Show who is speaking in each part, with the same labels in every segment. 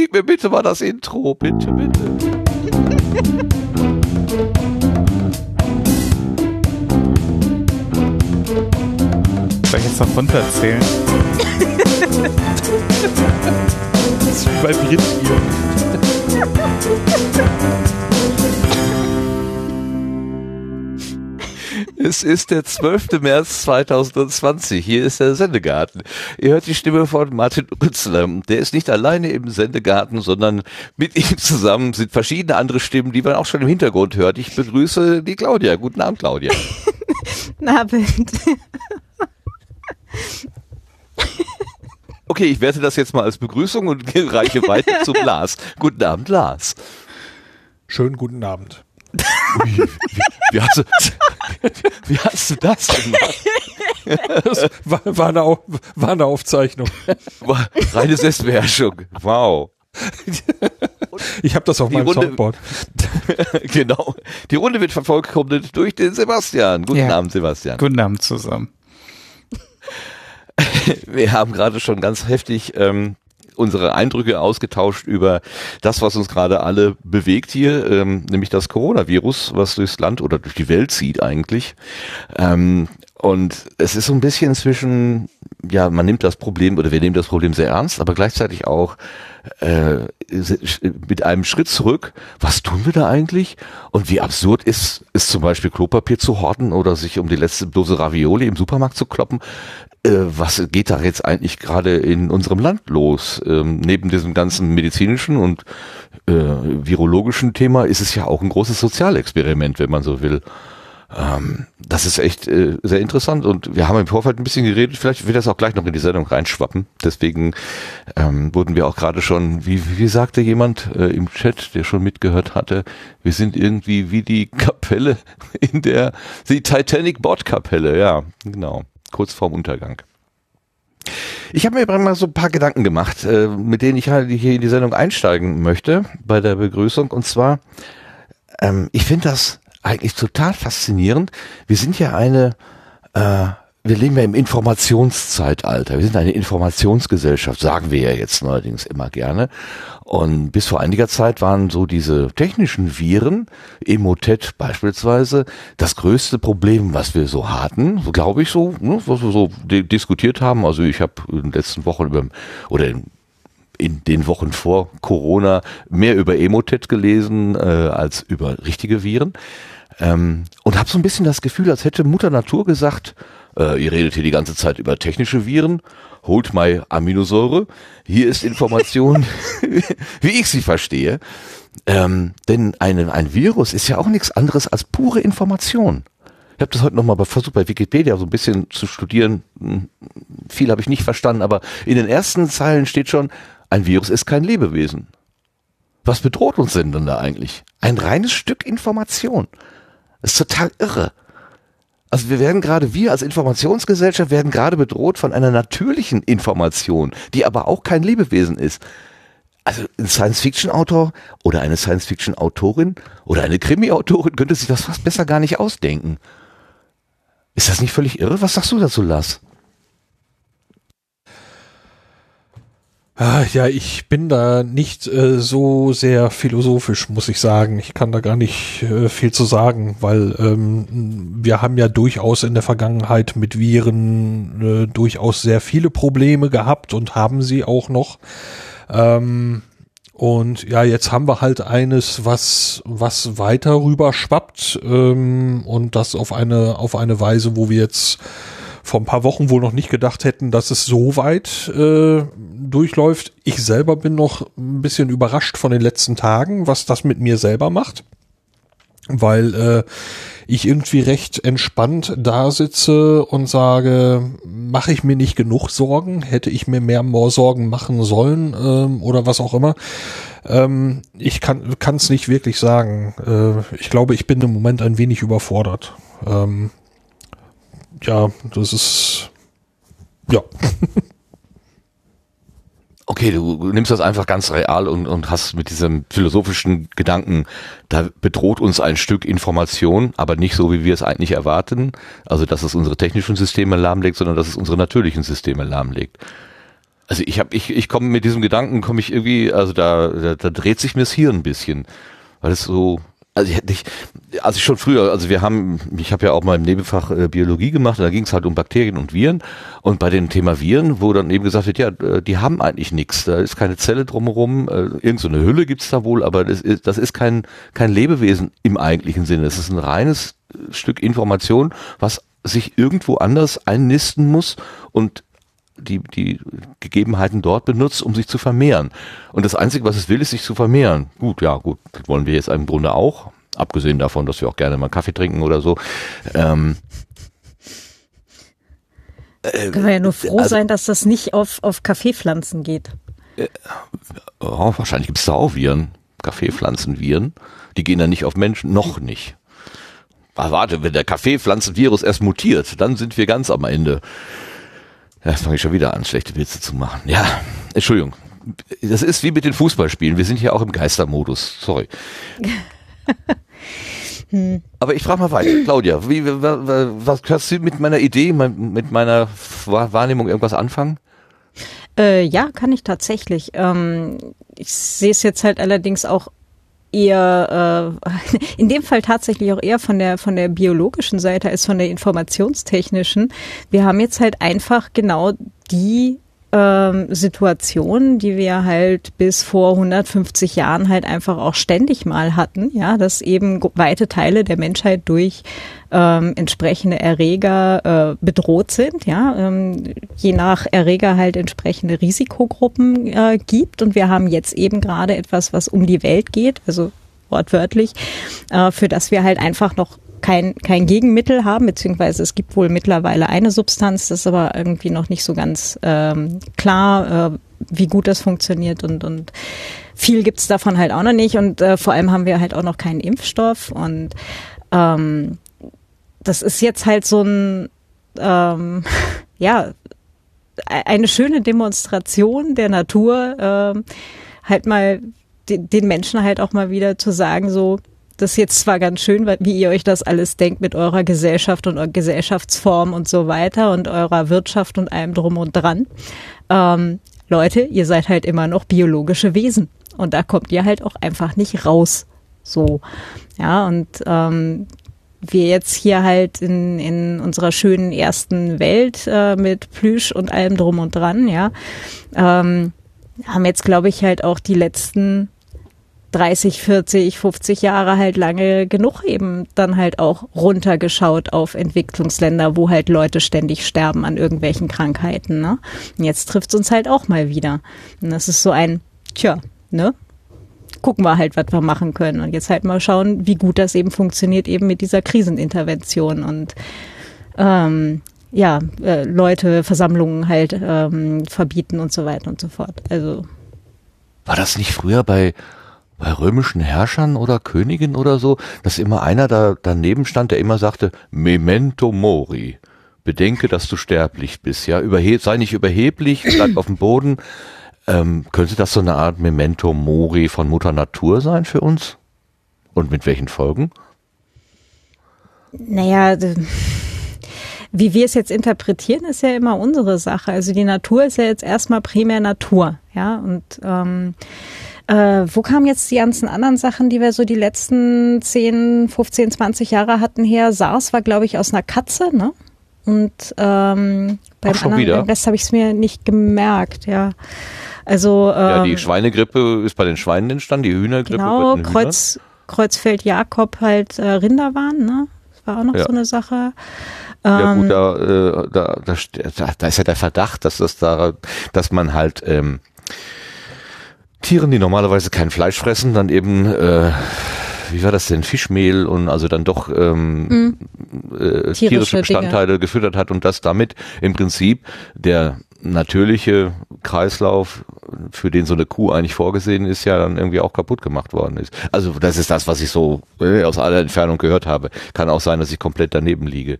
Speaker 1: Gib mir bitte mal das Intro, bitte, bitte.
Speaker 2: Soll ich jetzt noch runter erzählen? das ist wie
Speaker 1: Es ist der 12. März 2020. Hier ist der Sendegarten. Ihr hört die Stimme von Martin Rützler. Der ist nicht alleine im Sendegarten, sondern mit ihm zusammen sind verschiedene andere Stimmen, die man auch schon im Hintergrund hört. Ich begrüße die Claudia. Guten Abend, Claudia.
Speaker 3: Guten Abend.
Speaker 1: Okay, ich werte das jetzt mal als Begrüßung und reiche weiter zu Lars. Guten Abend, Lars.
Speaker 4: Schönen guten Abend.
Speaker 1: Ui, wie, wie, hast du, wie hast du das gemacht?
Speaker 4: Das war, war, eine, war eine Aufzeichnung.
Speaker 1: Wow, Reine Selbstbeherrschung. Wow.
Speaker 4: Ich habe das auf
Speaker 1: Die
Speaker 4: meinem
Speaker 1: Runde-
Speaker 4: Soundboard.
Speaker 1: genau. Die Runde wird vervollkommnet durch den Sebastian. Guten
Speaker 2: Ja.
Speaker 1: Abend, Sebastian.
Speaker 2: Guten Abend zusammen.
Speaker 1: Wir haben gerade schon ganz heftig ähm, unsere Eindrücke ausgetauscht über das, was uns gerade alle bewegt hier, ähm, nämlich das Coronavirus, was durchs Land oder durch die Welt zieht eigentlich. Ähm, und es ist so ein bisschen zwischen, ja, man nimmt das Problem oder wir nehmen das Problem sehr ernst, aber gleichzeitig auch äh, mit einem Schritt zurück. Was tun wir da eigentlich? Und wie absurd ist es zum Beispiel Klopapier zu horten oder sich um die letzte Dose Ravioli im Supermarkt zu kloppen? Äh, was geht da jetzt eigentlich gerade in unserem Land los? Ähm, neben diesem ganzen medizinischen und äh, virologischen Thema ist es ja auch ein großes Sozialexperiment, wenn man so will. Ähm, das ist echt äh, sehr interessant und wir haben im Vorfeld ein bisschen geredet, vielleicht wird das auch gleich noch in die Sendung reinschwappen. Deswegen ähm, wurden wir auch gerade schon, wie, wie sagte jemand äh, im Chat, der schon mitgehört hatte, wir sind irgendwie wie die Kapelle in der, die Titanic Bordkapelle, ja, genau, kurz vorm Untergang. Ich habe mir mal so ein paar Gedanken gemacht, äh, mit denen ich halt hier in die Sendung einsteigen möchte bei der Begrüßung. Und zwar, ähm, ich finde das eigentlich total faszinierend. Wir sind ja eine, äh, wir leben ja im Informationszeitalter. Wir sind eine Informationsgesellschaft, sagen wir ja jetzt neuerdings immer gerne. Und bis vor einiger Zeit waren so diese technischen Viren, Emotet beispielsweise, das größte Problem, was wir so hatten, so glaube ich so, ne, was wir so di- diskutiert haben. Also ich habe in den letzten Wochen über oder in in den Wochen vor Corona mehr über Emotet gelesen äh, als über richtige Viren. Ähm, und habe so ein bisschen das Gefühl, als hätte Mutter Natur gesagt, äh, ihr redet hier die ganze Zeit über technische Viren, holt mal Aminosäure, hier ist Information, wie ich sie verstehe. Ähm, denn ein, ein Virus ist ja auch nichts anderes als pure Information. Ich habe das heute nochmal versucht bei Wikipedia so ein bisschen zu studieren. Hm, Viel habe ich nicht verstanden, aber in den ersten Zeilen steht schon, ein Virus ist kein Lebewesen. Was bedroht uns denn dann da eigentlich? Ein reines Stück Information. Das ist total irre. Also wir werden gerade, wir als Informationsgesellschaft werden gerade bedroht von einer natürlichen Information, die aber auch kein Lebewesen ist. Also ein Science-Fiction-Autor oder eine Science-Fiction-Autorin oder eine Krimi-Autorin könnte sich das fast besser gar nicht ausdenken. Ist das nicht völlig irre? Was sagst du dazu, Lars?
Speaker 4: Ah, ja, ich bin da nicht äh, so sehr philosophisch, muss ich sagen. Ich kann da gar nicht äh, viel zu sagen, weil ähm, wir haben ja durchaus in der Vergangenheit mit Viren äh, durchaus sehr viele Probleme gehabt und haben sie auch noch. Ähm, und ja, jetzt haben wir halt eines, was, was weiter rüber schwappt ähm, und das auf eine, auf eine Weise, wo wir jetzt vor ein paar Wochen wohl noch nicht gedacht hätten, dass es so weit äh, durchläuft. Ich selber bin noch ein bisschen überrascht von den letzten Tagen, was das mit mir selber macht, weil äh, ich irgendwie recht entspannt da sitze und sage, mache ich mir nicht genug Sorgen, hätte ich mir mehr Sorgen machen sollen ähm, oder was auch immer. Ähm, ich kann es nicht wirklich sagen. Äh, ich glaube, ich bin im Moment ein wenig überfordert. Ähm, ja, das ist ja.
Speaker 1: Okay, du nimmst das einfach ganz real und, und hast mit diesem philosophischen Gedanken, da bedroht uns ein Stück Information, aber nicht so, wie wir es eigentlich erwarten. Also, dass es unsere technischen Systeme lahmlegt, sondern dass es unsere natürlichen Systeme lahmlegt. Also ich habe, ich, ich komme mit diesem Gedanken, komme ich irgendwie, also da, da, da dreht sich mir das Hirn ein bisschen, weil es so, also ich hätte nicht, also schon früher, also wir haben, ich habe ja auch mal im Nebenfach äh, Biologie gemacht, und da ging es halt um Bakterien und Viren. Und bei dem Thema Viren, wo dann eben gesagt wird, ja, äh, die haben eigentlich nichts, da ist keine Zelle drumherum, äh, irgend so eine Hülle gibt's da wohl, aber das ist, das ist kein, kein Lebewesen im eigentlichen Sinne, das ist ein reines Stück Information, was sich irgendwo anders einnisten muss und die, die Gegebenheiten dort benutzt, um sich zu vermehren. Und das Einzige, was es will, ist sich zu vermehren. Gut, ja, gut, das wollen wir jetzt im Grunde auch. Abgesehen davon, dass wir auch gerne mal Kaffee trinken oder so. Ähm,
Speaker 3: äh, Können wir ja nur froh also, sein, dass das nicht auf, auf Kaffeepflanzen geht.
Speaker 1: Äh, oh, wahrscheinlich gibt es da auch Viren. Kaffeepflanzenviren. Die gehen dann nicht auf Menschen. Noch nicht. Aber warte, wenn der Kaffeepflanzenvirus erst mutiert, dann sind wir ganz am Ende. Ja, jetzt fange ich schon wieder an, schlechte Witze zu machen. Ja, Entschuldigung. Das ist wie mit den Fußballspielen. Wir sind hier auch im Geistermodus. Sorry. hm. Aber ich frage mal weiter. Claudia, wie, was kannst du mit meiner Idee, mit meiner Wahrnehmung irgendwas anfangen?
Speaker 3: Äh, ja, kann ich tatsächlich. Ähm, ich sehe es jetzt halt allerdings auch eher äh, in dem Fall tatsächlich auch eher von der von der biologischen Seite als von der informationstechnischen. Wir haben jetzt halt einfach genau die Situation, die wir halt bis vor 150 Jahren halt einfach auch ständig mal hatten, ja, dass eben weite Teile der Menschheit durch ähm, entsprechende Erreger äh, bedroht sind, ja, ähm, je nach Erreger halt entsprechende Risikogruppen äh, gibt. Und wir haben jetzt eben gerade etwas, was um die Welt geht, also wortwörtlich, äh, für das wir halt einfach noch kein, kein Gegenmittel haben, beziehungsweise es gibt wohl mittlerweile eine Substanz, das ist aber irgendwie noch nicht so ganz ähm, klar, äh, wie gut das funktioniert und, und viel gibt's davon halt auch noch nicht und äh, vor allem haben wir halt auch noch keinen Impfstoff und ähm, das ist jetzt halt so ein, ähm, ja, e-, eine schöne Demonstration der Natur, äh, halt mal den Menschen halt auch mal wieder zu sagen, so, das ist jetzt zwar ganz schön, wie ihr euch das alles denkt mit eurer Gesellschaft und eurer Gesellschaftsform und so weiter und eurer Wirtschaft und allem drum und dran. Ähm, Leute, ihr seid halt immer noch biologische Wesen und da kommt ihr halt auch einfach nicht raus. So, ja, und ähm, wir jetzt hier halt in, in unserer schönen ersten Welt äh, mit Plüsch und allem drum und dran, ja, ähm, haben jetzt, glaube ich, halt auch die letzten 30, 40, 50 Jahre halt lange genug eben dann halt auch runtergeschaut auf Entwicklungsländer, wo halt Leute ständig sterben an irgendwelchen Krankheiten. Ne? Und jetzt trifft es uns halt auch mal wieder. Und das ist so ein, tja, ne? Gucken wir halt, was wir machen können. Und jetzt halt mal schauen, wie gut das eben funktioniert, eben mit dieser Krisenintervention. Und ähm, ja, äh, Leute, Versammlungen halt ähm, verbieten und so weiter und so fort. Also
Speaker 1: war das nicht früher bei bei römischen Herrschern oder Königen oder so, dass immer einer da daneben stand, der immer sagte, Memento Mori. Bedenke, dass du sterblich bist, ja. Überheb, sei nicht überheblich, bleib auf dem Boden. Ähm, könnte das so eine Art Memento Mori von Mutter Natur sein für uns? Und mit welchen Folgen?
Speaker 3: Naja, wie wir es jetzt interpretieren, ist ja immer unsere Sache. Also die Natur ist ja jetzt erstmal primär Natur, ja. Und ähm, äh, wo kamen jetzt die ganzen anderen Sachen, die wir so die letzten 10, 15, 20 Jahre hatten her? SARS war, glaube ich, aus einer Katze, ne? Und ähm, beim
Speaker 1: Ach, anderen
Speaker 3: Rest habe ich es mir nicht gemerkt, ja. Also ähm,
Speaker 1: ja, die ähm, Schweinegrippe ist bei den Schweinen entstanden, die Hühnergrippe
Speaker 3: genau, bei den Kreuz, Kreuzfeld Jakob halt äh, Rinder waren, ne? Das war auch noch ja. so eine Sache.
Speaker 1: Ja gut, ähm, da, äh, da, da, da ist ja der Verdacht, dass das da, dass man halt ähm, Tieren, die normalerweise kein Fleisch fressen, dann eben, äh, wie war das denn, Fischmehl und also dann doch ähm, mhm. äh, tierische, tierische Bestandteile Dinge. gefüttert hat und das damit im Prinzip der natürliche Kreislauf, für den so eine Kuh eigentlich vorgesehen ist, ja dann irgendwie auch kaputt gemacht worden ist. Also das ist das, was ich so äh, aus aller Entfernung gehört habe. Kann auch sein, dass ich komplett daneben liege.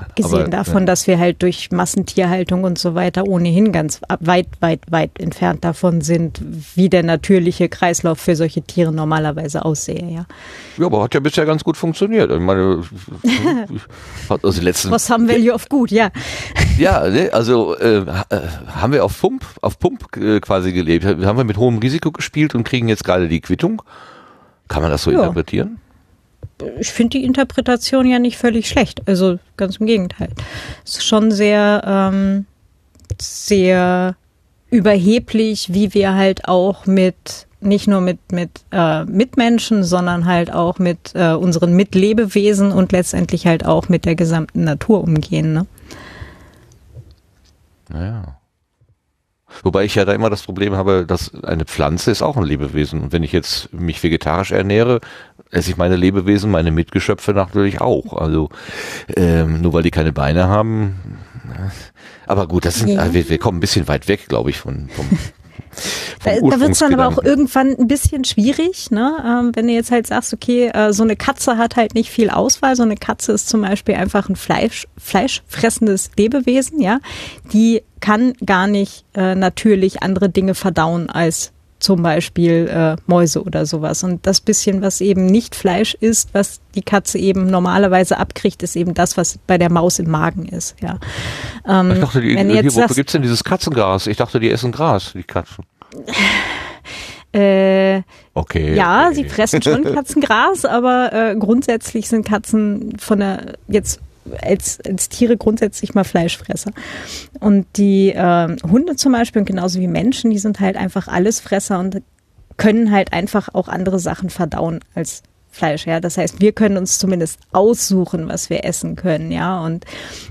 Speaker 3: Abgesehen
Speaker 1: Aber,
Speaker 3: davon,
Speaker 1: ja.
Speaker 3: dass wir halt durch Massentierhaltung und so weiter ohnehin ganz weit, weit, weit entfernt davon sind, wie der natürliche Kreislauf für solche Tiere normalerweise aussehe, ja.
Speaker 1: Ja, aber hat ja bisher ganz gut funktioniert. Ich meine, hat also letzten
Speaker 3: Was haben Value of Gut, ja.
Speaker 1: Ja, ne, also äh, äh, haben wir auf Pump, auf Pump äh, quasi gelebt. Haben wir mit hohem Risiko gespielt und kriegen jetzt gerade die Quittung. Kann man das so
Speaker 3: Ja.
Speaker 1: interpretieren?
Speaker 3: Ich finde die Interpretation ja nicht völlig schlecht. Also ganz im Gegenteil. Es ist schon sehr, ähm, sehr überheblich, wie wir halt auch mit nicht nur mit mit äh, Mitmenschen, sondern halt auch mit äh, unseren Mitlebewesen und letztendlich halt auch mit der gesamten Natur umgehen. Ne?
Speaker 1: Naja. Wobei ich ja da immer das Problem habe, dass eine Pflanze ist auch ein Lebewesen. Und wenn ich jetzt mich vegetarisch ernähre, esse ich meine Lebewesen, meine Mitgeschöpfe natürlich auch. Also ähm, nur weil die keine Beine haben. Aber gut, das sind,
Speaker 3: Ja.
Speaker 1: wir, wir kommen ein bisschen weit weg, glaube ich, von, vom
Speaker 3: Da, da wird es dann aber auch irgendwann ein bisschen schwierig, ne? Ähm, wenn du jetzt halt sagst, okay, äh, so eine Katze hat halt nicht viel Auswahl. So eine Katze ist zum Beispiel einfach ein Fleisch, fleischfressendes Lebewesen, ja. Die kann gar nicht äh, natürlich andere Dinge verdauen als zum Beispiel äh, Mäuse oder sowas. Und das bisschen, was eben nicht Fleisch ist, was die Katze eben normalerweise abkriegt, ist eben das, was bei der Maus im Magen ist, ja. Ähm,
Speaker 1: Ich dachte, die,
Speaker 3: wenn
Speaker 1: hier,
Speaker 3: jetzt
Speaker 1: wofür
Speaker 3: sagst-
Speaker 1: gibt's denn dieses Katzengras? Ich dachte, die essen Gras, die Katzen.
Speaker 3: äh,
Speaker 1: Okay.
Speaker 3: Ja,
Speaker 1: okay.
Speaker 3: sie fressen schon Katzengras, aber äh, grundsätzlich sind Katzen von der jetzt als, als Tiere grundsätzlich mal Fleischfresser. Und die ähm, Hunde zum Beispiel und genauso wie Menschen, die sind halt einfach Allesfresser und können halt einfach auch andere Sachen verdauen als Fleisch, ja. Das heißt, wir können uns zumindest aussuchen, was wir essen können, ja. Und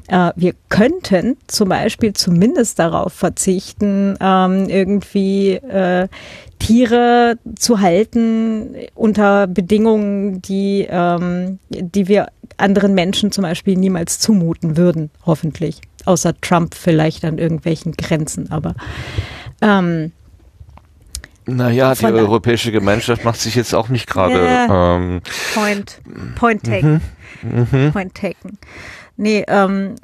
Speaker 3: äh, wir könnten zum Beispiel zumindest darauf verzichten, ähm, irgendwie äh, Tiere zu halten unter Bedingungen, die, ähm, die wir anderen Menschen zum Beispiel niemals zumuten würden, hoffentlich. Außer Trump vielleicht an irgendwelchen Grenzen, aber ähm,
Speaker 1: Naja, die europäische Gemeinschaft macht sich jetzt auch nicht gerade.
Speaker 3: Ja.
Speaker 1: Ähm,
Speaker 3: Point, point taken. Point taken. Nee, ähm,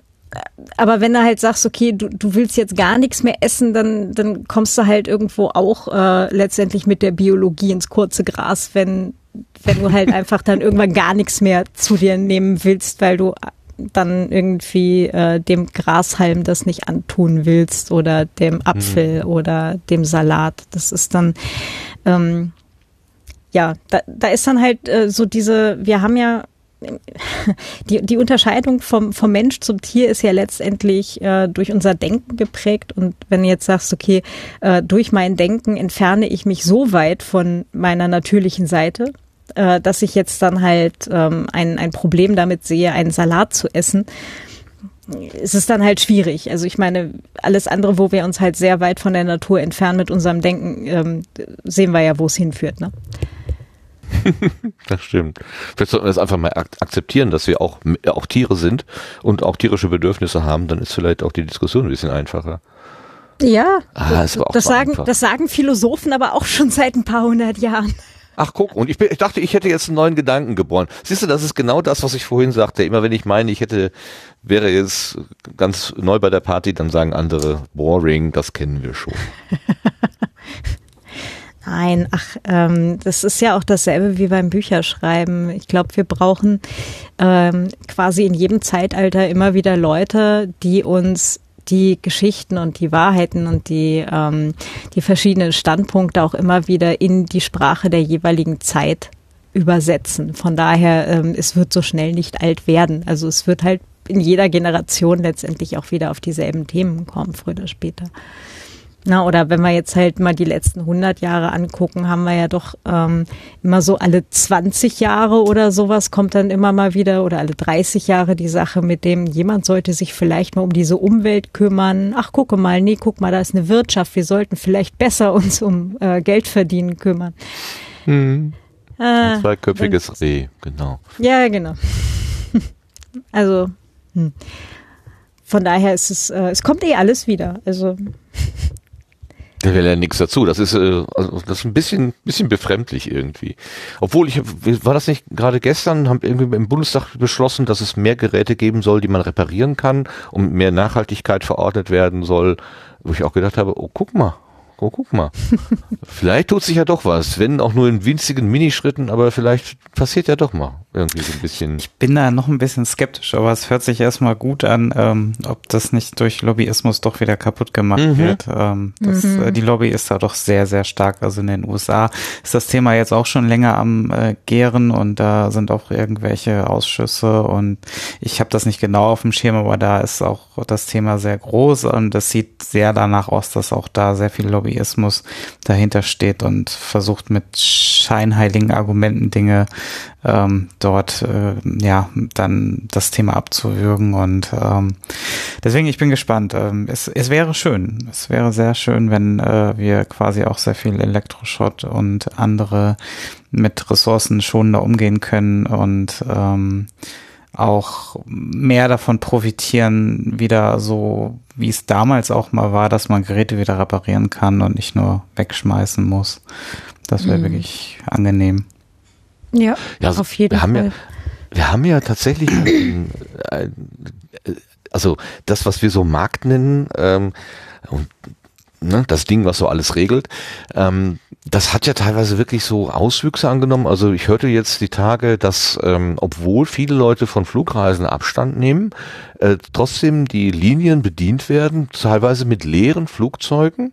Speaker 3: aber wenn du halt sagst, okay, du, du willst jetzt gar nichts mehr essen, dann, dann kommst du halt irgendwo auch äh, letztendlich mit der Biologie ins kurze Gras, wenn, wenn du halt einfach dann irgendwann gar nichts mehr zu dir nehmen willst, weil du dann irgendwie äh, dem Grashalm das nicht antun willst oder dem Apfel oder dem Salat. Das ist dann ähm, ja, da, da ist dann halt äh, so diese, wir haben ja die, die Unterscheidung vom, vom Mensch zum Tier ist ja letztendlich äh, durch unser Denken geprägt. Und wenn du jetzt sagst, okay, äh, durch mein Denken entferne ich mich so weit von meiner natürlichen Seite, äh, dass ich jetzt dann halt ähm, ein, ein Problem damit sehe, einen Salat zu essen, ist es dann halt schwierig. Also ich meine, alles andere, wo wir uns halt sehr weit von der Natur entfernen mit unserem Denken, ähm, sehen wir ja, wo es hinführt. Ne?
Speaker 1: das stimmt. Vielleicht sollten wir das einfach mal ak akzeptieren, dass wir auch, auch Tiere sind und auch tierische Bedürfnisse haben. Dann ist vielleicht auch die Diskussion ein bisschen einfacher.
Speaker 3: Ja,
Speaker 1: Ah, ist auch
Speaker 3: das,
Speaker 1: so
Speaker 3: sagen,
Speaker 1: einfach.
Speaker 3: das sagen Philosophen aber auch schon seit ein paar hundert Jahren.
Speaker 1: Ach guck, und ich, bin, ich dachte, ich hätte jetzt einen neuen Gedanken geboren. Siehst du, das ist genau das, was ich vorhin sagte. Immer wenn ich meine, ich hätte, wäre jetzt ganz neu bei der Party, dann sagen andere, boring, das kennen wir schon.
Speaker 3: Nein, ach, ähm, das ist ja auch dasselbe wie beim Bücherschreiben. Ich glaube, wir brauchen ähm, quasi in jedem Zeitalter immer wieder Leute, die uns die Geschichten und die Wahrheiten und die, ähm, die verschiedenen Standpunkte auch immer wieder in die Sprache der jeweiligen Zeit übersetzen. Von daher, ähm, es wird so schnell nicht alt werden. Also es wird halt in jeder Generation letztendlich auch wieder auf dieselben Themen kommen, früher oder später. Na, oder wenn wir jetzt halt mal die letzten 100 Jahre angucken, haben wir ja doch ähm, immer so alle 20 Jahre oder sowas kommt dann immer mal wieder oder alle 30 Jahre die Sache mit dem, jemand sollte sich vielleicht mal um diese Umwelt kümmern. Ach, gucke mal, nee, guck mal, da ist eine Wirtschaft, wir sollten vielleicht besser uns um äh, Geld verdienen kümmern.
Speaker 1: Ein
Speaker 3: Äh,
Speaker 1: zweiköpfiges Reh, genau.
Speaker 3: ja, genau. also, hm. von daher ist es, äh, es kommt eh alles wieder. Also,
Speaker 1: Da wäre ja nichts dazu. Das ist, äh, also das ist ein bisschen, bisschen befremdlich irgendwie. Obwohl ich, war das nicht gerade gestern, haben irgendwie im Bundestag beschlossen, dass es mehr Geräte geben soll, die man reparieren kann, um mehr Nachhaltigkeit verordnet werden soll, wo ich auch gedacht habe, oh, guck mal, Oh, guck mal. vielleicht tut sich ja doch was, wenn auch nur in winzigen Minischritten, aber vielleicht passiert ja doch mal irgendwie so ein bisschen.
Speaker 2: Ich bin da noch ein bisschen skeptisch, aber es hört sich erstmal gut an, ähm, ob das nicht durch Lobbyismus doch wieder kaputt gemacht mhm. wird. Ähm, das, mhm. äh, die Lobby ist da doch sehr, sehr stark. Also in den USA ist das Thema jetzt auch schon länger am äh, Gären und da sind auch irgendwelche Ausschüsse und ich habe das nicht genau auf dem Schirm, aber da ist auch das Thema sehr groß und es sieht sehr danach aus, dass auch da sehr viel Lobby Lobbyismus dahinter steht und versucht mit scheinheiligen Argumenten Dinge ähm, dort äh, ja dann das Thema abzuwürgen und ähm, deswegen ich bin gespannt. Ähm, es, es wäre schön, es wäre sehr schön, wenn äh, wir quasi auch sehr viel Elektroschrott und andere mit Ressourcen schonender umgehen können und ähm, auch mehr davon profitieren, wieder so, wie es damals auch mal war, dass man Geräte wieder reparieren kann und nicht nur wegschmeißen muss. Das wäre mhm. wirklich angenehm.
Speaker 3: Ja, ja also auf jeden
Speaker 1: wir
Speaker 3: Fall.
Speaker 1: Haben ja, wir haben ja tatsächlich, ein, ein, also das, was wir so Markt nennen, ähm, und ne, das Ding, was so alles regelt, ähm, das hat ja teilweise wirklich so Auswüchse angenommen. Also ich hörte jetzt die Tage, dass ähm, obwohl viele Leute von Flugreisen Abstand nehmen, äh, trotzdem die Linien bedient werden, teilweise mit leeren Flugzeugen,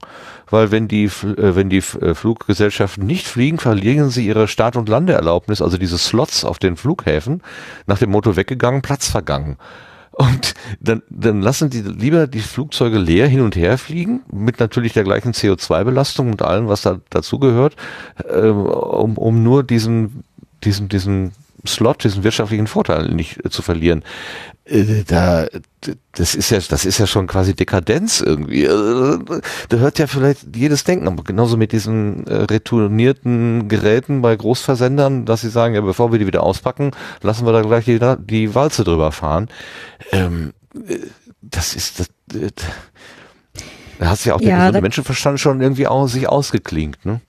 Speaker 1: weil wenn die äh, wenn die äh, Fluggesellschaften nicht fliegen, verlieren sie ihre Start- und Landeerlaubnis, also diese Slots auf den Flughäfen, nach dem Motto weggegangen, Platz vergangen. Und dann, dann lassen die lieber die Flugzeuge leer hin und her fliegen, mit natürlich der gleichen CO2-Belastung und allem, was da dazugehört, äh, um, um nur diesen, diesen, diesen Slot, diesen wirtschaftlichen Vorteil nicht äh, zu verlieren. Äh, da, das ist ja, das ist ja schon quasi Dekadenz irgendwie. Äh, da hört ja vielleicht jedes Denken, aber genauso mit diesen retournierten Geräten bei Großversendern, dass sie sagen, ja, bevor wir die wieder auspacken, lassen wir da gleich die, die Walze drüber fahren. Ähm, das ist, das, da hast du ja auch ja, der Menschenverstand schon irgendwie aus, sich ausgeklingt, ne?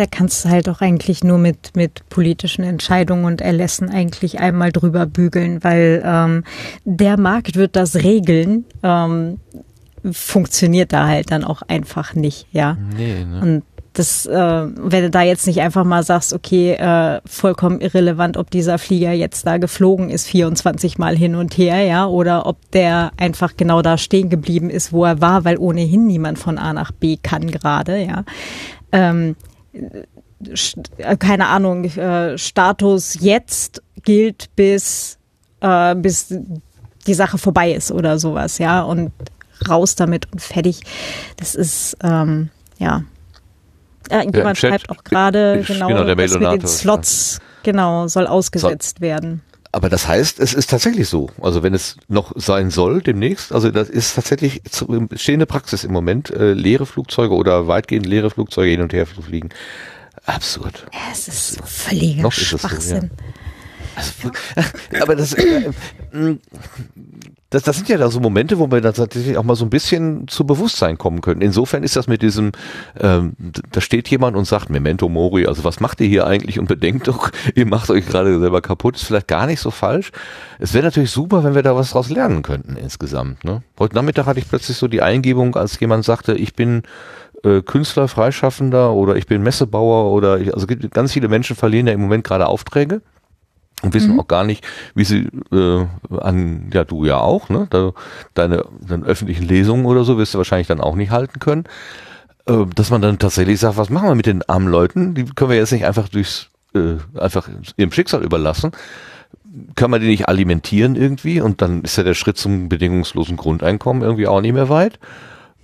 Speaker 3: Da kannst du halt auch eigentlich nur mit, mit politischen Entscheidungen und Erlässen eigentlich einmal drüber bügeln, weil ähm, der Markt wird das regeln. Ähm, funktioniert da halt dann auch einfach nicht, ja. Nee, ne? Und das, äh, wenn du da jetzt nicht einfach mal sagst, okay, äh, vollkommen irrelevant, ob dieser Flieger jetzt da geflogen ist, 24 Mal hin und her, ja, oder ob der einfach genau da stehen geblieben ist, wo er war, weil ohnehin niemand von A nach B kann gerade, ja. Ähm, äh, keine Ahnung, äh, Status jetzt gilt bis, äh, bis die Sache vorbei ist oder sowas, ja, und raus damit und fertig. Das ist, ähm, ja. ja jemand schreibt auch gerade, genau, genau das mit den Slots, genau, soll ausgesetzt so. werden.
Speaker 1: Aber das heißt, es ist tatsächlich so. Also wenn es noch sein soll demnächst, also das ist tatsächlich stehende Praxis im Moment, äh, leere Flugzeuge oder weitgehend leere Flugzeuge hin und her zu fliegen. Absurd.
Speaker 3: Es ist so völliger Schwachsinn.
Speaker 1: So, ja. Also, aber das, äh, das, das sind ja da so Momente, wo wir dann tatsächlich auch mal so ein bisschen zu Bewusstsein kommen können. Insofern ist das mit diesem, ähm, da steht jemand und sagt, Memento Mori, also was macht ihr hier eigentlich und bedenkt doch, ihr macht euch gerade selber kaputt, ist vielleicht gar nicht so falsch. Es wäre natürlich super, wenn wir da was draus lernen könnten insgesamt. Ne? Heute Nachmittag hatte ich plötzlich so die Eingebung, als jemand sagte, ich bin äh, Künstler, Freischaffender oder ich bin Messebauer oder ich, also ganz viele Menschen verlieren ja im Moment gerade Aufträge und wissen mhm. auch gar nicht, wie sie äh, an, ja du ja auch, ne? Da, deine, deine öffentlichen Lesungen oder so wirst du wahrscheinlich dann auch nicht halten können. Äh, dass man dann tatsächlich sagt, was machen wir mit den armen Leuten? Die können wir jetzt nicht einfach durchs, äh, einfach ihrem Schicksal überlassen. Kann man die nicht alimentieren irgendwie? Und dann ist ja der Schritt zum bedingungslosen Grundeinkommen irgendwie auch nicht mehr weit.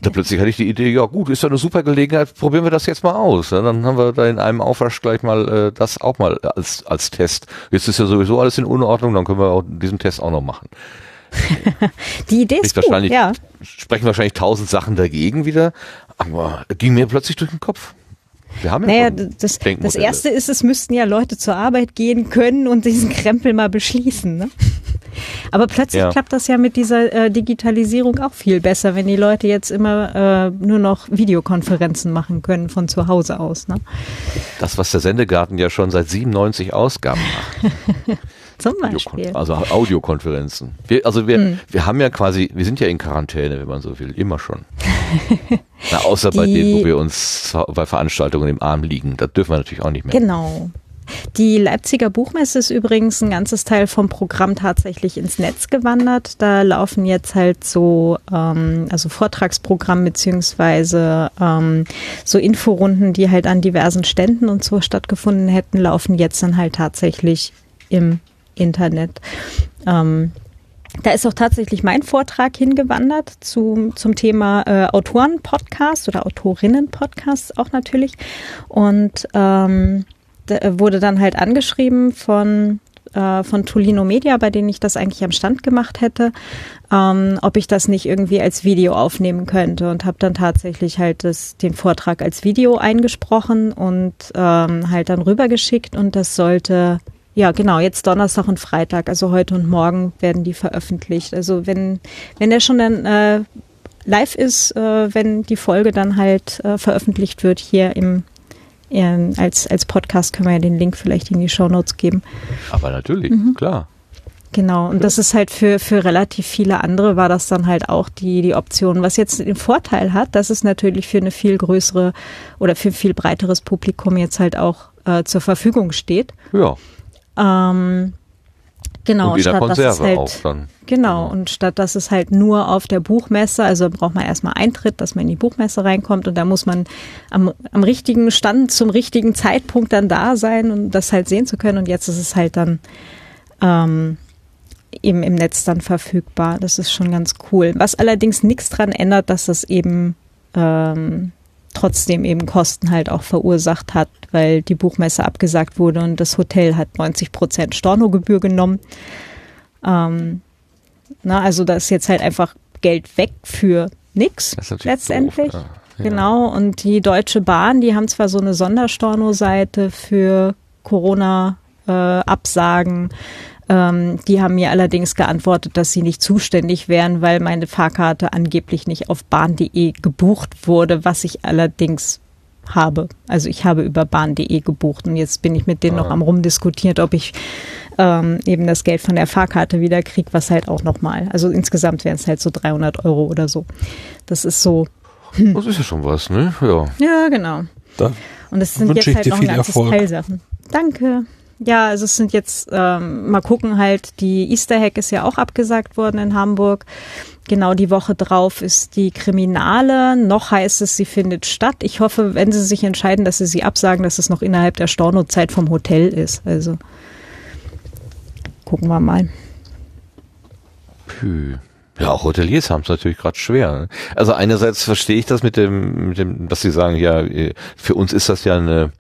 Speaker 1: Da plötzlich hatte ich die Idee, ja gut, ist ja eine super Gelegenheit, probieren wir das jetzt mal aus. Ja, dann haben wir da in einem Aufwasch gleich mal äh, das auch mal als, als Test. Jetzt ist ja sowieso alles in Unordnung, dann können wir auch diesen Test auch noch machen.
Speaker 3: die Idee ist gut, ja.
Speaker 1: Sprechen wahrscheinlich tausend Sachen dagegen wieder, aber ging mir plötzlich durch den Kopf.
Speaker 3: Wir haben ja naja, das, das erste ist, es müssten ja Leute zur Arbeit gehen können und diesen Krempel mal beschließen. Ne? Aber plötzlich ja. klappt das ja mit dieser äh, Digitalisierung auch viel besser, wenn die Leute jetzt immer äh, nur noch Videokonferenzen machen können von zu Hause aus. Ne?
Speaker 1: Das, was der Sendegarten ja schon seit 97 Ausgaben macht.
Speaker 3: Zum Beispiel.
Speaker 1: Also Audiokonferenzen. Wir, also wir, hm. wir haben ja quasi, wir sind ja in Quarantäne, wenn man so will, immer schon. Na, außer Die, bei denen, wo wir uns bei Veranstaltungen im Arm liegen. Da dürfen wir natürlich auch nicht mehr.
Speaker 3: Genau. Die Leipziger Buchmesse ist übrigens ein ganzes Teil vom Programm tatsächlich ins Netz gewandert. Da laufen jetzt halt so, ähm, also Vortragsprogramm beziehungsweise ähm, so Inforunden, die halt an diversen Ständen und so stattgefunden hätten, laufen jetzt dann halt tatsächlich im Internet. Ähm, da ist auch tatsächlich mein Vortrag hingewandert zu, zum Thema äh, Autoren-Podcast oder Autorinnen-Podcast auch natürlich. Und ähm, wurde dann halt angeschrieben von äh, von Tolino Media, bei denen ich das eigentlich am Stand gemacht hätte, ähm, ob ich das nicht irgendwie als Video aufnehmen könnte und habe dann tatsächlich halt das, den Vortrag als Video eingesprochen und ähm, halt dann rübergeschickt und das sollte ja, genau, jetzt Donnerstag und Freitag, also heute und morgen werden die veröffentlicht. Also wenn, wenn der schon dann äh, live ist, äh, wenn die Folge dann halt äh, veröffentlicht wird hier im ähm, als, als Podcast können wir ja den Link vielleicht in die Show Notes geben.
Speaker 1: Aber natürlich, mhm. klar.
Speaker 3: Genau, und das ist halt für, für relativ viele andere war das dann halt auch die, die Option. Was jetzt den Vorteil hat, dass es natürlich für eine viel größere oder für viel breiteres Publikum jetzt halt auch äh, zur Verfügung steht.
Speaker 1: Ja.
Speaker 3: Ähm, genau,
Speaker 1: und statt Konserve dass es halt, auch
Speaker 3: dann. Genau, und statt dass es halt nur auf der Buchmesse, also braucht man erstmal Eintritt, dass man in die Buchmesse reinkommt und da muss man am, am richtigen Stand zum richtigen Zeitpunkt dann da sein um das halt sehen zu können. Und jetzt ist es halt dann ähm, eben im Netz dann verfügbar. Das ist schon ganz cool. Was allerdings nichts dran ändert, dass das eben ähm, trotzdem eben Kosten halt auch verursacht hat, weil die Buchmesse abgesagt wurde und das Hotel hat 90 Prozent Stornogebühr genommen. Ähm, na, also da ist jetzt halt einfach Geld weg für nix letztendlich. Doof, ja. Genau. Und die Deutsche Bahn, die haben zwar so eine Sonderstorno-Seite für Corona-Absagen. Äh, ähm, die haben mir allerdings geantwortet, dass sie nicht zuständig wären, weil meine Fahrkarte angeblich nicht auf bahn.de gebucht wurde, was ich allerdings habe. Also ich habe über bahn.de gebucht und jetzt bin ich mit denen ah. noch am rumdiskutiert, ob ich ähm, eben das Geld von der Fahrkarte wieder kriege, was halt auch nochmal, also insgesamt wären es halt so 300 Euro oder so. Das ist so.
Speaker 1: Hm. Das ist ja schon was, ne? Ja.
Speaker 3: Ja, genau. Da und es sind jetzt halt noch ein ganzes Erfolg. Teil Sachen. Danke. Ja, also es sind jetzt, ähm, mal gucken halt, die Easter Hack ist ja auch abgesagt worden in Hamburg. Genau die Woche drauf ist die Kriminale. Noch heißt es, sie findet statt. Ich hoffe, wenn sie sich entscheiden, dass sie sie absagen, dass es noch innerhalb der Stornozeit vom Hotel ist. Also gucken wir mal.
Speaker 1: Puh. Ja, auch Hoteliers haben es natürlich gerade schwer. Ne? Also einerseits verstehe ich das mit dem, mit dem, dass sie sagen, ja, für uns ist das ja eine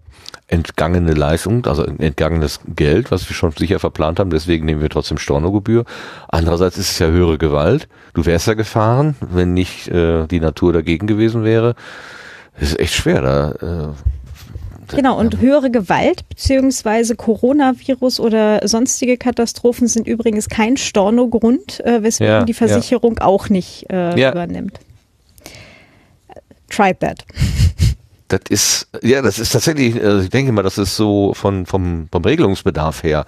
Speaker 1: entgangene Leistung, also entgangenes Geld, was wir schon sicher verplant haben, deswegen nehmen wir trotzdem Stornogebühr. Andererseits ist es ja höhere Gewalt. Du wärst ja gefahren, wenn nicht äh, die Natur dagegen gewesen wäre. Es ist echt schwer da. Äh,
Speaker 3: Genau, und höhere Gewalt beziehungsweise Coronavirus oder sonstige Katastrophen sind übrigens kein Stornogrund, äh, weswegen ja, die Versicherung ja. auch nicht äh, ja. übernimmt. Try that.
Speaker 1: Das ist, ja, das ist tatsächlich, also ich denke mal, das ist so von, vom, vom Regelungsbedarf her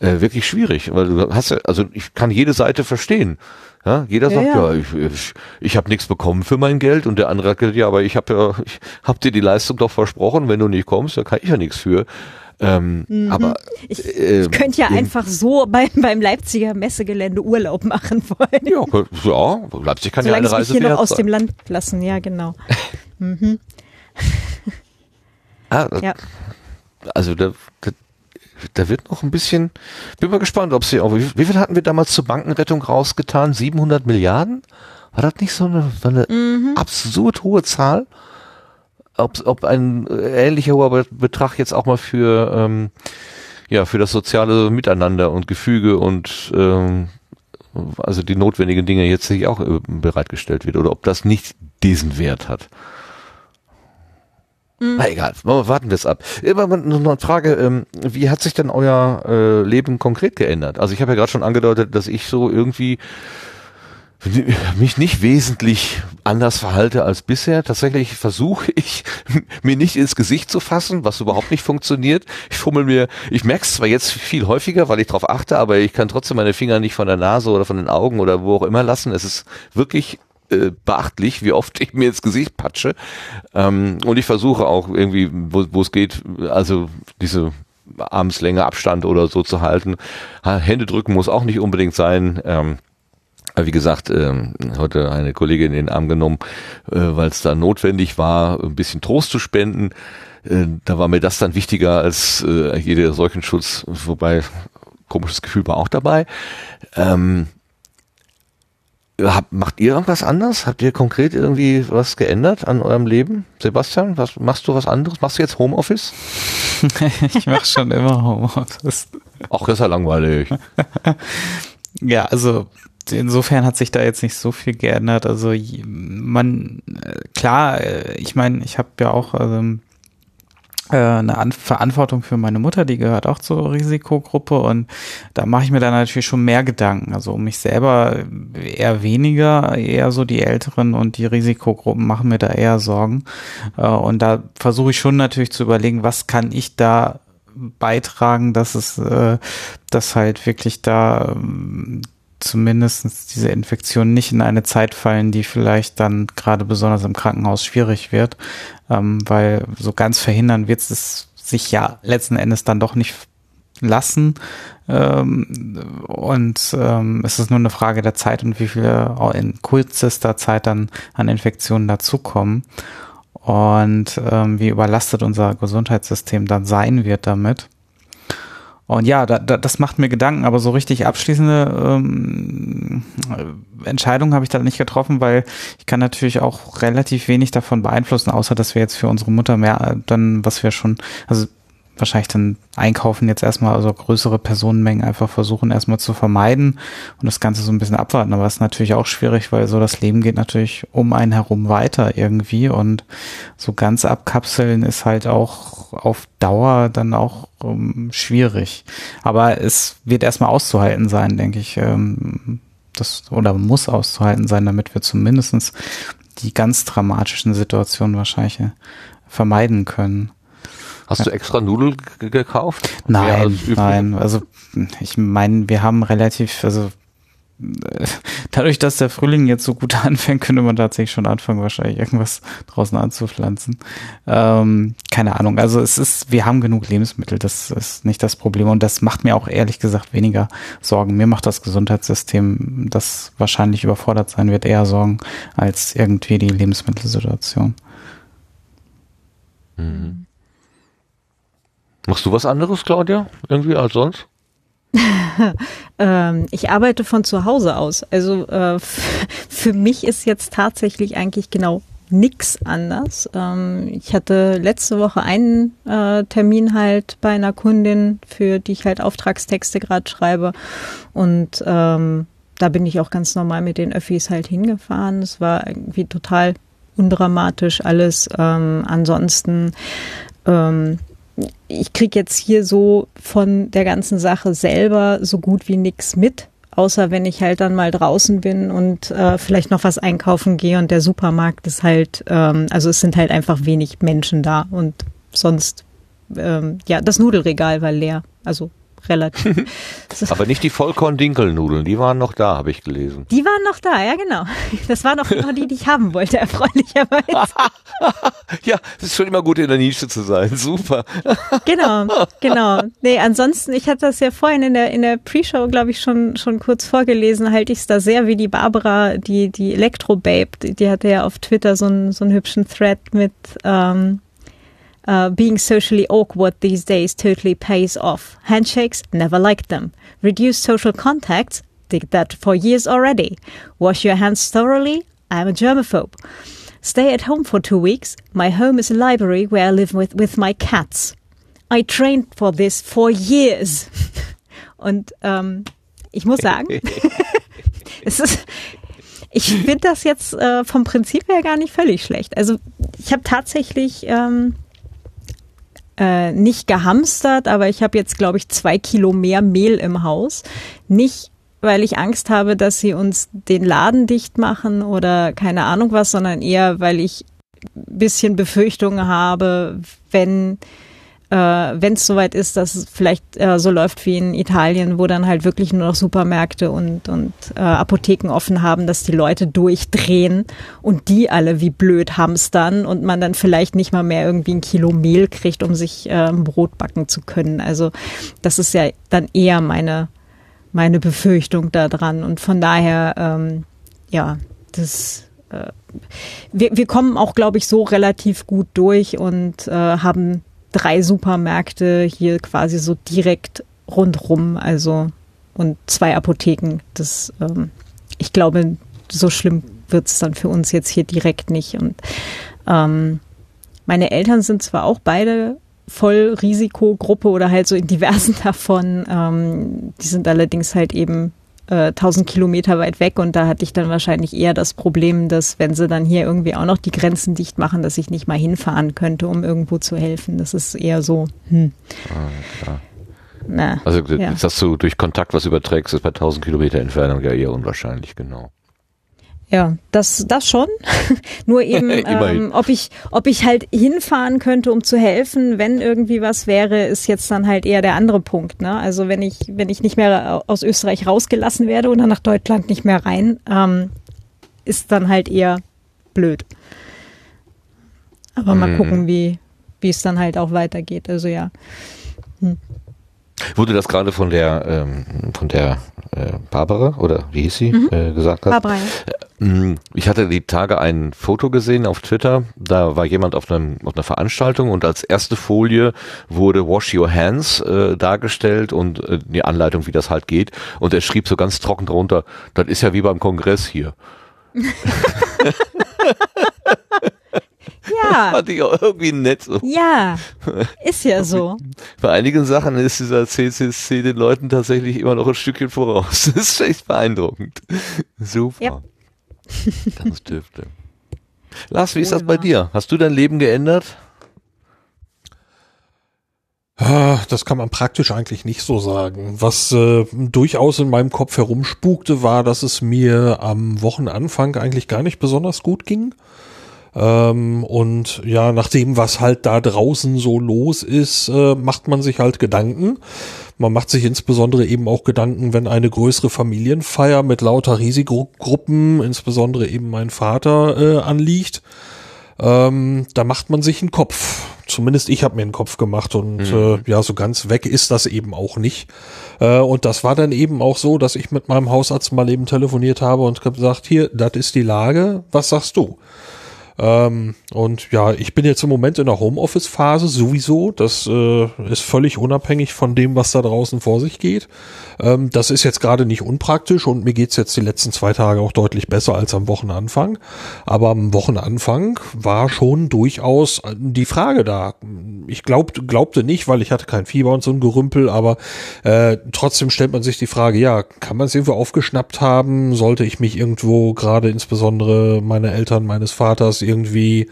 Speaker 1: äh, wirklich schwierig, weil du hast ja, also ich kann jede Seite verstehen. Ja, jeder sagt, ja, ja ich, ich, ich habe nichts bekommen für mein Geld und der andere sagt, ja, aber ich habe ja, ich hab dir die Leistung doch versprochen, wenn du nicht kommst, da kann ich ja nichts für. Ähm, mhm. Aber
Speaker 3: ich, äh, ich könnte ja einfach so beim, beim Leipziger Messegelände Urlaub machen wollen.
Speaker 1: Ja, ja Leipzig kann Solange ja eine Reise
Speaker 3: mich hier noch aus sein. dem Land lassen, ja genau. mhm.
Speaker 1: Ah, ja. Also da, da, da wird noch ein bisschen, bin mal gespannt, ob sie auch, wie, wie, viel hatten wir damals zur Bankenrettung rausgetan? 700 Milliarden? War das nicht so eine, eine mhm. absurd hohe Zahl? Ob, ob ein ähnlicher hoher Betrag jetzt auch mal für, ähm, ja, für das soziale Miteinander und Gefüge und ähm, also die notwendigen Dinge jetzt sich auch äh, bereitgestellt wird oder ob das nicht diesen Wert hat. Mhm. Na egal, warten wir es ab. Immer noch eine Frage, ähm, wie hat sich denn euer äh, Leben konkret geändert? Also ich habe ja gerade schon angedeutet, dass ich so irgendwie mich nicht wesentlich anders verhalte als bisher. Tatsächlich versuche ich, mir nicht ins Gesicht zu fassen, was überhaupt nicht funktioniert. Ich fummel mir, ich merke es zwar jetzt viel häufiger, weil ich darauf achte, aber ich kann trotzdem meine Finger nicht von der Nase oder von den Augen oder wo auch immer lassen. Es ist wirklich äh, beachtlich, wie oft ich mir ins Gesicht patsche. Ähm, und ich versuche auch irgendwie, wo es geht, also diese Armslänge Abstand oder so zu halten. Hände drücken muss auch nicht unbedingt sein. Ähm, wie gesagt, ähm, heute eine Kollegin in den Arm genommen, äh, weil es da notwendig war, ein bisschen Trost zu spenden. Äh, da war mir das dann wichtiger als äh, jeder Seuchenschutz, wobei komisches Gefühl war auch dabei. Ähm, hab, macht ihr irgendwas anders? Habt ihr konkret irgendwie was geändert an eurem Leben? Sebastian, was machst du was anderes? Machst du jetzt Homeoffice?
Speaker 2: ich mache schon immer Homeoffice.
Speaker 1: Ach, das ist ja langweilig.
Speaker 2: ja, also insofern hat sich da jetzt nicht so viel geändert. Also man, äh, klar, äh, ich meine, ich habe ja auch äh, eine An Verantwortung für meine Mutter, die gehört auch zur Risikogruppe und da mache ich mir dann natürlich schon mehr Gedanken. Also um mich selber eher weniger, eher so die Älteren und die Risikogruppen machen mir da eher Sorgen. Und da versuche ich schon natürlich zu überlegen, was kann ich da beitragen, dass es, äh, dass halt wirklich da ähm, zumindest diese Infektionen nicht in eine Zeit fallen, die vielleicht dann gerade besonders im Krankenhaus schwierig wird, ähm, weil so ganz verhindern wird es sich ja letzten Endes dann doch nicht lassen. Ähm, und ähm, es ist nur eine Frage der Zeit und wie viele in kürzester Zeit dann an Infektionen dazukommen. Und ähm, wie überlastet unser Gesundheitssystem dann sein wird damit. Und ja, da, da, das macht mir Gedanken, aber so richtig abschließende ähm, Entscheidungen habe ich da nicht getroffen, weil ich kann natürlich auch relativ wenig davon beeinflussen, außer dass wir jetzt für unsere Mutter mehr dann, was wir schon, also wahrscheinlich dann einkaufen jetzt erstmal, also größere Personenmengen einfach versuchen erstmal zu vermeiden und das Ganze so ein bisschen abwarten. Aber es ist natürlich auch schwierig, weil so das Leben geht natürlich um einen herum weiter irgendwie und so ganz abkapseln ist halt auch auf Dauer dann auch um, ähm, schwierig. Aber es wird erstmal auszuhalten sein, denke ich. Ähm, das, oder muss auszuhalten sein, damit wir zumindestens die ganz dramatischen Situationen wahrscheinlich vermeiden können.
Speaker 1: Hast du extra Nudeln gekauft?
Speaker 2: Nein, nein. Also ich meine, wir haben relativ, also dadurch, dass der Frühling jetzt so gut anfängt, könnte man tatsächlich schon anfangen, wahrscheinlich irgendwas draußen anzupflanzen. Ähm, keine Ahnung. Also es ist, wir haben genug Lebensmittel, das ist nicht das Problem. Und das macht mir auch ehrlich gesagt weniger Sorgen. Mir macht das Gesundheitssystem, das wahrscheinlich überfordert sein wird, eher Sorgen als irgendwie die Lebensmittelsituation.
Speaker 1: Mhm. Machst du was anderes, Claudia? Irgendwie als sonst?
Speaker 3: ähm, ich arbeite von zu Hause aus. Also äh, für mich ist jetzt tatsächlich eigentlich genau nix anders. Ähm, ich hatte letzte Woche einen äh, Termin halt bei einer Kundin, für die ich halt Auftragstexte gerade schreibe. Und ähm, da bin ich auch ganz normal mit den Öffis halt hingefahren. Es war irgendwie total undramatisch alles. Ähm, ansonsten ähm, ich kriege jetzt hier so von der ganzen Sache selber so gut wie nichts mit, außer wenn ich halt dann mal draußen bin und äh, vielleicht noch was einkaufen gehe und der Supermarkt ist halt, ähm, also es sind halt einfach wenig Menschen da und sonst, ähm, ja, das Nudelregal war leer. Also relativ.
Speaker 1: Aber nicht die Vollkorn-Dinkelnudeln, die waren noch da, habe ich gelesen.
Speaker 3: Die waren noch da, ja genau. Das waren noch genau die, die ich haben wollte, erfreulicherweise.
Speaker 1: ja, es ist schon immer gut in der Nische zu sein, super.
Speaker 3: genau, genau. Nee, ansonsten, ich hatte das ja vorhin in der, in der Pre-Show, glaube ich, schon, schon kurz vorgelesen, halte ich es da sehr wie die Barbara, die, die Elektro-Babe, die, die hatte ja auf Twitter so einen, so einen hübschen Thread mit, ähm, Uh, being socially awkward these days totally pays off. Handshakes, never liked them. Reduce social contacts, did that for years already. Wash your hands thoroughly, I'm a germaphobe. Stay at home for two weeks. My home is a library where I live with, with my cats. I trained for this for years. Und ähm, ich muss sagen, es ist, ich finde das jetzt äh, vom Prinzip her gar nicht völlig schlecht. Also ich habe tatsächlich ähm, äh, nicht gehamstert, aber ich habe jetzt, glaube ich, zwei Kilo mehr Mehl im Haus. Nicht, weil ich Angst habe, dass sie uns den Laden dicht machen oder keine Ahnung was, sondern eher, weil ich bisschen Befürchtungen habe, wenn äh, wenn es soweit ist, dass es vielleicht äh, so läuft wie in Italien, wo dann halt wirklich nur noch Supermärkte und, und äh, Apotheken offen haben, dass die Leute durchdrehen und die alle wie blöd hamstern und man dann vielleicht nicht mal mehr irgendwie ein Kilo Mehl kriegt, um sich äh, ein Brot backen zu können. Also das ist ja dann eher meine, meine Befürchtung da dran. Und von daher, ähm, ja, das äh, wir, wir kommen auch, glaube ich, so relativ gut durch und äh, haben drei Supermärkte hier quasi so direkt rundrum, also und zwei Apotheken. Das, ähm, ich glaube, so schlimm wird es dann für uns jetzt hier direkt nicht. Und ähm, meine Eltern sind zwar auch beide voll Risikogruppe oder halt so in diversen davon. Ähm, die sind allerdings halt eben äh, 1000 Kilometer weit weg und da hatte ich dann wahrscheinlich eher das Problem, dass wenn sie dann hier irgendwie auch noch die Grenzen dicht machen, dass ich nicht mal hinfahren könnte, um irgendwo zu helfen. Das ist eher so. Hm. Ah, klar.
Speaker 1: Na, also ja. dass du durch Kontakt was überträgst, ist bei 1000 Kilometer Entfernung ja eher unwahrscheinlich, genau.
Speaker 3: Ja, das, das schon. Nur eben, ähm, ob ich, ob ich halt hinfahren könnte, um zu helfen, wenn irgendwie was wäre, ist jetzt dann halt eher der andere Punkt. Ne? Also wenn ich, wenn ich nicht mehr aus Österreich rausgelassen werde oder nach Deutschland nicht mehr rein, ähm, ist dann halt eher blöd. Aber mal mhm. gucken, wie, wie es dann halt auch weitergeht. Also ja. Hm.
Speaker 1: Wurde das gerade von der ähm, von der äh, Barbara oder wie hieß sie mhm. äh, gesagt hat? Barbara. Ja. Äh, ich hatte die Tage ein Foto gesehen auf Twitter. Da war jemand auf, einem, auf einer Veranstaltung und als erste Folie wurde Wash Your Hands äh, dargestellt und äh, die Anleitung, wie das halt geht. Und er schrieb so ganz trocken drunter: Das ist ja wie beim Kongress hier.
Speaker 3: Ja.
Speaker 1: Fand ich auch irgendwie nett so.
Speaker 3: Ja, ist ja so.
Speaker 1: Bei einigen Sachen ist dieser CCC den Leuten tatsächlich immer noch ein Stückchen voraus. Das ist echt beeindruckend. Super. Ja. Ganz dürfte. Lars, wie ist das bei dir? Hast du dein Leben geändert?
Speaker 4: Das kann man praktisch eigentlich nicht so sagen. Was äh, durchaus in meinem Kopf herumspukte, war, dass es mir am Wochenanfang eigentlich gar nicht besonders gut ging. Ähm, und ja, nach dem, was halt da draußen so los ist, äh, macht man sich halt Gedanken. Man macht sich insbesondere eben auch Gedanken, wenn eine größere Familienfeier mit lauter Risikogruppen, insbesondere eben mein Vater, äh, anliegt. Ähm, da macht man sich einen Kopf. Zumindest ich habe mir einen Kopf gemacht und mhm. äh, ja, so ganz weg ist das eben auch nicht. Äh, und das war dann eben auch so, dass ich mit meinem Hausarzt mal eben telefoniert habe und gesagt, hier, das ist die Lage, was sagst du? Ähm, und ja, ich bin jetzt im Moment in der Homeoffice-Phase sowieso. Das äh, ist völlig unabhängig von dem, was da draußen vor sich geht. Ähm, das ist jetzt gerade nicht unpraktisch und mir geht's jetzt die letzten zwei Tage auch deutlich besser als am Wochenanfang. Aber am Wochenanfang war schon durchaus die Frage da. Ich glaub, glaubte nicht, weil ich hatte kein Fieber und so ein Gerümpel, aber äh, trotzdem stellt man sich die Frage, ja, kann man es irgendwo aufgeschnappt haben? Sollte ich mich irgendwo gerade insbesondere meine Eltern, meines Vaters irgendwie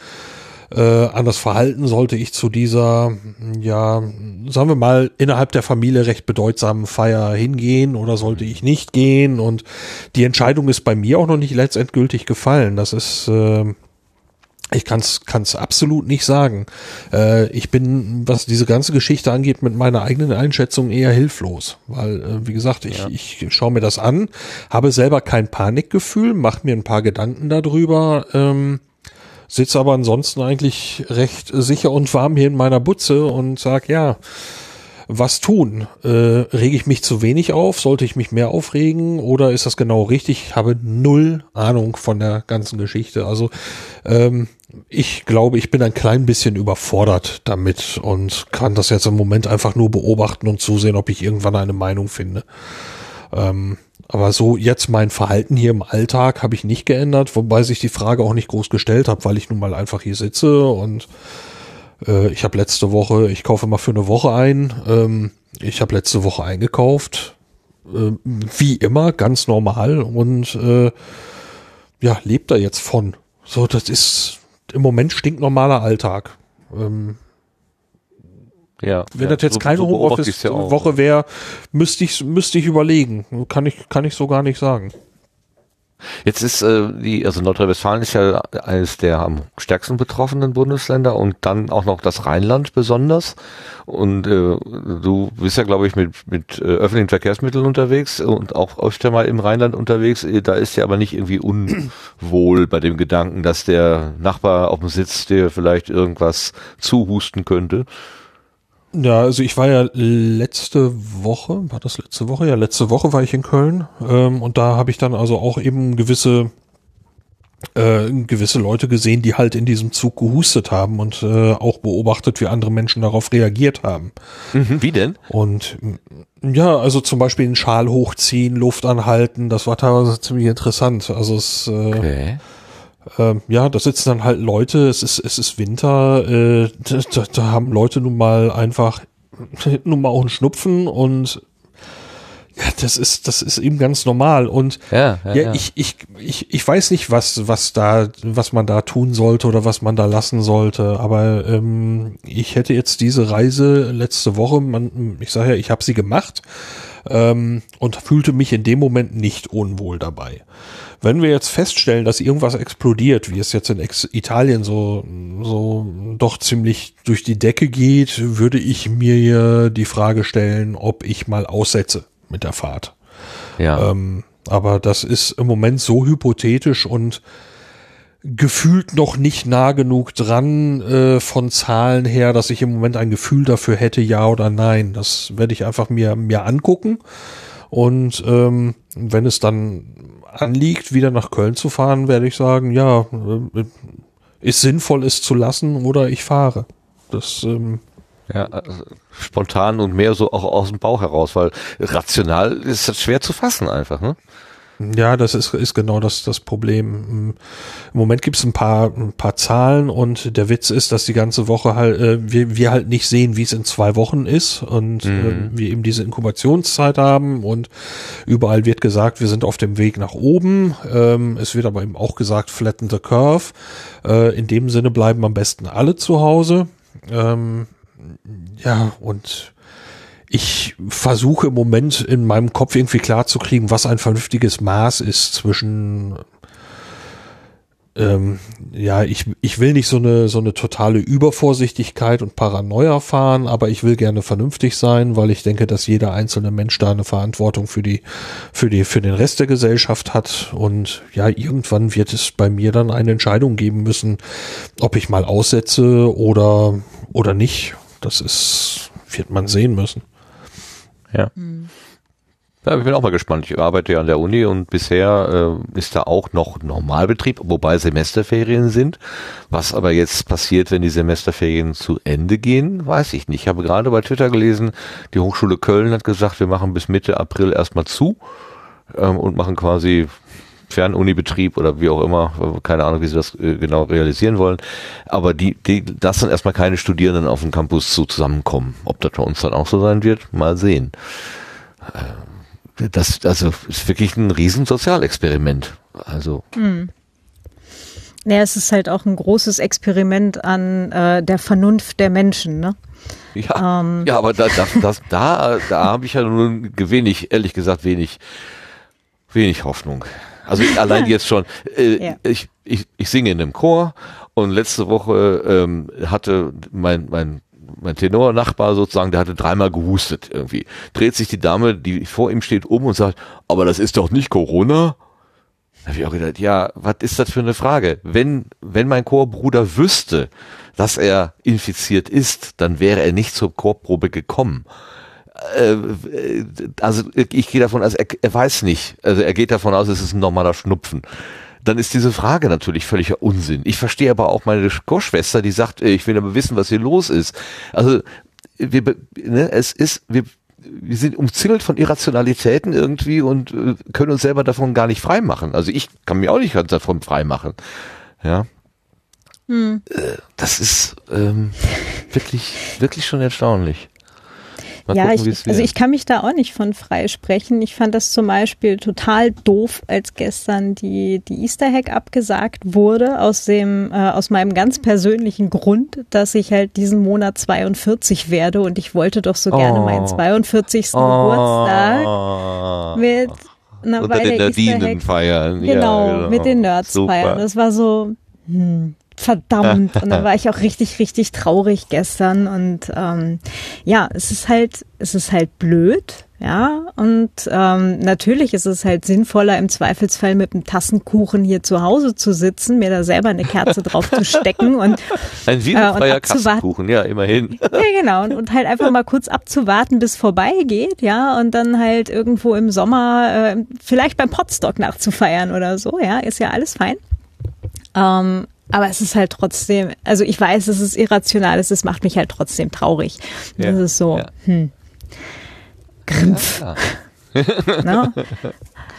Speaker 4: äh, anders verhalten, sollte ich zu dieser, ja, sagen wir mal, innerhalb der Familie recht bedeutsamen Feier hingehen oder sollte ich nicht gehen? Und die Entscheidung ist bei mir auch noch nicht letztendgültig gefallen. Das ist, äh, ich kann es absolut nicht sagen. Äh, ich bin, was diese ganze Geschichte angeht, mit meiner eigenen Einschätzung eher hilflos. Weil, äh, wie gesagt, ich, ja. ich schaue mir das an, habe selber kein Panikgefühl, mache mir ein paar Gedanken darüber, ähm, sitze aber ansonsten eigentlich recht sicher und warm hier in meiner Butze und sag ja, was tun? Äh, rege ich mich zu wenig auf? Sollte ich mich mehr aufregen? Oder ist das genau richtig? Ich habe null Ahnung von der ganzen Geschichte. Also ähm, ich glaube, ich bin ein klein bisschen überfordert damit und kann das jetzt im Moment einfach nur beobachten und zusehen, ob ich irgendwann eine Meinung finde. Ähm, aber so jetzt mein Verhalten hier im Alltag habe ich nicht geändert, wobei sich die Frage auch nicht groß gestellt hat, weil ich nun mal einfach hier sitze und äh, ich habe letzte Woche, ich kaufe mal für eine Woche ein, ähm, ich habe letzte Woche eingekauft, äh, wie immer, ganz normal und äh, ja, lebt da jetzt von. So, das ist im Moment stinknormaler Alltag. Ähm, Ja, Wenn ja, das jetzt so, keine so Homeoffice-Woche ja wäre, müsste ich, müsste ich überlegen. Kann ich, kann ich so gar nicht sagen.
Speaker 1: Jetzt ist äh, die, also Nordrhein-Westfalen ist ja eines der am stärksten betroffenen Bundesländer und dann auch noch das Rheinland besonders. Und äh, du bist ja, glaube ich, mit, mit äh, öffentlichen Verkehrsmitteln unterwegs und auch öfter mal im Rheinland unterwegs. Äh, da ist ja aber nicht irgendwie unwohl bei dem Gedanken, dass der Nachbar auf dem Sitz dir vielleicht irgendwas zuhusten könnte.
Speaker 4: Ja, also ich war ja letzte Woche, war das letzte Woche? Ja, letzte Woche war ich in Köln ähm, und da habe ich dann also auch eben gewisse äh, gewisse Leute gesehen, die halt in diesem Zug gehustet haben und äh, auch beobachtet, wie andere Menschen darauf reagiert haben.
Speaker 1: Mhm, wie denn?
Speaker 4: Und ja, also zum Beispiel den Schal hochziehen, Luft anhalten, das war teilweise ziemlich interessant. Also es äh, okay ähm, ja, da sitzen dann halt Leute, es ist, es ist Winter, äh, da, da haben Leute nun mal einfach nun mal auch einen Schnupfen und ja, das ist, das ist eben ganz normal. Und ja, ja, ja, Ich, ich, ich, ich weiß nicht, was, was da, was man da tun sollte oder was man da lassen sollte. Aber ähm, ich hätte jetzt diese Reise letzte Woche, man, ich sage ja, ich habe sie gemacht ähm, und fühlte mich in dem Moment nicht unwohl dabei. Wenn wir jetzt feststellen, dass irgendwas explodiert, wie es jetzt in Ex Italien so, so doch ziemlich durch die Decke geht, würde ich mir die Frage stellen, ob ich mal aussetze mit der Fahrt. Ja. Ähm, aber das ist im Moment so hypothetisch und gefühlt noch nicht nah genug dran äh, von Zahlen her, dass ich im Moment ein Gefühl dafür hätte, ja oder nein. Das werde ich einfach mir, mir angucken. Und ähm, wenn es dann anliegt, wieder nach Köln zu fahren, werde ich sagen, ja, äh, ist sinnvoll, es zu lassen oder ich fahre. Das ähm,
Speaker 1: ja, also spontan und mehr so auch aus dem Bauch heraus, weil rational ist das schwer zu fassen einfach, ne?
Speaker 4: Ja, das ist, ist genau das, das Problem. Im Moment gibt es ein paar, ein paar Zahlen und der Witz ist, dass die ganze Woche halt, äh, wir, wir halt nicht sehen, wie es in zwei Wochen ist und mhm. äh, wir eben diese Inkubationszeit haben und überall wird gesagt, wir sind auf dem Weg nach oben. Ähm, es wird aber eben auch gesagt, flatten the curve. Äh, in dem Sinne bleiben am besten alle zu Hause. Ähm, ja, und ich versuche im Moment in meinem Kopf irgendwie klarzukriegen, was ein vernünftiges Maß ist zwischen ähm, ja, ich, ich will nicht so eine, so eine totale Übervorsichtigkeit und Paranoia fahren, aber ich will gerne vernünftig sein, weil ich denke, dass jeder einzelne Mensch da eine Verantwortung für die, für die, für den Rest der Gesellschaft hat. Und ja, irgendwann wird es bei mir dann eine Entscheidung geben müssen, ob ich mal aussetze oder, oder nicht. Das ist, wird man sehen müssen.
Speaker 1: Ja. Mhm. Ja, ich bin auch mal gespannt. Ich arbeite ja an der Uni und bisher äh, ist da auch noch Normalbetrieb, wobei Semesterferien sind. Was aber jetzt passiert, wenn die Semesterferien zu Ende gehen, weiß ich nicht. Ich habe gerade bei Twitter gelesen, die Hochschule Köln hat gesagt, wir machen bis Mitte April erstmal zu ähm, und machen quasi Fernunibetrieb oder wie auch immer, keine Ahnung, wie sie das äh, genau realisieren wollen. Aber die, die lassen erstmal keine Studierenden auf dem Campus so zusammenkommen. Ob das bei uns dann auch so sein wird, mal sehen. Äh, das also ist wirklich ein riesen Sozialexperiment. Also. Hm.
Speaker 3: Naja, es ist halt auch ein großes Experiment an äh, der Vernunft der Menschen, ne?
Speaker 1: Ja, ähm. ja aber da, das, das, da, da habe ich ja nun wenig, ehrlich gesagt, wenig, wenig Hoffnung. Also allein jetzt schon. Äh, ja. ich, ich, ich singe in einem Chor und letzte Woche ähm, hatte mein, mein mein Tenor-Nachbar sozusagen, der hatte dreimal gehustet irgendwie. Dreht sich die Dame, die vor ihm steht, um und sagt, aber das ist doch nicht Corona? Da habe ich auch gedacht, ja, was ist das für eine Frage? Wenn, wenn mein Chorbruder wüsste, dass er infiziert ist, dann wäre er nicht zur Chorprobe gekommen. Äh, also ich gehe davon aus, er, er weiß nicht. Also er geht davon aus, es ist ein normaler Schnupfen dann ist diese Frage natürlich völliger Unsinn. Ich verstehe aber auch meine Chorschwester, die sagt, äh, ich will aber wissen, was hier los ist. Also wir, ne, es ist, wir, wir sind umzingelt von Irrationalitäten irgendwie und äh, können uns selber davon gar nicht freimachen. Also ich kann mir auch nicht ganz davon freimachen. Ja. Hm. Das ist ähm, wirklich, wirklich schon erstaunlich.
Speaker 3: Mal ja, gucken, ich, also ich kann mich da auch nicht von freisprechen. Ich fand das zum Beispiel total doof, als gestern die, die Easter Hack abgesagt wurde, aus dem, äh, aus meinem ganz persönlichen Grund, dass ich halt diesen Monat 42 werde und ich wollte doch so gerne oh. meinen 42. Oh. Geburtstag mit
Speaker 1: einer Unter Weile den Nerdinen feiern.
Speaker 3: Genau, ja, genau, mit den Nerds Super. feiern. Das war so, hm, verdammt. Und da war ich auch richtig, richtig traurig gestern. Und ähm, ja, es ist halt, es ist halt blöd, ja. Und ähm, natürlich ist es halt sinnvoller, im Zweifelsfall mit einem Tassenkuchen hier zu Hause zu sitzen, mir da selber eine Kerze drauf zu stecken und
Speaker 1: ein äh, Kassenkuchen, ja, immerhin.
Speaker 3: Ja, genau. Und, und halt einfach mal kurz abzuwarten, bis vorbeigeht, ja, und dann halt irgendwo im Sommer äh, vielleicht beim Potstock nachzufeiern oder so, ja, ist ja alles fein. Ähm, aber es ist halt trotzdem, also ich weiß, es ist irrational, es macht mich halt trotzdem traurig. Ja, das ist so, ja. hm. Grimpf. Ja, no?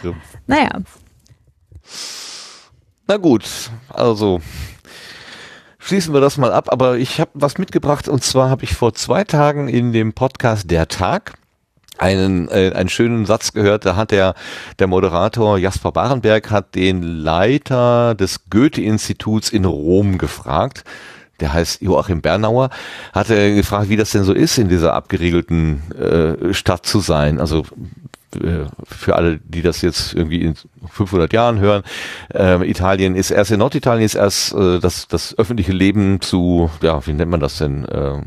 Speaker 3: Grimpf. Naja.
Speaker 1: Na gut, also schließen wir das mal ab, aber ich habe was mitgebracht und zwar habe ich vor zwei Tagen in dem Podcast Der Tag einen, äh, einen schönen Satz gehört, da hat der, der Moderator Jasper Barenberg hat den Leiter des Goethe-Instituts in Rom gefragt, der heißt Joachim Bernauer, hat er gefragt, wie das denn so ist, in dieser abgeriegelten äh, Stadt zu sein. Also äh, für alle, die das jetzt irgendwie in 500 Jahren hören, äh, Italien ist erst in Norditalien ist erst äh, das, das öffentliche Leben zu, ja, wie nennt man das denn? Äh,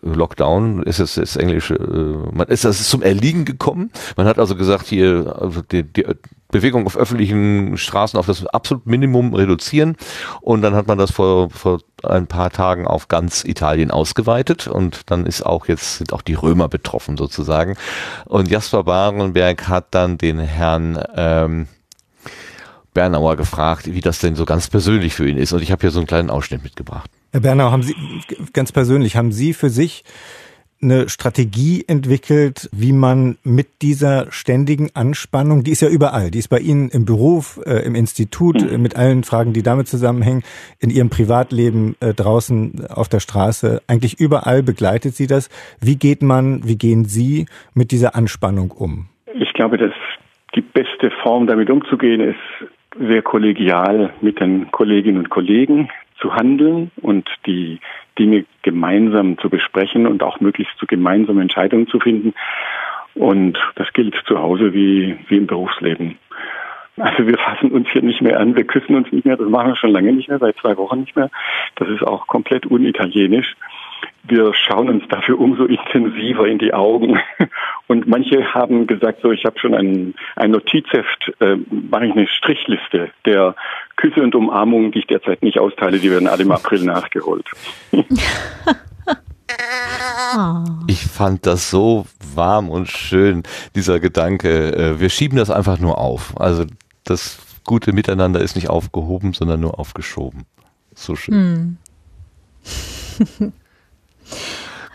Speaker 1: Lockdown ist es das englische, äh, man ist das zum Erliegen gekommen. Man hat also gesagt, hier also die, die Bewegung auf öffentlichen Straßen auf das absolute Minimum reduzieren. Und dann hat man das vor, vor ein paar Tagen auf ganz Italien ausgeweitet. Und dann ist auch jetzt sind auch die Römer betroffen sozusagen. Und Jasper Barenberg hat dann den Herrn ähm, Bernauer gefragt, wie das denn so ganz persönlich für ihn ist und ich habe hier so einen kleinen Ausschnitt mitgebracht.
Speaker 5: Herr Bernau, haben Sie ganz persönlich, haben Sie für sich eine Strategie entwickelt, wie man mit dieser ständigen Anspannung, die ist ja überall, die ist bei Ihnen im Beruf, äh, im Institut, äh, mit allen Fragen, die damit zusammenhängen, in Ihrem Privatleben äh, draußen auf der Straße, eigentlich überall begleitet Sie das. Wie geht man, wie gehen Sie mit dieser Anspannung um?
Speaker 6: Ich glaube, dass die beste Form, damit umzugehen, ist sehr kollegial mit den Kolleginnen und Kollegen zu handeln und die Dinge gemeinsam zu besprechen und auch möglichst zu gemeinsamen Entscheidungen zu finden. Und das gilt zu Hause wie, wie im Berufsleben. Also wir fassen uns hier nicht mehr an, wir küssen uns nicht mehr, das machen wir schon lange nicht mehr, seit zwei Wochen nicht mehr. Das ist auch komplett unitalienisch wir schauen uns dafür umso intensiver in die Augen. Und manche haben gesagt, so ich habe schon ein, ein Notizheft, äh, mache ich eine Strichliste der Küsse und Umarmungen, die ich derzeit nicht austeile, die werden alle im April nachgeholt.
Speaker 1: Ich fand das so warm und schön, dieser Gedanke. Äh, wir schieben das einfach nur auf. Also das gute Miteinander ist nicht aufgehoben, sondern nur aufgeschoben. So schön.
Speaker 3: Hm.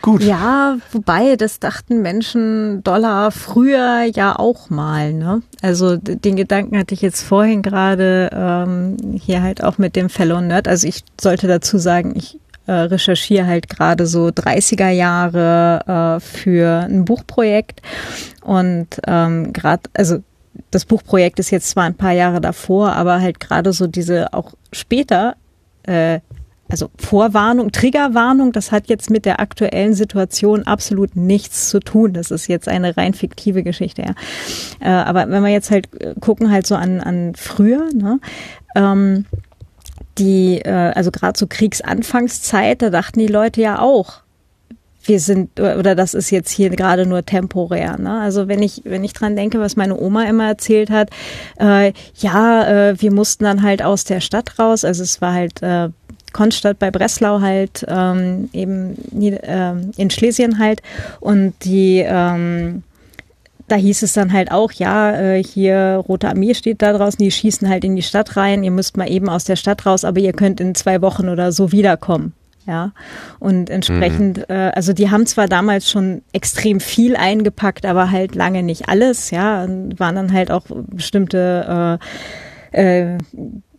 Speaker 3: Gut. Ja, wobei, das dachten Menschen Dollar früher ja auch mal, ne? Also den Gedanken hatte ich jetzt vorhin gerade ähm, hier halt auch mit dem Fellow Nerd. Also ich sollte dazu sagen, ich äh, recherchiere halt gerade so 30er Jahre äh, für ein Buchprojekt und ähm, gerade, also das Buchprojekt ist jetzt zwar ein paar Jahre davor, aber halt gerade so diese auch später äh, also Vorwarnung, Triggerwarnung, das hat jetzt mit der aktuellen Situation absolut nichts zu tun. Das ist jetzt eine rein fiktive Geschichte, ja. Äh, aber wenn wir jetzt halt äh, gucken, halt so an, an früher, ne, ähm, die, äh, also gerade zur Kriegsanfangszeit, da dachten die Leute ja auch, wir sind oder das ist jetzt hier gerade nur temporär. Ne? Also wenn ich wenn ich dran denke, was meine Oma immer erzählt hat, äh, ja, äh, wir mussten dann halt aus der Stadt raus. Also es war halt äh, Konstadt bei Breslau halt, ähm, eben äh, in Schlesien halt. Und die, ähm, da hieß es dann halt auch, ja, äh, hier Rote Armee steht da draußen, die schießen halt in die Stadt rein, ihr müsst mal eben aus der Stadt raus, aber ihr könnt in zwei Wochen oder so wiederkommen. Ja, und entsprechend, mhm. äh, also die haben zwar damals schon extrem viel eingepackt, aber halt lange nicht alles, ja, und waren dann halt auch bestimmte äh, äh,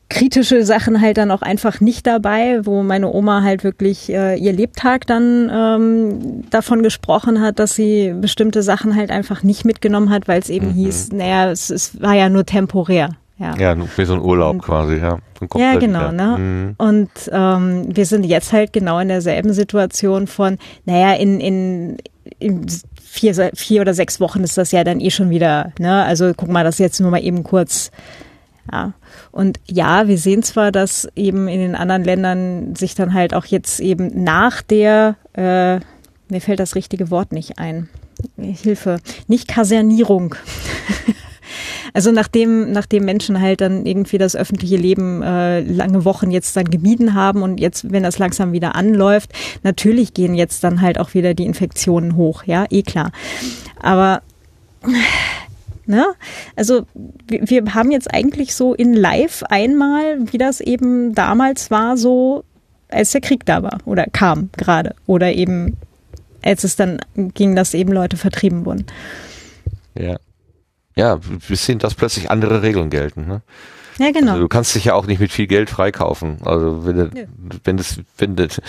Speaker 3: kritische Sachen halt dann auch einfach nicht dabei, wo meine Oma halt wirklich äh, ihr Lebtag dann ähm, davon gesprochen hat, dass sie bestimmte Sachen halt einfach nicht mitgenommen hat, weil es eben mhm. hieß, naja, es, es war ja nur temporär. Ja,
Speaker 1: ja wie so ein Urlaub und, quasi, ja.
Speaker 3: Ja, genau, ne? Mhm. Und ähm, wir sind jetzt halt genau in derselben Situation von, naja, in, in, in vier, vier oder sechs Wochen ist das ja dann eh schon wieder, ne? Also guck mal, das jetzt nur mal eben kurz ja. Und ja, wir sehen zwar, dass eben in den anderen Ländern sich dann halt auch jetzt eben nach der, äh, mir fällt das richtige Wort nicht ein. Hilfe, nicht Kasernierung. also nachdem, nachdem Menschen halt dann irgendwie das öffentliche Leben äh, lange Wochen jetzt dann gemieden haben und jetzt, wenn das langsam wieder anläuft, natürlich gehen jetzt dann halt auch wieder die Infektionen hoch, ja, eh klar. Aber Ne? Also wir, wir haben jetzt eigentlich so in Live einmal, wie das eben damals war, so als der Krieg da war oder kam gerade oder eben als es dann ging, dass eben Leute vertrieben wurden.
Speaker 1: Ja. Ja, wir sehen, dass plötzlich andere Regeln gelten. Ne?
Speaker 3: Ja, genau.
Speaker 1: Also du kannst dich ja auch nicht mit viel Geld freikaufen. Also wenn, ja. wenn das, wenn das,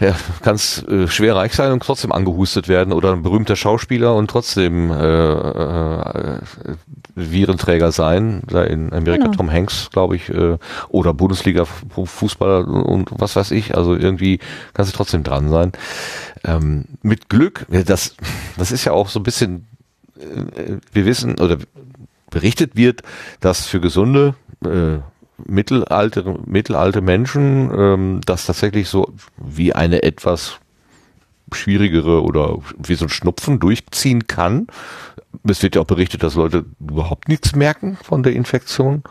Speaker 1: ja, kannst äh, schwer reich sein und trotzdem angehustet werden oder ein berühmter Schauspieler und trotzdem äh, äh, Virenträger sein. Da in Amerika genau. Tom Hanks, glaube ich, äh, oder Bundesliga-Fußballer und was weiß ich. Also irgendwie kannst du trotzdem dran sein. Ähm, mit Glück, das, das ist ja auch so ein bisschen, äh, wir wissen oder berichtet wird, dass für gesunde äh, mittelalte, mittelalte Menschen ähm, das tatsächlich so wie eine etwas schwierigere oder wie so ein Schnupfen durchziehen kann. Es wird ja auch berichtet, dass Leute überhaupt nichts merken von der Infektion,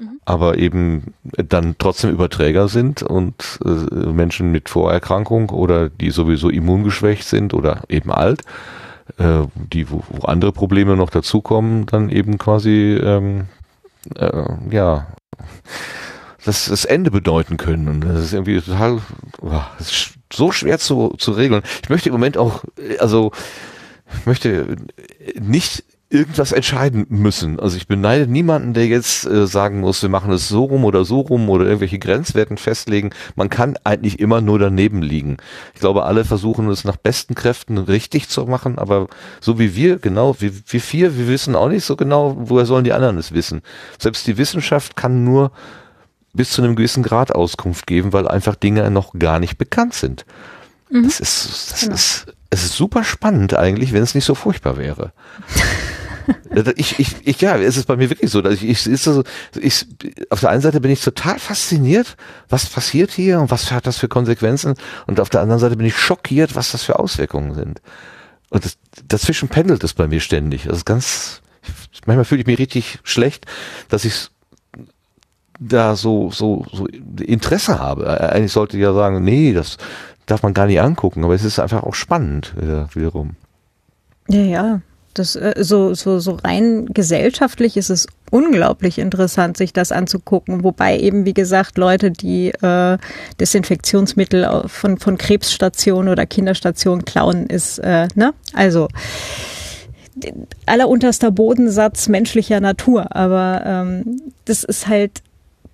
Speaker 1: mhm. aber eben dann trotzdem Überträger sind und äh, Menschen mit Vorerkrankung oder die sowieso immungeschwächt sind oder eben alt, äh, die wo, wo andere Probleme noch dazukommen, dann eben quasi ähm, äh, ja das, das Ende bedeuten können. Und das ist irgendwie total oh, ist so schwer zu, zu regeln. Ich möchte im Moment auch, also ich möchte nicht irgendwas entscheiden müssen. Also ich beneide niemanden, der jetzt äh, sagen muss, wir machen es so rum oder so rum oder irgendwelche Grenzwerten festlegen. Man kann eigentlich immer nur daneben liegen. Ich glaube, alle versuchen es nach besten Kräften richtig zu machen, aber so wie wir, genau, wie wir vier, wir wissen auch nicht so genau, woher sollen die anderen es wissen. Selbst die Wissenschaft kann nur bis zu einem gewissen Grad Auskunft geben, weil einfach Dinge noch gar nicht bekannt sind. Mhm. Das ist, das genau. ist, es ist super spannend eigentlich, wenn es nicht so furchtbar wäre. ich, ich, ich, ja, es ist bei mir wirklich so, dass ich, ich, ist so, ich, auf der einen Seite bin ich total fasziniert, was passiert hier und was hat das für Konsequenzen und auf der anderen Seite bin ich schockiert, was das für Auswirkungen sind. Und das, dazwischen pendelt es bei mir ständig. Das ist ganz, manchmal fühle ich mich richtig schlecht, dass ich da so, so, so Interesse habe. Eigentlich sollte ich ja sagen, nee, das darf man gar nicht angucken, aber es ist einfach auch spannend äh, wiederum.
Speaker 3: Ja, ja. Das, äh, so, so, so rein gesellschaftlich ist es unglaublich interessant, sich das anzugucken. Wobei eben, wie gesagt, Leute, die äh, Desinfektionsmittel von, von Krebsstationen oder Kinderstationen klauen, ist, äh, ne? Also allerunterster Bodensatz menschlicher Natur. Aber ähm, das ist halt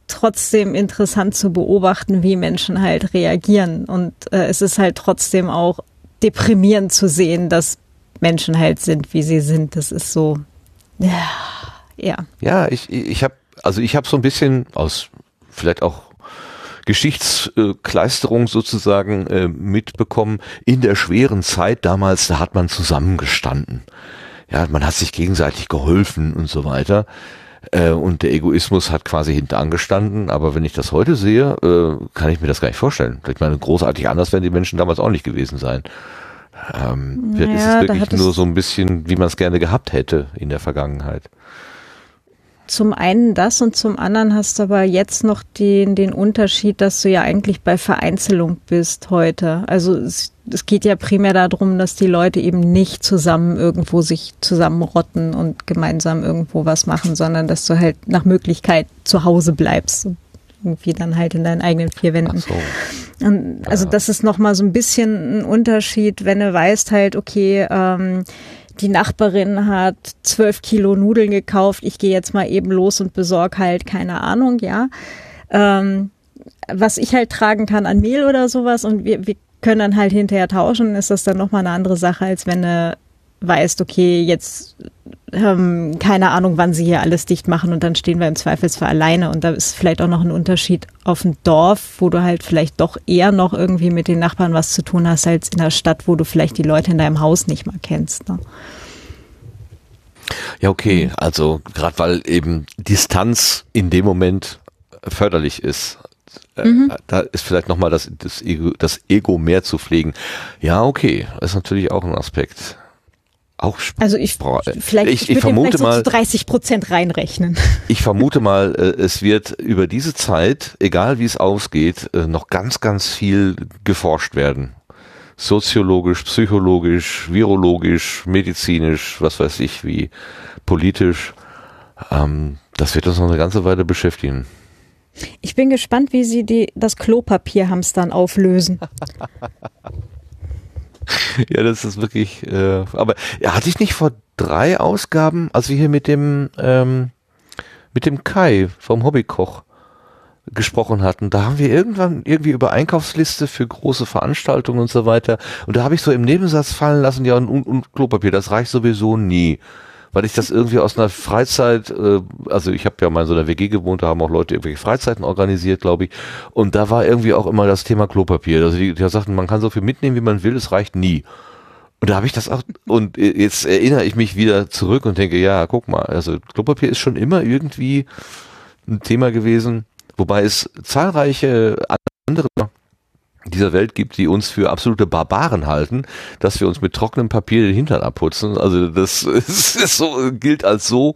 Speaker 3: trotzdem interessant zu beobachten, wie Menschen halt reagieren. Und äh, es ist halt trotzdem auch deprimierend zu sehen, dass Menschen halt sind, wie sie sind. Das ist so, ja. Ja,
Speaker 1: ja ich, ich habe also ich so ein bisschen aus vielleicht auch Geschichtskleisterung sozusagen äh, mitbekommen. In der schweren Zeit damals, da hat man zusammengestanden. Ja, man hat sich gegenseitig geholfen und so weiter. Äh, und der Egoismus hat quasi hinter angestanden. Aber wenn ich das heute sehe, äh, kann ich mir das gar nicht vorstellen. Ich meine, großartig anders werden die Menschen damals auch nicht gewesen sein. Ähm, ja, ist es wirklich nur so ein bisschen, wie man es gerne gehabt hätte in der Vergangenheit.
Speaker 3: Zum einen das und zum anderen hast du aber jetzt noch den, den Unterschied, dass du ja eigentlich bei Vereinzelung bist heute. Also es, es geht ja primär darum, dass die Leute eben nicht zusammen irgendwo sich zusammenrotten und gemeinsam irgendwo was machen, sondern dass du halt nach Möglichkeit zu Hause bleibst irgendwie dann halt in deinen eigenen vier Wänden. Ach so. Und also das ist nochmal so ein bisschen ein Unterschied, wenn du weißt halt, okay, ähm, die Nachbarin hat zwölf Kilo Nudeln gekauft, ich gehe jetzt mal eben los und besorge halt, keine Ahnung, ja. Ähm, was ich halt tragen kann an Mehl oder sowas und wir, wir können dann halt hinterher tauschen, ist das dann nochmal eine andere Sache, als wenn du weißt, okay, jetzt ähm, keine Ahnung, wann sie hier alles dicht machen und dann stehen wir im Zweifelsfall alleine und da ist vielleicht auch noch ein Unterschied auf dem Dorf, wo du halt vielleicht doch eher noch irgendwie mit den Nachbarn was zu tun hast, als in der Stadt, wo du vielleicht die Leute in deinem Haus nicht mal kennst. Ne?
Speaker 1: Ja, okay, also gerade weil eben Distanz in dem Moment förderlich ist. Äh, mhm. Da ist vielleicht nochmal das, das, Ego, das Ego mehr zu pflegen. Ja, okay, ist natürlich auch ein Aspekt. Auch
Speaker 3: also ich vielleicht ich, ich, ich vermute mal so 30 Prozent reinrechnen.
Speaker 1: Ich vermute mal, äh, es wird über diese Zeit, egal wie es ausgeht, äh, noch ganz ganz viel geforscht werden. Soziologisch, psychologisch, virologisch, medizinisch, was weiß ich, wie politisch. Ähm, das wird uns noch eine ganze Weile beschäftigen.
Speaker 3: Ich bin gespannt, wie sie die, das Klopapierhamstern auflösen.
Speaker 1: ja, das ist wirklich. Äh, aber ja, hatte ich nicht vor drei Ausgaben, als wir hier mit dem ähm, mit dem Kai vom Hobbykoch gesprochen hatten, da haben wir irgendwann irgendwie über Einkaufsliste für große Veranstaltungen und so weiter. Und da habe ich so im Nebensatz fallen lassen, ja, und, und Klopapier, das reicht sowieso nie weil ich das irgendwie aus einer Freizeit, äh, also ich habe ja mal in so einer WG gewohnt, da haben auch Leute irgendwelche Freizeiten organisiert, glaube ich. Und da war irgendwie auch immer das Thema Klopapier. Also die, die sagten, man kann so viel mitnehmen, wie man will, es reicht nie. Und da habe ich das auch, und jetzt erinnere ich mich wieder zurück und denke, ja, guck mal, also Klopapier ist schon immer irgendwie ein Thema gewesen, wobei es zahlreiche andere dieser Welt gibt, die uns für absolute Barbaren halten, dass wir uns mit trockenem Papier den Hintern abputzen. Also das ist, ist so, gilt als so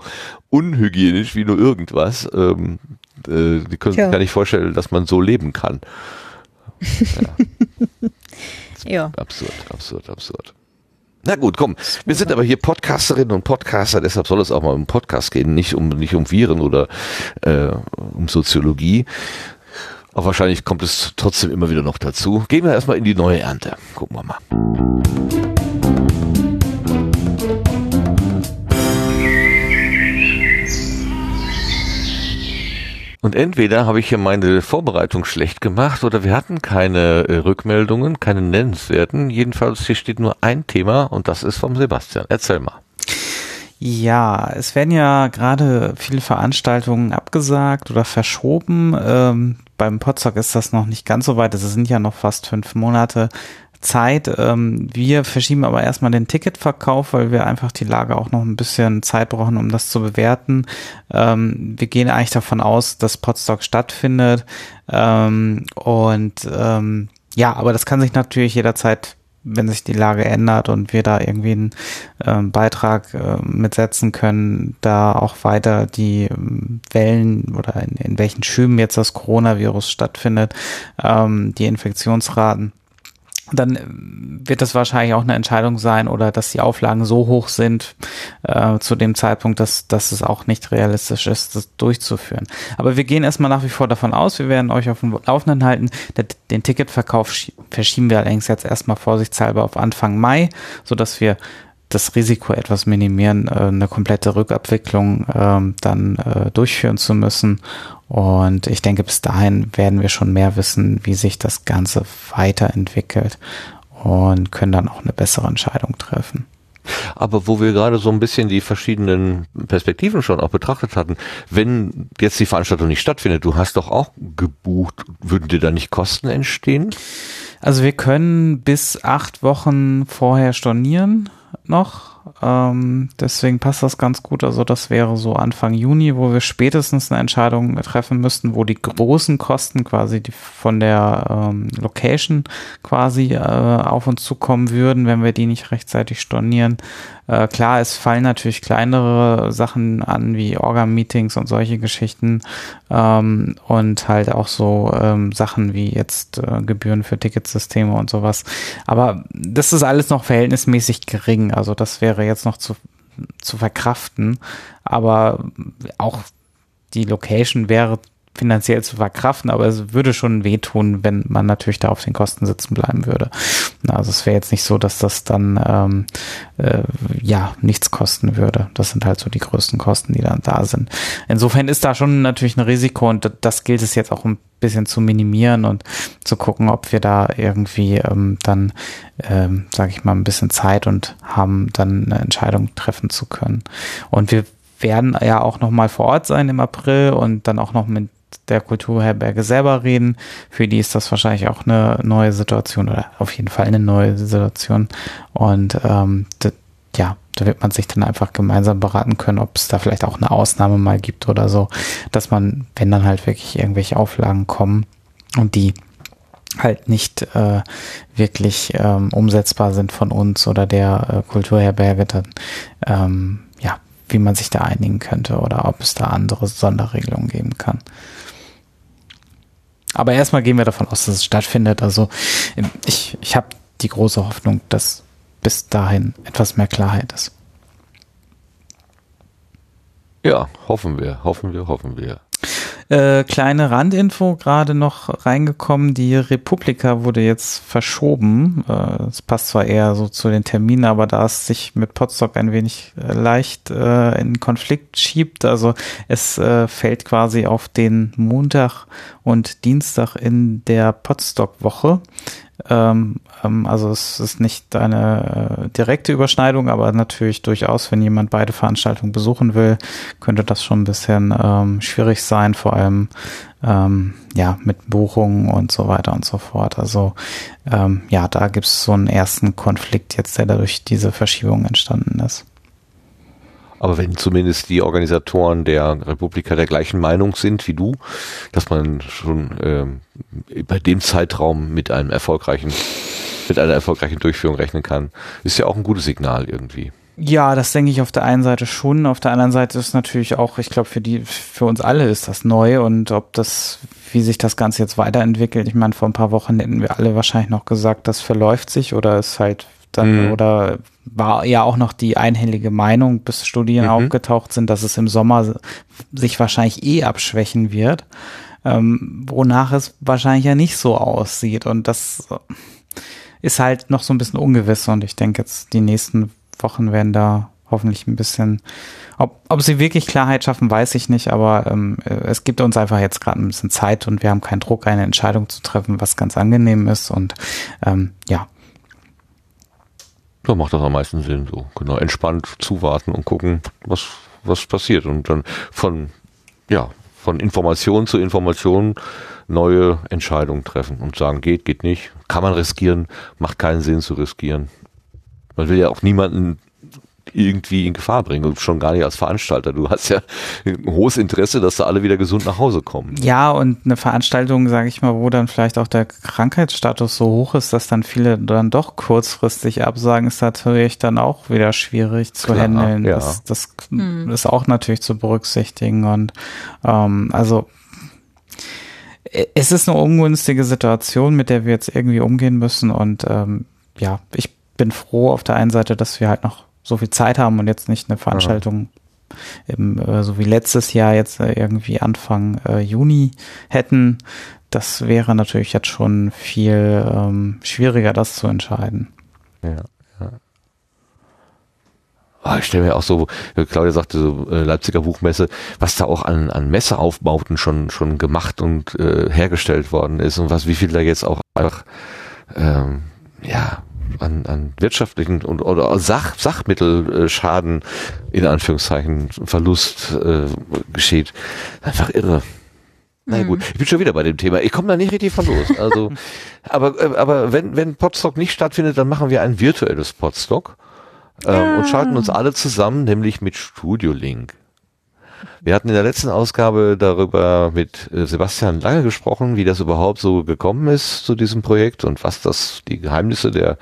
Speaker 1: unhygienisch wie nur irgendwas. Ähm, äh, die können sich gar nicht vorstellen, dass man so leben kann. Ja. ja. Absurd, absurd, absurd. Na gut, komm. Wir sind aber hier Podcasterinnen und Podcaster, deshalb soll es auch mal um Podcast gehen, nicht um nicht um Viren oder äh, um Soziologie, aber wahrscheinlich kommt es trotzdem immer wieder noch dazu. Gehen wir erstmal in die neue Ernte. Gucken wir mal. Und entweder habe ich hier meine Vorbereitung schlecht gemacht oder wir hatten keine äh, Rückmeldungen, keine nennenswerten. Jedenfalls hier steht nur ein Thema und das ist vom Sebastian. Erzähl mal.
Speaker 2: Ja, es werden ja gerade viele Veranstaltungen abgesagt oder verschoben. Ähm, beim Potsdok ist das noch nicht ganz so weit. Es sind ja noch fast fünf Monate Zeit. Ähm, wir verschieben aber erstmal den Ticketverkauf, weil wir einfach die Lage auch noch ein bisschen Zeit brauchen, um das zu bewerten. Ähm, wir gehen eigentlich davon aus, dass Potsdok stattfindet. Ähm, und ja, aber das kann sich natürlich jederzeit wenn sich die Lage ändert und wir da irgendwie einen äh, Beitrag äh, mitsetzen können, da auch weiter die ähm, Wellen oder in, in, welchen Schüben jetzt das Coronavirus stattfindet, ähm, die Infektionsraten dann äh, wird das wahrscheinlich auch eine Entscheidung sein oder dass die Auflagen so hoch sind äh, zu dem Zeitpunkt, dass, dass es auch nicht realistisch ist, das durchzuführen. Aber wir gehen erstmal nach wie vor davon aus, wir werden euch auf dem Laufenden halten. Den Ticketverkauf verschieben wir allerdings jetzt erstmal vorsichtshalber auf Anfang Mai, so dass wir das Risiko etwas minimieren, äh, eine komplette Rückabwicklung ähm, dann äh, durchführen zu müssen und ich denke, bis dahin werden wir schon mehr wissen, wie sich das Ganze weiterentwickelt und können dann auch eine bessere Entscheidung treffen.
Speaker 1: Aber wo wir gerade so ein bisschen die verschiedenen Perspektiven schon auch betrachtet hatten, wenn jetzt die Veranstaltung nicht stattfindet, du hast doch auch gebucht, würden dir da nicht Kosten entstehen?
Speaker 2: Also wir können bis acht Wochen vorher stornieren noch ähm, deswegen passt das ganz gut. Also das wäre so Anfang Juni, wo wir spätestens eine Entscheidung treffen müssten, wo die großen Kosten quasi die von der ähm, Location quasi äh, auf uns zukommen würden, wenn wir die nicht rechtzeitig stornieren. Äh, klar, es fallen natürlich kleinere Sachen an, wie Orga-Meetings und solche Geschichten ähm, und halt auch so ähm, Sachen wie jetzt äh, Gebühren für Ticketsysteme und sowas. Aber das ist alles noch verhältnismäßig gering. Also das wäre jetzt noch zu, zu verkraften. Aber auch die Location wäre finanziell zu verkraften, aber es würde schon wehtun, wenn man natürlich da auf den Kosten sitzen bleiben würde. Also es wäre jetzt nicht so, dass das dann ähm, äh, ja nichts kosten würde. Das sind halt so die größten Kosten, die dann da sind. Insofern ist da schon natürlich ein Risiko und das gilt es jetzt auch ein bisschen zu minimieren und zu gucken, ob wir da irgendwie ähm, dann, ähm, sage ich mal, ein bisschen Zeit und haben, dann eine Entscheidung treffen zu können. Und wir werden ja auch noch mal vor Ort sein im April und dann auch noch mit der Kulturherberge selber reden. Für die ist das wahrscheinlich auch eine neue Situation oder auf jeden Fall eine neue Situation. Und ähm, ja, da wird man sich dann einfach gemeinsam beraten können, ob es da vielleicht auch eine Ausnahme mal gibt oder so, dass man, wenn dann halt wirklich irgendwelche Auflagen kommen und die halt nicht äh, wirklich ähm, umsetzbar sind von uns oder der äh, Kulturherberge, dann ähm, ja, wie man sich da einigen könnte oder ob es da andere Sonderregelungen geben kann. Aber erstmal gehen wir davon aus, dass es stattfindet. Also ich, ich habe die große Hoffnung, dass bis dahin etwas mehr Klarheit ist.
Speaker 1: Ja, hoffen wir, hoffen wir, hoffen wir.
Speaker 2: Äh, kleine Randinfo gerade noch reingekommen. Die Republika wurde jetzt verschoben. Es äh, passt zwar eher so zu den Terminen, aber da es sich mit Potsdok ein wenig äh, leicht äh, in Konflikt schiebt, also es äh, fällt quasi auf den Montag und Dienstag in der Potsdok-Woche. Ähm, ähm, also es ist nicht eine äh, direkte Überschneidung, aber natürlich durchaus, wenn jemand beide Veranstaltungen besuchen will, könnte das schon ein bisschen ähm, schwierig sein, vor allem ähm, ja mit Buchungen und so weiter und so fort. Also ähm, ja, da gibt es so einen ersten Konflikt jetzt, der dadurch diese Verschiebung entstanden ist.
Speaker 1: Aber wenn zumindest die Organisatoren der Republika der gleichen Meinung sind wie du, dass man schon ähm, bei dem Zeitraum mit einem erfolgreichen, mit einer erfolgreichen Durchführung rechnen kann, ist ja auch ein gutes Signal irgendwie.
Speaker 2: Ja, das denke ich auf der einen Seite schon. Auf der anderen Seite ist natürlich auch, ich glaube, für die, für uns alle ist das neu und ob das, wie sich das Ganze jetzt weiterentwickelt. Ich meine, vor ein paar Wochen hätten wir alle wahrscheinlich noch gesagt, das verläuft sich oder ist halt dann mhm. oder war ja auch noch die einhellige Meinung, bis Studien mhm. aufgetaucht sind, dass es im Sommer sich wahrscheinlich eh abschwächen wird, ähm, wonach es wahrscheinlich ja nicht so aussieht. Und das ist halt noch so ein bisschen ungewiss und ich denke jetzt die nächsten Wochen werden da hoffentlich ein bisschen, ob, ob sie wirklich Klarheit schaffen, weiß ich nicht, aber ähm, es gibt uns einfach jetzt gerade ein bisschen Zeit und wir haben keinen Druck, eine Entscheidung zu treffen, was ganz angenehm ist und ähm, ja,
Speaker 1: da macht das am meisten Sinn, so. Genau entspannt zuwarten und gucken, was was passiert. Und dann von ja von Information zu Information neue Entscheidungen treffen und sagen, geht, geht nicht, kann man riskieren, macht keinen Sinn zu riskieren. Man will ja auch niemanden irgendwie in Gefahr bringen und schon gar nicht als Veranstalter. Du hast ja ein hohes Interesse, dass da alle wieder gesund nach Hause kommen.
Speaker 2: Ja, und eine Veranstaltung, sage ich mal, wo dann vielleicht auch der Krankheitsstatus so hoch ist, dass dann viele dann doch kurzfristig absagen, ist natürlich dann auch wieder schwierig zu Klar, handeln. Ja. Das, das hm. ist auch natürlich zu berücksichtigen und ähm, also es ist eine ungünstige Situation, mit der wir jetzt irgendwie umgehen müssen und ähm, ja, ich bin froh auf der einen Seite, dass wir halt noch so viel Zeit haben und jetzt nicht eine Veranstaltung im, äh, so wie letztes Jahr jetzt äh, irgendwie Anfang äh, Juni hätten. Das wäre natürlich jetzt schon viel ähm, schwieriger, das zu entscheiden.
Speaker 1: Ja, ja. Oh, ich stelle mir auch so, äh, Claudia sagte so äh, Leipziger Buchmesse, was da auch an, an Messeaufbauten schon schon gemacht und äh, hergestellt worden ist und was wie viel da jetzt auch einfach ähm, ja an, an wirtschaftlichen und oder Sach, Sachmittelschaden in Anführungszeichen Verlust äh, geschieht. Einfach irre. Na gut, ich bin schon wieder bei dem Thema. Ich komme da nicht richtig von los. Also, aber, äh, aber wenn, wenn Podstock nicht stattfindet, dann machen wir ein virtuelles Podstock ähm, ja. und schalten uns alle zusammen, nämlich mit Studio Link. Wir hatten in der letzten Ausgabe darüber mit äh, Sebastian Lange gesprochen, wie das überhaupt so gekommen ist zu diesem Projekt und was das die Geheimnisse der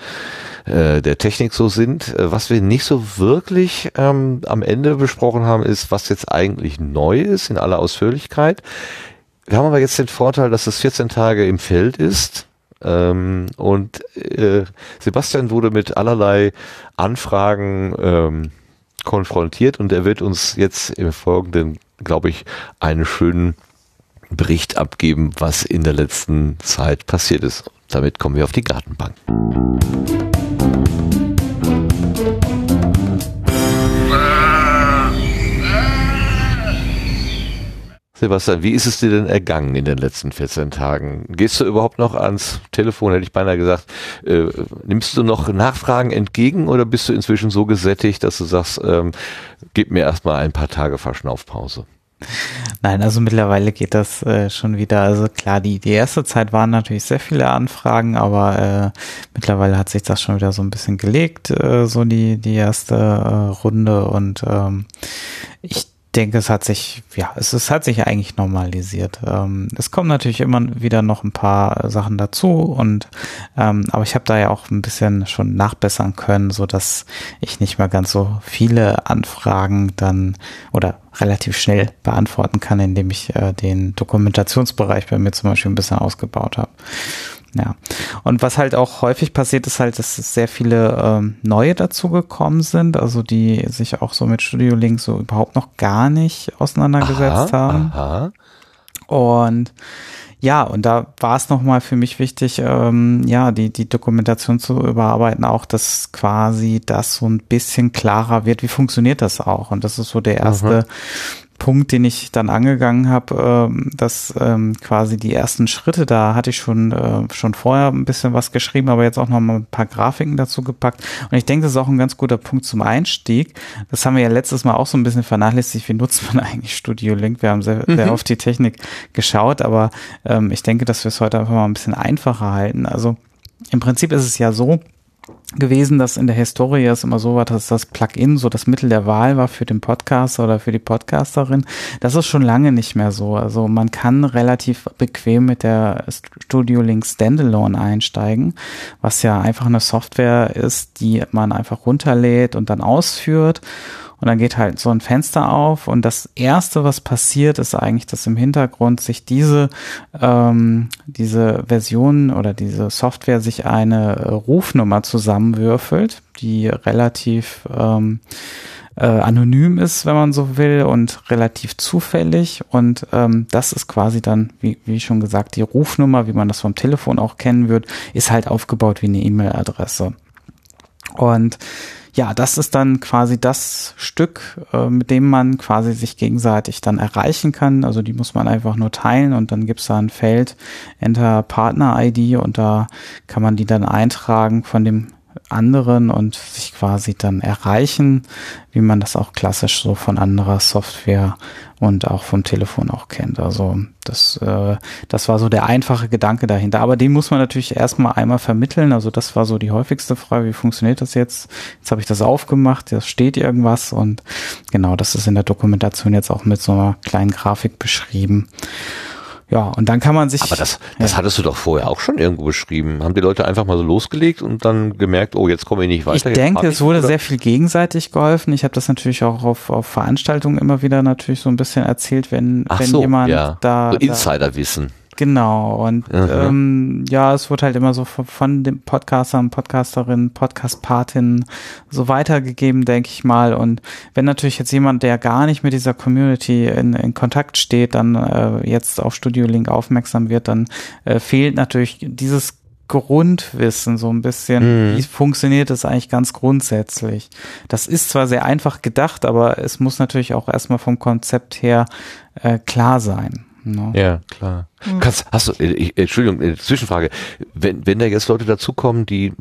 Speaker 1: äh, der Technik so sind. Äh, was wir nicht so wirklich ähm, am Ende besprochen haben, ist, was jetzt eigentlich neu ist in aller Ausführlichkeit. Wir haben aber jetzt den Vorteil, dass es 14 Tage im Feld ist. Ähm, und äh, Sebastian wurde mit allerlei Anfragen ähm, konfrontiert und er wird uns jetzt im Folgenden, glaube ich, einen schönen Bericht abgeben, was in der letzten Zeit passiert ist. Damit kommen wir auf die Gartenbank. Sebastian, wie ist es dir denn ergangen in den letzten 14 Tagen? Gehst du überhaupt noch ans Telefon, hätte ich beinahe gesagt. Äh, nimmst du noch Nachfragen entgegen oder bist du inzwischen so gesättigt, dass du sagst, ähm, gib mir erstmal ein paar Tage Verschnaufpause?
Speaker 2: Nein, also mittlerweile geht das äh, schon wieder. Also klar, die, die erste Zeit waren natürlich sehr viele Anfragen, aber äh, mittlerweile hat sich das schon wieder so ein bisschen gelegt, äh, so die, die erste äh, Runde. Und ähm, ich denke, es hat sich, ja, es, es hat sich eigentlich normalisiert. Ähm, es kommen natürlich immer wieder noch ein paar Sachen dazu und ähm, aber ich habe da ja auch ein bisschen schon nachbessern können, so dass ich nicht mehr ganz so viele Anfragen dann oder relativ schnell beantworten kann, indem ich äh, den Dokumentationsbereich bei mir zum Beispiel ein bisschen ausgebaut habe. Ja. Und was halt auch häufig passiert, ist halt, dass sehr viele ähm, neue dazugekommen sind, also die sich auch so mit Studio Link so überhaupt noch gar nicht auseinandergesetzt aha, haben. Aha. Und ja, und da war es nochmal für mich wichtig, ähm, ja, die, die Dokumentation zu überarbeiten, auch dass quasi das so ein bisschen klarer wird, wie funktioniert das auch. Und das ist so der erste mhm. Punkt, den ich dann angegangen habe, äh, dass ähm, quasi die ersten Schritte, da hatte ich schon äh, schon vorher ein bisschen was geschrieben, aber jetzt auch noch mal ein paar Grafiken dazu gepackt. Und ich denke, das ist auch ein ganz guter Punkt zum Einstieg. Das haben wir ja letztes Mal auch so ein bisschen vernachlässigt. Wie nutzt man eigentlich Studio Link? Wir haben sehr, mhm. sehr auf die Technik geschaut, aber ähm, ich denke, dass wir es heute einfach mal ein bisschen einfacher halten. Also im Prinzip ist es ja so, gewesen, dass in der Historie es immer so war, dass das Plugin so das Mittel der Wahl war für den Podcaster oder für die Podcasterin. Das ist schon lange nicht mehr so. Also man kann relativ bequem mit der Studio Link Standalone einsteigen, was ja einfach eine Software ist, die man einfach runterlädt und dann ausführt und dann geht halt so ein Fenster auf und das erste, was passiert, ist eigentlich, dass im Hintergrund sich diese, ähm, diese Version oder diese Software sich eine äh, Rufnummer zusammenwürfelt, die relativ ähm, äh, anonym ist, wenn man so will, und relativ zufällig. Und ähm, das ist quasi dann, wie, wie schon gesagt, die Rufnummer, wie man das vom Telefon auch kennen wird, ist halt aufgebaut wie eine E-Mail-Adresse. Und ja, das ist dann quasi das Stück, äh, mit dem man quasi sich gegenseitig dann erreichen kann. Also die muss man einfach nur teilen und dann gibt's da ein Feld Enter Partner ID und da kann man die dann eintragen von dem anderen und sich quasi dann erreichen, wie man das auch klassisch so von anderer Software und auch vom Telefon auch kennt. Also das, äh, das war so der einfache Gedanke dahinter. Aber den muss man natürlich erstmal einmal vermitteln. Also das war so die häufigste Frage, wie funktioniert das jetzt? Jetzt habe ich das aufgemacht, da steht irgendwas und genau, das ist in der Dokumentation jetzt auch mit so einer kleinen Grafik beschrieben. Ja, und dann kann man sich.
Speaker 1: Aber das, das ja. hattest du doch vorher auch schon irgendwo beschrieben. Haben die Leute einfach mal so losgelegt und dann gemerkt, oh, jetzt komme ich nicht weiter.
Speaker 2: Ich denke, es wurde oder? sehr viel gegenseitig geholfen. Ich habe das natürlich auch auf, auf Veranstaltungen immer wieder natürlich so ein bisschen erzählt, wenn,
Speaker 1: Ach
Speaker 2: wenn
Speaker 1: so,
Speaker 2: jemand
Speaker 1: ja.
Speaker 2: da.
Speaker 1: So Insiderwissen.
Speaker 2: Genau, und ähm, ja, es wird halt immer so von, von den Podcastern, Podcasterinnen, Podcastpatinnen so weitergegeben, denke ich mal. Und wenn natürlich jetzt jemand, der gar nicht mit dieser Community in, in Kontakt steht, dann äh, jetzt auf Studio Link aufmerksam wird, dann äh, fehlt natürlich dieses Grundwissen so ein bisschen, mhm. wie funktioniert das eigentlich ganz grundsätzlich. Das ist zwar sehr einfach gedacht, aber es muss natürlich auch erstmal vom Konzept her äh, klar sein.
Speaker 1: No. Ja, klar. Mhm. Kannst, hast du, äh, ich, Entschuldigung, äh, Zwischenfrage. Wenn, wenn da jetzt Leute dazukommen, die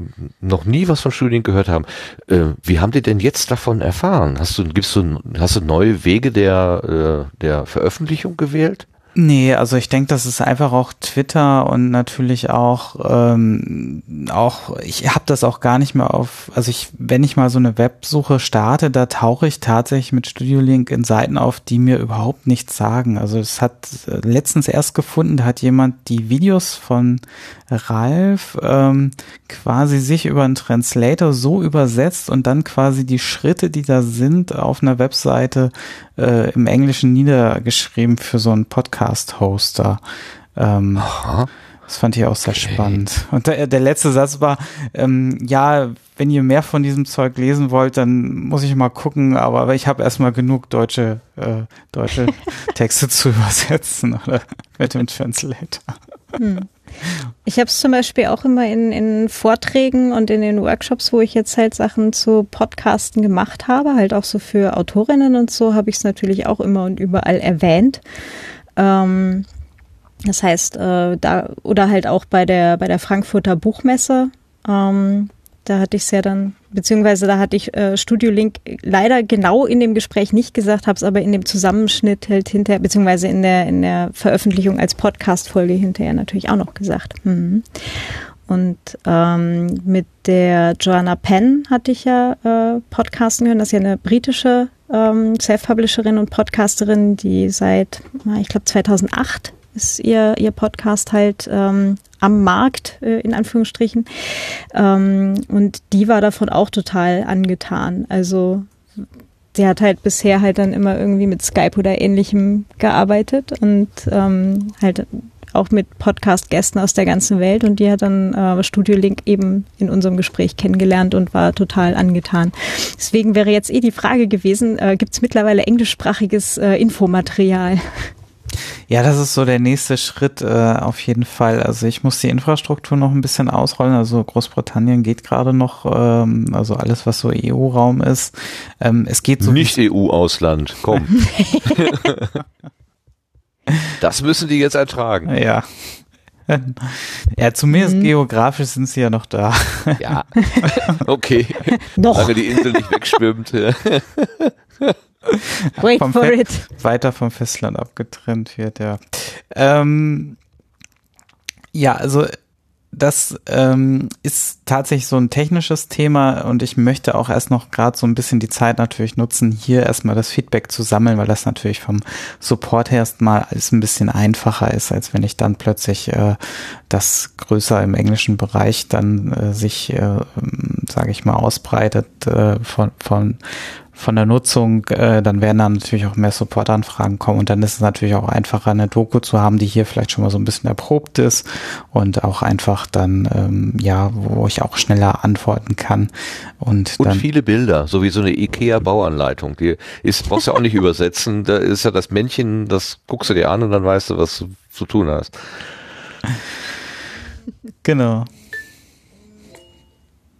Speaker 1: noch nie was von Studien gehört haben, äh, wie haben die denn jetzt davon erfahren? Hast du, gibst du, hast du neue Wege der, äh, der Veröffentlichung gewählt?
Speaker 2: Nee, also ich denke, das ist einfach auch Twitter und natürlich auch ähm, auch ich habe das auch gar nicht mehr auf, also ich wenn ich mal so eine Websuche starte, da tauche ich tatsächlich mit Studio Link in Seiten auf, die mir überhaupt nichts sagen. Also es hat äh, letztens erst gefunden, da hat jemand die Videos von Ralf ähm, quasi sich über einen Translator so übersetzt und dann quasi die Schritte, die da sind, auf einer Webseite äh, im Englischen niedergeschrieben für so einen Podcast-Hoster. Ähm, Das fand ich auch sehr okay. spannend. Und der, der letzte Satz war, ähm, ja, wenn ihr mehr von diesem Zeug lesen wollt, dann muss ich mal gucken, aber ich habe erstmal genug deutsche, äh, deutsche Texte zu übersetzen oder mit dem Translator. Hm.
Speaker 3: Ich habe es zum Beispiel auch immer in, in Vorträgen und in den Workshops, wo ich jetzt halt Sachen zu Podcasten gemacht habe, halt auch so für Autorinnen und so, habe ich es natürlich auch immer und überall erwähnt. Ähm, das heißt, äh, da oder halt auch bei der bei der Frankfurter Buchmesse. Ähm, da hatte ich es ja dann, beziehungsweise da hatte ich äh, Studio Link leider genau in dem Gespräch nicht gesagt, habe es aber in dem Zusammenschnitt halt hinterher, beziehungsweise in der, in der Veröffentlichung als Podcast-Folge hinterher natürlich auch noch gesagt. Mhm. Und ähm, mit der Joanna Penn hatte ich ja äh, podcasten können. Das ist ja eine britische ähm, Self-Publisherin und Podcasterin, die seit, ich glaube, 2008 ist ihr, ihr Podcast halt ähm, am Markt, äh, in Anführungsstrichen. Ähm, und die war davon auch total angetan. Also sie hat halt bisher halt dann immer irgendwie mit Skype oder ähnlichem gearbeitet und ähm, halt auch mit Podcast-Gästen aus der ganzen Welt und die hat dann äh, Studio Link eben in unserem Gespräch kennengelernt und war total angetan. Deswegen wäre jetzt eh die Frage gewesen, äh, gibt es mittlerweile englischsprachiges äh, Infomaterial?
Speaker 2: Ja, das ist so der nächste Schritt äh, auf jeden Fall. Also ich muss die Infrastruktur noch ein bisschen ausrollen. Also Großbritannien geht gerade noch, ähm, also alles, was so EU-Raum ist. Ähm, es geht so
Speaker 1: nicht EU-Ausland. Komm. das müssen die jetzt ertragen.
Speaker 2: Ja. Ja, zumindest mhm. geografisch sind sie ja noch da.
Speaker 1: Ja. Okay. noch. Solange die Insel nicht wegschwimmt.
Speaker 2: Wait for Fe it. Weiter vom Festland abgetrennt wird, ja. Ähm, ja, also das ähm, ist tatsächlich so ein technisches Thema und ich möchte auch erst noch gerade so ein bisschen die Zeit natürlich nutzen, hier erstmal das Feedback zu sammeln, weil das natürlich vom Support her erstmal alles ein bisschen einfacher ist, als wenn ich dann plötzlich äh, das größer im englischen Bereich dann äh, sich, äh, sage ich mal, ausbreitet äh, von, von von der Nutzung, äh, dann werden dann natürlich auch mehr Supportanfragen kommen und dann ist es natürlich auch einfacher, eine Doku zu haben, die hier vielleicht schon mal so ein bisschen erprobt ist und auch einfach dann, ähm, ja, wo ich auch schneller antworten kann. Und,
Speaker 1: und
Speaker 2: dann,
Speaker 1: viele Bilder, so wie so eine IKEA-Bauanleitung, die ist, brauchst du ja auch nicht übersetzen, da ist ja das Männchen, das guckst du dir an und dann weißt du, was du zu tun hast.
Speaker 2: Genau.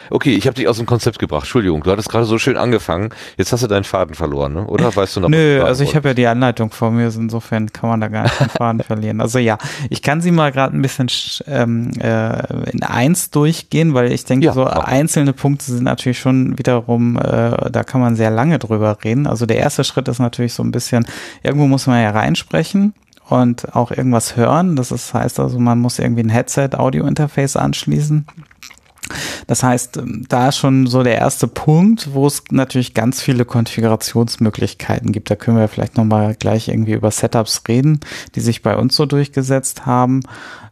Speaker 1: Okay, ich habe dich aus dem Konzept gebracht. Entschuldigung, du hattest gerade so schön angefangen. Jetzt hast du deinen Faden verloren, ne? oder? Weißt du noch?
Speaker 2: Nö, also ich habe ja die Anleitung vor mir, insofern kann man da gar nicht den Faden verlieren. Also ja, ich kann sie mal gerade ein bisschen ähm, äh, in eins durchgehen, weil ich denke, ja, so auch. einzelne Punkte sind natürlich schon wiederum, äh, da kann man sehr lange drüber reden. Also der erste Schritt ist natürlich so ein bisschen, irgendwo muss man ja reinsprechen und auch irgendwas hören. Das ist, heißt also, man muss irgendwie ein Headset-Audio-Interface anschließen. Das heißt, da ist schon so der erste Punkt, wo es natürlich ganz viele Konfigurationsmöglichkeiten gibt. Da können wir vielleicht nochmal gleich irgendwie über Setups reden, die sich bei uns so durchgesetzt haben.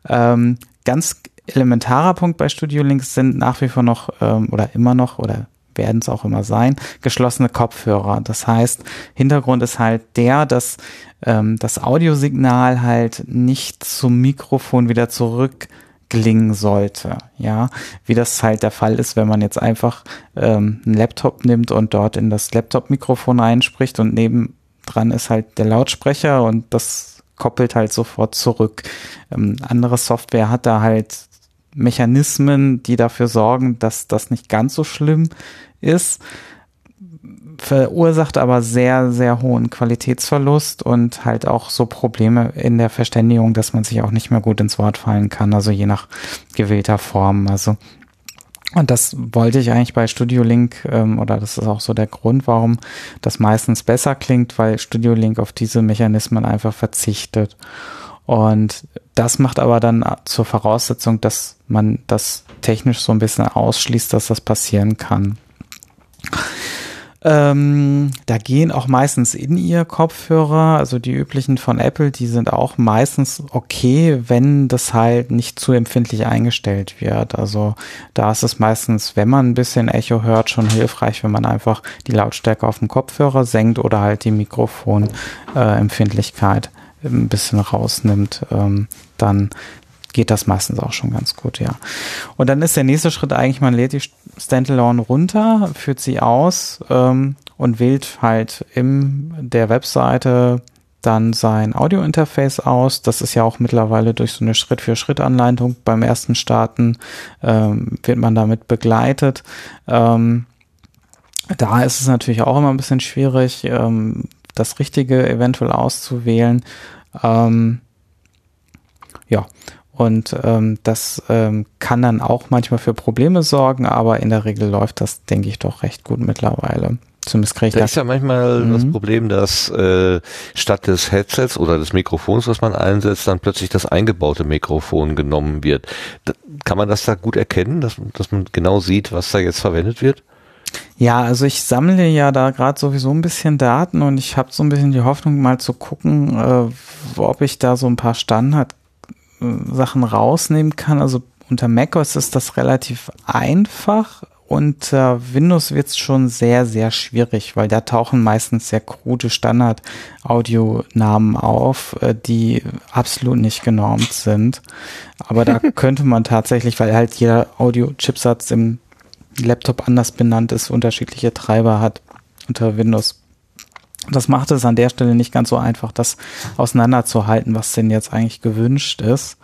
Speaker 2: Ähm, ganz elementarer Punkt bei Studio Links sind nach wie vor noch ähm, oder immer noch oder werden es auch immer sein, geschlossene Kopfhörer. Das heißt, Hintergrund ist halt der, dass ähm, das Audiosignal halt nicht zum Mikrofon wieder zurück gelingen sollte. Ja, wie das halt der Fall ist, wenn man jetzt einfach ähm, einen Laptop nimmt und dort in das Laptop-Mikrofon einspricht und nebendran ist halt der Lautsprecher und das koppelt halt sofort zurück. Ähm, andere Software hat da halt Mechanismen, die dafür sorgen, dass das nicht ganz so schlimm ist verursacht aber sehr, sehr hohen Qualitätsverlust und halt auch so Probleme in der Verständigung, dass man sich auch nicht mehr gut ins Wort fallen kann, also je nach gewählter Form. Also und das wollte ich eigentlich bei Studio Link, ähm, oder das ist auch so der Grund, warum das meistens besser klingt, weil Studio Link auf diese Mechanismen einfach verzichtet. Und das macht aber dann zur Voraussetzung, dass man das technisch so ein bisschen ausschließt, dass das passieren kann. Ähm, da gehen auch meistens in ihr Kopfhörer, also die üblichen von Apple, die sind auch meistens okay, wenn das halt nicht zu empfindlich eingestellt wird. Also da ist es meistens, wenn man ein bisschen Echo hört, schon hilfreich, wenn man einfach die Lautstärke auf dem Kopfhörer senkt oder halt die Mikrofonempfindlichkeit äh, ein bisschen rausnimmt. Ähm, dann geht das meistens auch schon ganz gut, ja. Und dann ist der nächste Schritt eigentlich, man lädt die Standalone runter, führt sie aus ähm, und wählt halt in der Webseite dann sein Audio-Interface aus. Das ist ja auch mittlerweile durch so eine Schritt-für-Schritt-Anleitung beim ersten Starten ähm, wird man damit begleitet. Ähm, da ist es natürlich auch immer ein bisschen schwierig, ähm, das Richtige eventuell auszuwählen. Ähm, ja, und ähm, das ähm, kann dann auch manchmal für Probleme sorgen, aber in der Regel läuft das, denke ich, doch recht gut mittlerweile. Zumindest kriege ich
Speaker 1: da
Speaker 2: das.
Speaker 1: ist ja manchmal
Speaker 2: Mhm.
Speaker 1: das Problem, dass äh, statt des Headsets oder des Mikrofons, was man einsetzt, dann plötzlich das eingebaute Mikrofon genommen wird. Da, kann man das da gut erkennen, dass, dass man genau sieht, was da jetzt verwendet wird?
Speaker 2: Ja, also ich sammle ja da gerade sowieso ein bisschen Daten und ich habe so ein bisschen die Hoffnung, mal zu gucken, äh, ob ich da so ein paar Standard-Sachen rausnehmen kann. Also unter macOS ist das relativ einfach. Unter Windows wird es schon sehr, sehr schwierig, weil da tauchen meistens sehr krude Standard-Audionamen auf, äh, die absolut nicht genormt sind. Aber da könnte man tatsächlich, weil halt jeder Audio-Chipsatz im Laptop anders benannt ist, unterschiedliche Treiber hat unter Windows. Das macht es an der Stelle nicht ganz so einfach, das auseinanderzuhalten, was denn jetzt eigentlich gewünscht ist.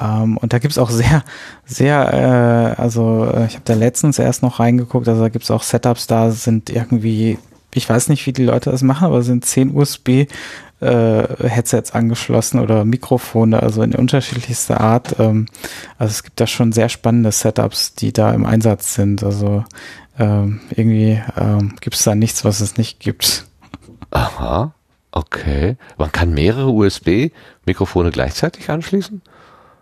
Speaker 2: Ähm, und da gibt's auch sehr, sehr, äh, also äh, ich habe da letztens erst noch reingeguckt, also da gibt's auch Setups, da sind irgendwie, ich weiß nicht, wie die Leute das machen, aber sind 10 USB äh, Headsets angeschlossen oder Mikrofone, also in unterschiedlichster Art. Ähm, also es gibt da schon sehr spannende Setups, die da im Einsatz sind. Also ähm, irgendwie ähm, gibt es da nichts, was es nicht gibt.
Speaker 1: Aha, okay. Man kann mehrere USB-Mikrofone gleichzeitig anschließen?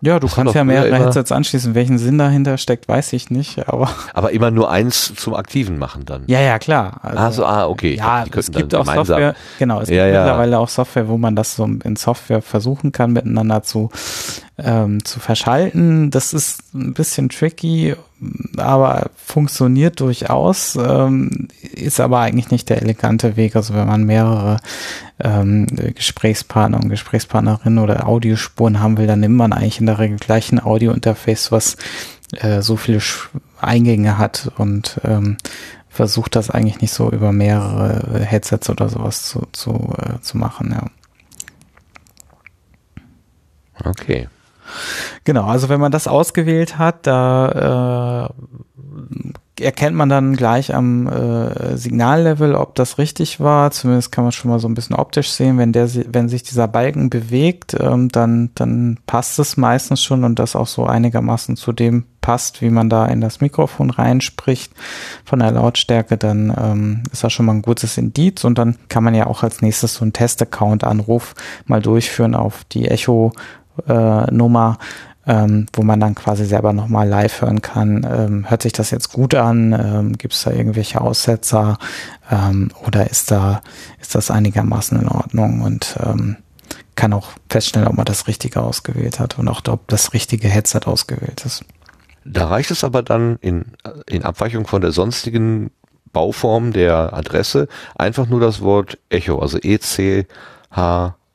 Speaker 2: Ja, du
Speaker 1: Das
Speaker 2: kannst ja mehrere Headsets anschließen. Welchen Sinn dahinter steckt, weiß ich nicht. Aber
Speaker 1: Aber immer nur eins zum Aktiven machen dann.
Speaker 2: ja, ja, klar. Also,
Speaker 1: ah, so, ah, okay.
Speaker 2: Ja,
Speaker 1: die
Speaker 2: es gibt auch
Speaker 1: gemeinsam.
Speaker 2: Software, genau, es
Speaker 1: Ja,
Speaker 2: gibt
Speaker 1: ja.
Speaker 2: mittlerweile auch Software, wo man das so in Software versuchen kann, miteinander zu, ähm, zu verschalten. Das ist ein bisschen tricky, aber funktioniert durchaus, ähm, ist aber eigentlich nicht der elegante Weg. Also wenn man mehrere ähm, Gesprächspartner und Gesprächspartnerinnen oder Audiospuren haben will, dann nimmt man eigentlich in der Regel gleich ein Audio-Interface, was äh, so viele Sch- Eingänge hat und ähm, versucht das eigentlich nicht so über mehrere Headsets oder sowas zu, zu, äh, zu machen, ja.
Speaker 1: Okay.
Speaker 2: Genau, also wenn man das ausgewählt hat, da äh, erkennt man dann gleich am äh, Signallevel, ob das richtig war. Zumindest kann man schon mal so ein bisschen optisch sehen, wenn der, wenn sich dieser Balken bewegt, ähm, dann dann passt es meistens schon und das auch so einigermaßen zu dem passt, wie man da in das Mikrofon reinspricht von der Lautstärke, dann ähm, ist das schon mal ein gutes Indiz und dann kann man ja auch als nächstes so einen Test-Account-Anruf mal durchführen auf die Echo äh, Nummer, ähm, wo man dann quasi selber nochmal live hören kann. Ähm, hört sich das jetzt gut an? Ähm, Gibt es da irgendwelche Aussetzer? Ähm, oder ist da ist das einigermaßen in Ordnung und ähm, kann auch feststellen, ob man das Richtige ausgewählt hat und auch ob das richtige Headset ausgewählt ist.
Speaker 1: Da reicht es aber dann in, in Abweichung von der sonstigen Bauform der Adresse einfach nur das Wort Echo, also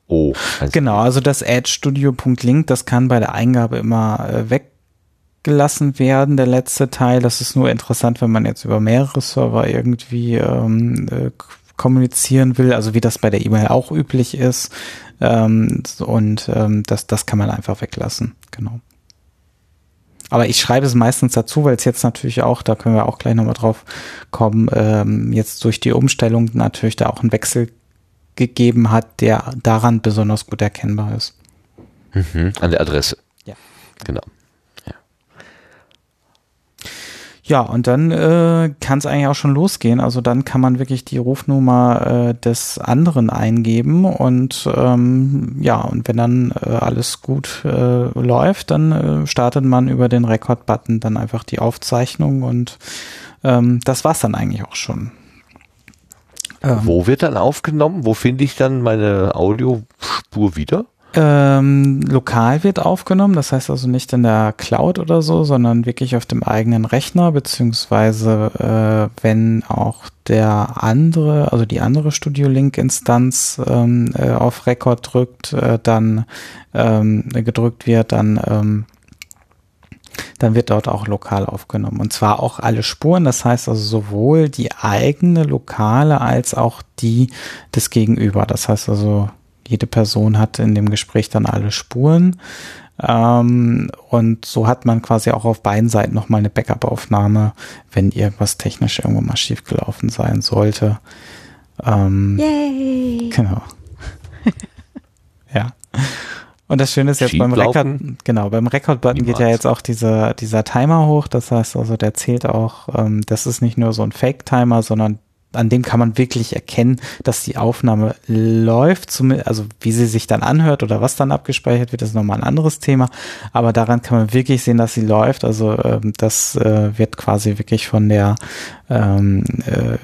Speaker 1: E-C-H-O.
Speaker 2: Genau, also das addstudio.link, das kann bei der Eingabe immer äh, weggelassen werden, der letzte Teil. Das ist nur interessant, wenn man jetzt über mehrere Server irgendwie ähm, äh, kommunizieren will, also wie das bei der E-Mail auch üblich ist. Ähm, und ähm, das, das kann man einfach weglassen, genau. Aber ich schreibe es meistens dazu, weil es jetzt natürlich auch, da können wir auch gleich nochmal drauf kommen, ähm, jetzt durch die Umstellung natürlich da auch einen Wechsel gegeben hat, der daran besonders gut erkennbar ist.
Speaker 1: Mhm, an der Adresse.
Speaker 2: Ja.
Speaker 1: Genau.
Speaker 2: Ja, und dann äh, kann es eigentlich auch schon losgehen. Also dann kann man wirklich die Rufnummer äh, des anderen eingeben und ähm, ja, und wenn dann äh, alles gut äh, läuft, dann äh, startet man über den Record-Button dann einfach die Aufzeichnung und ähm, das war's dann eigentlich auch schon. Ähm,
Speaker 1: Wo wird dann aufgenommen? Wo finde ich dann meine Audiospur wieder?
Speaker 2: Ähm, lokal wird aufgenommen, das heißt also nicht in der Cloud oder so, sondern wirklich auf dem eigenen Rechner, beziehungsweise äh, wenn auch der andere, also die andere Studio Link-Instanz ähm, äh, auf Rekord drückt, äh, dann ähm, gedrückt wird, dann ähm, dann wird dort auch lokal aufgenommen. Und zwar auch alle Spuren, das heißt also sowohl die eigene lokale als auch die des Gegenüber. Das heißt also jede Person hat in dem Gespräch dann alle Spuren. Ähm, und so hat man quasi auch auf beiden Seiten nochmal eine Backup-Aufnahme, wenn irgendwas technisch irgendwo mal schiefgelaufen sein sollte. Ähm, Yay! Genau. ja. Und das Schöne ist jetzt beim Rekord, genau, beim Rekord-Button geht ja jetzt auch dieser, dieser Timer hoch. Das heißt also, der zählt auch, ähm, das ist nicht nur so ein Fake-Timer, sondern an dem kann man wirklich erkennen, dass die Aufnahme läuft, also wie sie sich dann anhört oder was dann abgespeichert wird, ist nochmal ein anderes Thema. Aber daran kann man wirklich sehen, dass sie läuft. Also ähm, das äh, wird quasi wirklich von der ähm, äh,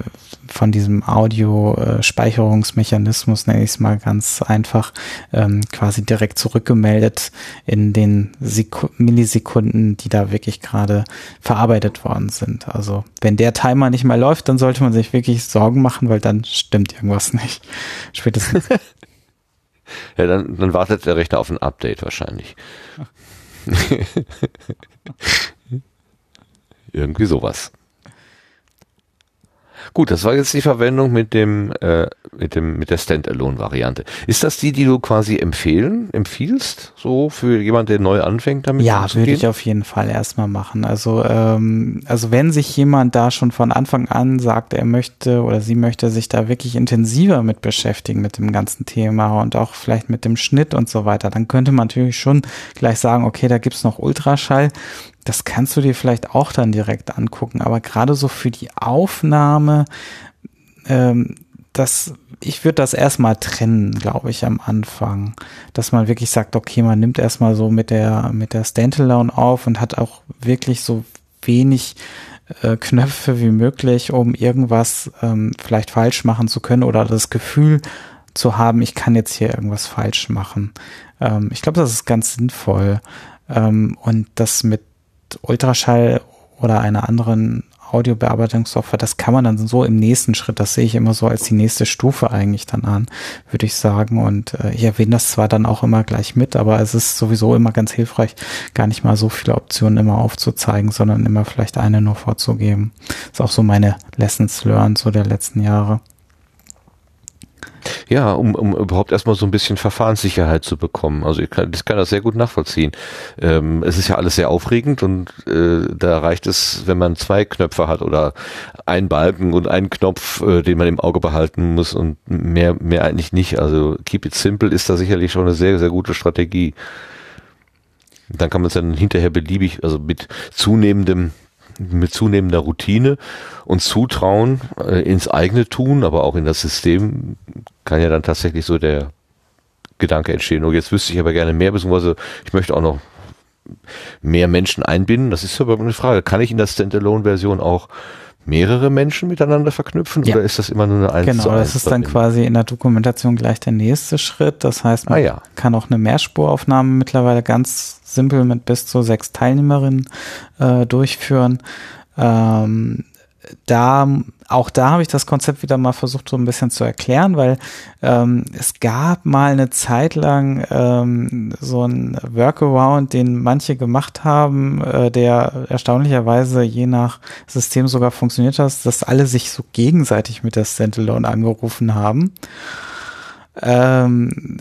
Speaker 2: von diesem Audio-Speicherungsmechanismus, nenne ich es mal ganz einfach, ähm, quasi direkt zurückgemeldet in den Seku Millisekunden, die da wirklich gerade verarbeitet worden sind. Also wenn der Timer nicht mehr läuft, dann sollte man sich wirklich Sorgen machen, weil dann stimmt irgendwas nicht. Spätestens.
Speaker 1: ja, dann, dann wartet der Rechner auf ein Update wahrscheinlich. Irgendwie sowas. Gut, das war jetzt die Verwendung mit dem, äh, mit dem, mit der Standalone-Variante. Ist das die, die du quasi empfehlen, empfiehlst, so für jemand, der neu anfängt damit?
Speaker 2: Ja, würde ich auf jeden Fall erstmal machen. Also, ähm, also wenn sich jemand da schon von Anfang an sagt, er möchte oder sie möchte sich da wirklich intensiver mit beschäftigen mit dem ganzen Thema und auch vielleicht mit dem Schnitt und so weiter, dann könnte man natürlich schon gleich sagen, okay, da gibt's noch Ultraschall das kannst du dir vielleicht auch dann direkt angucken, aber gerade so für die Aufnahme, ähm, das, ich würde das erstmal trennen, glaube ich, am Anfang. Dass man wirklich sagt, okay, man nimmt erstmal so mit der, mit der Standalone auf und hat auch wirklich so wenig äh, Knöpfe wie möglich, um irgendwas ähm, vielleicht falsch machen zu können oder das Gefühl zu haben, ich kann jetzt hier irgendwas falsch machen. Ähm, ich glaube, das ist ganz sinnvoll. Ähm, und das mit Ultraschall oder einer anderen Audiobearbeitungssoftware, das kann man dann so im nächsten Schritt, das sehe ich immer so als die nächste Stufe eigentlich dann an, würde ich sagen. Und äh, ich erwähne das zwar dann auch immer gleich mit, aber es ist sowieso immer ganz hilfreich, gar nicht mal so viele Optionen immer aufzuzeigen, sondern immer vielleicht eine nur vorzugeben. Das ist auch so meine Lessons learned so der letzten Jahre.
Speaker 1: Ja, um, um überhaupt erstmal so ein bisschen Verfahrenssicherheit zu bekommen. Also ich kann, ich kann das sehr gut nachvollziehen. Ähm, es ist ja alles sehr aufregend und äh, da reicht es, wenn man zwei Knöpfe hat oder einen Balken und einen Knopf, äh, den man im Auge behalten muss und mehr, mehr eigentlich nicht. Also keep it simple ist da sicherlich schon eine sehr, sehr gute Strategie. Dann kann man es dann hinterher beliebig, also mit zunehmendem mit zunehmender Routine und Zutrauen äh, ins eigene Tun, aber auch in das System kann ja dann tatsächlich so der Gedanke entstehen. Und jetzt wüsste ich aber gerne mehr, beziehungsweise ich möchte auch noch mehr Menschen einbinden. Das ist aber eine Frage. Kann ich in der Standalone-Version auch mehrere Menschen miteinander verknüpfen ja. oder ist das immer nur eine 1
Speaker 2: Genau, das ist dann quasi in der Dokumentation gleich der nächste Schritt. Das heißt, man ah, ja. kann auch eine Mehrspuraufnahme mittlerweile ganz simpel mit bis zu sechs Teilnehmerinnen äh, durchführen. Ähm, da auch da habe ich das Konzept wieder mal versucht so ein bisschen zu erklären, weil ähm, es gab mal eine Zeit lang ähm, so ein Workaround, den manche gemacht haben, äh, der erstaunlicherweise je nach System sogar funktioniert hat, dass alle sich so gegenseitig mit der Standalone angerufen haben. Ähm,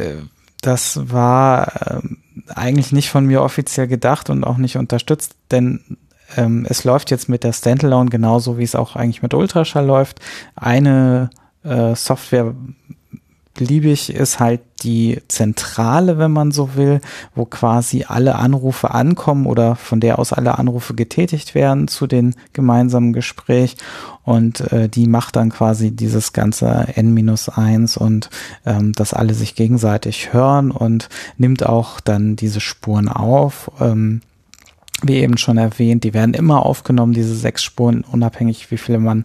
Speaker 2: das war ähm, eigentlich nicht von mir offiziell gedacht und auch nicht unterstützt, denn ähm, es läuft jetzt mit der Standalone genauso, wie es auch eigentlich mit Ultraschall läuft. Eine äh, Software beliebig ist halt die Zentrale, wenn man so will, wo quasi alle Anrufe ankommen oder von der aus alle Anrufe getätigt werden zu den gemeinsamen Gespräch und äh, die macht dann quasi dieses ganze N-1 und ähm, dass alle sich gegenseitig hören und nimmt auch dann diese Spuren auf. Ähm, wie eben schon erwähnt, die werden immer aufgenommen, diese sechs Spuren, unabhängig wie viele man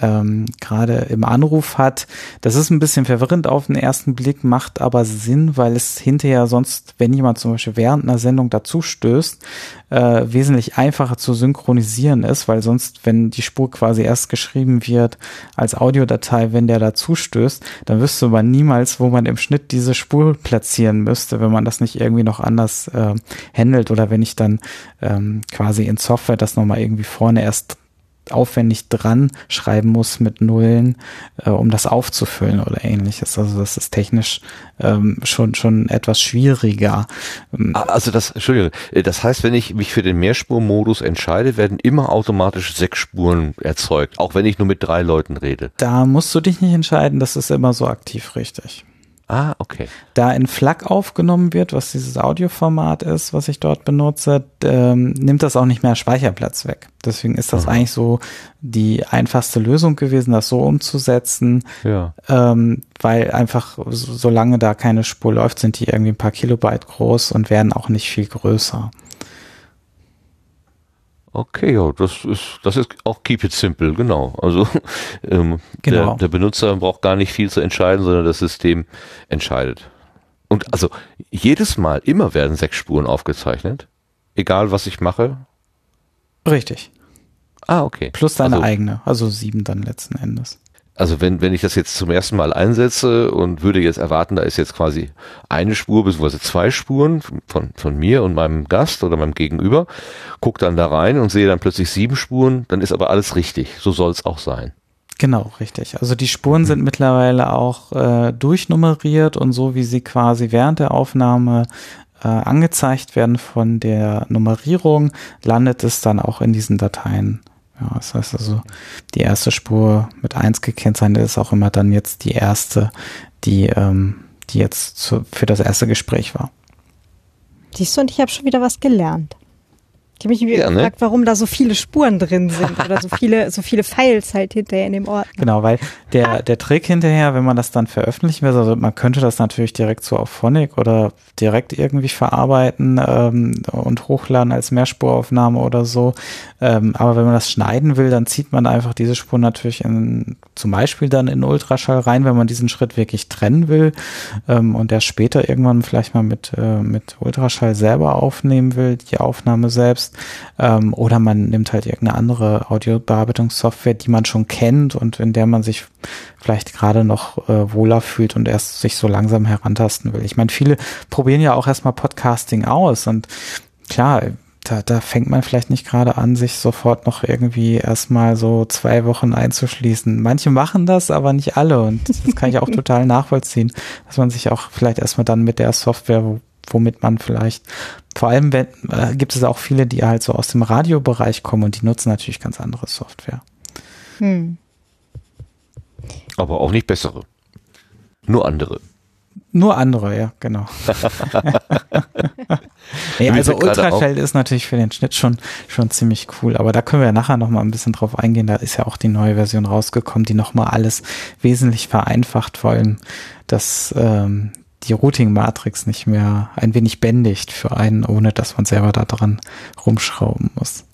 Speaker 2: ähm, gerade im Anruf hat. Das ist ein bisschen verwirrend auf den ersten Blick, macht aber Sinn, weil es hinterher sonst, wenn jemand zum Beispiel während einer Sendung dazu stößt, äh, wesentlich einfacher zu synchronisieren ist, weil sonst, wenn die Spur quasi erst geschrieben wird als Audiodatei, wenn der dazu stößt, dann wüsste man niemals, wo man im Schnitt diese Spur platzieren müsste, wenn man das nicht irgendwie noch anders äh, handelt oder wenn ich dann ähm, quasi in Software das nochmal irgendwie vorne erst aufwendig dran schreiben muss mit Nullen, äh, um das aufzufüllen oder ähnliches. Also das ist technisch ähm, schon schon etwas schwieriger.
Speaker 1: Ähm, ah, also das, Entschuldigung, äh, das heißt, wenn ich mich für den Mehrspurmodus entscheide, werden immer automatisch sechs Spuren erzeugt, auch wenn ich nur mit drei Leuten rede.
Speaker 2: Da musst du dich nicht entscheiden, das ist immer so aktiv richtig.
Speaker 1: Ah, okay.
Speaker 2: Da in FLAC aufgenommen wird, was dieses Audioformat ist, was ich dort benutze, ähm, nimmt das auch nicht mehr Speicherplatz weg. Deswegen ist das Aha. eigentlich so die einfachste Lösung gewesen, das so umzusetzen,
Speaker 1: ja.
Speaker 2: ähm, weil einfach solange da keine Spur läuft, sind die irgendwie ein paar Kilobyte groß und werden auch nicht viel größer.
Speaker 1: Okay, ja, das ist, das ist auch keep it simple, genau. Also ähm, genau. Der, der Benutzer braucht gar nicht viel zu entscheiden, sondern das System entscheidet. Und also jedes Mal, immer werden sechs Spuren aufgezeichnet, egal was ich mache.
Speaker 2: Richtig.
Speaker 1: Ah, okay.
Speaker 2: Plus deine also, eigene, also sieben dann letzten Endes
Speaker 1: also wenn, wenn ich das jetzt zum ersten Mal einsetze und würde jetzt erwarten, da ist jetzt quasi eine Spur bzw. zwei Spuren von, von mir und meinem Gast oder meinem Gegenüber, guck dann da rein und sehe dann plötzlich sieben Spuren, dann ist aber alles richtig. So soll es auch sein.
Speaker 2: Genau, richtig. Also die Spuren sind mittlerweile auch äh, durchnummeriert und so wie sie quasi während der Aufnahme äh, angezeigt werden von der Nummerierung, landet es dann auch in diesen Dateien ja, das heißt also, die erste Spur mit eins gekennzeichnet ist auch immer dann jetzt die erste, die, ähm, die jetzt zu, für das erste Gespräch war.
Speaker 3: Siehst du, und ich habe schon wieder was gelernt. Ich habe mich ja, ne? gefragt, warum da so viele Spuren drin sind oder so viele, so viele Files halt hinterher in dem Ort.
Speaker 2: Genau, weil der, der Trick hinterher, wenn man das dann veröffentlichen will, also man könnte das natürlich direkt so auf Phonic oder direkt irgendwie verarbeiten ähm, und hochladen als Mehrspuraufnahme oder so. Ähm, aber wenn man das schneiden will, dann zieht man einfach diese Spur natürlich in, zum Beispiel dann in Ultraschall rein, wenn man diesen Schritt wirklich trennen will ähm, und der später irgendwann vielleicht mal mit, äh, mit Ultraschall selber aufnehmen will, die Aufnahme selbst ähm, oder man nimmt halt irgendeine andere Audiobearbeitungssoftware, die man schon kennt und in der man sich vielleicht gerade noch äh, wohler fühlt und erst sich so langsam herantasten will. Ich meine, viele probieren ja auch erstmal Podcasting aus und klar, da, da fängt man vielleicht nicht gerade an, sich sofort noch irgendwie erstmal so zwei Wochen einzuschließen. Manche machen das, aber nicht alle. Und das kann ich auch total nachvollziehen, dass man sich auch vielleicht erstmal dann mit der Software, womit man vielleicht, vor allem wenn, äh, gibt es auch viele, die halt so aus dem Radiobereich kommen und die nutzen natürlich ganz andere Software. Hm.
Speaker 1: Aber auch nicht bessere. Nur andere.
Speaker 2: Nur andere, ja, genau. nee, also Ultraschall ist natürlich für den Schnitt schon, schon ziemlich cool, aber da können wir ja nachher nochmal ein bisschen drauf eingehen. Da ist ja auch die neue Version rausgekommen, die nochmal alles wesentlich vereinfacht, vor allem das, ähm, die Routing-Matrix nicht mehr ein wenig bändigt für einen, ohne dass man selber da dran rumschrauben muss.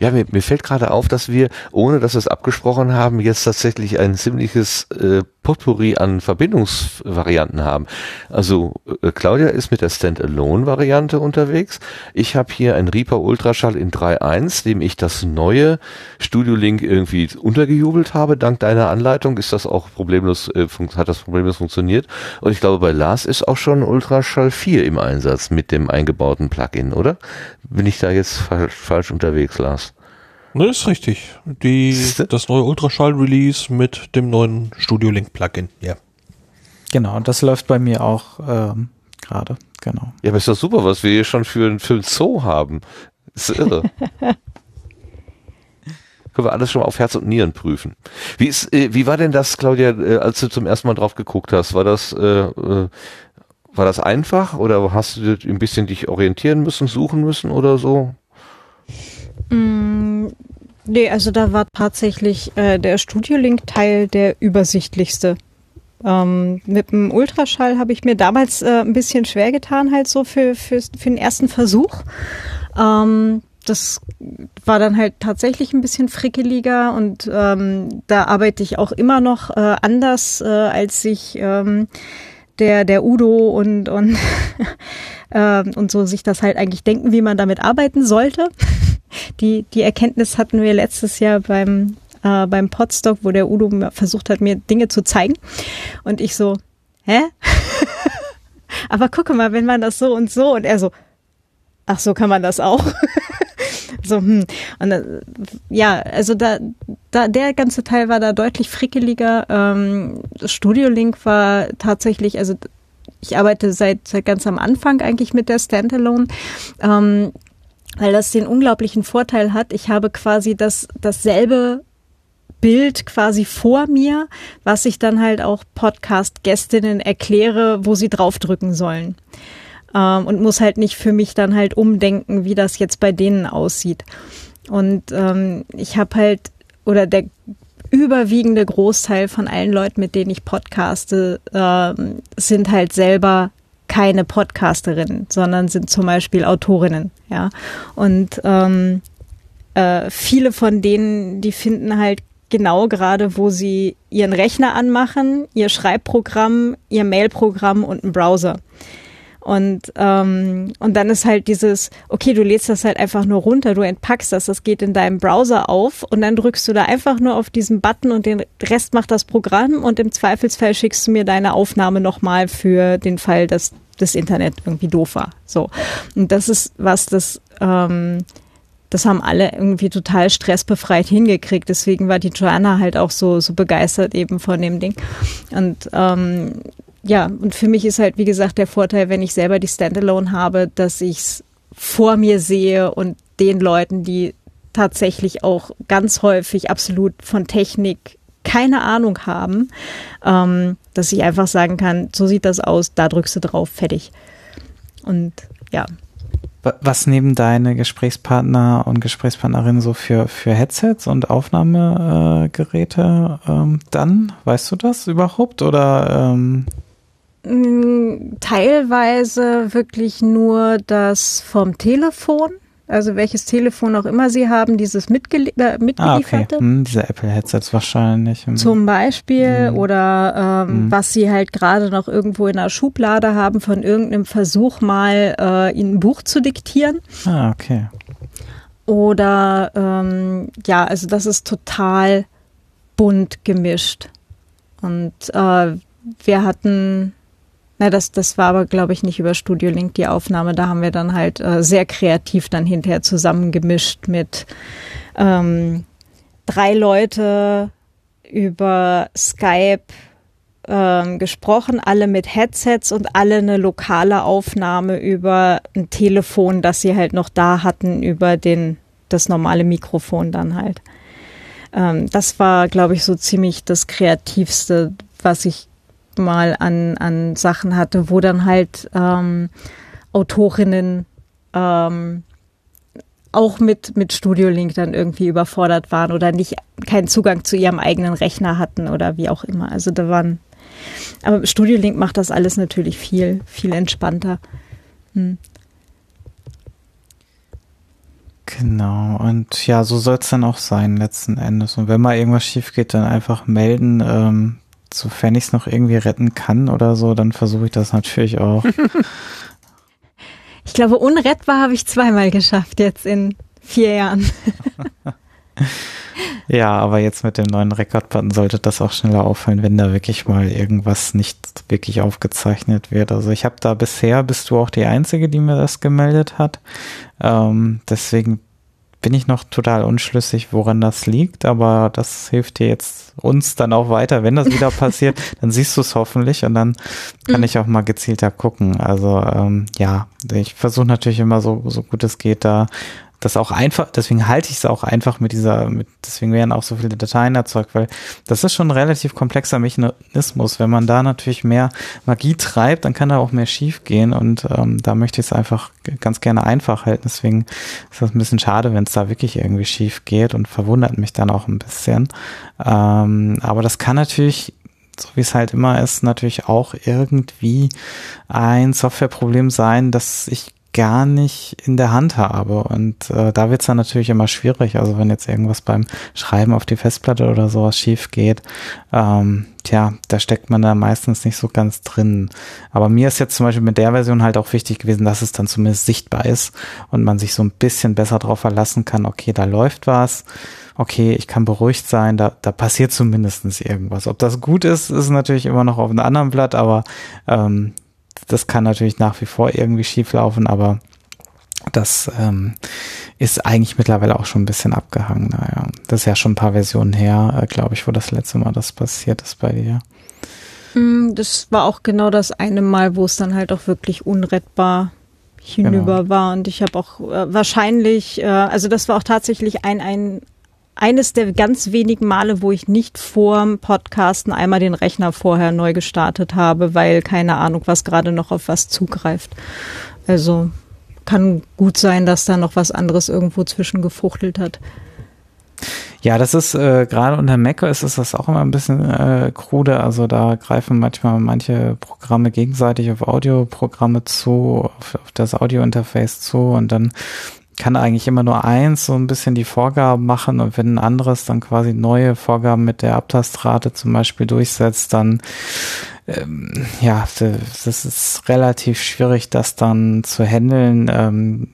Speaker 1: Ja, mir, mir fällt gerade auf, dass wir, ohne dass wir es abgesprochen haben, jetzt tatsächlich ein ziemliches äh, Potpourri an Verbindungsvarianten haben. Also äh, Claudia ist mit der Standalone-Variante unterwegs. Ich habe hier ein Reaper Ultraschall in 3.1, dem ich das neue Studio Link irgendwie untergejubelt habe. Dank deiner Anleitung ist das auch problemlos, äh, hat das problemlos funktioniert. Und ich glaube, bei Lars ist auch schon Ultraschall 4 im Einsatz mit dem eingebauten Plugin, oder? Bin ich da jetzt fa falsch unterwegs, Lars?
Speaker 4: Ne, ist richtig. Die, das neue Ultraschall-Release mit dem neuen Studio Link Plugin, ja.
Speaker 2: Genau, und das läuft bei mir auch ähm, gerade, genau.
Speaker 1: Ja, aber ist doch super, was wir hier schon für, für einen Zoo haben. ist irre. Können wir alles schon mal auf Herz und Nieren prüfen. Wie ist, äh, wie war denn das, Claudia, äh, als du zum ersten Mal drauf geguckt hast? War das, äh, äh, war das einfach oder hast du ein bisschen dich orientieren müssen, suchen müssen oder so?
Speaker 3: Mm, nee, also da war tatsächlich äh, der Studio-Link-Teil der übersichtlichste. Ähm, mit dem Ultraschall habe ich mir damals äh, ein bisschen schwer getan, halt so für, für, für den ersten Versuch. Ähm, das war dann halt tatsächlich ein bisschen frickeliger und ähm, da arbeite ich auch immer noch äh, anders, äh, als sich ähm, der, der Udo und, und, äh, und so sich das halt eigentlich denken, wie man damit arbeiten sollte. Die, die Erkenntnis hatten wir letztes Jahr beim, äh, beim Podstock, wo der Udo versucht hat, mir Dinge zu zeigen. Und ich so, hä? Aber gucke mal, wenn man das so und so und er so, ach so kann man das auch. so, hm. Und äh, ja, also da, da, der ganze Teil war da deutlich frickeliger. Ähm, Studio Link war tatsächlich, also ich arbeite seit, seit ganz am Anfang eigentlich mit der Standalone. Ähm, weil das den unglaublichen Vorteil hat, ich habe quasi das dasselbe Bild quasi vor mir, was ich dann halt auch Podcast-Gästinnen erkläre, wo sie draufdrücken sollen ähm, und muss halt nicht für mich dann halt umdenken, wie das jetzt bei denen aussieht. Und ähm, ich habe halt, oder der überwiegende Großteil von allen Leuten, mit denen ich podcaste, äh, sind halt selber keine Podcasterinnen, sondern sind zum Beispiel Autorinnen, ja. Und ähm, äh, viele von denen, die finden halt genau gerade, wo sie ihren Rechner anmachen, ihr Schreibprogramm, ihr Mailprogramm und einen Browser. Und, ähm, und dann ist halt dieses, okay, du lädst das halt einfach nur runter, du entpackst das, das geht in deinem Browser auf und dann drückst du da einfach nur auf diesen Button und den Rest macht das Programm und im Zweifelsfall schickst du mir deine Aufnahme nochmal für den Fall, dass das Internet irgendwie doof war. So. Und das ist was, das, ähm, das haben alle irgendwie total stressbefreit hingekriegt. Deswegen war die Joanna halt auch so, so begeistert eben von dem Ding. Und ähm, ja, und für mich ist halt, wie gesagt, der Vorteil, wenn ich selber die Standalone habe, dass ich es vor mir sehe und den Leuten, die tatsächlich auch ganz häufig absolut von Technik keine Ahnung haben, ähm, dass ich einfach sagen kann, so sieht das aus, da drückst du drauf, fertig. Und ja.
Speaker 2: Was nehmen deine Gesprächspartner und Gesprächspartnerinnen so für, für Headsets und Aufnahmegeräte ähm, dann? Weißt du das überhaupt? Oder ähm
Speaker 3: teilweise wirklich nur das vom Telefon, also welches Telefon auch immer Sie haben, dieses mitgel äh, mitgelieferte.
Speaker 2: Ah, okay. hm, diese Apple-Headsets wahrscheinlich.
Speaker 3: Hm. Zum Beispiel hm. oder ähm, hm. was Sie halt gerade noch irgendwo in der Schublade haben von irgendeinem Versuch mal äh, Ihnen ein Buch zu diktieren.
Speaker 2: Ah, okay.
Speaker 3: Oder ähm, ja, also das ist total bunt gemischt. Und äh, wir hatten na, das, das war aber, glaube ich, nicht über Studio Link die Aufnahme. Da haben wir dann halt äh, sehr kreativ dann hinterher zusammengemischt mit ähm, drei Leute über Skype ähm, gesprochen, alle mit Headsets und alle eine lokale Aufnahme über ein Telefon, das sie halt noch da hatten, über den, das normale Mikrofon dann halt. Ähm, das war, glaube ich, so ziemlich das Kreativste, was ich mal an, an Sachen hatte, wo dann halt ähm, Autorinnen ähm, auch mit, mit Studio Link dann irgendwie überfordert waren oder nicht keinen Zugang zu ihrem eigenen Rechner hatten oder wie auch immer. Also da waren, aber Studio Link macht das alles natürlich viel, viel entspannter. Hm.
Speaker 2: Genau, und ja, so soll es dann auch sein letzten Endes. Und wenn mal irgendwas schief geht, dann einfach melden. Ähm, sofern ich es noch irgendwie retten kann oder so, dann versuche ich das natürlich auch.
Speaker 3: ich glaube, unrettbar habe ich zweimal geschafft jetzt in vier Jahren.
Speaker 2: ja, aber jetzt mit dem neuen Rekordbutton sollte das auch schneller auffallen, wenn da wirklich mal irgendwas nicht wirklich aufgezeichnet wird. Also ich habe da bisher, bist du auch die Einzige, die mir das gemeldet hat. Ähm, deswegen bin ich noch total unschlüssig, woran das liegt, aber das hilft dir jetzt uns dann auch weiter. Wenn das wieder passiert, dann siehst du es hoffentlich und dann kann mhm. ich auch mal gezielter gucken. Also ähm, ja, ich versuche natürlich immer so, so gut es geht, da das auch einfach, deswegen halte ich es auch einfach mit dieser, mit, deswegen werden auch so viele Dateien erzeugt, weil das ist schon ein relativ komplexer Mechanismus. Wenn man da natürlich mehr Magie treibt, dann kann da auch mehr schief gehen und ähm, da möchte ich es einfach ganz gerne einfach halten. Deswegen ist das ein bisschen schade, wenn es da wirklich irgendwie schief geht und verwundert mich dann auch ein bisschen. Ähm, aber das kann natürlich so wie es halt immer ist, natürlich auch irgendwie ein Softwareproblem sein, dass ich gar nicht in der Hand habe. Und äh, da wird's dann natürlich immer schwierig. Also wenn jetzt irgendwas beim Schreiben auf die Festplatte oder sowas schief geht, ähm, tja, da steckt man da meistens nicht so ganz drin. Aber mir ist jetzt zum Beispiel mit der Version halt auch wichtig gewesen, dass es dann zumindest sichtbar ist und man sich so ein bisschen besser darauf verlassen kann, okay, da läuft was okay, ich kann beruhigt sein, da, da passiert zumindestens irgendwas. Ob das gut ist, ist natürlich immer noch auf einem anderen Blatt, aber ähm, das kann natürlich nach wie vor irgendwie schief laufen, aber das ähm, ist eigentlich mittlerweile auch schon ein bisschen abgehangen. Naja, das ist ja schon ein paar Versionen her, äh, glaube ich, wo das letzte Mal das passiert ist bei dir.
Speaker 3: Mm, das war auch genau das eine Mal, wo es dann halt auch wirklich unrettbar hinüber genau. war. Und ich habe auch äh, wahrscheinlich, äh, also das war auch tatsächlich ein, ein eines der ganz wenigen Male, wo ich nicht vorm Podcasten einmal den Rechner vorher neu gestartet habe, weil keine Ahnung, was gerade noch auf was zugreift. Also kann gut sein, dass da noch was anderes irgendwo zwischengefuchtelt hat.
Speaker 2: Ja, das ist äh, gerade unter macOS ist das auch immer ein bisschen äh, krude. Also da greifen manchmal manche Programme gegenseitig auf Audioprogramme zu, auf, auf das Audiointerface zu und dann kann eigentlich immer nur eins so ein bisschen die Vorgaben machen und wenn ein anderes dann quasi neue Vorgaben mit der Abtastrate zum Beispiel durchsetzt, dann ähm, ja, das ist relativ schwierig, das dann zu handeln. Ähm,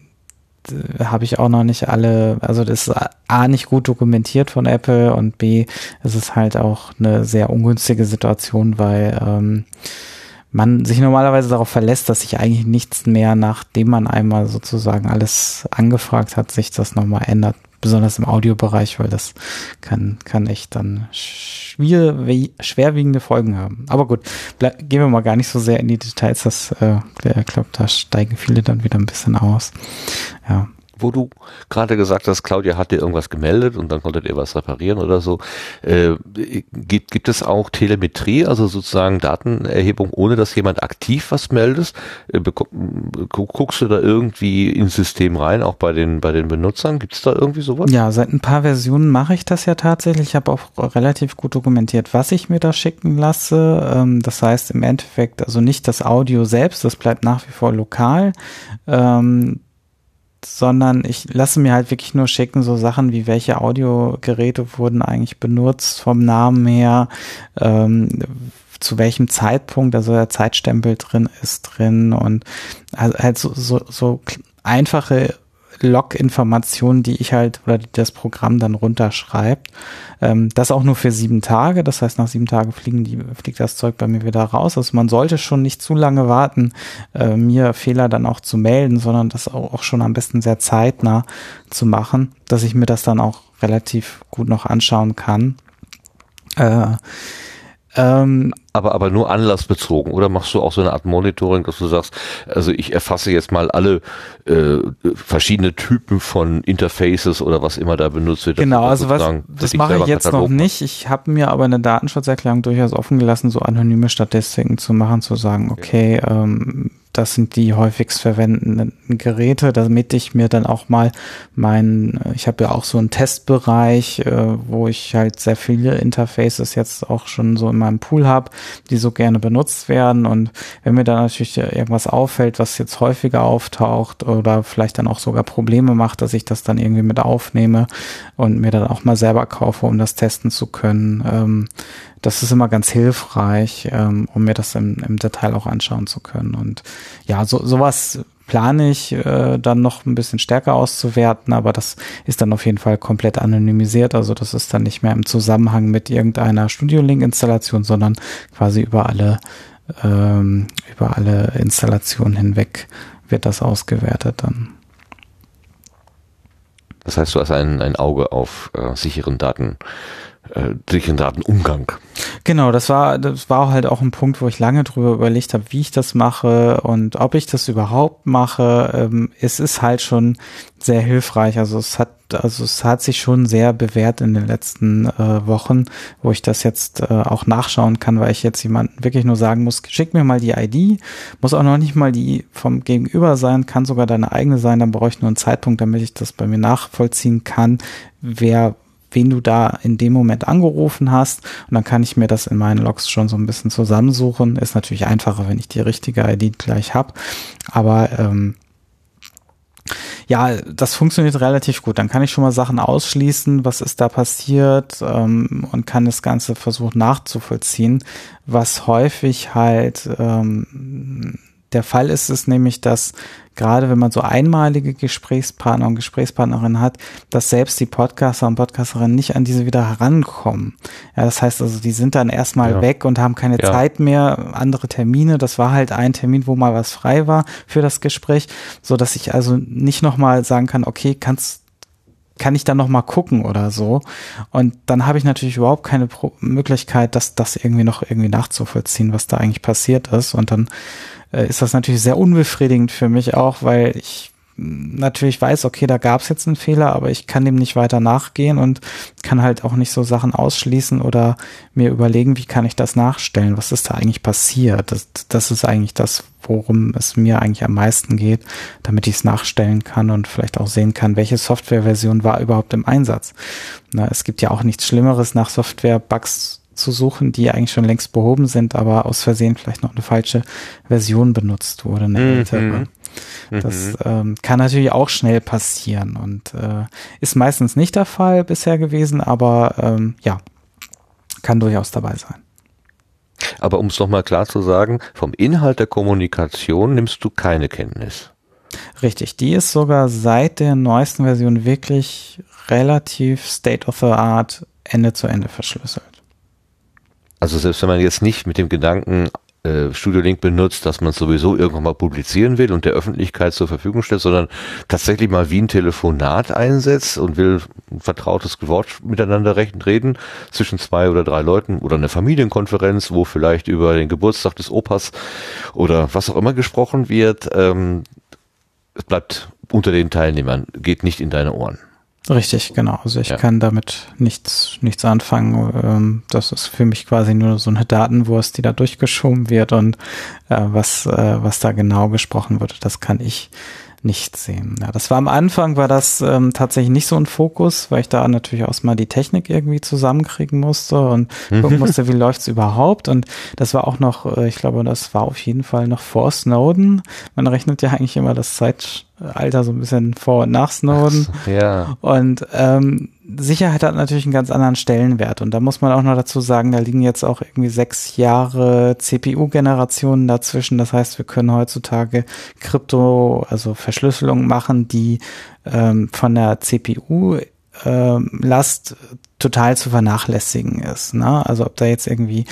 Speaker 2: habe ich auch noch nicht alle, also das ist A nicht gut dokumentiert von Apple und B, es ist halt auch eine sehr ungünstige Situation, weil ähm, man sich normalerweise darauf verlässt, dass sich eigentlich nichts mehr, nachdem man einmal sozusagen alles angefragt hat, sich das nochmal ändert. Besonders im Audiobereich, weil das kann, kann echt dann schwer, schwerwiegende Folgen haben. Aber gut, gehen wir mal gar nicht so sehr in die Details. Das, äh, ich glaube, da steigen viele dann wieder ein bisschen aus. Ja
Speaker 1: wo du gerade gesagt hast, Claudia hat dir irgendwas gemeldet und dann konntet ihr was reparieren oder so. Äh, gibt, gibt es auch Telemetrie, also sozusagen Datenerhebung, ohne dass jemand aktiv was meldet? Äh, guckst du da irgendwie ins System rein, auch bei den, bei den Benutzern? Gibt es da irgendwie sowas?
Speaker 2: Ja, seit ein paar Versionen mache ich das ja tatsächlich. Ich habe auch relativ gut dokumentiert, was ich mir da schicken lasse. Ähm, das heißt im Endeffekt also nicht das Audio selbst, das bleibt nach wie vor lokal. Ähm, sondern ich lasse mir halt wirklich nur schicken, so Sachen wie welche Audiogeräte wurden eigentlich benutzt vom Namen her, ähm, zu welchem Zeitpunkt, also der Zeitstempel drin ist drin und halt so, so, so einfache Log-Informationen, die ich halt oder die das Programm dann runterschreibt. Ähm, das auch nur für sieben Tage. Das heißt, nach sieben Tagen fliegen die, fliegt das Zeug bei mir wieder raus. Also man sollte schon nicht zu lange warten, äh, mir Fehler dann auch zu melden, sondern das auch, auch schon am besten sehr zeitnah zu machen, dass ich mir das dann auch relativ gut noch anschauen kann. Äh,
Speaker 1: ähm, aber, aber nur anlassbezogen oder machst du auch so eine Art Monitoring, dass du sagst, also ich erfasse jetzt mal alle äh, verschiedene Typen von Interfaces oder was immer da benutzt wird.
Speaker 2: Genau, also was, das mache ich jetzt Katalog noch nicht. Ich habe mir aber eine Datenschutzerklärung durchaus offen gelassen, so anonyme Statistiken zu machen, zu sagen, okay, okay ähm, das sind die häufigst verwendeten Geräte, damit ich mir dann auch mal mein, ich habe ja auch so einen Testbereich, äh, wo ich halt sehr viele Interfaces jetzt auch schon so in meinem Pool habe, die so gerne benutzt werden. Und wenn mir dann natürlich irgendwas auffällt, was jetzt häufiger auftaucht oder vielleicht dann auch sogar Probleme macht, dass ich das dann irgendwie mit aufnehme und mir dann auch mal selber kaufe, um das testen zu können. Das ist immer ganz hilfreich, ähm, um mir das im, im Detail auch anschauen zu können. Und ja, so sowas plane ich äh, dann noch ein bisschen stärker auszuwerten, aber das ist dann auf jeden Fall komplett anonymisiert. Also das ist dann nicht mehr im Zusammenhang mit irgendeiner Studio Link Installation, sondern quasi über alle ähm, über alle Installationen hinweg wird das ausgewertet dann.
Speaker 1: Das heißt, du hast ein, ein Auge auf äh, sicheren Daten äh, sicheren Datenumgang.
Speaker 2: Genau, das war, das war halt auch ein Punkt, wo ich lange drüber überlegt habe, wie ich das mache und ob ich das überhaupt mache. Ähm, es ist halt schon sehr hilfreich. Also es hat, also es hat sich schon sehr bewährt in den letzten äh, Wochen, wo ich das jetzt äh, auch nachschauen kann, weil ich jetzt jemanden wirklich nur sagen muss, schick mir mal die ID, muss auch noch nicht mal die vom Gegenüber sein, kann sogar deine eigene sein, dann brauche ich nur einen Zeitpunkt, damit ich das bei mir nachvollziehen kann, wer wen du da in dem Moment angerufen hast. Und dann kann ich mir das in meinen Logs schon so ein bisschen zusammensuchen. Ist natürlich einfacher, wenn ich die richtige ID gleich habe. Aber ähm, Ja, das funktioniert relativ gut. Dann kann ich schon mal Sachen ausschließen, was ist da passiert ähm, und kann das Ganze versuchen nachzuvollziehen. Was häufig halt ähm, der Fall ist es nämlich, dass gerade wenn man so einmalige Gesprächspartner und Gesprächspartnerinnen hat, dass selbst die Podcaster und Podcasterinnen nicht an diese wieder herankommen. Ja, das heißt also, die sind dann erstmal ja. weg und haben keine ja. Zeit mehr, andere Termine. Das war halt ein Termin, wo mal was frei war für das Gespräch, so dass ich also nicht nochmal sagen kann, okay, kannst kann ich dann noch mal gucken oder so. Und dann habe ich natürlich überhaupt keine Pro Möglichkeit, das, das irgendwie noch irgendwie nachzuvollziehen, was da eigentlich passiert ist. Und dann ist das natürlich sehr unbefriedigend für mich auch, weil ich natürlich weiß, okay, da gab es jetzt einen Fehler, aber ich kann dem nicht weiter nachgehen und kann halt auch nicht so Sachen ausschließen oder mir überlegen, wie kann ich das nachstellen, was ist da eigentlich passiert. Das, das ist eigentlich das, worum es mir eigentlich am meisten geht, damit ich es nachstellen kann und vielleicht auch sehen kann, welche Softwareversion war überhaupt im Einsatz. Na, es gibt ja auch nichts Schlimmeres nach Software-Bugs zu suchen, die eigentlich schon längst behoben sind, aber aus Versehen vielleicht noch eine falsche Version benutzt wurde, eine mhm. ältere. Das mhm. ähm, kann natürlich auch schnell passieren und äh, ist meistens nicht der Fall bisher gewesen, aber ähm, ja, kann durchaus dabei sein.
Speaker 1: Aber um es nochmal klar zu sagen, vom Inhalt der Kommunikation nimmst du keine Kenntnis.
Speaker 2: Richtig, die ist sogar seit der neuesten Version wirklich relativ state of the art Ende zu Ende verschlüsselt.
Speaker 1: Also selbst wenn man jetzt nicht mit dem Gedanken äh, Studio Link benutzt, dass man sowieso irgendwann mal publizieren will und der Öffentlichkeit zur Verfügung stellt, sondern tatsächlich mal wie ein Telefonat einsetzt und will ein vertrautes Wort miteinander reden zwischen zwei oder drei Leuten oder eine Familienkonferenz, wo vielleicht über den Geburtstag des Opas oder was auch immer gesprochen wird. Ähm, es bleibt unter den Teilnehmern, geht nicht in deine Ohren.
Speaker 2: Richtig, genau. Also ich ja. kann damit nichts, nichts anfangen. Ähm, das ist für mich quasi nur so eine Datenwurst, die da durchgeschoben wird und äh, was, äh, was da genau gesprochen wird, das kann ich nicht sehen. Ja, das war am Anfang, war das ähm, tatsächlich nicht so ein Fokus, weil ich da natürlich auch mal die Technik irgendwie zusammenkriegen musste und gucken musste, wie läuft's überhaupt. Und das war auch noch, äh, ich glaube, das war auf jeden Fall noch vor Snowden. Man rechnet ja eigentlich immer das Zeitalter so ein bisschen vor und nach Snowden.
Speaker 1: So, ja.
Speaker 2: Und ähm, Sicherheit hat natürlich einen ganz anderen Stellenwert. Und da muss man auch noch dazu sagen, da liegen jetzt auch irgendwie sechs Jahre CPU-Generationen dazwischen. Das heißt, wir können heutzutage Krypto, also Verschlüsselung machen, die ähm, von der CPU Last total zu vernachlässigen ist. Ne? Also ob da jetzt irgendwie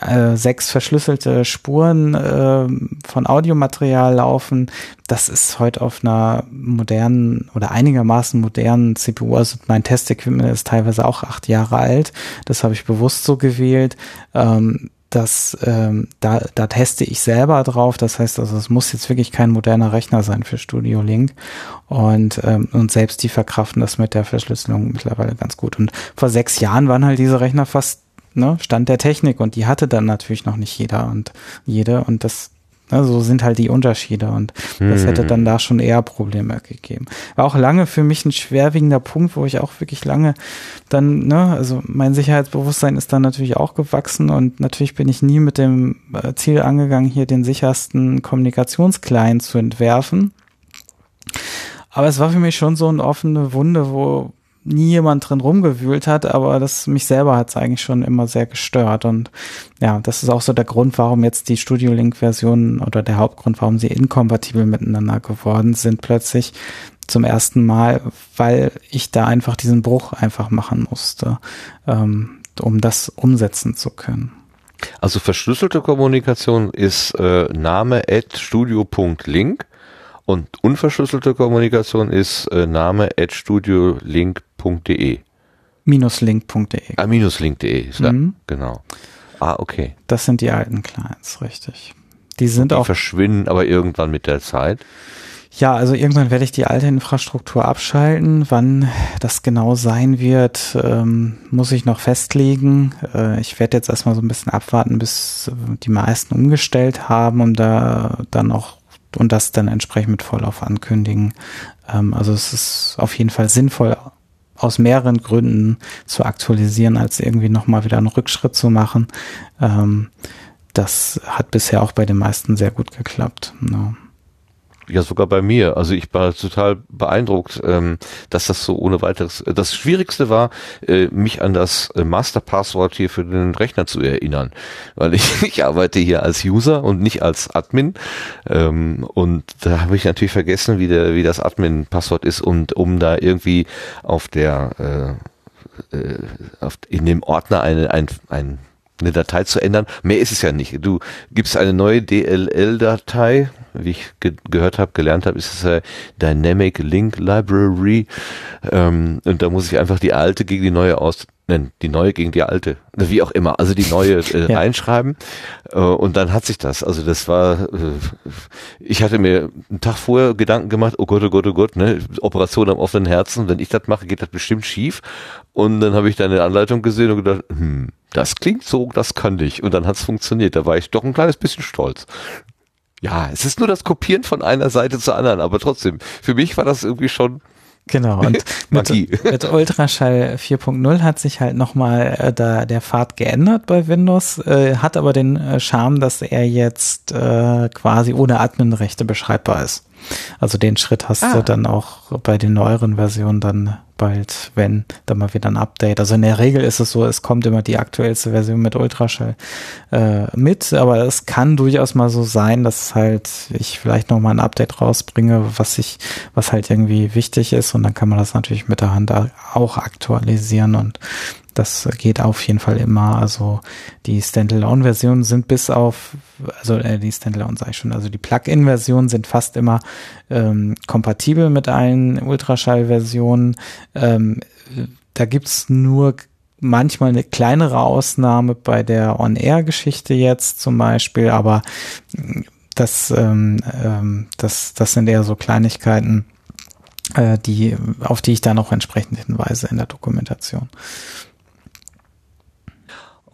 Speaker 2: äh, sechs verschlüsselte Spuren äh, von Audiomaterial laufen, das ist heute auf einer modernen oder einigermaßen modernen CPU, also mein Testequipment ist teilweise auch acht Jahre alt, das habe ich bewusst so gewählt. Ähm, das, ähm, da, da teste ich selber drauf. Das heißt also, es muss jetzt wirklich kein moderner Rechner sein für Studio Link. Und, ähm, und selbst die verkraften das mit der Verschlüsselung mittlerweile ganz gut. Und vor sechs Jahren waren halt diese Rechner fast ne, Stand der Technik und die hatte dann natürlich noch nicht jeder und jede. Und das, Ne, so sind halt die Unterschiede und das hätte dann da schon eher Probleme gegeben. War auch lange für mich ein schwerwiegender Punkt, wo ich auch wirklich lange dann, ne, also mein Sicherheitsbewusstsein ist dann natürlich auch gewachsen und natürlich bin ich nie mit dem äh, Ziel angegangen, hier den sichersten Kommunikationsclient zu entwerfen. Aber es war für mich schon so eine offene Wunde, wo, nie jemand drin rumgewühlt hat, aber das mich selber hat es eigentlich schon immer sehr gestört. Und ja, das ist auch so der Grund, warum jetzt die Studio Link-Versionen oder der Hauptgrund, warum sie inkompatibel miteinander geworden sind, plötzlich zum ersten Mal, weil ich da einfach diesen Bruch einfach machen musste, ähm, um das umsetzen zu können.
Speaker 1: Also verschlüsselte Kommunikation ist äh, Name at studio.link und unverschlüsselte Kommunikation ist äh, Name at studiolink.de.
Speaker 2: Minuslink.de.
Speaker 1: Ah, minuslink.de ist da. Mhm. Genau. Ah, okay.
Speaker 2: Das sind die alten Clients, richtig. Die sind die auch.
Speaker 1: verschwinden aber irgendwann mit der Zeit.
Speaker 2: Ja, also irgendwann werde ich die alte Infrastruktur abschalten. Wann das genau sein wird, ähm, muss ich noch festlegen. Äh, ich werde jetzt erstmal so ein bisschen abwarten, bis die meisten umgestellt haben, um da dann auch und das dann entsprechend mit Vorlauf ankündigen. Ähm, also es ist auf jeden Fall sinnvoll, aus mehreren Gründen zu aktualisieren, als irgendwie nochmal wieder einen Rückschritt zu machen. Ähm, das hat bisher auch bei den meisten sehr gut geklappt. No.
Speaker 1: Ja, sogar bei mir. Also ich war total beeindruckt, ähm, dass das so ohne weiteres. Äh, das Schwierigste war, äh, mich an das äh, Masterpasswort hier für den Rechner zu erinnern, weil ich, ich arbeite hier als User und nicht als Admin. Ähm, und da habe ich natürlich vergessen, wie der, wie das Admin-Passwort ist und um da irgendwie auf der auf, in dem Ordner eine, ein, ein eine Datei zu ändern. Mehr ist es ja nicht. Du gibst eine neue DLL-Datei, wie ich ge gehört habe, gelernt habe, ist es äh, Dynamic Link Library. Ähm, und da muss ich einfach die alte gegen die neue aus nein, die neue gegen die alte, wie auch immer, also die neue äh, ja. reinschreiben äh, und dann hat sich das, also das war, äh, ich hatte mir einen Tag vorher Gedanken gemacht, oh Gott, oh Gott, oh Gott, ne, Operation am offenen Herzen, wenn ich das mache, geht das bestimmt schief und dann habe ich da eine Anleitung gesehen und gedacht, hm, das klingt so, das kann ich und dann hat es funktioniert, da war ich doch ein kleines bisschen stolz. Ja, es ist nur das Kopieren von einer Seite zur anderen, aber trotzdem, für mich war das irgendwie schon
Speaker 2: Genau, und mit, mit Ultraschall 4.0 hat sich halt nochmal äh, da der Pfad geändert bei Windows, äh, hat aber den äh, Charme, dass er jetzt äh, quasi ohne Adminrechte beschreibbar ist. Also den Schritt hast ah. du dann auch bei den neueren Versionen dann bald, wenn da mal wieder ein Update. Also in der Regel ist es so, es kommt immer die aktuellste Version mit Ultraschall äh, mit, aber es kann durchaus mal so sein, dass halt ich vielleicht noch mal ein Update rausbringe, was ich, was halt irgendwie wichtig ist und dann kann man das natürlich mit der Hand auch aktualisieren und das geht auf jeden Fall immer. Also die Standalone-Versionen sind bis auf, also äh, die Standalone sage ich schon, also die Plug-in-Versionen sind fast immer ähm, kompatibel mit allen Ultraschall-Versionen. Ähm, da gibt's nur manchmal eine kleinere Ausnahme bei der On-Air-Geschichte jetzt zum Beispiel, aber das, ähm, ähm, das, das sind eher so Kleinigkeiten, äh, die, auf die ich dann auch entsprechend hinweise in der Dokumentation.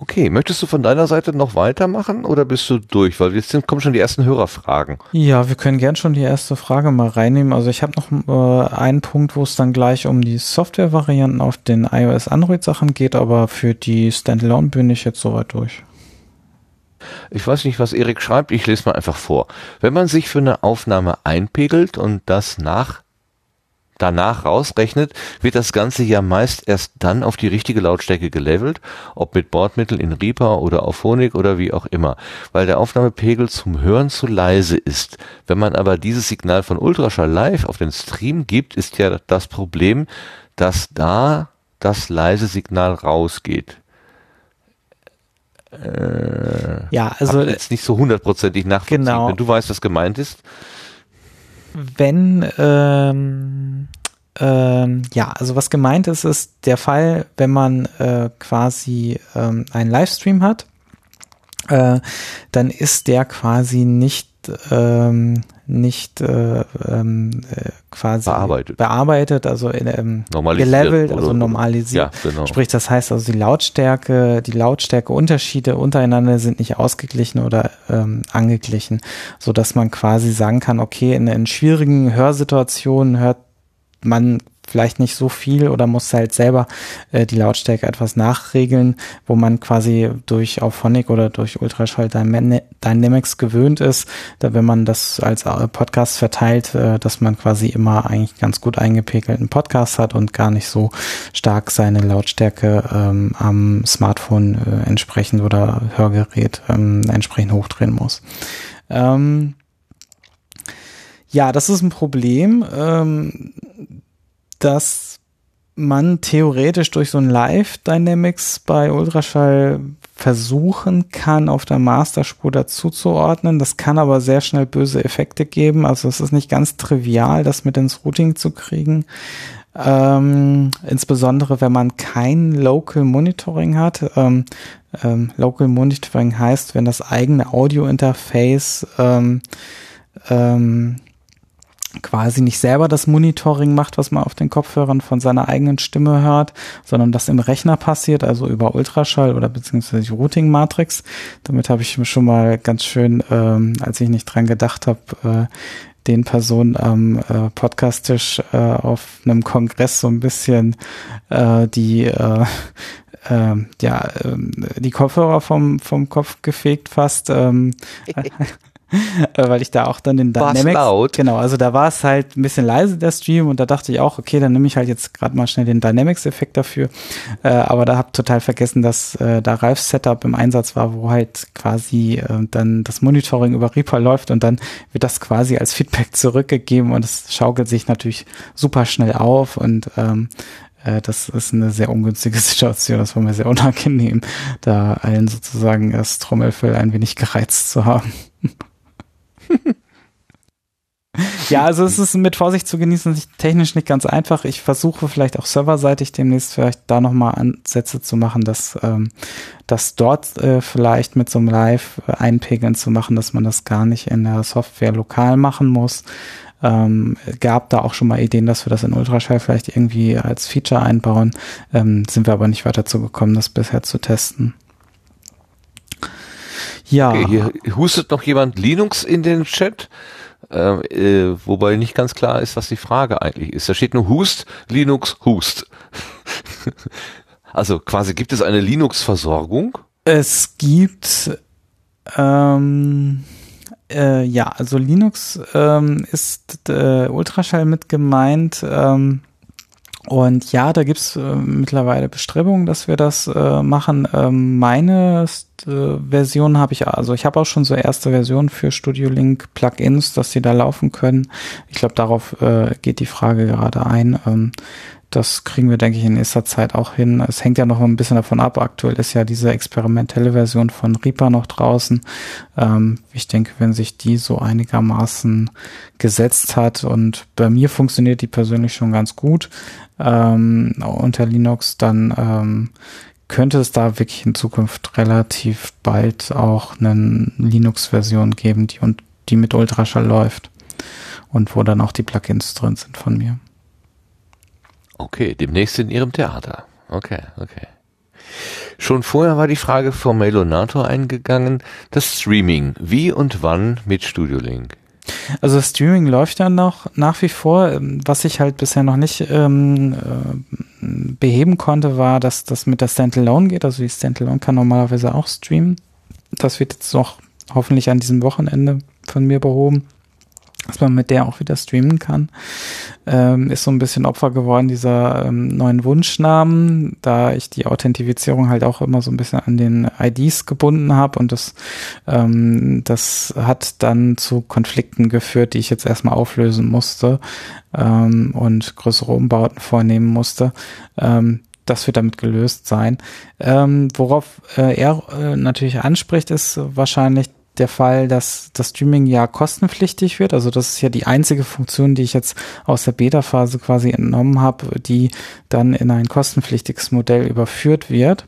Speaker 1: Okay, möchtest du von deiner Seite noch weitermachen oder bist du durch? Weil jetzt sind, kommen schon die ersten Hörerfragen.
Speaker 2: Ja, wir können gern schon die erste Frage mal reinnehmen. Also ich habe noch äh, einen Punkt, wo es dann gleich um die Software-Varianten auf den iOS-Android-Sachen geht, aber für die Standalone bin ich jetzt soweit durch.
Speaker 1: Ich weiß nicht, was Erik schreibt, ich lese mal einfach vor. Wenn man sich für eine Aufnahme einpegelt und das nach danach rausrechnet, wird das Ganze ja meist erst dann auf die richtige Lautstärke gelevelt, ob mit Bordmittel in Reaper oder auf Phonik oder wie auch immer, weil der Aufnahmepegel zum Hören zu leise ist. Wenn man aber dieses Signal von Ultraschall live auf den Stream gibt, ist ja das Problem, dass da das leise Signal rausgeht.
Speaker 2: Äh, ja, also
Speaker 1: jetzt nicht so hundertprozentig nachvollziehen. Genau. Wenn du weißt, was gemeint ist
Speaker 2: wenn ähm, ähm, ja, also was gemeint ist, ist der Fall, wenn man äh, quasi ähm, einen Livestream hat, äh, dann ist der quasi nicht ähm, nicht äh, ähm, äh, quasi
Speaker 1: bearbeitet,
Speaker 2: bearbeitet also in, ähm, gelevelt, also normalisiert. Ja, genau. Sprich, das heißt also die Lautstärke, die Lautstärkeunterschiede untereinander sind nicht ausgeglichen oder ähm, angeglichen, so dass man quasi sagen kann, okay, in, in schwierigen Hörsituationen hört man vielleicht nicht so viel oder muss halt selber äh, die Lautstärke etwas nachregeln, wo man quasi durch Auphonic oder durch Ultraschall Dynamics gewöhnt ist, da wenn man das als äh, Podcast verteilt, äh, dass man quasi immer eigentlich ganz gut eingepegelten Podcast hat und gar nicht so stark seine Lautstärke ähm, am Smartphone äh, entsprechend oder Hörgerät ähm, entsprechend hochdrehen muss. Ähm, ja, das ist ein Problem. Ähm, dass man theoretisch durch so ein Live Dynamics bei Ultraschall versuchen kann, auf der Masterspur dazuzuordnen. Das kann aber sehr schnell böse Effekte geben. Also es ist nicht ganz trivial, das mit ins Routing zu kriegen. Ähm, insbesondere wenn man kein Local Monitoring hat. Ähm, ähm, Local Monitoring heißt, wenn das eigene Audio-Interface ähm, ähm, quasi nicht selber das Monitoring macht, was man auf den Kopfhörern von seiner eigenen Stimme hört, sondern das im Rechner passiert, also über Ultraschall oder beziehungsweise die Routing Matrix. Damit habe ich mir schon mal ganz schön, ähm, als ich nicht dran gedacht habe, äh, den Personen am äh, Podcasttisch äh, auf einem Kongress so ein bisschen äh, die äh, äh, ja, äh, die Kopfhörer vom, vom Kopf gefegt fast. Ähm, Äh, weil ich da auch dann den
Speaker 1: War's
Speaker 2: Dynamics,
Speaker 1: laut?
Speaker 2: genau, also da war es halt ein bisschen leise der Stream und da dachte ich auch, okay, dann nehme ich halt jetzt gerade mal schnell den Dynamics-Effekt dafür, äh, aber da habe total vergessen, dass äh, da Ralfs Setup im Einsatz war, wo halt quasi äh, dann das Monitoring über Reaper läuft und dann wird das quasi als Feedback zurückgegeben und es schaukelt sich natürlich super schnell auf und ähm, äh, das ist eine sehr ungünstige Situation. Das war mir sehr unangenehm, da allen sozusagen das Trommelfell ein wenig gereizt zu haben. Ja, also es ist mit Vorsicht zu genießen, technisch nicht ganz einfach. Ich versuche vielleicht auch serverseitig demnächst vielleicht da nochmal Ansätze zu machen, dass ähm, das dort äh, vielleicht mit so einem Live-Einpegeln zu machen, dass man das gar nicht in der Software lokal machen muss. Ähm, gab da auch schon mal Ideen, dass wir das in Ultraschall vielleicht irgendwie als Feature einbauen. Ähm, sind wir aber nicht weiter zugekommen, das bisher zu testen. Ja.
Speaker 1: Okay, hier hustet noch jemand Linux in den Chat. Äh, äh, wobei nicht ganz klar ist, was die Frage eigentlich ist. Da steht nur Hust, Linux, Hust. also quasi gibt es eine Linux-Versorgung?
Speaker 2: Es gibt ähm, äh, ja, also Linux ähm, ist äh, Ultraschall mit gemeint. Ähm, und ja, da gibt's äh, mittlerweile Bestrebungen, dass wir das äh, machen. Ähm, meine äh, Version habe ich, also ich habe auch schon so erste Versionen für Studio Link Plugins, dass die da laufen können. Ich glaube, darauf äh, geht die Frage gerade ein. Ähm, das kriegen wir, denke ich, in nächster Zeit auch hin. Es hängt ja noch ein bisschen davon ab. Aktuell ist ja diese experimentelle Version von Reaper noch draußen. Ähm, ich denke, wenn sich die so einigermaßen gesetzt hat und bei mir funktioniert die persönlich schon ganz gut ähm, unter Linux, dann ähm, könnte es da wirklich in Zukunft relativ bald auch eine Linux-Version geben, die, und, die mit Ultraschall läuft und wo dann auch die Plugins drin sind von mir.
Speaker 1: Okay, demnächst in Ihrem Theater. Okay, okay. Schon vorher war die Frage vom Melonator eingegangen, das Streaming. Wie und wann mit Studio Link?
Speaker 2: Also Streaming läuft ja noch nach wie vor. Was ich halt bisher noch nicht ähm, äh, beheben konnte, war, dass das mit der Standalone geht. Also die Standalone kann normalerweise auch streamen. Das wird jetzt noch hoffentlich an diesem Wochenende von mir behoben dass man mit der auch wieder streamen kann. Ähm, ist so ein bisschen Opfer geworden dieser ähm, neuen Wunschnamen, da ich die Authentifizierung halt auch immer so ein bisschen an den IDs gebunden habe und das, ähm, das hat dann zu Konflikten geführt, die ich jetzt erstmal auflösen musste ähm, und größere Umbauten vornehmen musste. Ähm, das wird damit gelöst sein. Ähm, worauf äh, er äh, natürlich anspricht, ist wahrscheinlich der Fall, dass das Streaming ja kostenpflichtig wird. Also das ist ja die einzige Funktion, die ich jetzt aus der Beta-Phase quasi entnommen habe, die dann in ein kostenpflichtiges Modell überführt wird.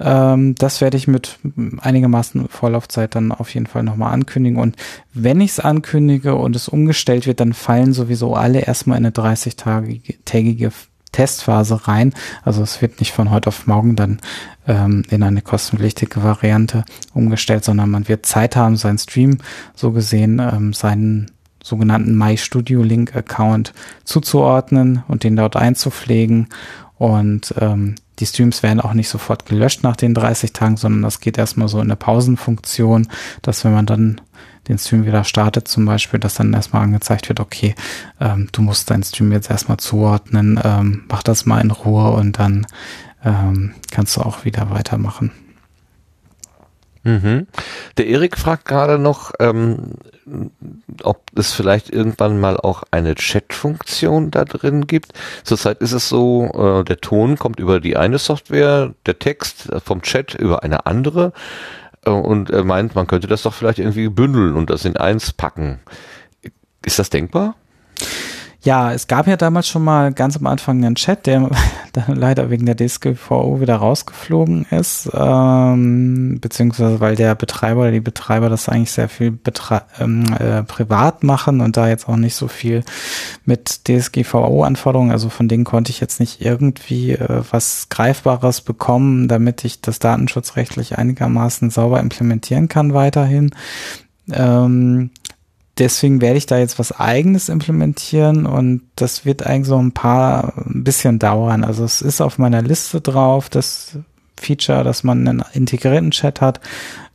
Speaker 2: Ähm, das werde ich mit einigermaßen Vorlaufzeit dann auf jeden Fall nochmal ankündigen. Und wenn ich es ankündige und es umgestellt wird, dann fallen sowieso alle erstmal in eine 30-tägige Testphase rein. Also es wird nicht von heute auf morgen dann ähm, in eine kostenpflichtige Variante umgestellt, sondern man wird Zeit haben, seinen Stream so gesehen, ähm, seinen sogenannten My Studio Link Account zuzuordnen und den dort einzupflegen. Und ähm, die Streams werden auch nicht sofort gelöscht nach den 30 Tagen, sondern das geht erstmal so in der Pausenfunktion, dass wenn man dann den Stream wieder startet, zum Beispiel, dass dann erstmal angezeigt wird, okay, ähm, du musst deinen Stream jetzt erstmal zuordnen, ähm, mach das mal in Ruhe und dann ähm, kannst du auch wieder weitermachen.
Speaker 1: Mhm. Der Erik fragt gerade noch, ähm, ob es vielleicht irgendwann mal auch eine Chat-Funktion da drin gibt. Zurzeit ist es so, äh, der Ton kommt über die eine Software, der Text vom Chat über eine andere. Äh, und er meint, man könnte das doch vielleicht irgendwie bündeln und das in eins packen. Ist das denkbar?
Speaker 2: Ja, es gab ja damals schon mal ganz am Anfang einen Chat, der dann leider wegen der DSGVO wieder rausgeflogen ist, ähm, beziehungsweise weil der Betreiber oder die Betreiber das eigentlich sehr viel betre ähm, äh, privat machen und da jetzt auch nicht so viel mit DSGVO-Anforderungen, also von denen konnte ich jetzt nicht irgendwie äh, was Greifbares bekommen, damit ich das datenschutzrechtlich einigermaßen sauber implementieren kann weiterhin. Ähm, deswegen werde ich da jetzt was eigenes implementieren und das wird eigentlich so ein paar, ein bisschen dauern. Also es ist auf meiner Liste drauf, das Feature, dass man einen integrierten Chat hat.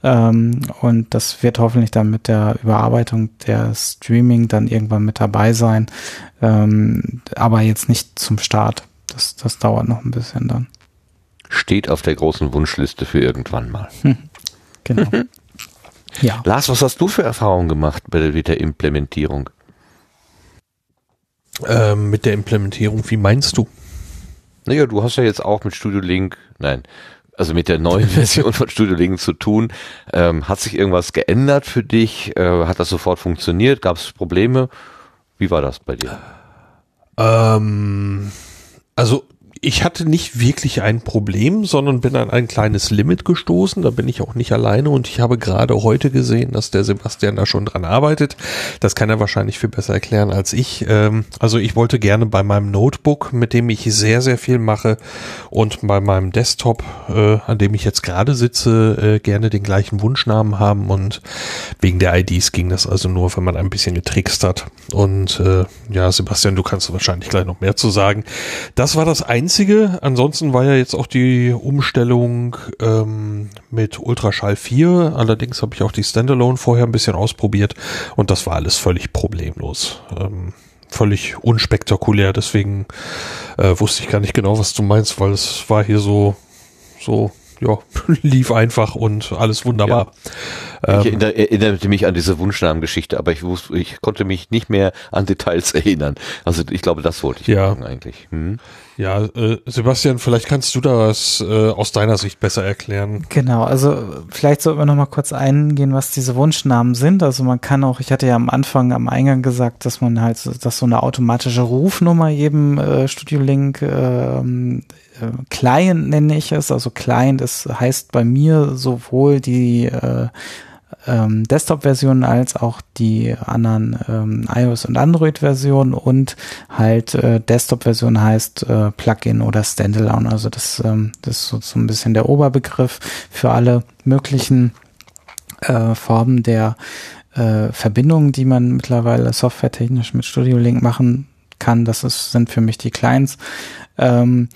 Speaker 2: Ähm, und das wird hoffentlich dann mit der Überarbeitung der Streaming dann irgendwann mit dabei sein. Ähm, aber jetzt nicht zum Start. Das, das dauert noch ein bisschen dann.
Speaker 1: Steht auf der großen Wunschliste für irgendwann mal.
Speaker 2: Hm. Genau.
Speaker 1: ja. Lars, was hast du für Erfahrungen gemacht bei der, mit der Implementierung?
Speaker 4: Ähm, mit der Implementierung, wie meinst du?
Speaker 1: Naja, du hast ja jetzt auch mit Studio Link, nein, also mit der neuen Version von Studio Link zu tun. Ähm, hat sich irgendwas geändert für dich? Äh, hat das sofort funktioniert? Gab es Probleme? Wie war das bei dir?
Speaker 4: Ähm, also ich hatte nicht wirklich ein Problem, sondern bin an ein kleines Limit gestoßen. Da bin ich auch nicht alleine und ich habe gerade heute gesehen, dass der Sebastian da schon dran arbeitet. Das kann er wahrscheinlich viel besser erklären als ich. Ähm, also ich wollte gerne bei meinem Notebook, mit dem ich sehr, sehr viel mache und bei meinem Desktop, äh, an dem ich jetzt gerade sitze, äh, gerne den gleichen Wunschnamen haben und wegen der IDs ging das also nur, wenn man ein bisschen getrickst hat. Und äh, ja, Sebastian, du kannst wahrscheinlich gleich noch mehr zu sagen. Das war das einzige einzige. Ansonsten war ja jetzt auch die Umstellung ähm, mit Ultraschall 4. Allerdings habe ich auch die Standalone vorher ein bisschen ausprobiert und das war alles völlig problemlos. Ähm, völlig unspektakulär. Deswegen äh, wusste ich gar nicht genau, was du meinst, weil es war hier so so ja, lief einfach und alles wunderbar.
Speaker 1: Ja. Ich ähm, erinnerte mich an diese Wunschnamengeschichte, aber ich wusste, ich konnte mich nicht mehr an Details erinnern. Also ich glaube, das wollte ich
Speaker 4: ja. sagen eigentlich. Hm. Ja, äh, Sebastian, vielleicht kannst du das äh, aus deiner Sicht besser erklären.
Speaker 2: Genau, also vielleicht sollten wir noch mal kurz eingehen, was diese Wunschnamen sind. Also man kann auch, ich hatte ja am Anfang am Eingang gesagt, dass man halt, dass so eine automatische Rufnummer jedem äh, Studio Link ähm, äh, Client nenne ich es. Also Client ist, heißt bei mir sowohl die äh, ähm, Desktop-Version als auch die anderen ähm, iOS- und Android-Versionen und halt äh, Desktop-Version heißt äh, Plugin oder Standalone. Also das, ähm, das ist so, so ein bisschen der Oberbegriff für alle möglichen äh, Formen der äh, Verbindungen, die man mittlerweile softwaretechnisch mit Studio Link machen kann. Das ist, sind für mich die Clients. Ähm,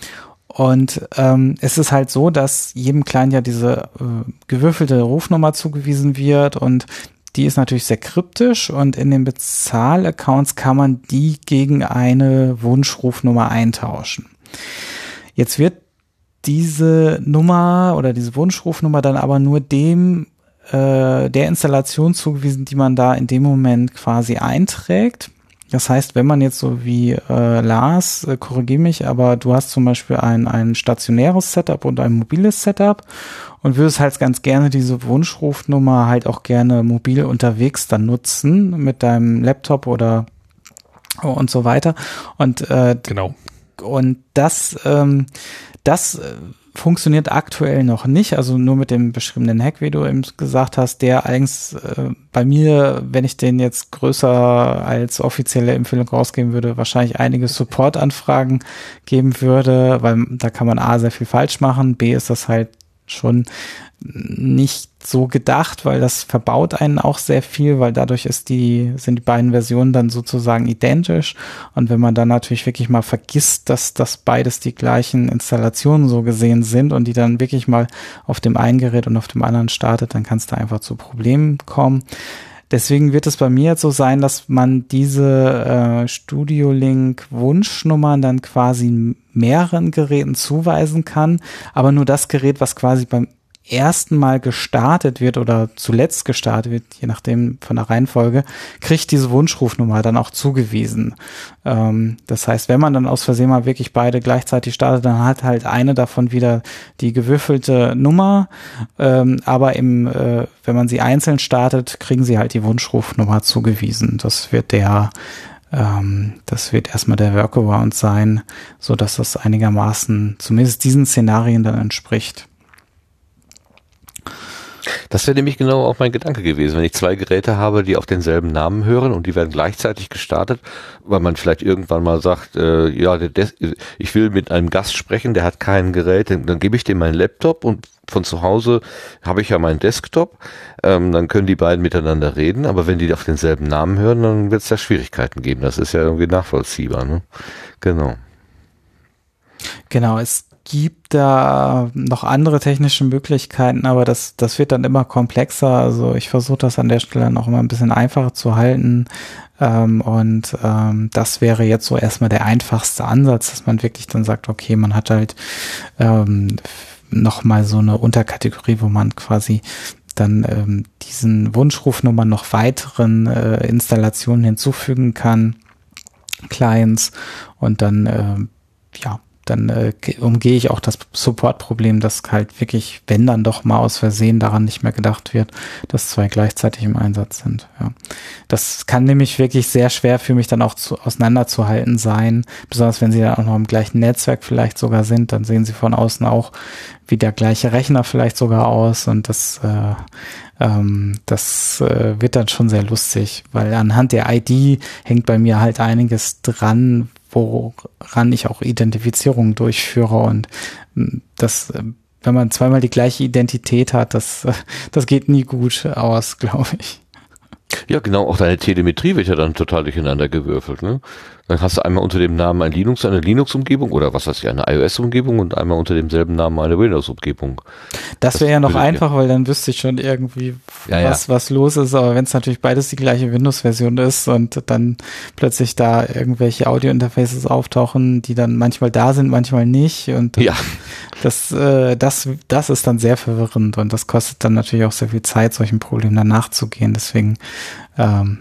Speaker 2: und ähm, es ist halt so, dass jedem Client ja diese äh, gewürfelte Rufnummer zugewiesen wird und die ist natürlich sehr kryptisch und in den Bezahlaccounts kann man die gegen eine Wunschrufnummer eintauschen. Jetzt wird diese Nummer oder diese Wunschrufnummer dann aber nur dem äh, der Installation zugewiesen, die man da in dem Moment quasi einträgt. Das heißt, wenn man jetzt so wie äh, Lars, äh, korrigiere mich, aber du hast zum Beispiel ein, ein stationäres Setup und ein mobiles Setup und würdest halt ganz gerne diese Wunschrufnummer halt auch gerne mobil unterwegs dann nutzen mit deinem Laptop oder und so weiter. Und äh,
Speaker 4: genau.
Speaker 2: Und das, ähm, das äh, funktioniert aktuell noch nicht, also nur mit dem beschriebenen Hack, wie du eben gesagt hast, der eigentlich äh, bei mir, wenn ich den jetzt größer als offizielle Empfehlung rausgeben würde, wahrscheinlich einige Support-Anfragen geben würde, weil da kann man A sehr viel falsch machen, B ist das halt schon nicht so gedacht, weil das verbaut einen auch sehr viel, weil dadurch ist die, sind die beiden Versionen dann sozusagen identisch. Und wenn man dann natürlich wirklich mal vergisst, dass das beides die gleichen Installationen so gesehen sind und die dann wirklich mal auf dem einen Gerät und auf dem anderen startet, dann kann es da einfach zu Problemen kommen. Deswegen wird es bei mir jetzt so sein, dass man diese äh, Studio Link Wunschnummern dann quasi mehreren Geräten zuweisen kann, aber nur das Gerät, was quasi beim ersten Mal gestartet wird oder zuletzt gestartet wird, je nachdem von der Reihenfolge, kriegt diese Wunschrufnummer dann auch zugewiesen. Ähm, das heißt, wenn man dann aus Versehen mal wirklich beide gleichzeitig startet, dann hat halt eine davon wieder die gewürfelte Nummer, ähm, aber im, äh, wenn man sie einzeln startet, kriegen sie halt die Wunschrufnummer zugewiesen. Das wird der ähm, das wird erstmal der Workaround sein, so dass das einigermaßen zumindest diesen Szenarien dann entspricht.
Speaker 1: Das wäre nämlich genau auch mein Gedanke gewesen, wenn ich zwei Geräte habe, die auf denselben Namen hören und die werden gleichzeitig gestartet, weil man vielleicht irgendwann mal sagt, äh, ja, ich will mit einem Gast sprechen, der hat kein Gerät, dann, dann gebe ich dem meinen Laptop und von zu Hause habe ich ja meinen Desktop, ähm, dann können die beiden miteinander reden, aber wenn die auf denselben Namen hören, dann wird es da Schwierigkeiten geben. Das ist ja irgendwie nachvollziehbar. Ne? Genau.
Speaker 2: Genau, es gibt da noch andere technische Möglichkeiten, aber das, das wird dann immer komplexer. Also ich versuche das an der Stelle noch immer ein bisschen einfacher zu halten. Ähm, und ähm, das wäre jetzt so erstmal der einfachste Ansatz, dass man wirklich dann sagt, okay, man hat halt ähm, nochmal so eine Unterkategorie, wo man quasi dann ähm, diesen Wunschrufnummern noch weiteren äh, Installationen hinzufügen kann, Clients und dann äh, ja dann äh, umgehe ich auch das Support-Problem, dass halt wirklich, wenn dann doch mal aus Versehen daran nicht mehr gedacht wird, dass zwei gleichzeitig im Einsatz sind. Ja. Das kann nämlich wirklich sehr schwer für mich dann auch zu, auseinanderzuhalten sein, besonders wenn sie dann auch noch im gleichen Netzwerk vielleicht sogar sind, dann sehen sie von außen auch wie der gleiche Rechner vielleicht sogar aus und das äh, ähm, das äh, wird dann schon sehr lustig, weil anhand der ID hängt bei mir halt einiges dran, woran ich auch Identifizierung durchführe und hm, das, äh, wenn man zweimal die gleiche Identität hat, das, das geht nie gut aus, glaube ich.
Speaker 1: Ja, genau, auch deine Telemetrie wird ja dann total durcheinander gewürfelt, ne? Dann hast du einmal unter dem Namen ein Linux, eine Linux-Umgebung oder was weiß ich, eine iOS-Umgebung und einmal unter demselben Namen eine Windows-Umgebung.
Speaker 2: Das wäre ja noch einfach, weil dann wüsste ich schon irgendwie, ja, was, ja. was los ist. Aber wenn es natürlich beides die gleiche Windows-Version ist und dann plötzlich da irgendwelche Audio-Interfaces auftauchen, die dann manchmal da sind, manchmal nicht. Und
Speaker 1: ja.
Speaker 2: das, äh, das, das ist dann sehr verwirrend und das kostet dann natürlich auch sehr viel Zeit, solchen Problemen dann nachzugehen. Deswegen ähm,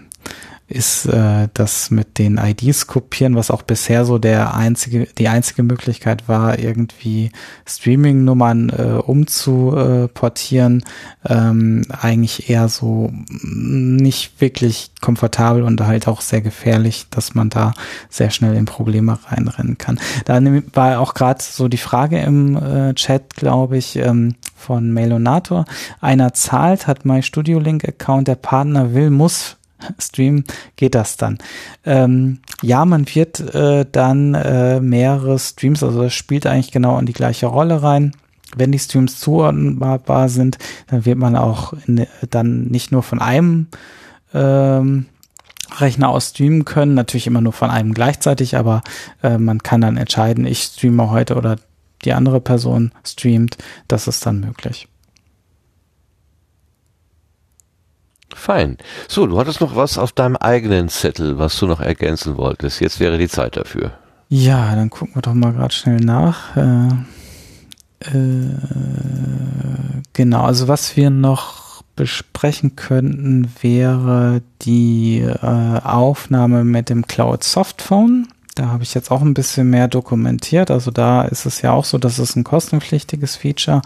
Speaker 2: ist äh, das mit den IDs kopieren, was auch bisher so der einzige, die einzige Möglichkeit war, irgendwie Streaming-Nummern äh, umzuportieren, ähm, eigentlich eher so nicht wirklich komfortabel und halt auch sehr gefährlich, dass man da sehr schnell in Probleme reinrennen kann. Da war auch gerade so die Frage im äh, Chat, glaube ich, ähm, von Mailonator. Einer zahlt, hat mein Studio Link Account, der Partner will, muss Stream geht das dann. Ähm, ja, man wird äh, dann äh, mehrere Streams, also das spielt eigentlich genau in die gleiche Rolle rein. Wenn die Streams zuordnbar sind, dann wird man auch in, dann nicht nur von einem ähm, Rechner aus streamen können, natürlich immer nur von einem gleichzeitig, aber äh, man kann dann entscheiden, ich streame heute oder die andere Person streamt, das ist dann möglich.
Speaker 1: Fein. So, du hattest noch was auf deinem eigenen Zettel, was du noch ergänzen wolltest. Jetzt wäre die Zeit dafür.
Speaker 2: Ja, dann gucken wir doch mal gerade schnell nach. Äh, äh, genau, also was wir noch besprechen könnten, wäre die äh, Aufnahme mit dem Cloud Softphone. Da habe ich jetzt auch ein bisschen mehr dokumentiert. Also da ist es ja auch so, dass es ein kostenpflichtiges Feature.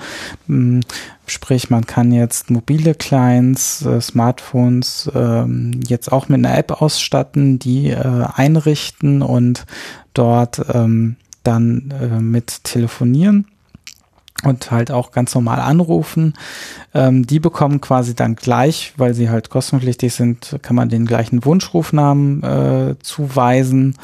Speaker 2: Hm, sprich, man kann jetzt mobile Clients, äh, Smartphones ähm, jetzt auch mit einer App ausstatten, die äh, einrichten und dort ähm, dann äh, mit telefonieren und halt auch ganz normal anrufen. Ähm, die bekommen quasi dann gleich, weil sie halt kostenpflichtig sind, kann man den gleichen Wunschrufnamen äh, zuweisen,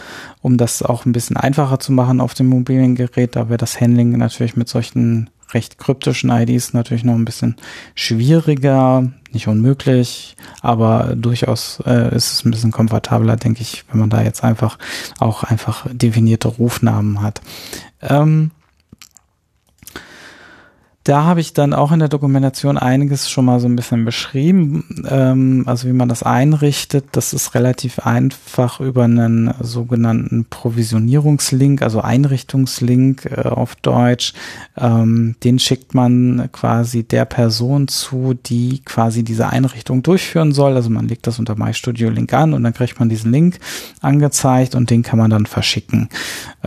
Speaker 2: um das auch ein bisschen einfacher zu machen auf dem mobilen Gerät. Da wäre das Handling natürlich mit solchen recht kryptischen IDs natürlich noch ein bisschen schwieriger, nicht unmöglich, aber durchaus äh, ist es ein bisschen komfortabler, denke ich, wenn man da jetzt einfach auch einfach definierte Rufnamen hat. Ähm, da habe ich dann auch in der Dokumentation einiges schon mal so ein bisschen beschrieben, ähm, also wie man das einrichtet. Das ist relativ einfach über einen sogenannten Provisionierungslink, also Einrichtungslink äh, auf Deutsch. Ähm, den schickt man quasi der Person zu, die quasi diese Einrichtung durchführen soll. Also man legt das unter MyStudio Link an und dann kriegt man diesen Link angezeigt und den kann man dann verschicken,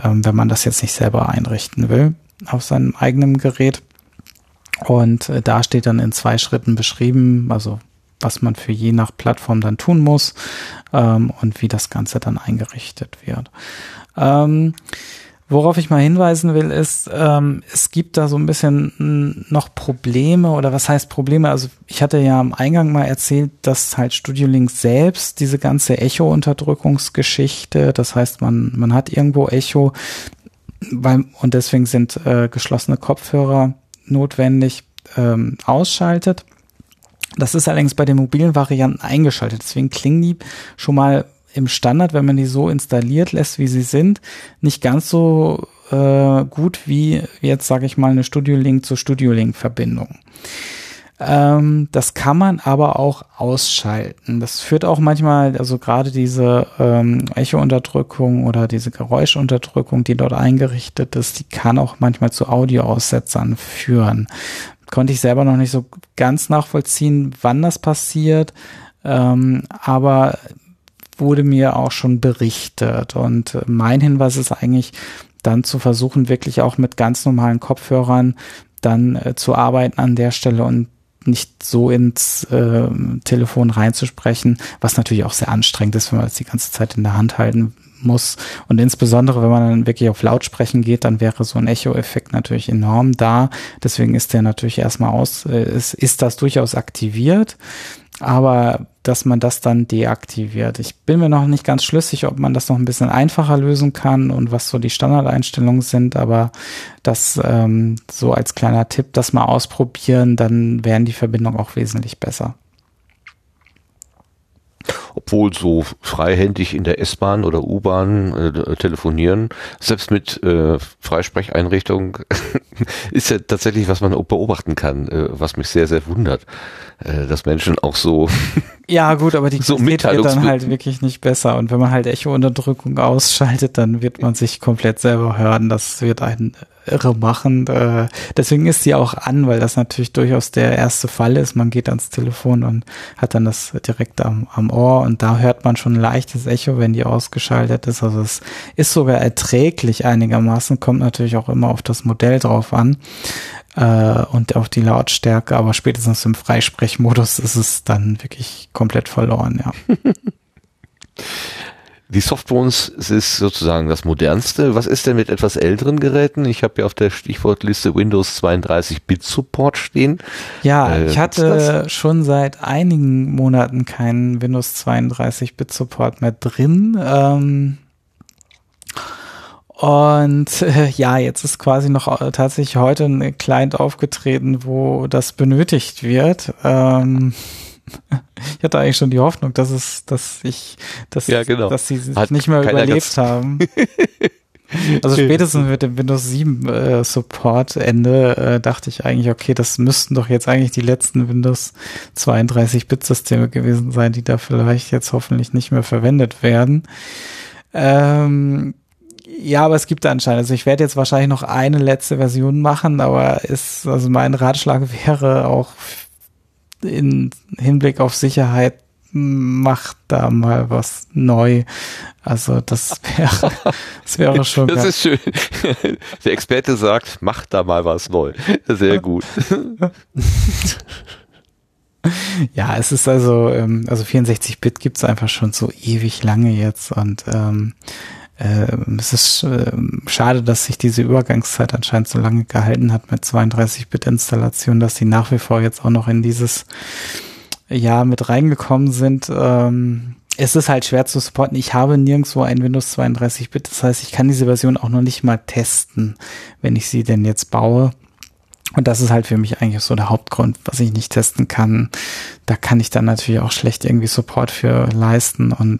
Speaker 2: ähm, wenn man das jetzt nicht selber einrichten will auf seinem eigenen Gerät. Und äh, da steht dann in zwei Schritten beschrieben, also was man für je nach Plattform dann tun muss ähm, und wie das Ganze dann eingerichtet wird. Ähm, worauf ich mal hinweisen will, ist, ähm, es gibt da so ein bisschen noch Probleme oder was heißt Probleme? Also ich hatte ja am Eingang mal erzählt, dass halt Studio Link selbst diese ganze Echo-Unterdrückungsgeschichte, das heißt, man, man hat irgendwo Echo, weil, und deswegen sind äh, geschlossene Kopfhörer notwendig ähm, ausschaltet. Das ist allerdings bei den mobilen Varianten eingeschaltet. Deswegen klingen die schon mal im Standard, wenn man die so installiert lässt, wie sie sind, nicht ganz so äh, gut wie jetzt, sage ich mal, eine Studio Link zu Studio Link Verbindung. Ähm, das kann man aber auch ausschalten. Das führt auch manchmal, also gerade diese ähm, Echo-Unterdrückung oder diese Geräuschunterdrückung, die dort eingerichtet ist, die kann auch manchmal zu Audioaussetzern führen. Konnte ich selber noch nicht so ganz nachvollziehen, wann das passiert, ähm, aber wurde mir auch schon berichtet. Und mein Hinweis ist eigentlich, dann zu versuchen, wirklich auch mit ganz normalen Kopfhörern dann äh, zu arbeiten an der Stelle und nicht so ins äh, Telefon reinzusprechen, was natürlich auch sehr anstrengend ist, wenn man das die ganze Zeit in der Hand halten muss. Und insbesondere, wenn man dann wirklich auf Lautsprechen geht, dann wäre so ein Echo-Effekt natürlich enorm da. Deswegen ist der natürlich erstmal aus, äh, ist, ist das durchaus aktiviert aber dass man das dann deaktiviert. Ich bin mir noch nicht ganz schlüssig, ob man das noch ein bisschen einfacher lösen kann und was so die Standardeinstellungen sind, aber das ähm, so als kleiner Tipp, das mal ausprobieren, dann wären die Verbindungen auch wesentlich besser.
Speaker 1: Obwohl so freihändig in der S-Bahn oder U-Bahn äh, telefonieren, selbst mit äh, Freisprecheinrichtung, ist ja tatsächlich, was man beobachten kann, äh, was mich sehr, sehr wundert, äh, dass Menschen auch so
Speaker 2: Ja, gut, aber die
Speaker 1: so
Speaker 2: wird dann halt wirklich nicht besser. Und wenn man halt Echo-Unterdrückung ausschaltet, dann wird man sich komplett selber hören. Das wird ein irre machen. Äh, deswegen ist sie auch an, weil das natürlich durchaus der erste Fall ist. Man geht ans Telefon und hat dann das direkt am, am Ohr und da hört man schon ein leichtes Echo, wenn die ausgeschaltet ist. Also es ist sogar erträglich einigermaßen, kommt natürlich auch immer auf das Modell drauf an äh, und auf die Lautstärke, aber spätestens im Freisprechmodus ist es dann wirklich komplett verloren, ja.
Speaker 1: Die Softphones ist sozusagen das modernste. Was ist denn mit etwas älteren Geräten? Ich habe ja auf der Stichwortliste Windows 32-Bit Support stehen.
Speaker 2: Ja, äh, ich hatte schon seit einigen Monaten keinen Windows 32-Bit Support mehr drin. Ähm und äh, ja, jetzt ist quasi noch äh, tatsächlich heute ein Client aufgetreten, wo das benötigt wird. Ähm ich hatte eigentlich schon die Hoffnung, dass es, dass ich, dass,
Speaker 1: ja, genau.
Speaker 2: dass sie Hat nicht mehr überlebt haben. Also spätestens mit dem Windows 7 äh, Support Ende äh, dachte ich eigentlich, okay, das müssten doch jetzt eigentlich die letzten Windows 32 Bit Systeme gewesen sein, die da vielleicht jetzt hoffentlich nicht mehr verwendet werden. Ähm, ja, aber es gibt anscheinend, also ich werde jetzt wahrscheinlich noch eine letzte Version machen, aber ist, also mein Ratschlag wäre auch in Hinblick auf Sicherheit macht da mal was neu. Also das wäre, das wäre schon.
Speaker 1: Das ist schön. Der Experte sagt, mach da mal was neu. Sehr gut.
Speaker 2: Ja, es ist also, ähm, also 64-Bit gibt's einfach schon so ewig lange jetzt und ähm, äh, es ist äh, schade, dass sich diese Übergangszeit anscheinend so lange gehalten hat mit 32-Bit-Installation, dass die nach wie vor jetzt auch noch in dieses Jahr mit reingekommen sind. Ähm, es ist halt schwer zu supporten. Ich habe nirgendwo ein Windows 32-Bit. Das heißt, ich kann diese Version auch noch nicht mal testen, wenn ich sie denn jetzt baue. Und das ist halt für mich eigentlich so der Hauptgrund, was ich nicht testen kann. Da kann ich dann natürlich auch schlecht irgendwie Support für leisten und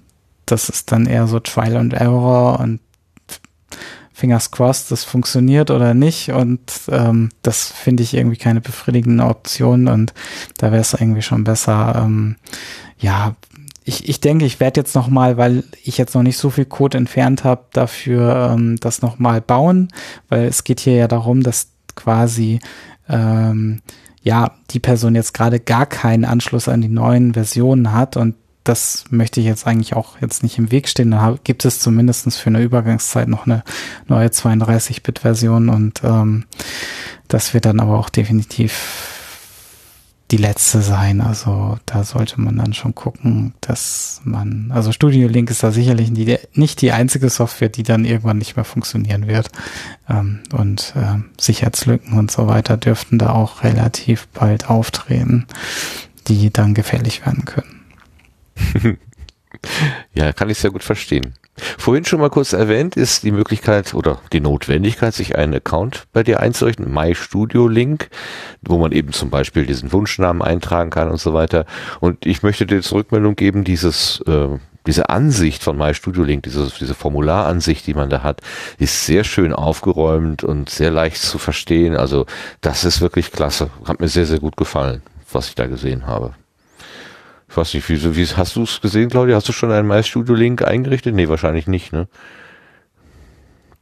Speaker 2: das ist dann eher so Trial and Error und Fingers crossed, das funktioniert oder nicht. Und ähm, das finde ich irgendwie keine befriedigende Option und da wäre es irgendwie schon besser, ähm, ja, ich, ich denke, ich werde jetzt nochmal, weil ich jetzt noch nicht so viel Code entfernt habe, dafür ähm, das nochmal bauen, weil es geht hier ja darum, dass quasi ähm, ja die Person jetzt gerade gar keinen Anschluss an die neuen Versionen hat und das möchte ich jetzt eigentlich auch jetzt nicht im Weg stehen. Da gibt es zumindest für eine Übergangszeit noch eine neue 32-Bit-Version und ähm, das wird dann aber auch definitiv die letzte sein. Also da sollte man dann schon gucken, dass man, also Studio Link ist da sicherlich die, nicht die einzige Software, die dann irgendwann nicht mehr funktionieren wird. Ähm, und äh, Sicherheitslücken und so weiter dürften da auch relativ bald auftreten, die dann gefährlich werden können.
Speaker 1: ja, kann ich sehr gut verstehen. Vorhin schon mal kurz erwähnt ist die Möglichkeit oder die Notwendigkeit, sich einen Account bei dir einzurichten, My Studio Link, wo man eben zum Beispiel diesen Wunschnamen eintragen kann und so weiter. Und ich möchte dir Zurückmeldung geben, dieses äh, diese Ansicht von My Studio Link, diese, diese Formularansicht, die man da hat, ist sehr schön aufgeräumt und sehr leicht zu verstehen. Also das ist wirklich klasse. Hat mir sehr, sehr gut gefallen, was ich da gesehen habe. Ich weiß nicht, wie, wie hast du es gesehen, Claudia? Hast du schon einen MyStudio-Link eingerichtet? Nee, wahrscheinlich nicht, ne?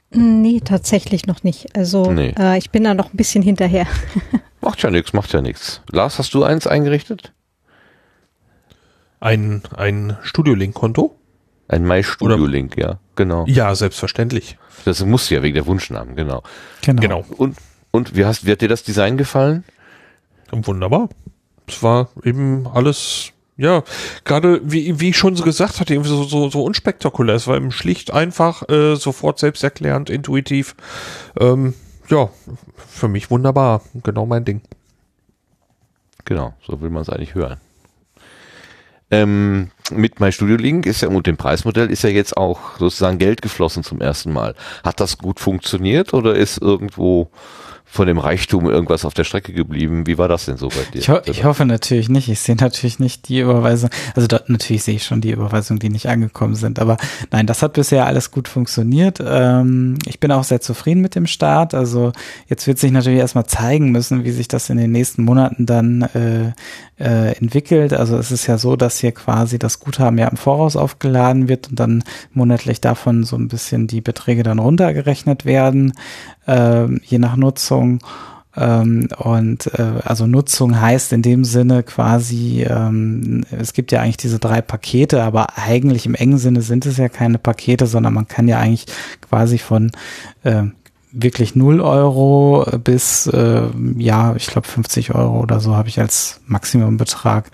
Speaker 3: Nee, tatsächlich noch nicht. Also nee. äh, ich bin da noch ein bisschen hinterher.
Speaker 1: macht ja nichts, macht ja nichts. Lars, hast du eins eingerichtet?
Speaker 4: Ein, ein Studio-Link-Konto?
Speaker 1: Ein MyStudio-Link, ja, genau.
Speaker 4: Ja, selbstverständlich.
Speaker 1: Das muss ja wegen der Wunschnamen, genau.
Speaker 4: Genau. genau.
Speaker 1: Und, und wie, hast, wie hat dir das Design gefallen?
Speaker 4: Wunderbar. Es war eben alles ja, gerade wie, wie ich schon so gesagt hatte, irgendwie so, so, so unspektakulär. Es war eben schlicht einfach, äh, sofort selbsterklärend, intuitiv. Ähm, ja, für mich wunderbar. Genau mein Ding.
Speaker 1: Genau, so will man es eigentlich hören. Ähm, mit My Studio Link ist ja und dem Preismodell ist ja jetzt auch sozusagen Geld geflossen zum ersten Mal. Hat das gut funktioniert oder ist irgendwo von dem Reichtum irgendwas auf der Strecke geblieben. Wie war das denn so bei dir?
Speaker 2: Ich, ho ich hoffe natürlich nicht. Ich sehe natürlich nicht die Überweisung. Also dort natürlich sehe ich schon die Überweisungen, die nicht angekommen sind. Aber nein, das hat bisher alles gut funktioniert. Ähm, ich bin auch sehr zufrieden mit dem Start. Also jetzt wird sich natürlich erstmal zeigen müssen, wie sich das in den nächsten Monaten dann äh, äh, entwickelt. Also es ist ja so, dass hier quasi das Guthaben ja im Voraus aufgeladen wird und dann monatlich davon so ein bisschen die Beträge dann runtergerechnet werden äh, je nach Nutzung. Ähm, und äh, also Nutzung heißt in dem Sinne quasi, ähm, es gibt ja eigentlich diese drei Pakete, aber eigentlich im engen Sinne sind es ja keine Pakete, sondern man kann ja eigentlich quasi von äh, wirklich 0 Euro bis, äh, ja, ich glaube 50 Euro oder so habe ich als Maximumbetrag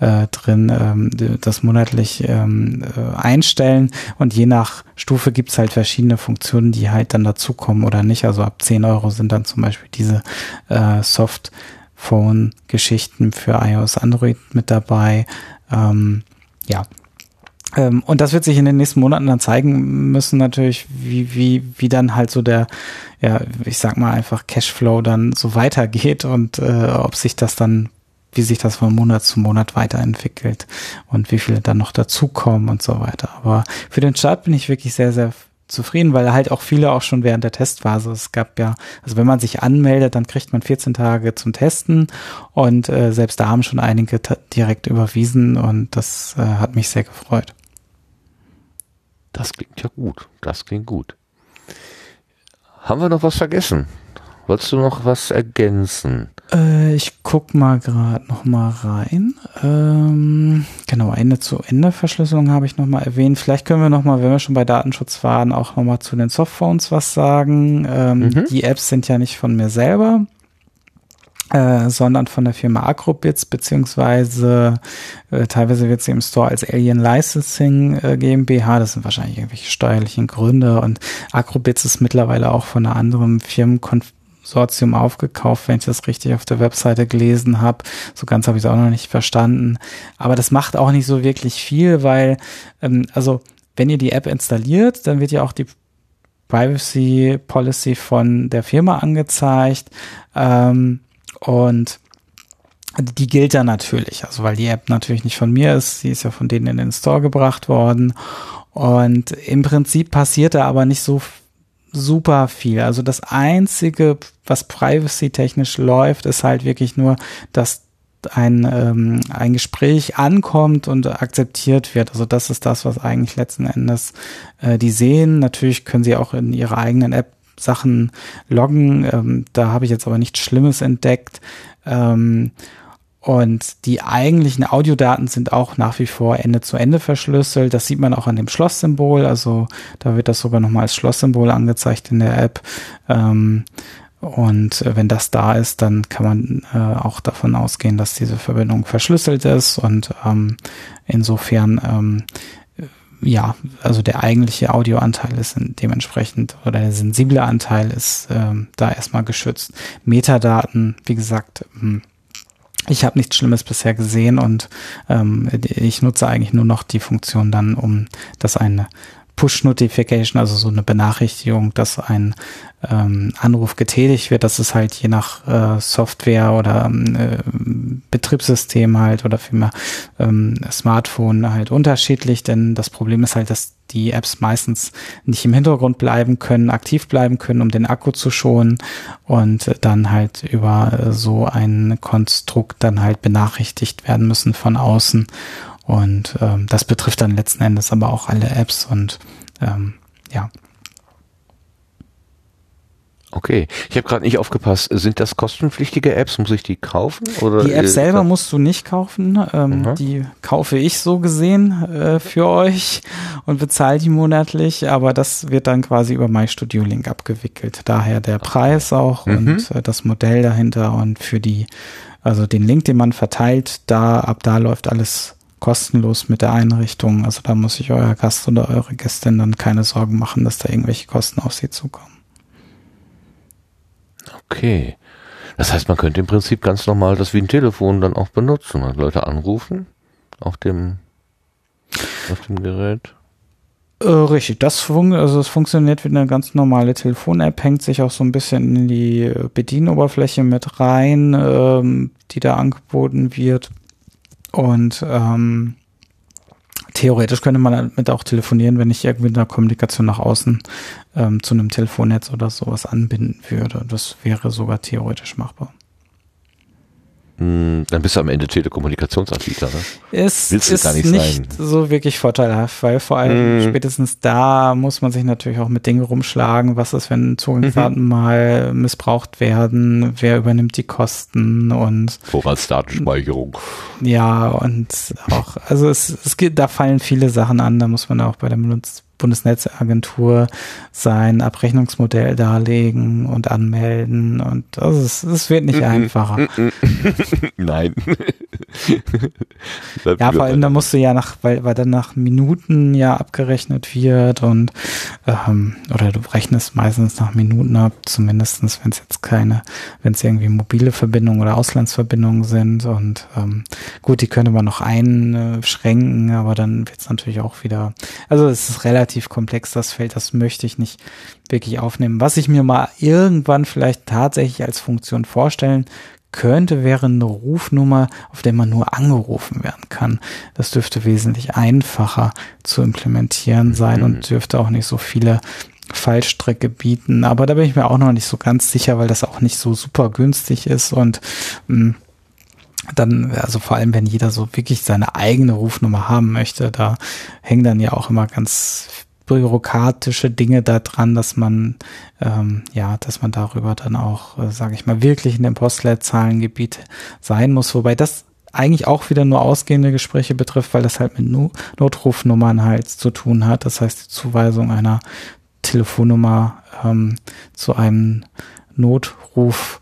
Speaker 2: äh, drin, ähm, das monatlich ähm, äh, einstellen und je nach Stufe gibt's halt verschiedene Funktionen, die halt dann dazukommen oder nicht. Also ab 10 Euro sind dann zum Beispiel diese äh, Softphone-Geschichten für iOS, Android mit dabei. Ähm, ja, und das wird sich in den nächsten Monaten dann zeigen müssen, natürlich, wie, wie, wie dann halt so der, ja, ich sag mal einfach Cashflow dann so weitergeht und äh, ob sich das dann, wie sich das von Monat zu Monat weiterentwickelt und wie viele dann noch dazukommen und so weiter. Aber für den Start bin ich wirklich sehr, sehr zufrieden, weil halt auch viele auch schon während der Testphase, es gab ja, also wenn man sich anmeldet, dann kriegt man 14 Tage zum Testen und äh, selbst da haben schon einige direkt überwiesen und das äh, hat mich sehr gefreut.
Speaker 1: Das klingt ja gut. Das klingt gut. Haben wir noch was vergessen? Wolltest du noch was ergänzen?
Speaker 2: Äh, ich guck mal gerade noch mal rein. Ähm, genau, Ende zu Ende Verschlüsselung habe ich noch mal erwähnt. Vielleicht können wir noch mal, wenn wir schon bei Datenschutz waren, auch noch mal zu den Softphones was sagen. Ähm, mhm. Die Apps sind ja nicht von mir selber äh, sondern von der Firma Acrobits, beziehungsweise äh, teilweise wird sie im Store als Alien Licensing äh, GmbH, das sind wahrscheinlich irgendwelche steuerlichen Gründe und Acrobits ist mittlerweile auch von einer anderen Firmenkonsortium aufgekauft, wenn ich das richtig auf der Webseite gelesen habe. So ganz habe ich es auch noch nicht verstanden. Aber das macht auch nicht so wirklich viel, weil, ähm, also wenn ihr die App installiert, dann wird ja auch die Privacy Policy von der Firma angezeigt. Ähm, und die gilt dann natürlich, also weil die App natürlich nicht von mir ist, sie ist ja von denen in den Store gebracht worden. Und im Prinzip passiert da aber nicht so super viel. Also das Einzige, was privacy-technisch läuft, ist halt wirklich nur, dass ein, ähm, ein Gespräch ankommt und akzeptiert wird. Also das ist das, was eigentlich letzten Endes äh, die sehen. Natürlich können sie auch in ihrer eigenen App Sachen loggen. Ähm, da habe ich jetzt aber nichts Schlimmes entdeckt. Ähm, und die eigentlichen Audiodaten sind auch nach wie vor Ende zu Ende verschlüsselt. Das sieht man auch an dem Schlosssymbol. Also da wird das sogar nochmal als Schlosssymbol angezeigt in der App. Ähm, und wenn das da ist, dann kann man äh, auch davon ausgehen, dass diese Verbindung verschlüsselt ist. Und ähm, insofern ähm, ja, also der eigentliche Audioanteil ist dementsprechend oder der sensible Anteil ist ähm, da erstmal geschützt. Metadaten, wie gesagt, hm, ich habe nichts Schlimmes bisher gesehen und ähm, ich nutze eigentlich nur noch die Funktion dann, um das eine Push-Notification, also so eine Benachrichtigung, dass ein ähm, Anruf getätigt wird. Das ist halt je nach äh, Software oder ähm, äh, Betriebssystem halt oder vielmehr ähm, Smartphone halt unterschiedlich, denn das Problem ist halt, dass die Apps meistens nicht im Hintergrund bleiben können, aktiv bleiben können, um den Akku zu schonen und dann halt über so ein Konstrukt dann halt benachrichtigt werden müssen von außen. Und ähm, das betrifft dann letzten Endes aber auch alle Apps und ähm, ja.
Speaker 1: Okay, ich habe gerade nicht aufgepasst. Sind das kostenpflichtige Apps? Muss ich die kaufen? Oder
Speaker 2: die App selber musst du nicht kaufen. Ähm, mhm. Die kaufe ich so gesehen äh, für euch und bezahle die monatlich, aber das wird dann quasi über MyStudio Link abgewickelt. Daher der Preis auch mhm. und äh, das Modell dahinter und für die, also den Link, den man verteilt, da ab da läuft alles kostenlos mit der Einrichtung. Also da muss sich euer Gast oder eure Gästin dann keine Sorgen machen, dass da irgendwelche Kosten auf sie zukommen.
Speaker 1: Okay. Das heißt, man könnte im Prinzip ganz normal das wie ein Telefon dann auch benutzen und Leute anrufen auf dem, auf dem Gerät.
Speaker 2: Äh, richtig, das, fun also es funktioniert wie eine ganz normale Telefon-App, hängt sich auch so ein bisschen in die Bedienoberfläche mit rein, ähm, die da angeboten wird. Und ähm, theoretisch könnte man damit auch telefonieren, wenn ich irgendwie eine Kommunikation nach außen ähm, zu einem Telefonnetz oder sowas anbinden würde. Das wäre sogar theoretisch machbar.
Speaker 1: Hm, dann bist du am Ende Telekommunikationsanbieter, ne?
Speaker 2: Es Willst ist nicht, nicht so wirklich vorteilhaft, weil vor allem mm. spätestens da muss man sich natürlich auch mit Dingen rumschlagen. Was ist, wenn Zugangsdaten mhm. mal missbraucht werden? Wer übernimmt die Kosten und
Speaker 1: Vorratsdatenspeicherung?
Speaker 2: Ja, und auch, also es, es geht, da fallen viele Sachen an, da muss man auch bei der Benutz Bundesnetzagentur sein Abrechnungsmodell darlegen und anmelden und also es, es wird nicht einfacher.
Speaker 1: Nein.
Speaker 2: ja, vor allem da musst du ja nach, weil, weil dann nach Minuten ja abgerechnet wird und ähm, oder du rechnest meistens nach Minuten ab, zumindestens wenn es jetzt keine, wenn es irgendwie mobile Verbindungen oder Auslandsverbindungen sind und ähm, gut, die könnte man noch einschränken, aber dann wird es natürlich auch wieder, also es ist relativ relativ komplex, das Feld, das möchte ich nicht wirklich aufnehmen. Was ich mir mal irgendwann vielleicht tatsächlich als Funktion vorstellen könnte, wäre eine Rufnummer, auf der man nur angerufen werden kann. Das dürfte wesentlich einfacher zu implementieren sein mhm. und dürfte auch nicht so viele Fallstrecke bieten. Aber da bin ich mir auch noch nicht so ganz sicher, weil das auch nicht so super günstig ist und mh, mm, dann, also vor allem, wenn jeder so wirklich seine eigene Rufnummer haben möchte, da hängen dann ja auch immer ganz bürokratische Dinge da dran, dass man ähm, ja, dass man darüber dann auch, äh, sage ich mal, wirklich in dem Postleitzahlengebiet sein muss, wobei das eigentlich auch wieder nur ausgehende Gespräche betrifft, weil das halt mit Notrufnummern halt zu tun hat. Das heißt, die Zuweisung einer Telefonnummer ähm, zu einem Notruf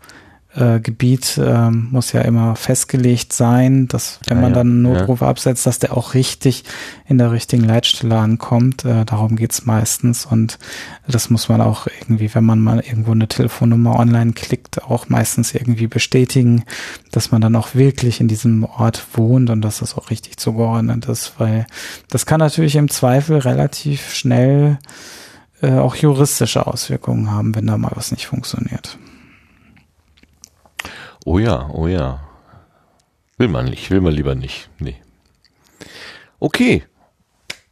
Speaker 2: äh, Gebiet äh, muss ja immer festgelegt sein, dass wenn ja, man dann einen Notruf ja. absetzt, dass der auch richtig in der richtigen Leitstelle ankommt. Äh, darum geht's meistens und das muss man auch irgendwie, wenn man mal irgendwo eine Telefonnummer online klickt, auch meistens irgendwie bestätigen, dass man dann auch wirklich in diesem Ort wohnt und dass das auch richtig zugeordnet ist, weil das kann natürlich im Zweifel relativ schnell äh, auch juristische Auswirkungen haben, wenn da mal was nicht funktioniert.
Speaker 1: Oh ja, oh ja. Will man nicht, will man lieber nicht. Nee. Okay.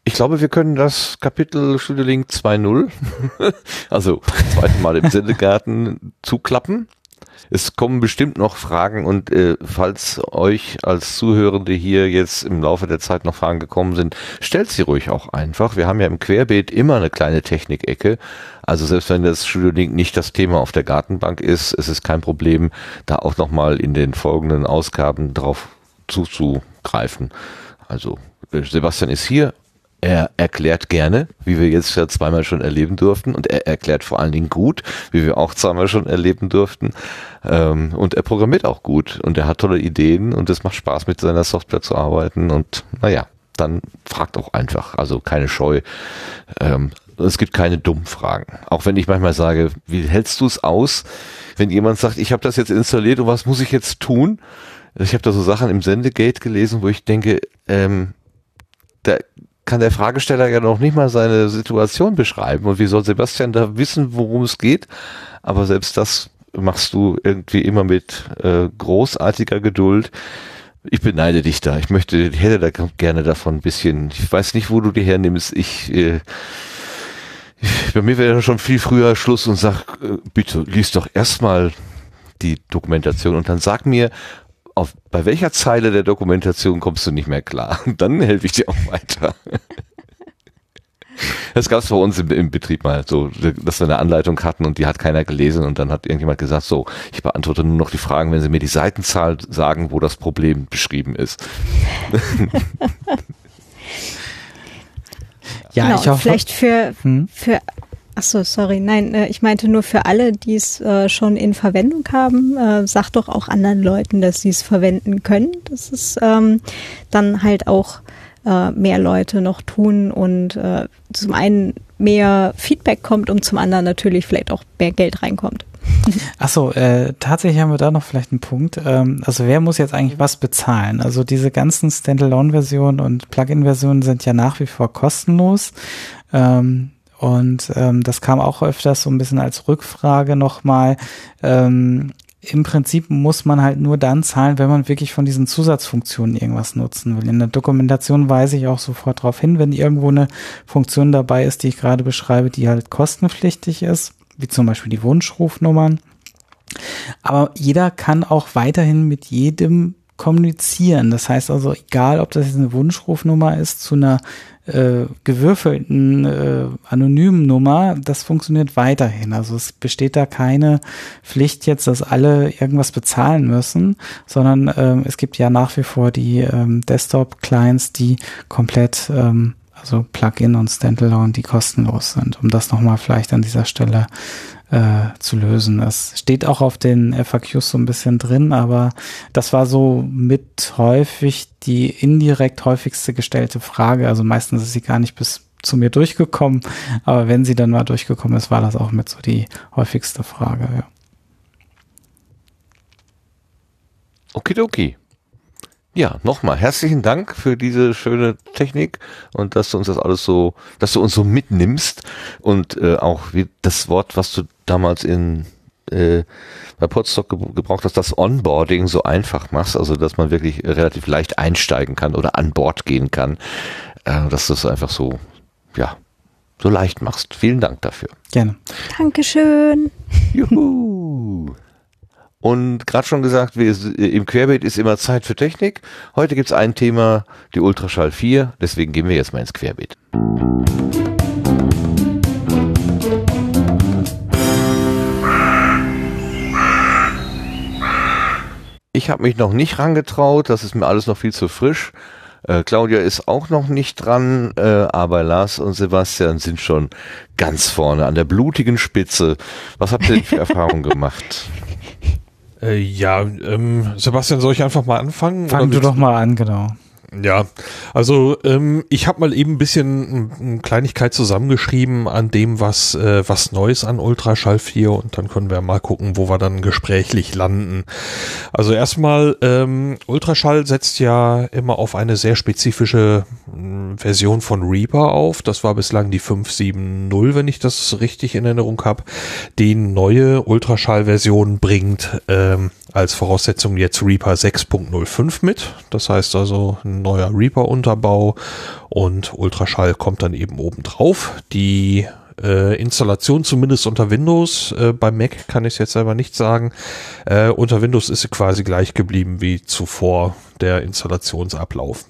Speaker 1: Ich glaube, wir können das Kapitel Studio Link 2.0, also zweite Mal im Sendegarten, zuklappen. Es kommen bestimmt noch Fragen und äh, falls euch als Zuhörende hier jetzt im Laufe der Zeit noch Fragen gekommen sind, stellt sie ruhig auch einfach. Wir haben ja im Querbeet immer eine kleine Technikecke. Also selbst wenn das Studio Link nicht das Thema auf der Gartenbank ist, ist es kein Problem, da auch nochmal in den folgenden Ausgaben drauf zuzugreifen. Also äh, Sebastian ist hier, er erklärt gerne, wie wir jetzt ja zweimal schon erleben durften. Und er erklärt vor allen Dingen gut, wie wir auch zweimal schon erleben durften. Ähm, und er programmiert auch gut. Und er hat tolle Ideen und es macht Spaß, mit seiner Software zu arbeiten. Und naja, dann fragt auch einfach. Also keine Scheu. Ähm, es gibt keine dummen Fragen. Auch wenn ich manchmal sage, wie hältst du es aus, wenn jemand sagt, ich habe das jetzt installiert und was muss ich jetzt tun? Ich habe da so Sachen im Sendegate gelesen, wo ich denke, ähm, da kann der Fragesteller ja noch nicht mal seine Situation beschreiben. Und wie soll Sebastian da wissen, worum es geht? Aber selbst das machst du irgendwie immer mit äh, großartiger Geduld. Ich beneide dich da. Ich möchte, ich hätte da gerne davon ein bisschen. Ich weiß nicht, wo du die hernimmst. Ich, äh, bei mir wäre schon viel früher Schluss und sag, äh, bitte lies doch erstmal die Dokumentation und dann sag mir, auf, bei welcher Zeile der Dokumentation kommst du nicht mehr klar? Dann helfe ich dir auch weiter. Das gab es bei uns im, im, Betrieb mal so, dass wir eine Anleitung hatten und die hat keiner gelesen und dann hat irgendjemand gesagt, so, ich beantworte nur noch die Fragen, wenn Sie mir die Seitenzahl sagen, wo das Problem beschrieben ist.
Speaker 3: ja, genau, ich hoffe. Vielleicht für, hm? für Ach so, sorry, nein, äh, ich meinte nur für alle, die es äh, schon in Verwendung haben, äh, sag doch auch anderen Leuten, dass sie es verwenden können. Das ist ähm, dann halt auch mehr Leute noch tun und äh, zum einen mehr Feedback kommt und zum anderen natürlich vielleicht auch mehr Geld reinkommt.
Speaker 2: Achso, äh, tatsächlich haben wir da noch vielleicht einen Punkt. Ähm, also wer muss jetzt eigentlich was bezahlen? Also diese ganzen Standalone-Versionen und Plugin-Versionen sind ja nach wie vor kostenlos. Ähm, und ähm, das kam auch öfters so ein bisschen als Rückfrage nochmal. Ähm, im Prinzip muss man halt nur dann zahlen, wenn man wirklich von diesen Zusatzfunktionen irgendwas nutzen will. In der Dokumentation weise ich auch sofort darauf hin, wenn irgendwo eine Funktion dabei ist, die ich gerade beschreibe, die halt kostenpflichtig ist, wie zum Beispiel die Wunschrufnummern. Aber jeder kann auch weiterhin mit jedem kommunizieren. Das heißt also, egal ob das jetzt eine Wunschrufnummer ist zu einer äh, gewürfelten äh, anonymen Nummer, das funktioniert weiterhin. Also es besteht da keine Pflicht jetzt, dass alle irgendwas bezahlen müssen, sondern ähm, es gibt ja nach wie vor die ähm, Desktop-Clients, die komplett ähm, also Plugin und Standalone, die kostenlos sind, um das nochmal vielleicht an dieser Stelle äh, zu lösen. Es steht auch auf den FAQs so ein bisschen drin, aber das war so mit häufig die indirekt häufigste gestellte Frage. Also meistens ist sie gar nicht bis zu mir durchgekommen, aber wenn sie dann mal durchgekommen ist, war das auch mit so die häufigste Frage. Ja.
Speaker 1: Okidoki. Ja, nochmal herzlichen Dank für diese schöne Technik und dass du uns das alles so, dass du uns so mitnimmst und äh, auch wie das Wort, was du damals in äh, bei Podstock ge gebraucht hast, das Onboarding so einfach machst, also dass man wirklich relativ leicht einsteigen kann oder an Bord gehen kann, äh, dass du es einfach so, ja, so leicht machst. Vielen Dank dafür.
Speaker 2: Gerne.
Speaker 3: Dankeschön.
Speaker 1: Juhu. Und gerade schon gesagt, wir, im Querbeet ist immer Zeit für Technik. Heute gibt es ein Thema, die Ultraschall 4. Deswegen gehen wir jetzt mal ins Querbeet. Ich habe mich noch nicht rangetraut, das ist mir alles noch viel zu frisch. Äh, Claudia ist auch noch nicht dran, äh, aber Lars und Sebastian sind schon ganz vorne an der blutigen Spitze. Was habt ihr denn für Erfahrungen gemacht?
Speaker 4: Äh, ja, ähm, Sebastian, soll ich einfach mal anfangen?
Speaker 2: Fang du doch mal an, genau.
Speaker 4: Ja, also ähm, ich habe mal eben ein bisschen eine Kleinigkeit zusammengeschrieben an dem, was äh, was Neues an Ultraschall 4 und dann können wir mal gucken, wo wir dann gesprächlich landen. Also erstmal, ähm, Ultraschall setzt ja immer auf eine sehr spezifische äh, Version von Reaper auf. Das war bislang die 5.7.0, wenn ich das richtig in Erinnerung habe. Die neue Ultraschall-Version bringt ähm, als Voraussetzung jetzt Reaper 6.05 mit. Das heißt also ein neuer Reaper-Unterbau und Ultraschall kommt dann eben oben drauf. Die äh, Installation zumindest unter Windows, äh, bei Mac kann ich jetzt selber nicht sagen. Äh, unter Windows ist sie quasi gleich geblieben wie zuvor der Installationsablauf.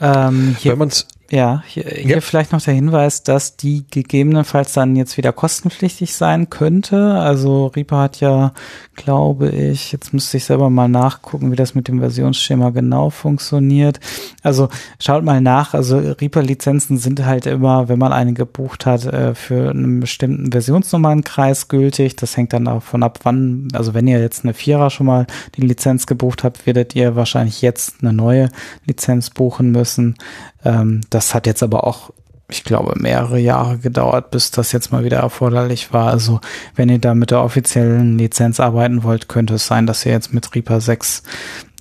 Speaker 2: Ähm, Wenn man es ja, hier, hier ja. vielleicht noch der Hinweis, dass die gegebenenfalls dann jetzt wieder kostenpflichtig sein könnte. Also Reaper hat ja, glaube ich, jetzt müsste ich selber mal nachgucken, wie das mit dem Versionsschema genau funktioniert. Also schaut mal nach. Also Reaper-Lizenzen sind halt immer, wenn man eine gebucht hat, äh, für einen bestimmten Versionsnummernkreis gültig. Das hängt dann davon ab, wann, also wenn ihr jetzt eine Vierer schon mal die Lizenz gebucht habt, werdet ihr wahrscheinlich jetzt eine neue Lizenz buchen müssen. Ähm, das hat jetzt aber auch, ich glaube, mehrere Jahre gedauert, bis das jetzt mal wieder erforderlich war. Also wenn ihr da mit der offiziellen Lizenz arbeiten wollt, könnte es sein, dass ihr jetzt mit Reaper 6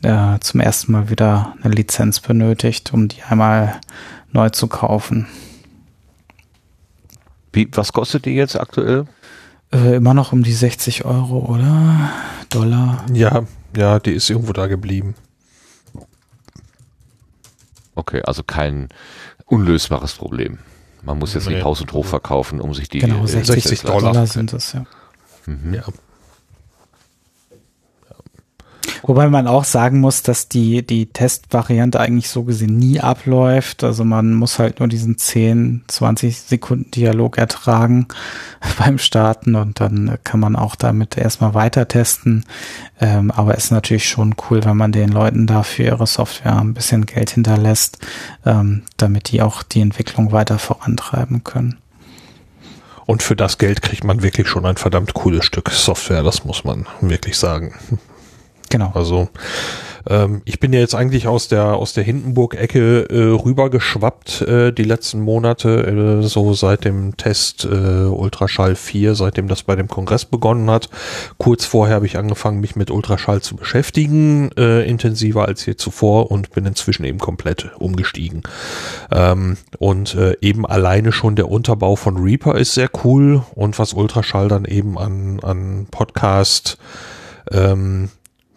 Speaker 2: äh, zum ersten Mal wieder eine Lizenz benötigt, um die einmal neu zu kaufen.
Speaker 1: Wie, was kostet die jetzt aktuell?
Speaker 2: Äh, immer noch um die 60 Euro, oder? Dollar.
Speaker 4: Ja, ja, die ist irgendwo da geblieben.
Speaker 1: Okay, also kein unlösbares Problem. Man muss jetzt
Speaker 4: Nee.
Speaker 1: nicht Haus und Hof verkaufen, um sich die
Speaker 2: Genau,
Speaker 1: äh,
Speaker 2: 60,
Speaker 4: 60
Speaker 2: Dollar,
Speaker 4: Dollar.
Speaker 2: sind es, ja.
Speaker 1: Mhm.
Speaker 4: Ja.
Speaker 2: Wobei man auch sagen muss, dass die, die Testvariante eigentlich so gesehen nie abläuft. Also man muss halt nur diesen 10, 20 Sekunden Dialog ertragen beim Starten und dann kann man auch damit erstmal weiter testen. Ähm, aber ist natürlich schon cool, wenn man den Leuten da für ihre Software ein bisschen Geld hinterlässt, ähm, damit die auch die Entwicklung weiter vorantreiben können.
Speaker 4: Und für das Geld kriegt man wirklich schon ein verdammt cooles Stück Software, das muss man wirklich sagen.
Speaker 2: Genau.
Speaker 4: Also ähm, ich bin ja jetzt eigentlich aus der aus der Hindenburg-Ecke äh, rübergeschwappt äh, die letzten Monate, äh, so seit dem Test äh, Ultraschall 4, seitdem das bei dem Kongress begonnen hat. Kurz vorher habe ich angefangen, mich mit Ultraschall zu beschäftigen, äh, intensiver als je zuvor und bin inzwischen eben komplett umgestiegen. Ähm, und äh, eben alleine schon der Unterbau von Reaper ist sehr cool und was Ultraschall dann eben an, an Podcast ähm,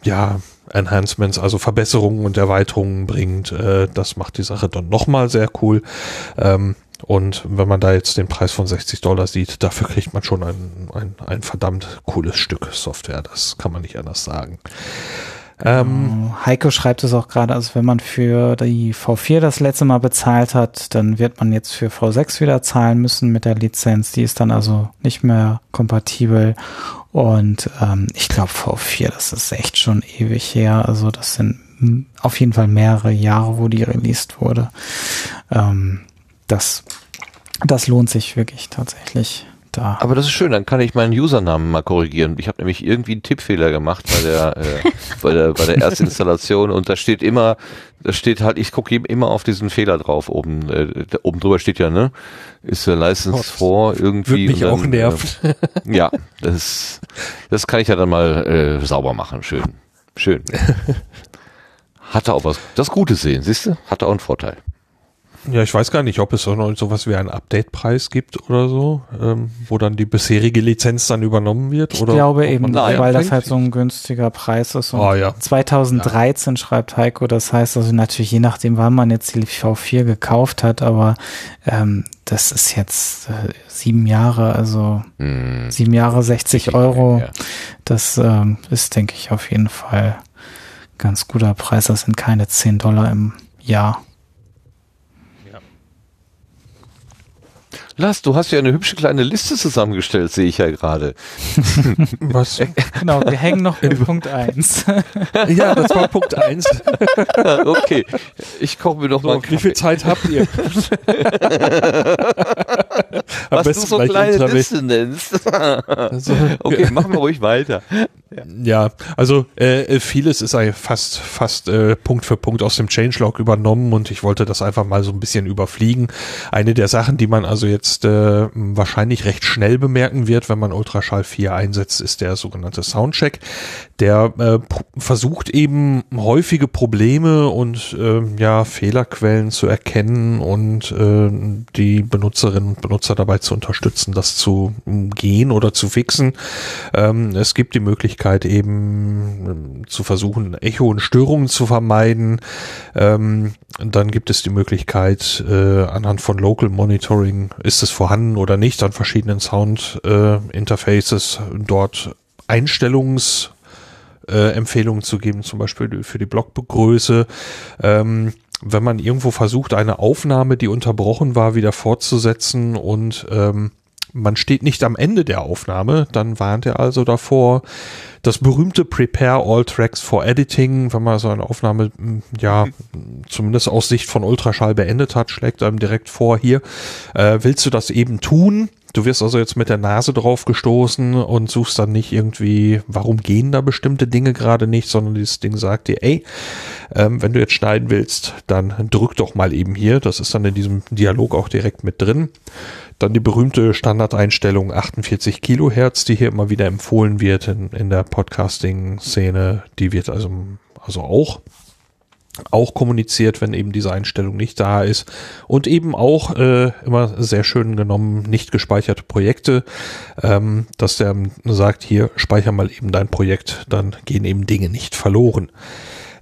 Speaker 4: ja, Enhancements, also Verbesserungen und Erweiterungen bringt. Äh, das macht die Sache dann nochmal sehr cool. Ähm, und wenn man da jetzt den Preis von 60 Dollar sieht, dafür kriegt man schon ein, ein, ein verdammt cooles Stück Software. Das kann man nicht anders sagen. Ähm,
Speaker 2: Heiko schreibt es auch gerade, also wenn man für die V4 das letzte Mal bezahlt hat, dann wird man jetzt für V6 wieder zahlen müssen mit der Lizenz. Die ist dann also nicht mehr kompatibel. Und ähm, ich glaube V4, das ist echt schon ewig her. Also das sind auf jeden Fall mehrere Jahre, wo die released wurde. Ähm, das, das lohnt sich wirklich tatsächlich da.
Speaker 1: Aber das ist schön, dann kann ich meinen Usernamen mal korrigieren. Ich habe nämlich irgendwie einen Tippfehler gemacht bei der, äh, bei der, bei der Erstinstallation und da steht immer, da steht halt, ich gucke immer auf diesen Fehler drauf oben. Äh, oben drüber steht ja, ne? Ist der License vor irgendwie.
Speaker 4: Würde mich
Speaker 1: und
Speaker 4: auch
Speaker 1: dann,
Speaker 4: nerven.
Speaker 1: Äh, ja, das, das kann ich ja dann mal äh, sauber machen. Schön. Schön. Hatte auch was, das Gute sehen, siehst du? Hatte auch einen Vorteil.
Speaker 4: Ja, ich weiß gar nicht, ob es auch noch sowas wie einen Update-Preis gibt oder so, ähm, wo dann die bisherige Lizenz dann übernommen wird.
Speaker 2: Ich
Speaker 4: oder
Speaker 2: glaube eben,
Speaker 4: da
Speaker 2: weil das halt so ein günstiger Preis ist. Und
Speaker 4: Ah, ja.
Speaker 2: 2013 schreibt Heiko, das heißt also natürlich je nachdem, wann man jetzt die V4 gekauft hat, aber ähm, das ist jetzt äh, sieben Jahre, also
Speaker 1: Hm.
Speaker 2: sieben Jahre 60 Euro.
Speaker 1: Ja.
Speaker 2: Das ähm, ist, denke ich, auf jeden Fall ganz guter Preis. Das sind keine 10 Dollar im Jahr.
Speaker 1: Lars, du hast ja eine hübsche kleine Liste zusammengestellt, sehe ich ja gerade.
Speaker 4: Was?
Speaker 2: Genau, wir hängen noch mit Punkt 1.
Speaker 4: ja, das war Punkt eins.
Speaker 1: okay, ich koche mir noch mal
Speaker 4: So,
Speaker 1: einen
Speaker 4: wie viel. Zeit habt ihr? Am
Speaker 1: Was du so kleine. Liste nennst.
Speaker 4: Also,
Speaker 1: okay, machen wir ruhig weiter.
Speaker 4: Ja, also äh, vieles ist fast fast äh, Punkt für Punkt aus dem Changelog übernommen und ich wollte das einfach mal so ein bisschen überfliegen. Eine der Sachen, die man also jetzt äh, wahrscheinlich recht schnell bemerken wird, wenn man Ultraschall 4 einsetzt, ist der sogenannte Soundcheck. Der äh, versucht eben häufige Probleme und äh, ja Fehlerquellen zu erkennen und äh, die Benutzerinnen und Benutzer dabei zu unterstützen, das zu gehen oder zu fixen. Ähm, es gibt die Möglichkeit eben ähm, zu versuchen, Echo und Störungen zu vermeiden. Ähm, dann gibt es die Möglichkeit, äh, anhand von Local Monitoring, ist es vorhanden oder nicht, an verschiedenen Sound äh, Interfaces dort Einstellungs äh, Empfehlungen zu geben, zum Beispiel für die Blockgröße. Ähm, wenn man irgendwo versucht, eine Aufnahme, die unterbrochen war, wieder fortzusetzen und ähm, man steht nicht am Ende der Aufnahme, dann warnt er also davor. Das berühmte Prepare All Tracks for Editing, wenn man so eine Aufnahme, m, ja, zumindest aus Sicht von Ultraschall beendet hat, schlägt einem direkt vor, hier, äh, willst du das eben tun? Du wirst also jetzt mit der Nase drauf gestoßen und suchst dann nicht irgendwie, warum gehen da bestimmte Dinge gerade nicht, sondern dieses Ding sagt dir, ey, ähm, wenn du jetzt schneiden willst, dann drück doch mal eben hier. Das ist dann in diesem Dialog auch direkt mit drin. Dann die berühmte Standardeinstellung 48 Kilohertz, die hier immer wieder empfohlen wird in, in der Podcasting-Szene. Die wird also, also auch. Auch kommuniziert, wenn eben diese Einstellung nicht da ist. Und eben auch äh, immer sehr schön genommen, nicht gespeicherte Projekte, ähm, dass der sagt, hier speicher mal eben dein Projekt, dann gehen eben Dinge nicht verloren.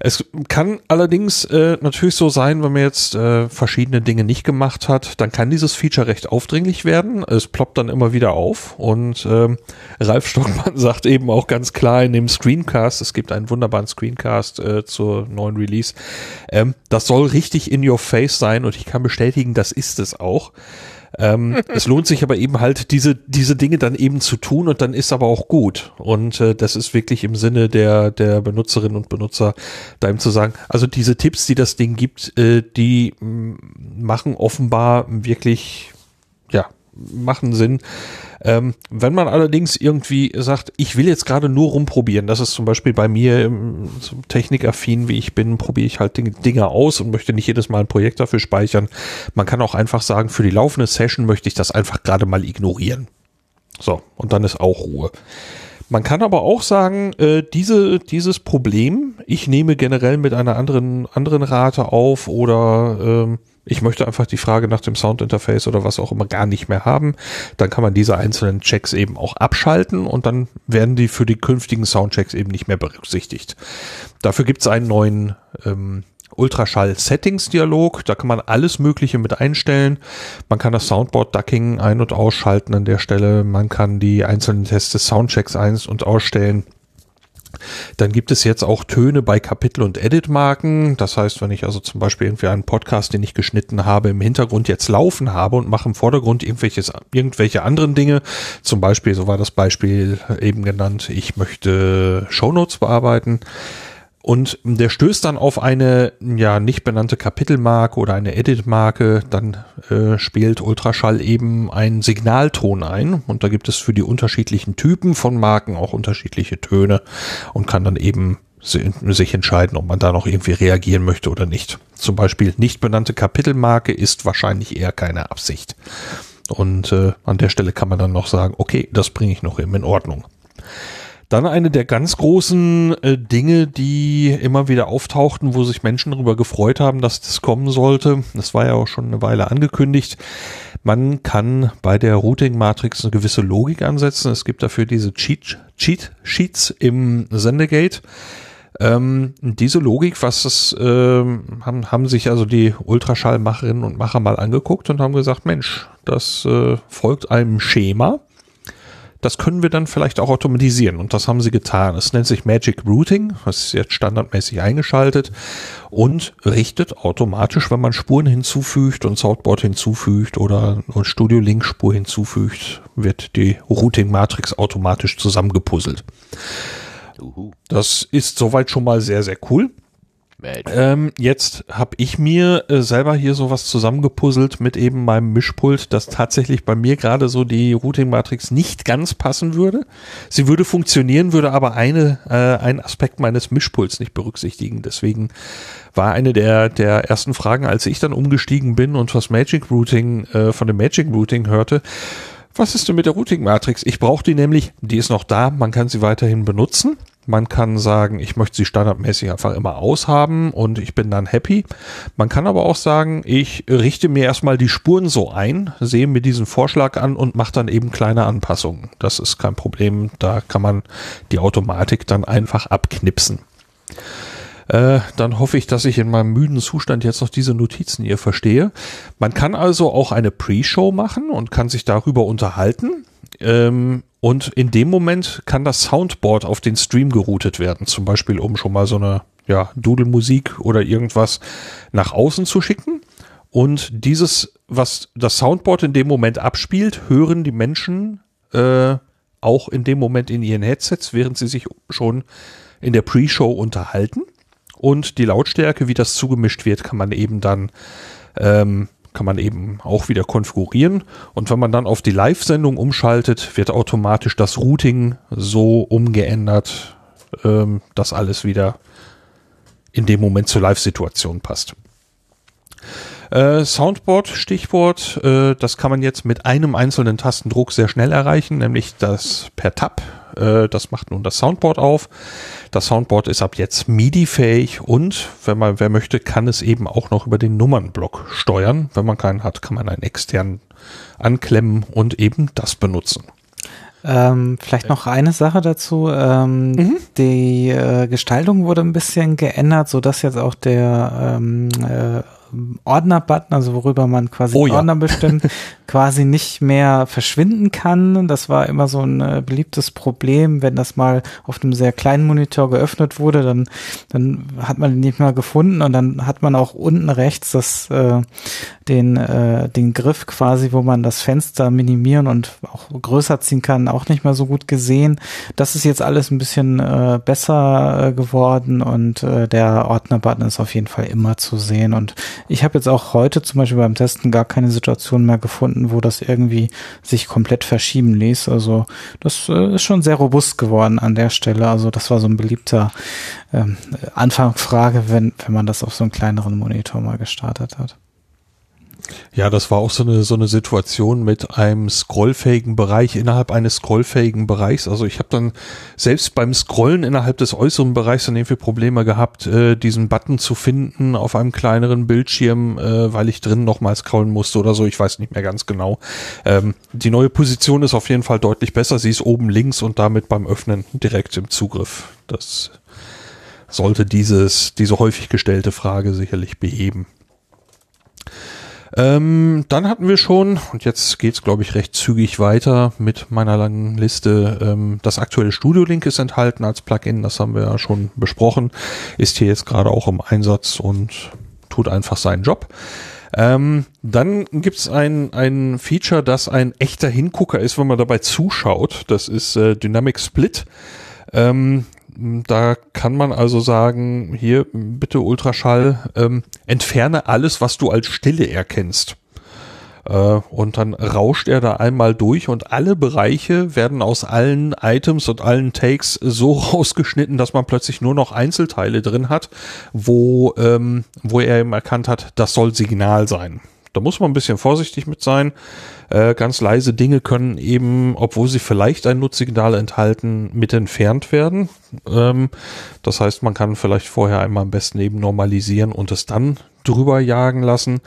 Speaker 4: Es kann allerdings äh, natürlich so sein, wenn man jetzt äh, verschiedene Dinge nicht gemacht hat, dann kann dieses Feature recht aufdringlich werden. Es ploppt dann immer wieder auf und ähm, Ralf Stockmann sagt eben auch ganz klar in dem Screencast, es gibt einen wunderbaren Screencast äh, zur neuen Release, ähm, das soll richtig in your face sein und ich kann bestätigen, das ist es auch. Ähm, es lohnt sich aber eben halt, diese, diese Dinge dann eben zu tun und dann ist aber auch gut. Und äh, das ist wirklich im Sinne der, der Benutzerinnen und Benutzer, da eben zu sagen, also diese Tipps, die das Ding gibt, äh, die mm, machen offenbar wirklich, ja, machen Sinn. Ähm, wenn man allerdings irgendwie sagt, ich will jetzt gerade nur rumprobieren, das ist zum Beispiel bei mir ähm, so technikaffin, wie ich bin, probiere ich halt Dinge, aus und möchte nicht jedes Mal ein Projekt dafür speichern. Man kann auch einfach sagen, für die laufende Session möchte ich das einfach gerade mal ignorieren. So, und dann ist auch Ruhe. Man kann aber auch sagen, äh, diese, dieses Problem, ich nehme generell mit einer anderen, anderen Rate auf oder ähm, ich möchte einfach die Frage nach dem Soundinterface oder was auch immer gar nicht mehr haben, dann kann man diese einzelnen Checks eben auch abschalten und dann werden die für die künftigen Soundchecks eben nicht mehr berücksichtigt. Dafür gibt es einen neuen ähm, Ultraschall-Settings-Dialog. Da kann man alles Mögliche mit einstellen. Man kann das Soundboard-Ducking ein- und ausschalten an der Stelle. Man kann die einzelnen Tests des Soundchecks ein- und ausstellen. Dann gibt es jetzt auch Töne bei Kapitel- und Editmarken. Das heißt, wenn ich also zum Beispiel irgendwie einen Podcast, den ich geschnitten habe, im Hintergrund jetzt laufen habe und mache im Vordergrund irgendwelches, irgendwelche anderen Dinge, zum Beispiel, so war das Beispiel eben genannt, ich möchte Shownotes bearbeiten, und der stößt dann auf eine ja nicht benannte Kapitelmarke oder eine Editmarke, dann äh, spielt Ultraschall eben einen Signalton ein und da gibt es für die unterschiedlichen Typen von Marken auch unterschiedliche Töne und kann dann eben sich entscheiden, ob man da noch irgendwie reagieren möchte oder nicht. Zum Beispiel nicht benannte Kapitelmarke ist wahrscheinlich eher keine Absicht. Und äh, an der Stelle kann man dann noch sagen, okay, das bringe ich noch eben in Ordnung. Dann eine der ganz großen äh, Dinge, die immer wieder auftauchten, wo sich Menschen darüber gefreut haben, dass das kommen sollte. Das war ja auch schon eine Weile angekündigt. Man kann bei der Routing Matrix eine gewisse Logik ansetzen. Es gibt dafür diese Cheat, Cheat Sheets im Sendegate. Ähm, diese Logik, was es, äh, haben, haben sich also die Ultraschallmacherinnen und Macher mal angeguckt und haben gesagt, Mensch, das äh, folgt einem Schema das können wir dann vielleicht auch automatisieren und das haben sie getan. Es nennt sich Magic Routing, das ist jetzt standardmäßig eingeschaltet und richtet automatisch, wenn man Spuren hinzufügt und Soundboard hinzufügt oder eine Studio Link Spur hinzufügt, wird die Routing Matrix automatisch zusammengepuzzelt. Das ist soweit schon mal sehr, sehr cool. Ähm, jetzt habe ich mir äh, selber hier sowas zusammengepuzzelt mit eben meinem Mischpult, das tatsächlich bei mir gerade so die Routing-Matrix nicht ganz passen würde. Sie würde funktionieren, würde aber eine, äh, einen Aspekt meines Mischpults nicht berücksichtigen. Deswegen war eine der, der ersten Fragen, als ich dann umgestiegen bin und was Magic Routing, äh, von dem Magic Routing hörte, was ist denn mit der Routing-Matrix? Ich brauche die nämlich, die ist noch da, man kann sie weiterhin benutzen. Man kann sagen, ich möchte sie standardmäßig einfach immer aushaben und ich bin dann happy. Man kann aber auch sagen, ich richte mir erstmal die Spuren so ein, sehe mir diesen Vorschlag an und mache dann eben kleine Anpassungen. Das ist kein Problem. Da kann man die Automatik dann einfach abknipsen. Äh, dann hoffe ich, dass ich in meinem müden Zustand jetzt noch diese Notizen hier verstehe. Man kann also auch eine Pre-Show machen und kann sich darüber unterhalten. Ähm, und in dem Moment kann das Soundboard auf den Stream geroutet werden, zum Beispiel um schon mal so eine ja, Dudelmusik oder irgendwas nach außen zu schicken. Und dieses, was das Soundboard in dem Moment abspielt, hören die Menschen äh, auch in dem Moment in ihren Headsets, während sie sich schon in der Pre-Show unterhalten. Und die Lautstärke, wie das zugemischt wird, kann man eben dann ähm, kann man eben auch wieder konfigurieren. Und wenn man dann auf die Live-Sendung umschaltet, wird automatisch das Routing so umgeändert, ähm, dass alles wieder in dem Moment zur Live-Situation passt. Äh, Soundboard, Stichwort, äh, das kann man jetzt mit einem einzelnen Tastendruck sehr schnell erreichen, nämlich das per Tab Äh, das macht nun das Soundboard auf. Das Soundboard ist ab jetzt MIDI-fähig und wenn man, wer möchte, kann es eben auch noch über den Nummernblock steuern. Wenn man keinen hat, kann man einen externen anklemmen und eben das benutzen.
Speaker 2: Ähm, vielleicht noch eine Sache dazu. Ähm, mhm. Die äh, Gestaltung wurde ein bisschen geändert, so dass jetzt auch der ähm, äh, Ordner-Button, also worüber man quasi
Speaker 4: oh, ja.
Speaker 2: Ordner bestimmt, quasi nicht mehr verschwinden kann. Das war immer so ein äh, beliebtes Problem, wenn das mal auf einem sehr kleinen Monitor geöffnet wurde, dann, dann hat man ihn nicht mehr gefunden und dann hat man auch unten rechts das, äh, den, äh, den Griff quasi, wo man das Fenster minimieren und auch größer ziehen kann, auch nicht mehr so gut gesehen. Das ist jetzt alles ein bisschen äh, besser äh, geworden und äh, der Ordner-Button ist auf jeden Fall immer zu sehen und ich habe jetzt auch heute zum Beispiel beim Testen gar keine Situation mehr gefunden, wo das irgendwie sich komplett verschieben ließ. Also das äh, ist schon sehr robust geworden an der Stelle. Also das war so ein beliebter ähm, Anfangsfrage, wenn, wenn man das auf so einem kleineren Monitor mal gestartet hat.
Speaker 4: Ja, das war auch so eine so eine Situation mit einem scrollfähigen Bereich innerhalb eines scrollfähigen Bereichs. Also ich habe dann selbst beim Scrollen innerhalb des äußeren Bereichs dann irgendwie Probleme gehabt, äh, diesen Button zu finden auf einem kleineren Bildschirm, äh, weil ich drin nochmal scrollen musste oder so. Ich weiß nicht mehr ganz genau. Ähm, die neue Position ist auf jeden Fall deutlich besser. Sie ist oben links und damit beim Öffnen direkt im Zugriff. Das sollte dieses diese häufig gestellte Frage sicherlich beheben. Ähm, dann hatten wir schon, und jetzt geht's glaube ich, recht zügig weiter mit meiner langen Liste. Ähm, das aktuelle Studio-Link ist enthalten als Plugin, das haben wir ja schon besprochen, ist hier jetzt gerade auch im Einsatz und tut einfach seinen Job. Ähm, dann gibt's ein, ein Feature, das ein echter Hingucker ist, wenn man dabei zuschaut. Das ist äh, Dynamic Split. Ähm, da kann man also sagen, hier bitte Ultraschall, ähm, entferne alles, was du als Stille erkennst. Äh, und dann rauscht er da einmal durch und alle Bereiche werden aus allen Items und allen Takes so rausgeschnitten, dass man plötzlich nur noch Einzelteile drin hat, wo, ähm, wo er eben erkannt hat, das soll Signal sein. Da muss man ein bisschen vorsichtig mit sein. Äh, ganz leise Dinge können eben, obwohl sie vielleicht ein Nutzsignal enthalten, mit entfernt werden. Ähm, das heißt, man kann vielleicht vorher einmal am besten eben normalisieren und es dann drüber jagen lassen.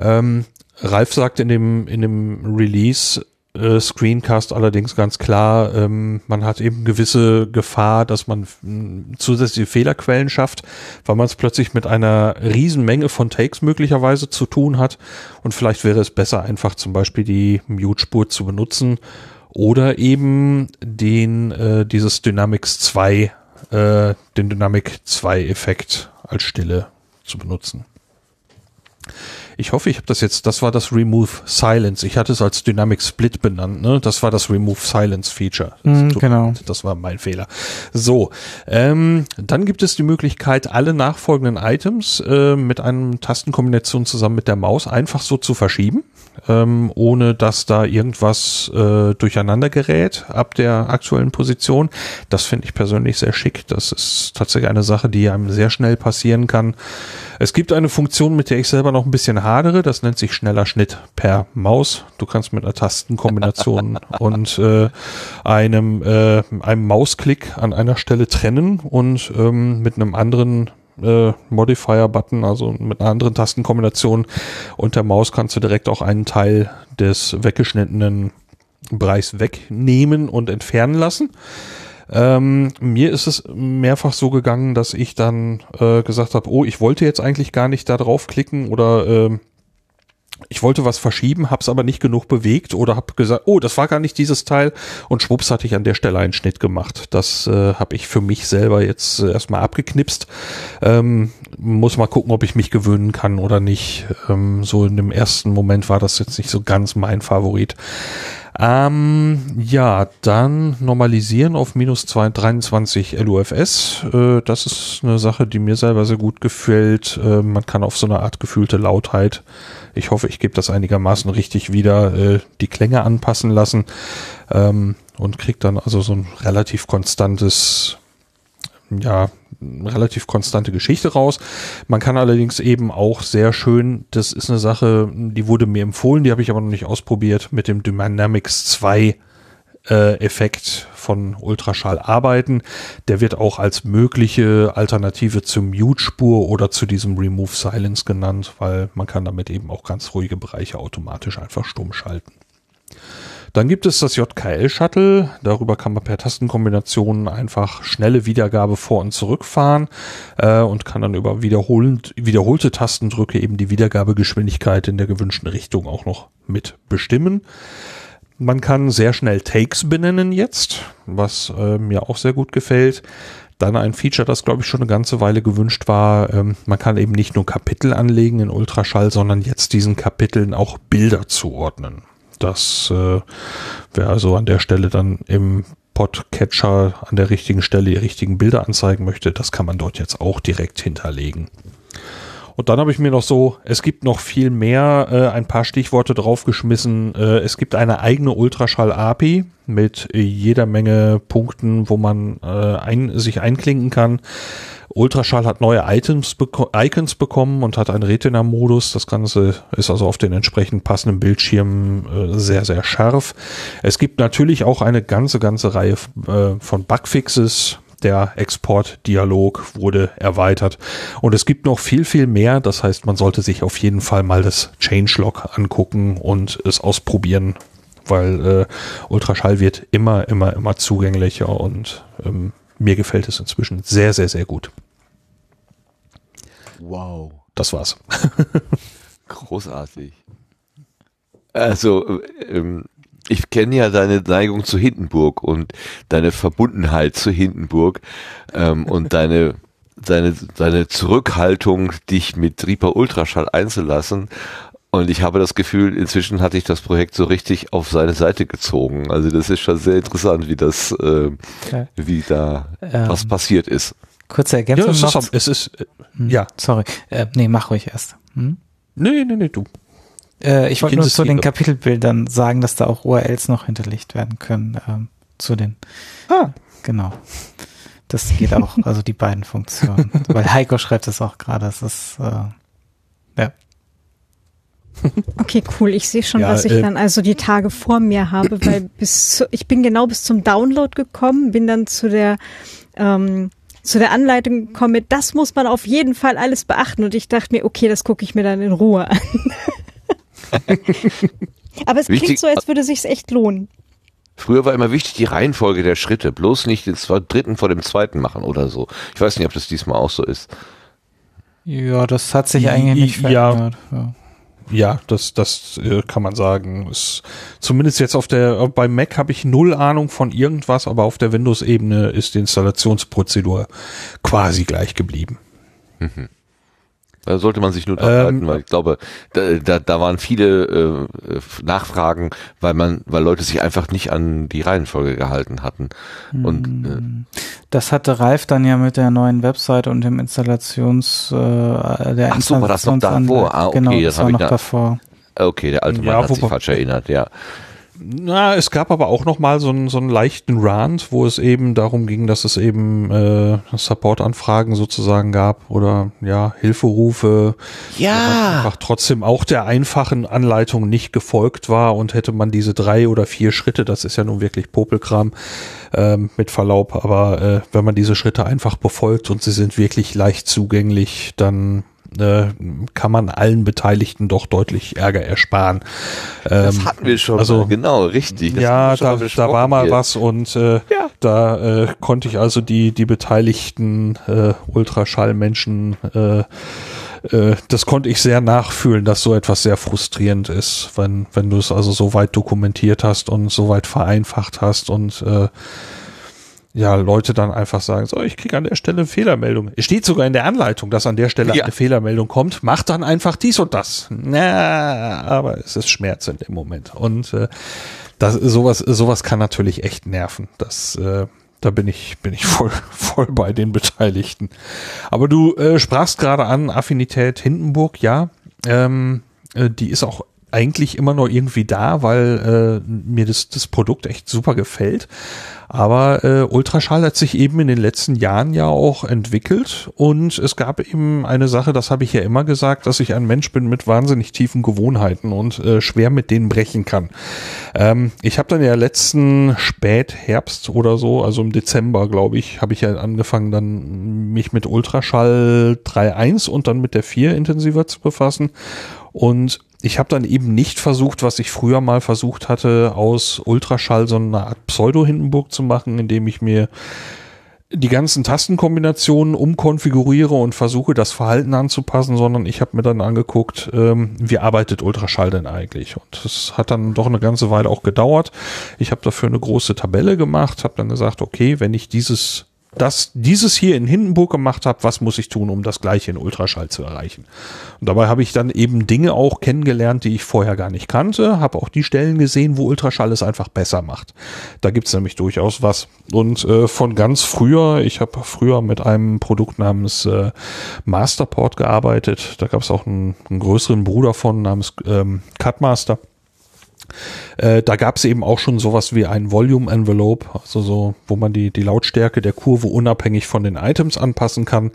Speaker 4: Ähm, Ralf sagt in dem, in dem Release, äh, Screencast allerdings ganz klar, ähm, man hat eben gewisse Gefahr, dass man hm, zusätzliche Fehlerquellen schafft, weil man es plötzlich mit einer riesen Menge von Takes möglicherweise zu tun hat und vielleicht wäre es besser, einfach zum Beispiel die Mute-Spur zu benutzen oder eben den äh, dieses Dynamics 2, äh, den Dynamic 2 Effekt als Stille zu benutzen. Ich hoffe, ich habe das jetzt, das war das Remove Silence. Ich hatte es als Dynamic Split benannt, ne? Das war das Remove Silence Feature.
Speaker 2: Mm, genau.
Speaker 4: Das war mein Fehler. So, ähm, dann gibt es die Möglichkeit, alle nachfolgenden Items äh, mit einem Tastenkombination zusammen mit der Maus einfach so zu verschieben, ähm, ohne dass da irgendwas äh, durcheinander gerät ab der aktuellen Position. Das finde ich persönlich sehr schick. Das ist tatsächlich eine Sache, die einem sehr schnell passieren kann. Es gibt eine Funktion, mit der ich selber noch ein bisschen hadere. Das nennt sich schneller Schnitt per Maus. Du kannst mit einer Tastenkombination und äh, einem, äh, einem Mausklick an einer Stelle trennen und ähm, mit einem anderen äh, Modifier-Button, also mit einer anderen Tastenkombination und der Maus kannst du direkt auch einen Teil des weggeschnittenen Bereichs wegnehmen und entfernen lassen. Ähm, mir ist es mehrfach so gegangen, dass ich dann äh, gesagt habe, oh, ich wollte jetzt eigentlich gar nicht da draufklicken oder äh, ich wollte was verschieben, hab's aber nicht genug bewegt oder hab gesagt, oh, das war gar nicht dieses Teil und schwupps hatte ich an der Stelle einen Schnitt gemacht. Das äh, habe ich für mich selber jetzt äh, erstmal abgeknipst. Ähm, muss mal gucken, ob ich mich gewöhnen kann oder nicht. Ähm, so in dem ersten Moment war das jetzt nicht so ganz mein Favorit. Ähm, ja, dann normalisieren auf minus 23 LUFS. Äh, das ist eine Sache, die mir selber sehr gut gefällt. Äh, man kann auf so eine Art gefühlte Lautheit, ich hoffe, ich gebe das einigermaßen richtig wieder, äh, die Klänge anpassen lassen ähm, und kriegt dann also so ein relativ konstantes ja, relativ konstante Geschichte raus. Man kann allerdings eben auch sehr schön, das ist eine Sache, die wurde mir empfohlen, die habe ich aber noch nicht ausprobiert, mit dem Dynamics 2 Effekt von Ultraschall arbeiten. Der wird auch als mögliche Alternative zur Mute-Spur oder zu diesem Remove Silence genannt, weil man kann damit eben auch ganz ruhige Bereiche automatisch einfach stumm schalten. Dann gibt es das JKL-Shuttle. Darüber kann man per Tastenkombinationen einfach schnelle Wiedergabe vor- und zurückfahren äh, und kann dann über wiederholend, wiederholte Tastendrücke eben die Wiedergabegeschwindigkeit in der gewünschten Richtung auch noch mit bestimmen. Man kann sehr schnell Takes benennen jetzt, was äh, mir auch sehr gut gefällt. Dann ein Feature, das glaube ich schon eine ganze Weile gewünscht war. Ähm, man kann eben nicht nur Kapitel anlegen in Ultraschall, sondern jetzt diesen Kapiteln auch Bilder zuordnen. Das äh, wer also an der Stelle dann im Podcatcher an der richtigen Stelle die richtigen Bilder anzeigen möchte, das kann man dort jetzt auch direkt hinterlegen. Und dann habe ich mir noch so, es gibt noch viel mehr, äh, ein paar Stichworte draufgeschmissen. Äh, es gibt eine eigene Ultraschall-API mit jeder Menge Punkten, wo man äh, ein, sich einklinken kann. Ultraschall hat neue Items beko Icons bekommen und hat einen Retina-Modus. Das Ganze ist also auf den entsprechend passenden Bildschirmen äh, sehr, sehr scharf. Es gibt natürlich auch eine ganze, ganze Reihe äh, von Bugfixes. Der Exportdialog wurde erweitert und es gibt noch viel, viel mehr. Das heißt, man sollte sich auf jeden Fall mal das Changelog angucken und es ausprobieren, weil äh, Ultraschall wird immer, immer, immer zugänglicher und ähm, mir gefällt es inzwischen sehr, sehr, sehr gut.
Speaker 1: Wow.
Speaker 4: Das war's.
Speaker 1: Großartig. Also, ähm, ich kenne ja deine Neigung zu Hindenburg und deine Verbundenheit zu Hindenburg ähm, und deine, deine, deine Zurückhaltung, dich mit Reaper Ultraschall einzulassen. Und ich habe das Gefühl, inzwischen hat sich das Projekt so richtig auf seine Seite gezogen. Also das ist schon sehr interessant, wie das, äh, wie da ähm, was passiert ist.
Speaker 2: Kurze Ergänzung
Speaker 4: ja, es
Speaker 2: noch.
Speaker 4: Ist, es ist, äh, hm, ja.
Speaker 2: Sorry. Äh, nee, mach ruhig erst. Hm?
Speaker 4: Nee, nee, nee, du.
Speaker 2: Äh, ich wollte nur zu den Kapitelbildern sagen, dass da auch URLs noch hinterlegt werden können ähm, zu den.
Speaker 4: Ah.
Speaker 2: Genau. Das geht auch, also die beiden Funktionen. Weil Heiko schreibt das auch gerade. Das ist äh, ja.
Speaker 3: Okay, cool. Ich sehe schon, ja, dass ich äh, dann also die Tage vor mir habe, weil bis zu, ich bin genau bis zum Download gekommen, bin dann zu der ähm, zu der Anleitung gekommen mit, das muss man auf jeden Fall alles beachten und ich dachte mir, okay, das gucke ich mir dann in Ruhe an. Aber es wichtig, klingt so, als würde sich's echt lohnen.
Speaker 1: Früher war immer wichtig die Reihenfolge der Schritte, bloß nicht den dritten vor dem zweiten machen oder so. Ich weiß nicht, ob das diesmal auch so ist.
Speaker 2: Ja, das hat sich eigentlich nicht verändert.
Speaker 4: Ja. Ja. Das, das äh, kann man sagen. Ist, zumindest jetzt auf der, bei Mac habe ich null Ahnung von irgendwas, aber auf der Windows-Ebene ist die Installationsprozedur quasi gleich geblieben.
Speaker 1: Mhm. Da sollte man sich nur dran ähm, halten, weil ich glaube, da, da, da waren viele äh, Nachfragen, weil man, weil Leute sich einfach nicht an die Reihenfolge gehalten hatten. Und
Speaker 2: hm. äh, das hatte Ralf dann ja mit der neuen Webseite und dem Installations äh, der
Speaker 1: Ach so, war das noch davor? Ah, okay,
Speaker 2: genau, das,
Speaker 1: das
Speaker 2: war noch
Speaker 1: da,
Speaker 2: davor.
Speaker 1: Okay, der alte Mann ja, hat sich falsch erinnert, ja.
Speaker 4: Na, es gab aber auch noch mal so einen, so einen leichten Rant, wo es eben darum ging, dass es eben äh, Support-Anfragen sozusagen gab oder ja Hilferufe.
Speaker 1: Ja.
Speaker 4: Einfach trotzdem auch der einfachen Anleitung nicht gefolgt war und hätte man diese drei oder vier Schritte, das ist ja nun wirklich Popelkram ähm, mit Verlaub, aber äh, wenn man diese Schritte einfach befolgt und sie sind wirklich leicht zugänglich, dann äh, kann man allen Beteiligten doch deutlich Ärger ersparen.
Speaker 1: das ähm, hatten wir schon,
Speaker 4: also,
Speaker 1: genau, richtig.
Speaker 4: ja, da, da war mal hier. was und äh, ja. da äh, konnte ich also die, die beteiligten äh, Ultraschallmenschen äh, äh, das konnte ich sehr nachfühlen, dass so etwas sehr frustrierend ist, wenn, wenn du es also so weit dokumentiert hast und so weit vereinfacht hast und äh, ja, Leute dann einfach sagen, so, ich kriege an der Stelle eine Fehlermeldung. Es steht sogar in der Anleitung, dass an der Stelle ja. eine Fehlermeldung kommt. Mach dann einfach dies und das. Na, aber es ist schmerzend im Moment. Und äh, das, sowas, sowas kann natürlich echt nerven. Das, äh, da bin ich, bin ich voll, voll bei den Beteiligten. Aber du äh, sprachst gerade an Affinität Hindenburg, ja. Ähm, äh, die ist auch eigentlich immer noch irgendwie da, weil äh, mir das, das Produkt echt super gefällt. Aber äh, Ultraschall hat sich eben in den letzten Jahren ja auch entwickelt und es gab eben eine Sache, das habe ich ja immer gesagt, dass ich ein Mensch bin mit wahnsinnig tiefen Gewohnheiten und äh, schwer mit denen brechen kann. Ähm, ich habe dann ja letzten Spätherbst oder so, also im Dezember, glaube ich, habe ich ja angefangen, dann mich mit Ultraschall 3.1 und dann mit der 4 intensiver zu befassen. Und ich habe dann eben nicht versucht, was ich früher mal versucht hatte, aus Ultraschall so eine Art Pseudo-Hindenburg zu machen, indem ich mir die ganzen Tastenkombinationen umkonfiguriere und versuche, das Verhalten anzupassen, sondern ich habe mir dann angeguckt, ähm, wie arbeitet Ultraschall denn eigentlich? Und das hat dann doch eine ganze Weile auch gedauert. Ich habe dafür eine große Tabelle gemacht, habe dann gesagt, okay, wenn ich dieses das dieses hier in Hindenburg gemacht habe, was muss ich tun, um das gleiche in Ultraschall zu erreichen. Und dabei habe ich dann eben Dinge auch kennengelernt, die ich vorher gar nicht kannte, habe auch die Stellen gesehen, wo Ultraschall es einfach besser macht. Da gibt's nämlich durchaus was. Und äh, von ganz früher, ich habe früher mit einem Produkt namens äh, Masterport gearbeitet, da gab's auch einen, einen größeren Bruder von namens ähm, Cutmaster. Äh, da gab es eben auch schon sowas wie ein Volume Envelope, also so, wo man die, die Lautstärke der Kurve unabhängig von den Items anpassen kann.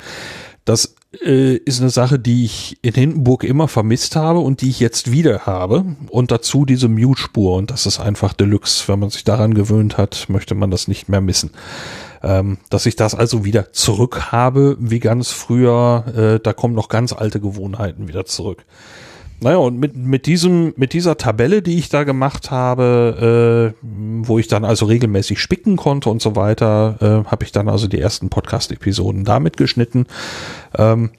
Speaker 4: Das äh, ist eine Sache, die ich in Hindenburg immer vermisst habe und die ich jetzt wieder habe. Und dazu diese Mute-Spur. Und das ist einfach Deluxe. Wenn man sich daran gewöhnt hat, möchte man das nicht mehr missen. Ähm, dass ich das also wieder zurück habe, wie ganz früher, äh, da kommen noch ganz alte Gewohnheiten wieder zurück. Naja, und mit, mit diesem, mit dieser Tabelle, die ich da gemacht habe, äh, wo ich dann also regelmäßig spicken konnte und so weiter, äh, habe ich dann also die ersten Podcast-Episoden damit geschnitten. Ähm,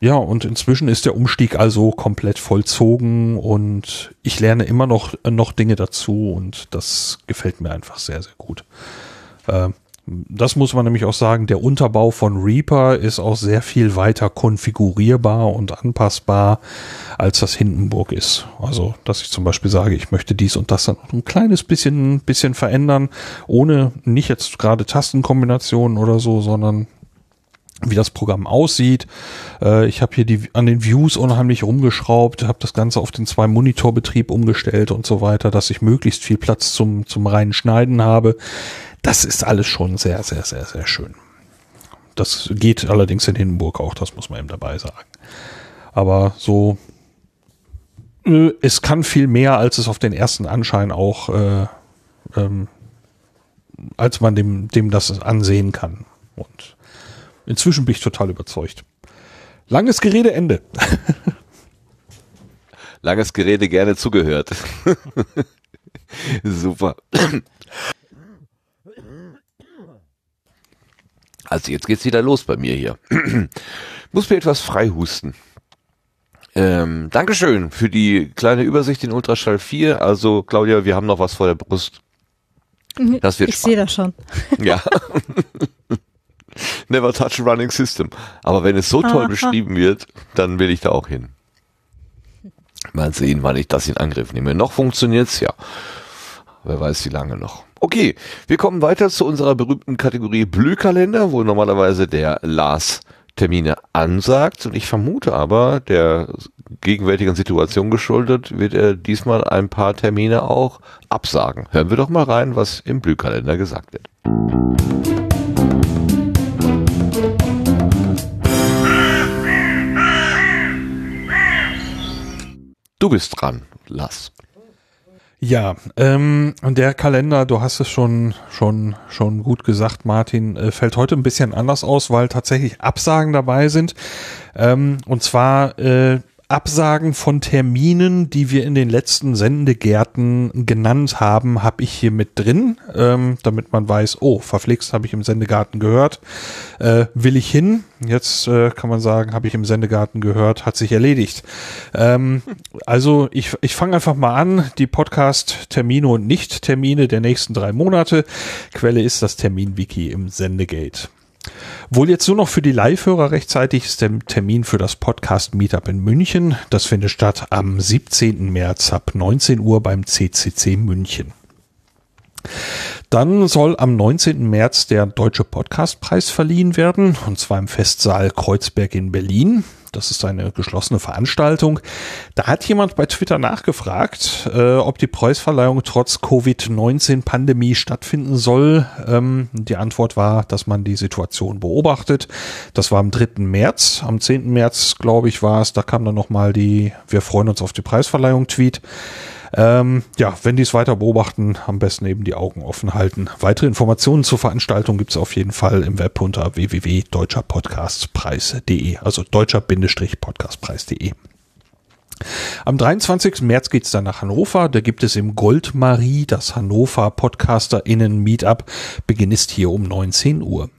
Speaker 4: ja, und inzwischen ist der Umstieg also komplett vollzogen und ich lerne immer noch, noch Dinge dazu und das gefällt mir einfach sehr, sehr gut. Äh, das muss man nämlich auch sagen, der Unterbau von Reaper ist auch sehr viel weiter konfigurierbar und anpassbar, als das Hindenburg ist. Also, dass ich zum Beispiel sage, ich möchte dies und das dann ein kleines bisschen, bisschen verändern, ohne nicht jetzt gerade Tastenkombinationen oder so, sondern wie das Programm aussieht. Äh, ich habe hier die an den Views unheimlich rumgeschraubt, habe das Ganze auf den zwei Monitorbetrieb umgestellt und so weiter, dass ich möglichst viel Platz zum zum reinen Schneiden habe. Das ist alles schon sehr, sehr, sehr, sehr schön. Das geht allerdings in Hindenburg auch, das muss man eben dabei sagen. Aber so, äh, es kann viel mehr, als es auf den ersten Anschein auch, äh, ähm, als man dem, dem das ansehen kann. Und inzwischen bin ich total überzeugt. Langes Gerede, Ende.
Speaker 1: Langes Gerede gerne zugehört. Super. Also jetzt geht's wieder los bei mir hier. Muss mir etwas freihusten. Ähm, Dankeschön für die kleine Übersicht in Ultraschall 4. Also Claudia, wir haben noch was vor der Brust.
Speaker 3: Mhm, das wird ich sehe das schon.
Speaker 1: Ja. Never touch a running system. Aber wenn es so toll Aha. beschrieben wird, dann will ich da auch hin. Mal sehen, wann ich das in Angriff nehme. Noch funktioniert's ja. Wer weiß, wie lange noch. Okay, wir kommen weiter zu unserer berühmten Kategorie Blühkalender, wo normalerweise der Lars Termine ansagt. Und ich vermute aber, der gegenwärtigen Situation geschuldet, wird er diesmal ein paar Termine auch absagen. Hören wir doch mal rein, was im Blühkalender gesagt wird. Du bist dran, Lars.
Speaker 4: Ja, ähm, und der Kalender, du hast es schon, schon, schon gut gesagt, Martin, äh, fällt heute ein bisschen anders aus, weil tatsächlich Absagen dabei sind. Ähm, und zwar äh, Absagen von Terminen, die wir in den letzten Sendegärten genannt haben, habe ich hier mit drin, ähm, damit man weiß, oh, verflixt habe ich im Sendegarten gehört, äh, will ich hin. Jetzt äh, kann man sagen, habe ich im Sendegarten gehört, hat sich erledigt. Ähm, also ich, ich fange einfach mal an, die Podcast-Termine und Nicht-Termine der nächsten drei Monate. Quelle ist das Termin-Wiki im Sendegate. Wohl jetzt nur noch für die Live-Hörer rechtzeitig ist der Termin für das Podcast Meetup in München. Das findet statt am 17. März ab 19 Uhr beim CCC München. Dann soll am 19. März der Deutsche Podcastpreis verliehen werden, und zwar im Festsaal Kreuzberg in Berlin. Das ist eine geschlossene Veranstaltung. Da hat jemand bei Twitter nachgefragt, äh, ob die Preisverleihung trotz Covid-19-Pandemie stattfinden soll. Ähm, die Antwort war, dass man die Situation beobachtet. Das war am 3. März. Am 10. März, glaube ich, war es. Da kam dann nochmal die Wir freuen uns auf die Preisverleihung-Tweet. Ähm, ja, wenn die es weiter beobachten, am besten eben die Augen offen halten. Weitere Informationen zur Veranstaltung gibt es auf jeden Fall im Web unter www.deutscherpodcastpreis.de, also deutscher-podcastpreis.de. Am 23. März geht's dann nach Hannover. Da gibt es im Goldmarie das Hannover PodcasterInnen Meetup. Beginn ist hier um 19 Uhr.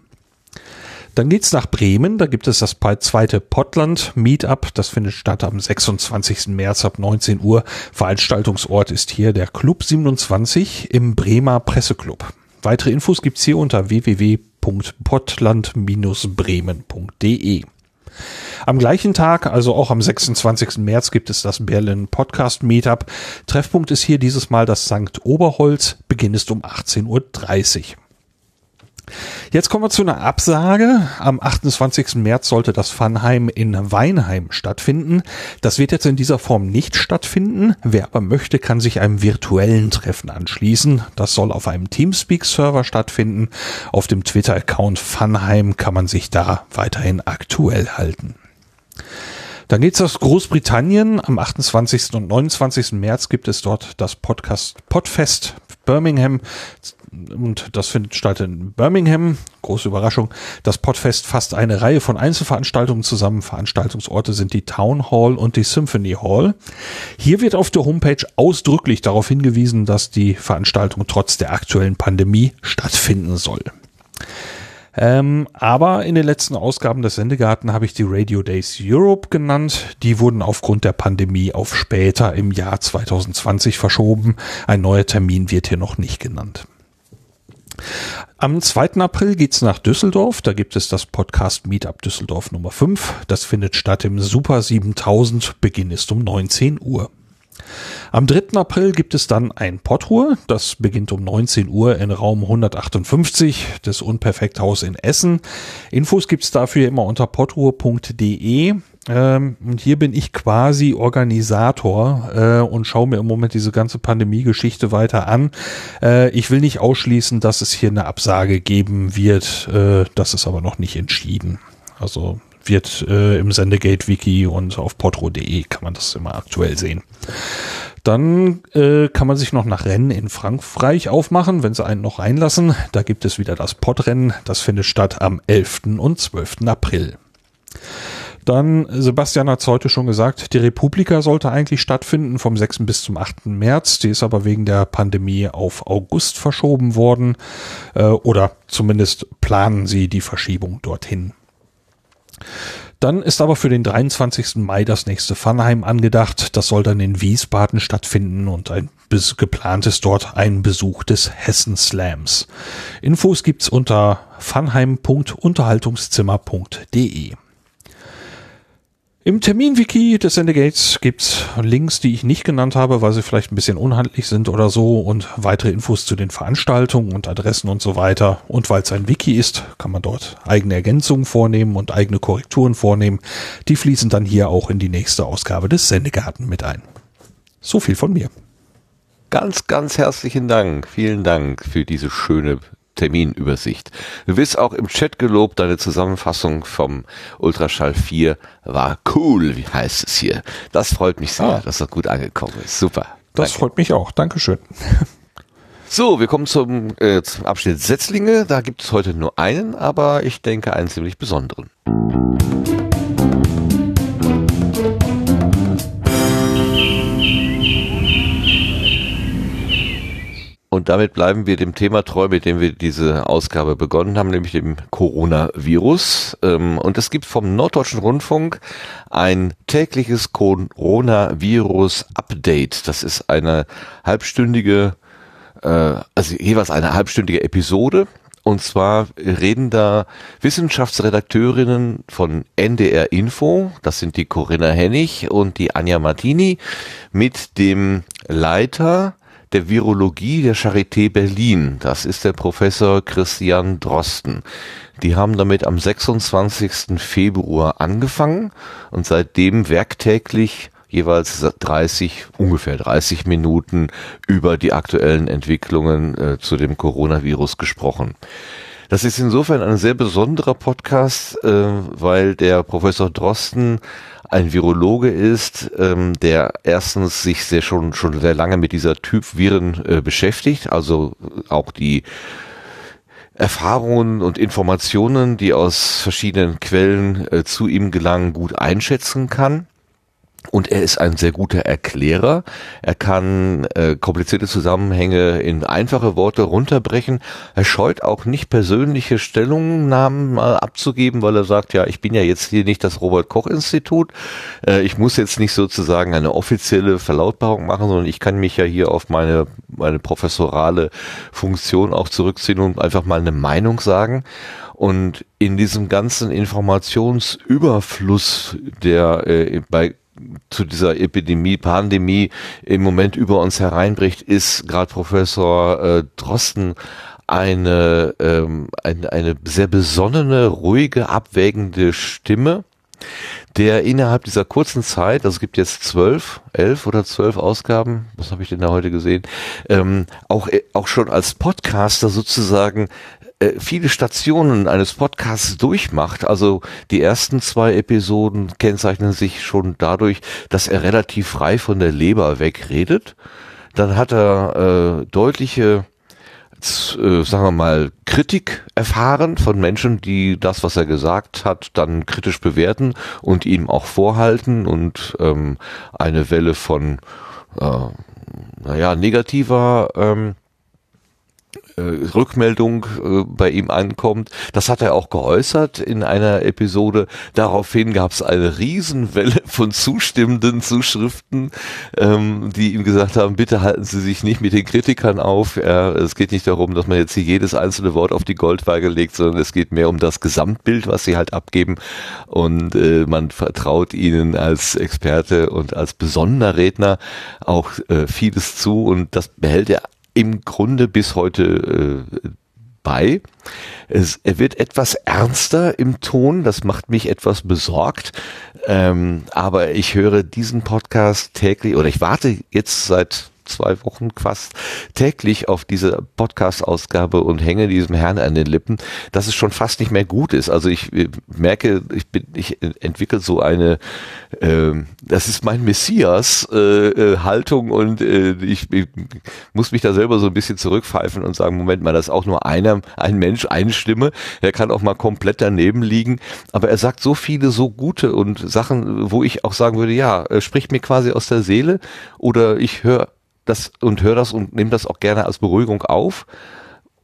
Speaker 4: Dann geht's nach Bremen. Da gibt es das zweite Potland Meetup. Das findet statt am 26. März ab 19 Uhr. Veranstaltungsort ist hier der Club 27 im Bremer Presseclub. Weitere Infos gibt's hier unter www.potland-bremen.de. Am gleichen Tag, also auch am 26. März, gibt es das Berlin Podcast Meetup. Treffpunkt ist hier dieses Mal das St. Oberholz. Beginn ist um 18.30 Uhr. Jetzt kommen wir zu einer Absage. Am 28. März sollte das Funheim in Weinheim stattfinden. Das wird jetzt in dieser Form nicht stattfinden. Wer aber möchte, kann sich einem virtuellen Treffen anschließen. Das soll auf einem Teamspeak-Server stattfinden. Auf dem Twitter-Account Funheim kann man sich da weiterhin aktuell halten. Dann geht's aus Großbritannien. Am 28. und 29. März gibt es dort das Podcast Podfest Birmingham und das findet statt in Birmingham. Große Überraschung. Das Podfest fasst eine Reihe von Einzelveranstaltungen zusammen. Veranstaltungsorte sind die Town Hall und die Symphony Hall. Hier wird auf der Homepage ausdrücklich darauf hingewiesen, dass die Veranstaltung trotz der aktuellen Pandemie stattfinden soll. Ähm, aber in den letzten Ausgaben des Sendegarten habe ich die Radio Days Europe genannt. Die wurden aufgrund der Pandemie auf später im Jahr 2020 verschoben. Ein neuer Termin wird hier noch nicht genannt. Am 2. April geht's nach Düsseldorf. Da gibt es das Podcast Meetup Düsseldorf Nummer 5. Das findet statt im Super 7000. Beginn ist um 19 Uhr. Am 3. April gibt es dann ein Podruhr. Das beginnt um 19 Uhr in Raum 158 des Unperfekthaus in Essen. Infos gibt's dafür immer unter podruhr.de. Ähm, und hier bin ich quasi Organisator äh, und schaue mir im Moment diese ganze Pandemie-Geschichte weiter an. Äh, ich will nicht ausschließen, dass es hier eine Absage geben wird. Äh, das ist aber noch nicht entschieden. Also wird äh, im Sendegate-Wiki und auf potro.de kann man das immer aktuell sehen. Dann äh, kann man sich noch nach Rennen in Frankreich aufmachen, wenn sie einen noch reinlassen. Da gibt es wieder das Podrennen. Das findet statt am 11. und 12. April. Dann, Sebastian hat es heute schon gesagt, die Republika sollte eigentlich stattfinden vom 6. bis zum 8. März. Die ist aber wegen der Pandemie auf August verschoben worden. Äh, oder zumindest planen sie die Verschiebung dorthin. Dann ist aber für den 23. Mai das nächste Funheim angedacht. Das soll dann in Wiesbaden stattfinden und ein geplant ist dort ein Besuch des Hessen Slams. Infos gibt's unter funheim.unterhaltungszimmer.de. Im Terminwiki des Sendegates gibt's Links, die ich nicht genannt habe, weil sie vielleicht ein bisschen unhandlich sind oder so und weitere Infos zu den Veranstaltungen und Adressen und so weiter. Und weil es ein Wiki ist, kann man dort eigene Ergänzungen vornehmen und eigene Korrekturen vornehmen. Die fließen dann hier auch in die nächste Ausgabe des Sendegarten mit ein. So viel von mir.
Speaker 1: Ganz, ganz herzlichen Dank. Vielen Dank für diese schöne Terminübersicht. Du wirst auch im Chat gelobt, deine Zusammenfassung vom Ultraschall 4 war cool, wie heißt es hier. Das freut mich sehr, ah. dass das gut angekommen ist. Super.
Speaker 4: Das Danke. freut mich auch. Dankeschön.
Speaker 1: So, wir kommen zum, äh, zum Abschnitt Setzlinge. Da gibt es heute nur einen, aber ich denke einen ziemlich besonderen. Und damit bleiben wir dem Thema treu, mit dem wir diese Ausgabe begonnen haben, nämlich dem Coronavirus. Ähm, und es gibt vom Norddeutschen Rundfunk ein tägliches Coronavirus-Update. Das ist eine halbstündige, äh, also jeweils eine halbstündige Episode. Und zwar reden da Wissenschaftsredakteurinnen von NDR Info, das sind die Corinna Hennig und die Anja Martini, mit dem Leiter der Virologie der Charité Berlin. Das ist der Professor Christian Drosten. Die haben damit am 26. Februar angefangen und seitdem werktäglich jeweils 30, ungefähr 30 Minuten über die aktuellen Entwicklungen äh, zu dem Coronavirus gesprochen. Das ist insofern ein sehr besonderer Podcast, äh, weil der Professor Drosten ein Virologe ist, ähm, der erstens sich sehr schon schon sehr lange mit dieser Typ Viren äh, beschäftigt, also auch die Erfahrungen und Informationen, die aus verschiedenen Quellen äh, zu ihm gelangen, gut einschätzen kann. Und er ist ein sehr guter Erklärer. Er kann äh, komplizierte Zusammenhänge in einfache Worte runterbrechen. Er scheut auch nicht persönliche Stellungnahmen mal abzugeben, weil er sagt, ja, ich bin ja jetzt hier nicht das Robert Koch Institut. Äh, ich muss jetzt nicht sozusagen eine offizielle Verlautbarung machen, sondern ich kann mich ja hier auf meine, meine professorale Funktion auch zurückziehen und einfach mal eine Meinung sagen. Und in diesem ganzen Informationsüberfluss, der äh, bei zu dieser Epidemie, Pandemie im Moment über uns hereinbricht, ist gerade Professor äh, Drosten eine, ähm, eine, eine sehr besonnene, ruhige, abwägende Stimme, der innerhalb dieser kurzen Zeit, also es gibt jetzt zwölf, elf oder zwölf Ausgaben, was habe ich denn da heute gesehen, ähm, auch, äh, auch schon als Podcaster sozusagen viele Stationen eines Podcasts durchmacht. Also die ersten zwei Episoden kennzeichnen sich schon dadurch, dass er relativ frei von der Leber wegredet. Dann hat er äh, deutliche äh, sagen wir mal, Kritik erfahren von Menschen, die das, was er gesagt hat, dann kritisch bewerten und ihm auch vorhalten und ähm, eine Welle von, äh, naja, negativer ähm, äh, Rückmeldung äh, bei ihm ankommt. Das hat er auch geäußert in einer Episode. Daraufhin gab es eine Riesenwelle von zustimmenden Zuschriften, ähm, die ihm gesagt haben, bitte halten Sie sich nicht mit den Kritikern auf. Ja, es geht nicht darum, dass man jetzt hier jedes einzelne Wort auf die Goldwaage legt, sondern es geht mehr um das Gesamtbild, was sie halt abgeben. Und äh, man vertraut ihnen als Experte und als besonderer Redner auch äh, vieles zu und das behält er im Grunde bis heute äh, bei. Es, er wird etwas ernster im Ton, das macht mich etwas besorgt. Ähm, aber ich höre diesen Podcast täglich oder ich warte jetzt seit zwei Wochen fast täglich auf diese Podcast-Ausgabe und hänge diesem Herrn an den Lippen, dass es schon fast nicht mehr gut ist. Also ich äh, merke, ich bin, ich entwickle so eine, äh, das ist mein Messias äh, äh, und äh, ich, ich muss mich da selber so ein bisschen zurückpfeifen und sagen, Moment mal, das ist auch nur einer, ein Mensch, eine Stimme. Der kann auch mal komplett daneben liegen, aber er sagt so viele so gute und Sachen, wo ich auch sagen würde, ja, spricht mir quasi aus der Seele oder ich höre das und höre das und nehme das auch gerne als Beruhigung auf.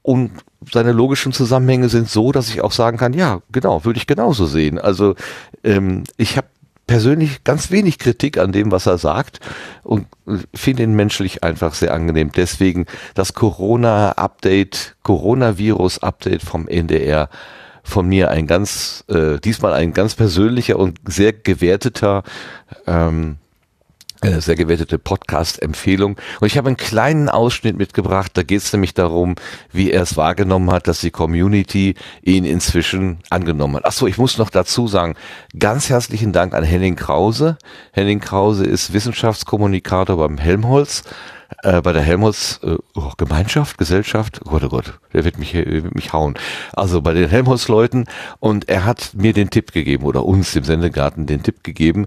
Speaker 1: Und seine logischen Zusammenhänge sind so, dass ich auch sagen kann, ja, genau, würde ich genauso sehen. Also ähm, ich habe persönlich ganz wenig Kritik an dem, was er sagt und finde ihn menschlich einfach sehr angenehm. Deswegen das Corona-Update, Coronavirus-Update vom NDR von mir ein ganz, äh, diesmal ein ganz persönlicher und sehr gewerteter ähm, sehr gewertete Podcast-Empfehlung. Und ich habe einen kleinen Ausschnitt mitgebracht. Da geht es nämlich darum, wie er es wahrgenommen hat, dass die Community ihn inzwischen angenommen hat. Ach so, ich muss noch dazu sagen, ganz herzlichen Dank an Henning Krause. Henning Krause ist Wissenschaftskommunikator beim Helmholtz äh, bei der Helmholtz äh, oh, Gemeinschaft, Gesellschaft, oh Gott, oh Gott, der wird mich, der wird mich hauen. Also bei den Helmholtz-Leuten und er hat mir den Tipp gegeben oder uns, dem Sendegarten, den Tipp gegeben,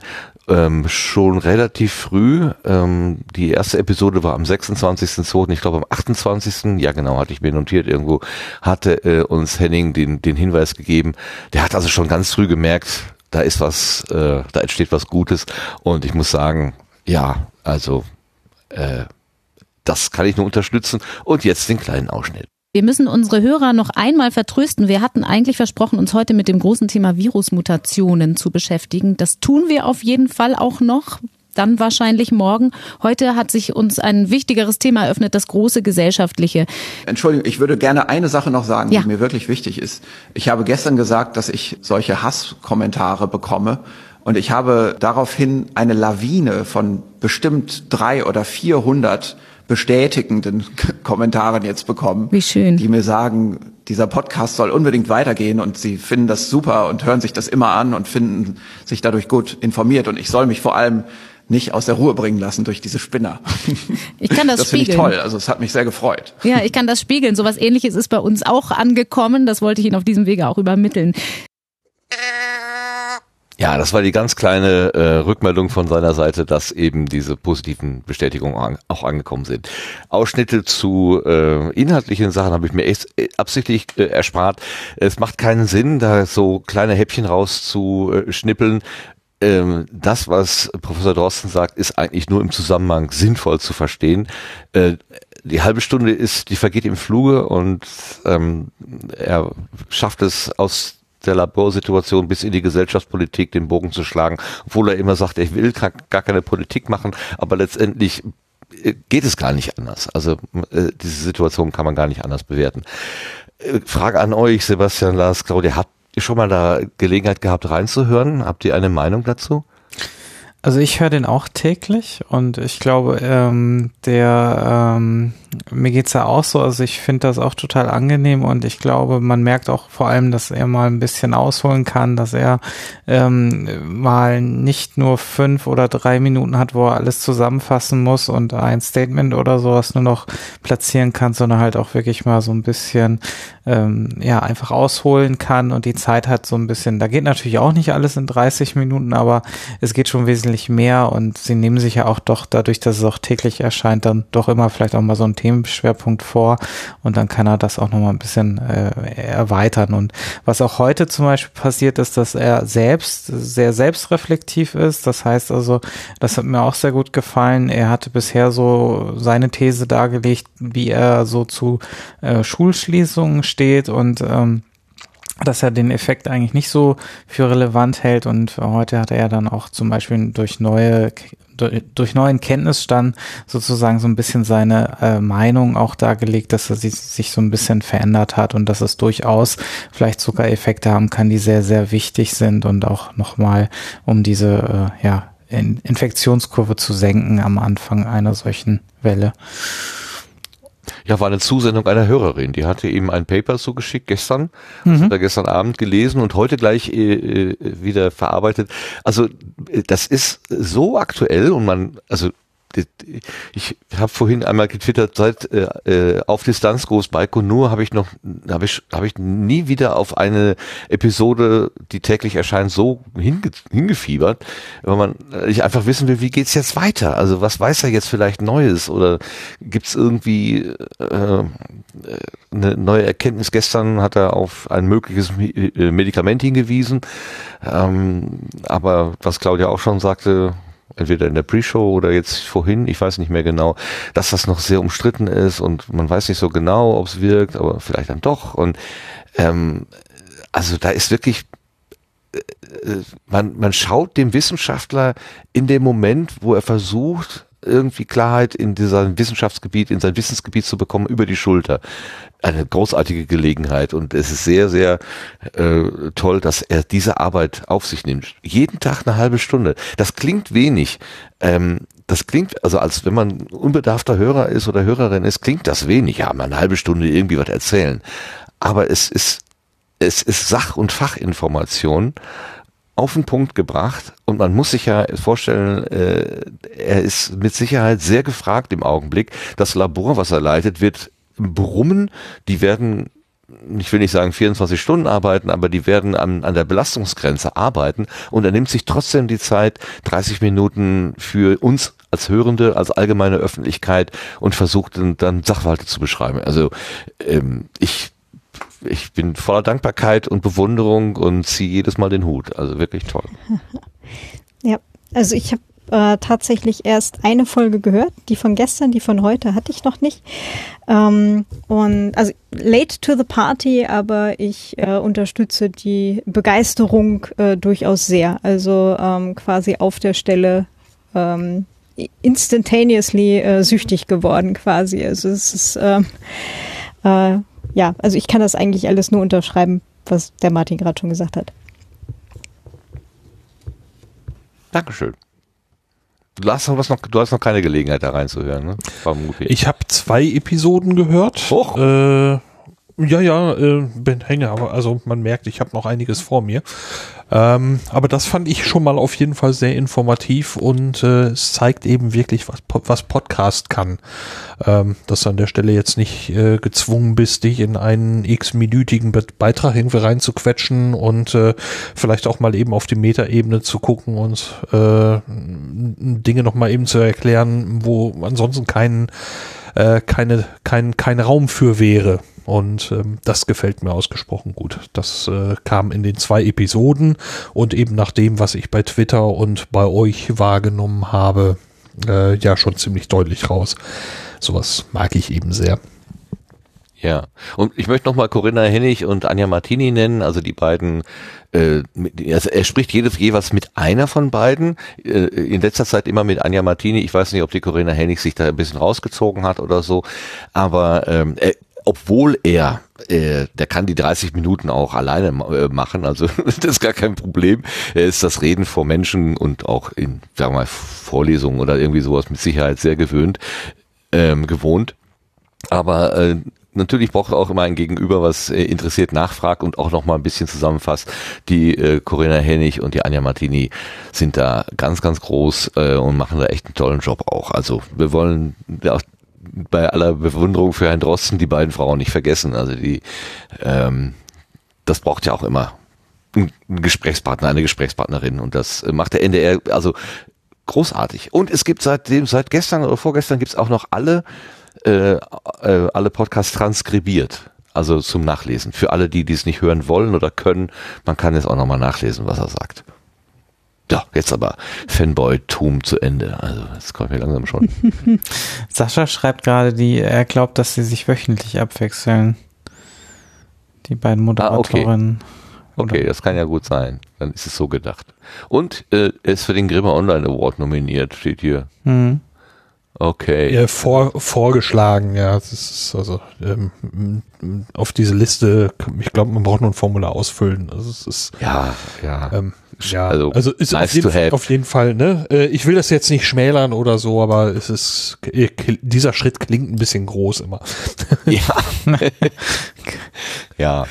Speaker 1: ähm, schon relativ früh, ähm, die erste Episode war am 26.02., ich glaube am 28., ja genau, hatte ich mir notiert irgendwo, hatte äh, uns Henning den, den Hinweis gegeben. Der hat also schon ganz früh gemerkt, da ist was, äh, da entsteht was Gutes und ich muss sagen, ja, also äh, das kann ich nur unterstützen. Und jetzt den kleinen Ausschnitt.
Speaker 7: Wir müssen unsere Hörer noch einmal vertrösten. Wir hatten eigentlich versprochen, uns heute mit dem großen Thema Virusmutationen zu beschäftigen. Das tun wir auf jeden Fall auch noch. Dann wahrscheinlich morgen. Heute hat sich uns ein wichtigeres Thema eröffnet, das große gesellschaftliche.
Speaker 8: Entschuldigung, ich würde gerne eine Sache noch sagen, ja. die mir wirklich wichtig ist. Ich habe gestern gesagt, dass ich solche Hasskommentare bekomme. Und ich habe daraufhin eine Lawine von bestimmt drei oder vierhundert bestätigenden Kommentaren jetzt bekommen.
Speaker 7: Wie schön.
Speaker 8: Die mir sagen, dieser Podcast soll unbedingt weitergehen und sie finden das super und hören sich das immer an und finden sich dadurch gut informiert und ich soll mich vor allem nicht aus der Ruhe bringen lassen durch diese Spinner.
Speaker 7: Ich kann das,
Speaker 8: das
Speaker 7: spiegeln.
Speaker 8: Das finde ich toll. Also es hat mich sehr gefreut.
Speaker 7: Ja, ich kann das spiegeln. Sowas ähnliches ist bei uns auch angekommen. Das wollte ich Ihnen auf diesem Wege auch übermitteln.
Speaker 1: Ja, das war die ganz kleine äh, Rückmeldung von seiner Seite, dass eben diese positiven Bestätigungen an, auch angekommen sind. Ausschnitte zu äh, inhaltlichen Sachen habe ich mir echt äh, absichtlich äh, erspart. Es macht keinen Sinn, da so kleine Häppchen rauszuschnippeln. Ähm, das, was Professor Drosten sagt, ist eigentlich nur im Zusammenhang sinnvoll zu verstehen. Äh, die halbe Stunde ist, die vergeht im Fluge und ähm, er schafft es aus der Laborsituation bis in die Gesellschaftspolitik den Bogen zu schlagen, obwohl er immer sagt, er will gar keine Politik machen, aber letztendlich äh, geht es gar nicht anders. Also äh, diese Situation kann man gar nicht anders bewerten. Äh, Frage an euch, Sebastian, Lars, Claudia, habt ihr schon mal da Gelegenheit gehabt reinzuhören? Habt ihr eine Meinung dazu?
Speaker 2: Also ich höre den auch täglich und ich glaube, ähm, der ähm, mir geht's ja auch so, also ich finde das auch total angenehm und ich glaube, man merkt auch vor allem, dass er mal ein bisschen ausholen kann, dass er ähm, mal nicht nur fünf oder drei Minuten hat, wo er alles zusammenfassen muss und ein Statement oder sowas nur noch platzieren kann, sondern halt auch wirklich mal so ein bisschen ähm, ja einfach ausholen kann und die Zeit hat so ein bisschen, da geht natürlich auch nicht alles in 30 Minuten, aber es geht schon wesentlich mehr und sie nehmen sich ja auch doch dadurch, dass es auch täglich erscheint, dann doch immer vielleicht auch mal so ein Themenschwerpunkt vor und dann kann er das auch nochmal ein bisschen äh, erweitern. Und was auch heute zum Beispiel passiert ist, dass er selbst sehr selbstreflektiv ist, das heißt also, das hat mir auch sehr gut gefallen, er hatte bisher so seine These dargelegt, wie er so zu äh, Schulschließungen steht und ähm, dass er den Effekt eigentlich nicht so für relevant hält. Und heute hat er dann auch zum Beispiel durch neue durch neuen Kenntnisstand sozusagen so ein bisschen seine äh, Meinung auch dargelegt, dass er sich, sich so ein bisschen verändert hat und dass es durchaus vielleicht sogar Effekte haben kann, die sehr, sehr wichtig sind und auch nochmal um diese äh, ja, Infektionskurve zu senken am Anfang einer solchen Welle.
Speaker 1: Ja, war eine Zusendung einer Hörerin. Die hatte ihm ein Paper zugeschickt gestern, mhm. hat er gestern Abend gelesen und heute gleich äh, äh wieder verarbeitet. Also äh, das ist so aktuell und man, also ich habe vorhin einmal getwittert, seit äh, äh auf Distanz groß Baikonur habe ich noch habe ich habe ich nie wieder auf eine Episode, die täglich erscheint, so hinge, hingefiebert, weil man äh, ich einfach wissen will, wie geht's jetzt weiter? Also was weiß er jetzt vielleicht Neues oder gibt's irgendwie äh, eine neue Erkenntnis? Gestern hat er auf ein mögliches äh, Medikament hingewiesen, ähm, aber was Claudia auch schon sagte, entweder in der Pre-Show oder jetzt vorhin, ich weiß nicht mehr genau, dass das noch sehr umstritten ist und man weiß nicht so genau, ob es wirkt, aber vielleicht dann doch. Und ähm, also da ist wirklich äh, äh, man, man schaut dem Wissenschaftler in dem Moment, wo er versucht, irgendwie Klarheit in dieser Wissenschaftsgebiet, in sein Wissensgebiet zu bekommen, über die Schulter. Eine großartige Gelegenheit und es ist sehr, sehr äh, toll, dass er diese Arbeit auf sich nimmt. Jeden Tag eine halbe Stunde. Das klingt wenig. Ähm, das klingt, also als wenn man unbedarfter Hörer ist oder Hörerin ist, klingt das wenig. Ja, mal eine halbe Stunde irgendwie was erzählen. Aber es ist, es ist Sach- und Fachinformation auf den Punkt gebracht und man muss sich ja vorstellen, äh, er ist mit Sicherheit sehr gefragt im Augenblick. Das Labor, was er leitet, wird brummen, die werden ich will nicht sagen 24 Stunden arbeiten, aber die werden an, an der Belastungsgrenze arbeiten und er nimmt sich trotzdem die Zeit, 30 Minuten für uns als Hörende, als allgemeine Öffentlichkeit und versucht dann, Sachverhalte zu beschreiben. Also ähm, ich ich bin voller Dankbarkeit und Bewunderung und ziehe jedes Mal den Hut. Also wirklich toll.
Speaker 3: Ja, also ich habe äh, tatsächlich erst eine Folge gehört, die von gestern, die von heute hatte ich noch nicht. Ähm, und also late to the party, aber ich äh, unterstütze die Begeisterung äh, durchaus sehr. Also ähm, quasi auf der Stelle ähm, instantaneously äh, süchtig geworden quasi. Also es ist ähm, äh, ja, also ich kann das eigentlich alles nur unterschreiben, was der Martin gerade schon gesagt hat.
Speaker 1: Dankeschön. Du hast, noch was noch, du hast noch keine Gelegenheit da reinzuhören, ne?
Speaker 4: Ich habe zwei Episoden gehört. Hoch. Äh, ja, ja, äh, bin Hänger, aber also man merkt, ich habe noch einiges vor mir. Ähm, aber das fand ich schon mal auf jeden Fall sehr informativ und äh, es zeigt eben wirklich, was, was Podcast kann. Ähm, dass du an der Stelle jetzt nicht äh, gezwungen bist, dich in einen x-minütigen Beitrag irgendwie reinzuquetschen und äh, vielleicht auch mal eben auf die Metaebene zu gucken und äh, Dinge nochmal eben zu erklären, wo ansonsten kein, äh, keine, kein, kein Raum für wäre. Und ähm, das gefällt mir ausgesprochen gut. Das äh, kam in den zwei Episoden und eben nach dem, was ich bei Twitter und bei euch wahrgenommen habe, äh, ja schon ziemlich deutlich raus. Sowas mag ich eben sehr.
Speaker 1: Ja, und ich möchte nochmal Corinna Hennig und Anja Martini nennen, also die beiden, äh, also er spricht jedes jeweils mit einer von beiden, äh, in letzter Zeit immer mit Anja Martini, ich weiß nicht, ob die Corinna Hennig sich da ein bisschen rausgezogen hat oder so, aber ähm, er, obwohl er, äh, der kann die 30 Minuten auch alleine äh, machen, also das ist gar kein Problem. Er ist das Reden vor Menschen und auch in, sagen wir mal, Vorlesungen oder irgendwie sowas mit Sicherheit sehr gewöhnt, ähm, gewohnt. Aber äh, natürlich braucht auch immer ein Gegenüber, was äh, interessiert nachfragt und auch nochmal ein bisschen zusammenfasst. Die äh, Corinna Hennig und die Anja Martini sind da ganz, ganz groß äh, und machen da echt einen tollen Job auch. Also wir wollen auch bei aller Bewunderung für Herrn Drosten die beiden Frauen nicht vergessen. Also die, ähm, das braucht ja auch immer ein Gesprächspartner, eine Gesprächspartnerin und das macht der NDR also großartig. Und es gibt seitdem, seit gestern oder vorgestern gibt es auch noch alle, äh, äh, alle Podcasts transkribiert. Also zum Nachlesen. Für alle, die dies nicht hören wollen oder können, man kann jetzt auch nochmal nachlesen, was er sagt. Ja, jetzt aber Fanboy-Tum zu Ende. Also, das kommt mir langsam schon.
Speaker 2: Sascha schreibt gerade, die, er glaubt, dass sie sich wöchentlich abwechseln. Die beiden Moderatorinnen.
Speaker 1: Ah, okay. okay, das kann ja gut sein. Dann ist es so gedacht. Und äh, er ist für den Grimme Online Award nominiert, steht hier. Mhm. Okay.
Speaker 4: Ja, vor, vorgeschlagen, ja. Das ist also ähm, auf diese Liste, ich glaube, man braucht nur ein Formular ausfüllen. Also es ist
Speaker 1: ja, ja. Ähm,
Speaker 4: ja, also, also ist nice auf, jeden, auf, jeden, Fall, ne? Äh, ich will das jetzt nicht schmälern oder so, aber es ist, äh, dieser Schritt klingt ein bisschen groß immer.
Speaker 1: Ja. ja.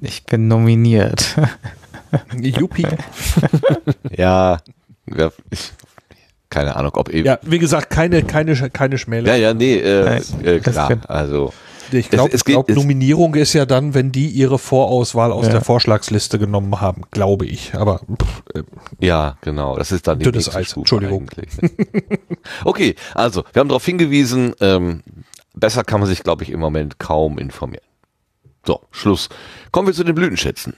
Speaker 2: Ich bin nominiert.
Speaker 4: Juppie.
Speaker 1: ja, ja ich, keine Ahnung, ob
Speaker 4: eben. Ja, wie gesagt, keine, keine, keine Schmäler.
Speaker 1: Ja, ja, nee, äh, äh, klar, also.
Speaker 4: Ich glaube, glaub, Nominierung ist ja dann, wenn die ihre Vorauswahl aus ja. der Vorschlagsliste genommen haben, glaube ich. Aber pff,
Speaker 1: äh, ja, genau, das ist dann
Speaker 4: die dünnes Eis. Entschuldigung.
Speaker 1: okay, also wir haben darauf hingewiesen. Ähm, besser kann man sich, glaube ich, im Moment kaum informieren. So, Schluss. Kommen wir zu den Blütenschätzen.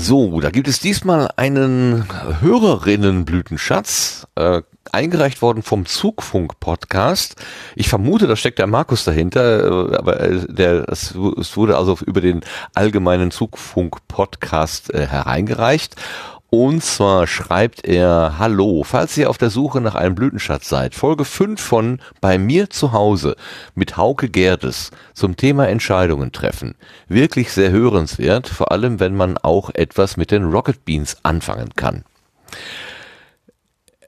Speaker 1: So, da gibt es diesmal einen Hörerinnenblütenschatz, äh, eingereicht worden vom Zugfunk-Podcast. Ich vermute, da steckt der Markus dahinter, äh, aber äh, der, es, es wurde also über den allgemeinen Zugfunk-Podcast äh, hereingereicht. Und zwar schreibt er, Hallo, falls ihr auf der Suche nach einem Blütenschatz seid, Folge 5 von Bei mir zu Hause mit Hauke Gerdes zum Thema Entscheidungen treffen. Wirklich sehr hörenswert, vor allem wenn man auch etwas mit den Rocket Beans anfangen kann.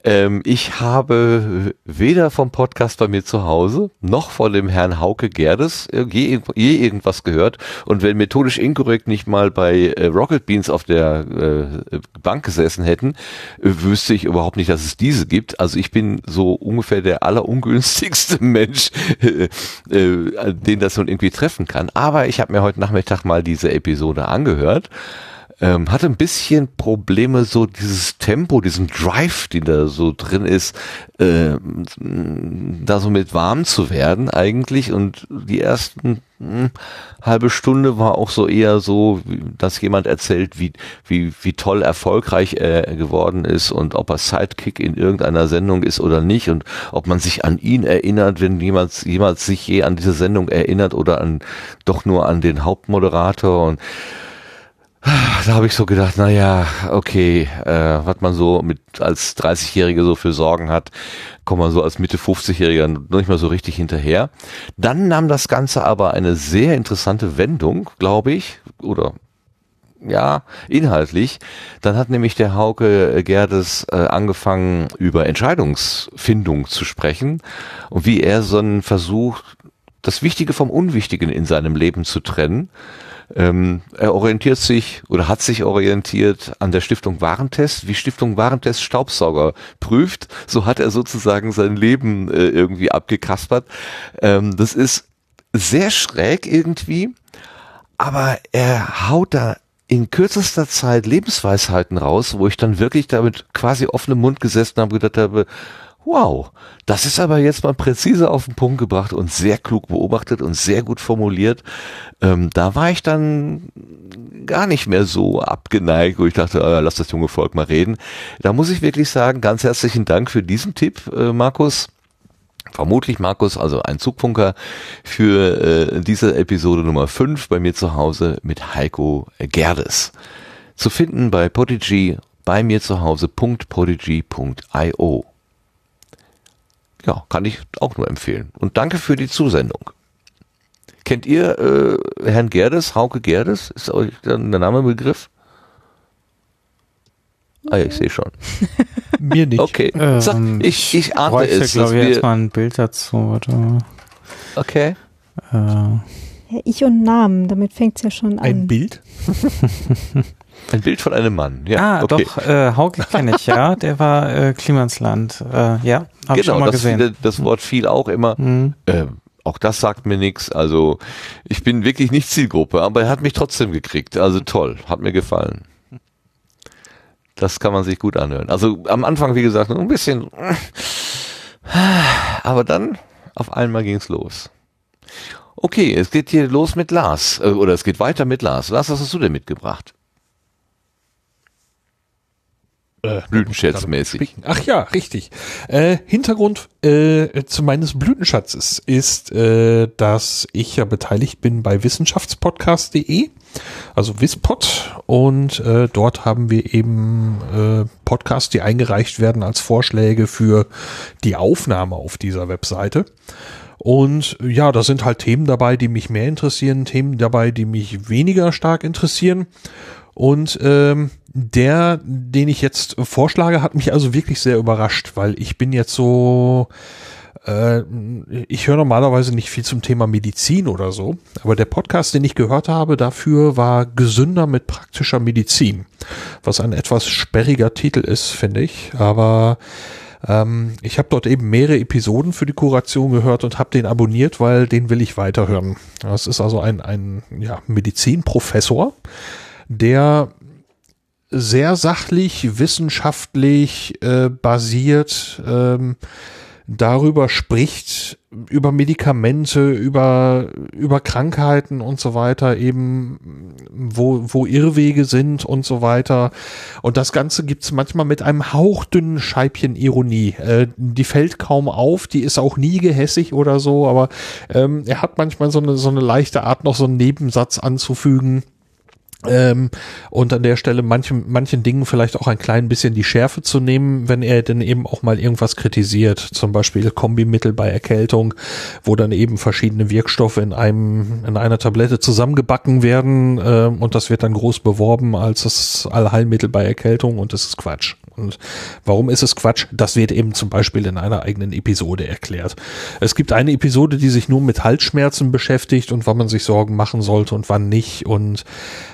Speaker 1: Ähm, ich habe weder vom Podcast bei mir zu Hause noch von dem Herrn Hauke Gerdes äh, je, je irgendwas gehört. Und wenn methodisch inkorrekt nicht mal bei äh, Rocket Beans auf der äh, Bank gesessen hätten, wüsste ich überhaupt nicht, dass es diese gibt. Also ich bin so ungefähr der allerungünstigste Mensch, äh, äh, den das nun irgendwie treffen kann. Aber ich habe mir heute Nachmittag mal diese Episode angehört ähm, hatte ein bisschen Probleme, so dieses Tempo, diesen Drive, den da so drin ist, äh, da so mit warm zu werden eigentlich. Und die ersten mh, hm, halbe Stunde war auch so eher so, dass jemand erzählt, wie, wie, wie toll erfolgreich er geworden ist und ob er Sidekick in irgendeiner Sendung ist oder nicht und ob man sich an ihn erinnert, wenn jemand, jemand sich je an diese Sendung erinnert oder an doch nur an den Hauptmoderator und da habe ich so gedacht, na ja, okay, äh, was man so mit als 30-Jährige so für Sorgen hat, kommt man so als Mitte 50-Jähriger noch nicht mal so richtig hinterher. Dann nahm das Ganze aber eine sehr interessante Wendung, glaube ich, oder ja, inhaltlich. Dann hat nämlich der Hauke Gerdes äh, angefangen, über Entscheidungsfindung zu sprechen und wie er so einen Versuch, das Wichtige vom Unwichtigen in seinem Leben zu trennen ähm, er orientiert sich oder hat sich orientiert an der Stiftung Warentest. Wie Stiftung Warentest Staubsauger prüft, so hat er sozusagen sein Leben äh, irgendwie abgekaspert. Ähm, das ist sehr schräg irgendwie, aber er haut da in kürzester Zeit Lebensweisheiten raus, wo ich dann wirklich damit quasi offenem Mund gesessen habe gedacht habe, wow, das ist aber jetzt mal präzise auf den Punkt gebracht und sehr klug beobachtet und sehr gut formuliert. Ähm, da war ich dann gar nicht mehr so abgeneigt, wo ich dachte, äh, lass das junge Volk mal reden. Da muss ich wirklich sagen, ganz herzlichen Dank für diesen Tipp, äh, Markus. Vermutlich Markus, also ein Zugfunker für äh, diese Episode Nummer 5 bei mir zu Hause mit Heiko Gerdes. Zu finden bei Podigy bei mir zu Hause.podigy.io ja, kann ich auch nur empfehlen. Und danke für die Zusendung. Kennt ihr äh, Herrn Gerdes, Hauke Gerdes? Ist euch dann der Name Begriff? Ah ja, ich sehe schon.
Speaker 4: Mir nicht.
Speaker 1: Okay.
Speaker 2: Ähm,
Speaker 1: Sag, ich, ich ahnte
Speaker 2: bräuchte,
Speaker 1: es.
Speaker 2: glaube ich,
Speaker 1: wir,
Speaker 2: jetzt mal ein Bild dazu. Oder,
Speaker 1: okay.
Speaker 2: äh,
Speaker 3: ich und Namen, damit fängt's ja schon an.
Speaker 4: Ein Bild?
Speaker 1: Ein Bild von einem Mann. Ja,
Speaker 2: ah,
Speaker 1: okay.
Speaker 2: doch, äh, Hauke kenne ich, ja. Der war äh, Klimansland. Äh, ja, ich
Speaker 1: Genau,
Speaker 2: schon mal
Speaker 1: das,
Speaker 2: gesehen.
Speaker 1: das Wort fiel auch immer.
Speaker 2: Mhm.
Speaker 1: Ähm, auch das sagt mir nichts. Also ich bin wirklich nicht Zielgruppe, aber er hat mich trotzdem gekriegt. Also toll, hat mir gefallen. Das kann man sich gut anhören. Also am Anfang, wie gesagt, ein bisschen. Aber dann auf einmal ging's los. Okay, es geht hier los mit Lars. Äh, Oder es geht weiter mit Lars. Lars, was hast du denn mitgebracht?
Speaker 4: Äh,
Speaker 1: Blütenschätzmäßig.
Speaker 4: Ach ja, richtig. Äh, Hintergrund äh, zu meines Blütenschatzes ist, äh, dass ich ja beteiligt bin bei wissenschaftspodcast.de, also Wispod, und äh, dort haben wir eben äh, Podcasts, die eingereicht werden als Vorschläge für die Aufnahme auf dieser Webseite. Und ja, da sind halt Themen dabei, die mich mehr interessieren, Themen dabei, die mich weniger stark interessieren. Und ähm, der, den ich jetzt vorschlage, hat mich also wirklich sehr überrascht, weil ich bin jetzt so, äh, ich höre normalerweise nicht viel zum Thema Medizin oder so, aber der Podcast, den ich gehört habe, dafür war gesünder mit praktischer Medizin, was ein etwas sperriger Titel ist, finde ich, aber ähm, ich habe dort eben mehrere Episoden für die Kuration gehört und habe den abonniert, weil den will ich weiterhören. Das ist also ein, ein ja, Medizinprofessor, der sehr sachlich, wissenschaftlich äh, basiert ähm, darüber spricht, über Medikamente, über, über Krankheiten und so weiter, eben wo, wo Irrwege sind und so weiter. Und das Ganze gibt's manchmal mit einem hauchdünnen Scheibchen Ironie. Äh, die fällt kaum auf, die ist auch nie gehässig oder so, aber ähm, er hat manchmal so eine, so eine leichte Art, noch so einen Nebensatz anzufügen. Ähm, und an der Stelle manchen, manchen Dingen vielleicht auch ein klein bisschen die Schärfe zu nehmen, wenn er denn eben auch mal irgendwas kritisiert. Zum Beispiel Kombimittel bei Erkältung, wo dann eben verschiedene Wirkstoffe in einem, in einer Tablette zusammengebacken werden, ähm, und das wird dann groß beworben als das Allheilmittel bei Erkältung und das ist Quatsch. Und warum ist es Quatsch? Das wird eben zum Beispiel in einer eigenen Episode erklärt. Es gibt eine Episode, die sich nur mit Halsschmerzen beschäftigt und wann man sich Sorgen machen sollte und wann nicht. Und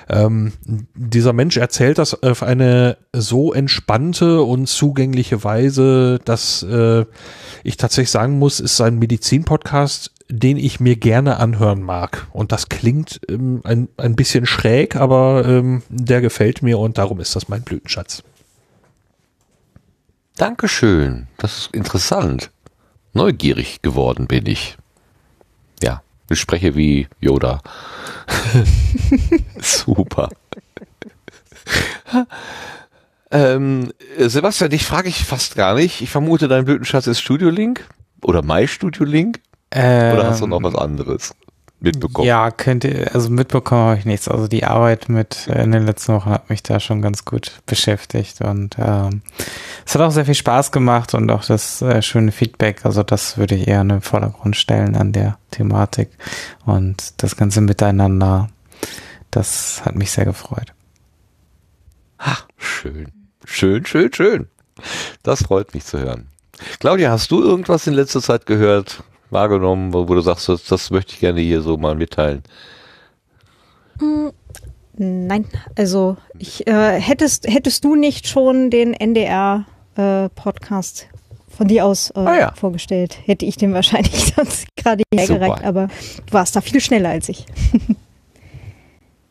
Speaker 4: ähm, dieser Mensch erzählt das auf eine so entspannte und zugängliche Weise, dass äh, ich tatsächlich sagen muss, ist ein Medizin-Podcast, den ich mir gerne anhören mag. Und das klingt ähm, ein, ein bisschen schräg, aber ähm, der gefällt mir und darum ist das mein Blütenschatz.
Speaker 1: Dankeschön. Das ist interessant. Neugierig geworden bin ich. Ja, ich spreche wie Yoda. Super. ähm, Sebastian, dich frage ich fast gar nicht. Ich vermute, dein Blütenschatz ist Studio Link oder My Studio Link.
Speaker 2: Ähm,
Speaker 1: Oder hast du noch was anderes? Mitbekommen?
Speaker 2: Ja, könnte, also mitbekommen habe ich nichts. Also die Arbeit mit äh, in den letzten Wochen hat mich da schon ganz gut beschäftigt und ähm, es hat auch sehr viel Spaß gemacht und auch das äh, schöne Feedback. Also das würde ich eher in den Vordergrund stellen an der Thematik und das ganze Miteinander. Das hat mich sehr gefreut.
Speaker 1: Ach, schön. Schön, schön, schön. Das freut mich zu hören. Claudia, hast du irgendwas in letzter Zeit gehört, wahrgenommen, wo, du sagst, das, das, möchte ich gerne hier so mal mitteilen?
Speaker 3: Hm, nein, also ich äh, hättest hättest du nicht schon den NDR äh, Podcast von dir aus äh, ah, ja. vorgestellt, hätte ich den wahrscheinlich sonst gerade hergereicht, aber du warst da viel schneller als ich.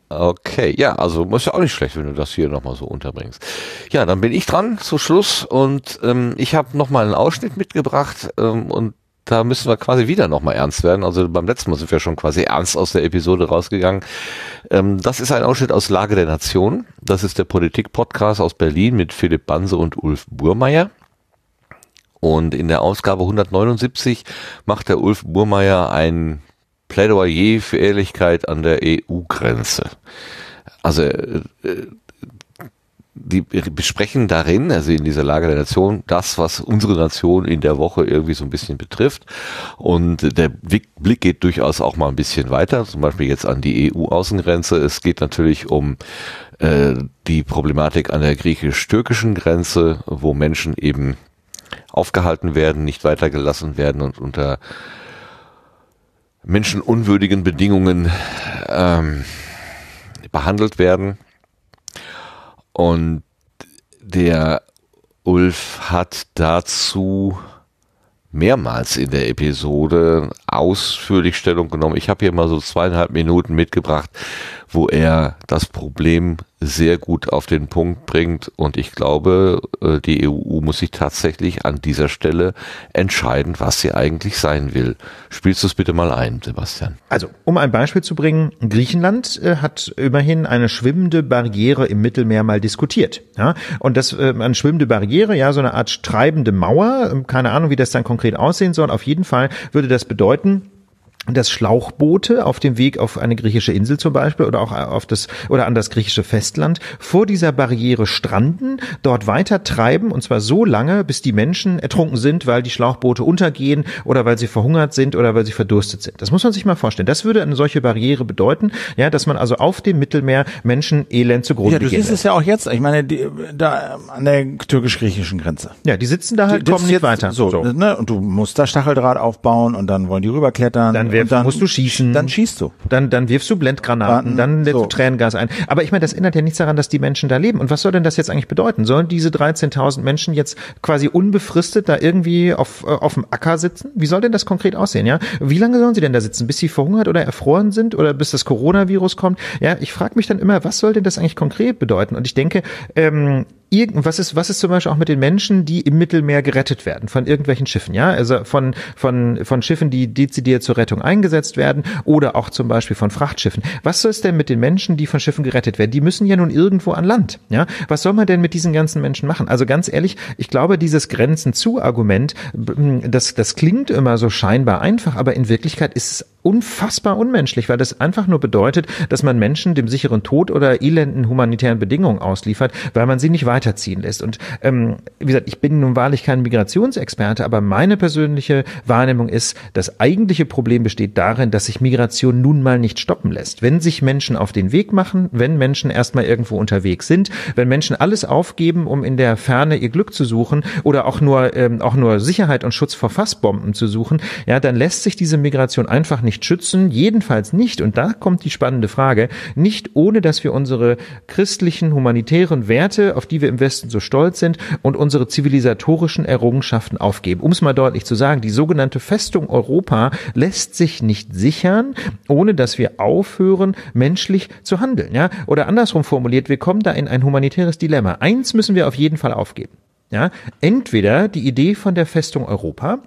Speaker 1: Okay, ja, also muss ja auch nicht schlecht, wenn du das hier nochmal so unterbringst. Ja, dann bin ich dran zu Schluss und ähm, ich habe nochmal einen Ausschnitt mitgebracht ähm, und da müssen wir quasi wieder nochmal ernst werden. Also beim letzten Mal sind wir schon quasi ernst aus der Episode rausgegangen. Ähm, das ist ein Ausschnitt aus Lage der Nation. Das ist der Politik-Podcast aus Berlin mit Philipp Banse und Ulf Burmeier. Und in der Ausgabe 179 macht der Ulf Burmeier ein Plädoyer für Ehrlichkeit an der EU-Grenze. Also äh, die besprechen darin, also in dieser Lage der Nation, das, was unsere Nation in der Woche irgendwie so ein bisschen betrifft. Und der Blick geht durchaus auch mal ein bisschen weiter, zum Beispiel jetzt an die EU-Außengrenze. Es geht natürlich um äh, die Problematik an der griechisch-türkischen Grenze, wo Menschen eben aufgehalten werden, nicht weitergelassen werden und unter menschenunwürdigen Bedingungen ähm, behandelt werden. Und der Ulf hat dazu mehrmals in der Episode ausführlich Stellung genommen. Ich habe hier mal so zweieinhalb Minuten mitgebracht, wo er das Problem sehr gut auf den Punkt bringt. Und ich glaube, äh, die EU muss sich tatsächlich an dieser Stelle entscheiden, was sie eigentlich sein will. Spielst du es bitte mal ein, Sebastian?
Speaker 9: Also, um ein Beispiel zu bringen, Griechenland äh, hat immerhin eine schwimmende Barriere im Mittelmeer mal diskutiert. Ja? Und das, äh, eine schwimmende Barriere, ja, so eine Art treibende Mauer, ähm, keine Ahnung, wie das dann konkret aussehen soll. Auf jeden Fall würde das bedeuten, dass Schlauchboote auf dem Weg auf eine griechische Insel zum Beispiel oder auch auf das oder an das griechische Festland vor dieser Barriere stranden, dort weiter treiben und zwar so lange, bis die Menschen ertrunken sind, weil die Schlauchboote untergehen oder weil sie verhungert sind oder weil sie verdurstet sind. Das muss man sich mal vorstellen. Das würde eine solche Barriere bedeuten, ja, dass man also auf dem Mittelmeer Menschen elend zugrunde
Speaker 10: Ja, du siehst es ja auch jetzt. Ich meine, die, da an der türkisch-griechischen Grenze.
Speaker 9: Ja, die sitzen da halt, die, kommen nicht weiter.
Speaker 10: So, so. Ne? und du musst da Stacheldraht aufbauen und dann wollen die rüberklettern.
Speaker 9: Dann wirf, dann musst du schießen.
Speaker 10: Dann schießt du.
Speaker 9: Dann, dann wirfst du Blendgranaten, dann lädst so. du Tränengas ein. Aber ich meine, das ändert ja nichts daran, dass die Menschen da leben. Und was soll denn das jetzt eigentlich bedeuten? Sollen diese 13.000 Menschen jetzt quasi unbefristet da irgendwie auf, äh, auf dem Acker sitzen? Wie soll denn das konkret aussehen, ja? Wie lange sollen sie denn da sitzen? Bis sie verhungert oder erfroren sind oder bis das Coronavirus kommt? Ja, ich frage mich dann immer, was soll denn das eigentlich konkret bedeuten? Und ich denke, ähm, was ist, was ist zum Beispiel auch mit den Menschen, die im Mittelmeer gerettet werden von irgendwelchen Schiffen, ja? Also von, von, von Schiffen, die dezidiert zur Rettung eingesetzt werden oder auch zum Beispiel von Frachtschiffen. Was soll es denn mit den Menschen, die von Schiffen gerettet werden? Die müssen ja nun irgendwo an Land, ja? Was soll man denn mit diesen ganzen Menschen machen? Also ganz ehrlich, ich glaube, dieses Grenzen zu Argument, das, das klingt immer so scheinbar einfach, aber in Wirklichkeit ist es unfassbar unmenschlich, weil das einfach nur bedeutet, dass man Menschen dem sicheren Tod oder elenden humanitären Bedingungen ausliefert, weil man sie nicht weiterziehen lässt. Und ähm, wie gesagt, ich bin nun wahrlich kein Migrationsexperte, aber meine persönliche Wahrnehmung ist, das eigentliche Problem besteht darin, dass sich Migration nun mal nicht stoppen lässt. Wenn sich Menschen auf den Weg machen, wenn Menschen erstmal irgendwo unterwegs sind, wenn Menschen alles aufgeben, um in der Ferne ihr Glück zu suchen oder auch nur ähm, auch nur Sicherheit und Schutz vor Fassbomben zu suchen, ja, dann lässt sich diese Migration einfach nicht schützen, jedenfalls nicht, und da kommt die spannende Frage, nicht ohne dass wir unsere christlichen, humanitären Werte, auf die wir im Westen so stolz sind, und unsere zivilisatorischen Errungenschaften aufgeben. Um es mal deutlich zu sagen, die sogenannte Festung Europa lässt sich nicht sichern, ohne dass wir aufhören, menschlich zu handeln. Ja? Oder andersrum formuliert, wir kommen da in ein humanitäres Dilemma. Eins müssen wir auf jeden Fall aufgeben. Ja? Entweder die Idee von der Festung Europa,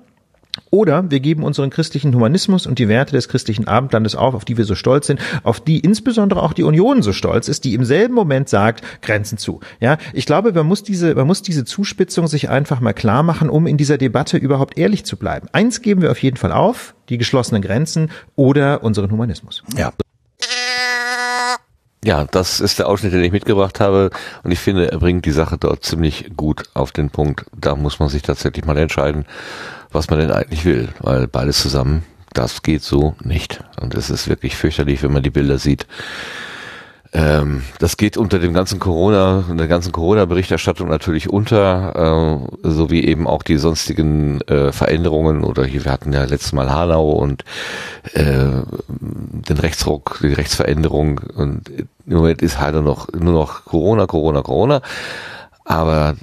Speaker 9: Oder wir geben unseren christlichen Humanismus und die Werte des christlichen Abendlandes auf, auf die wir so stolz sind, auf die insbesondere auch die Union so stolz ist, die im selben Moment sagt, Grenzen zu. Ja, ich glaube, man muss diese, man muss diese Zuspitzung sich einfach mal klar machen, um in dieser Debatte überhaupt ehrlich zu bleiben. Eins geben wir auf jeden Fall auf, die geschlossenen Grenzen oder unseren Humanismus.
Speaker 1: Ja. Ja, das ist der Ausschnitt, den ich mitgebracht habe. Und ich finde, er bringt die Sache dort ziemlich gut auf den Punkt. Da muss man sich tatsächlich mal entscheiden, was man denn eigentlich will. Weil beides zusammen, das geht so nicht. Und es ist wirklich fürchterlich, wenn man die Bilder sieht. Ähm, das geht unter dem ganzen Corona, der ganzen Corona-Berichterstattung natürlich unter, äh, so wie eben auch die sonstigen äh, Veränderungen oder hier, wir hatten ja letztes Mal Hanau und äh, den Rechtsruck, die Rechtsveränderung und im Moment ist halt nur noch, nur noch Corona, Corona, Corona, aber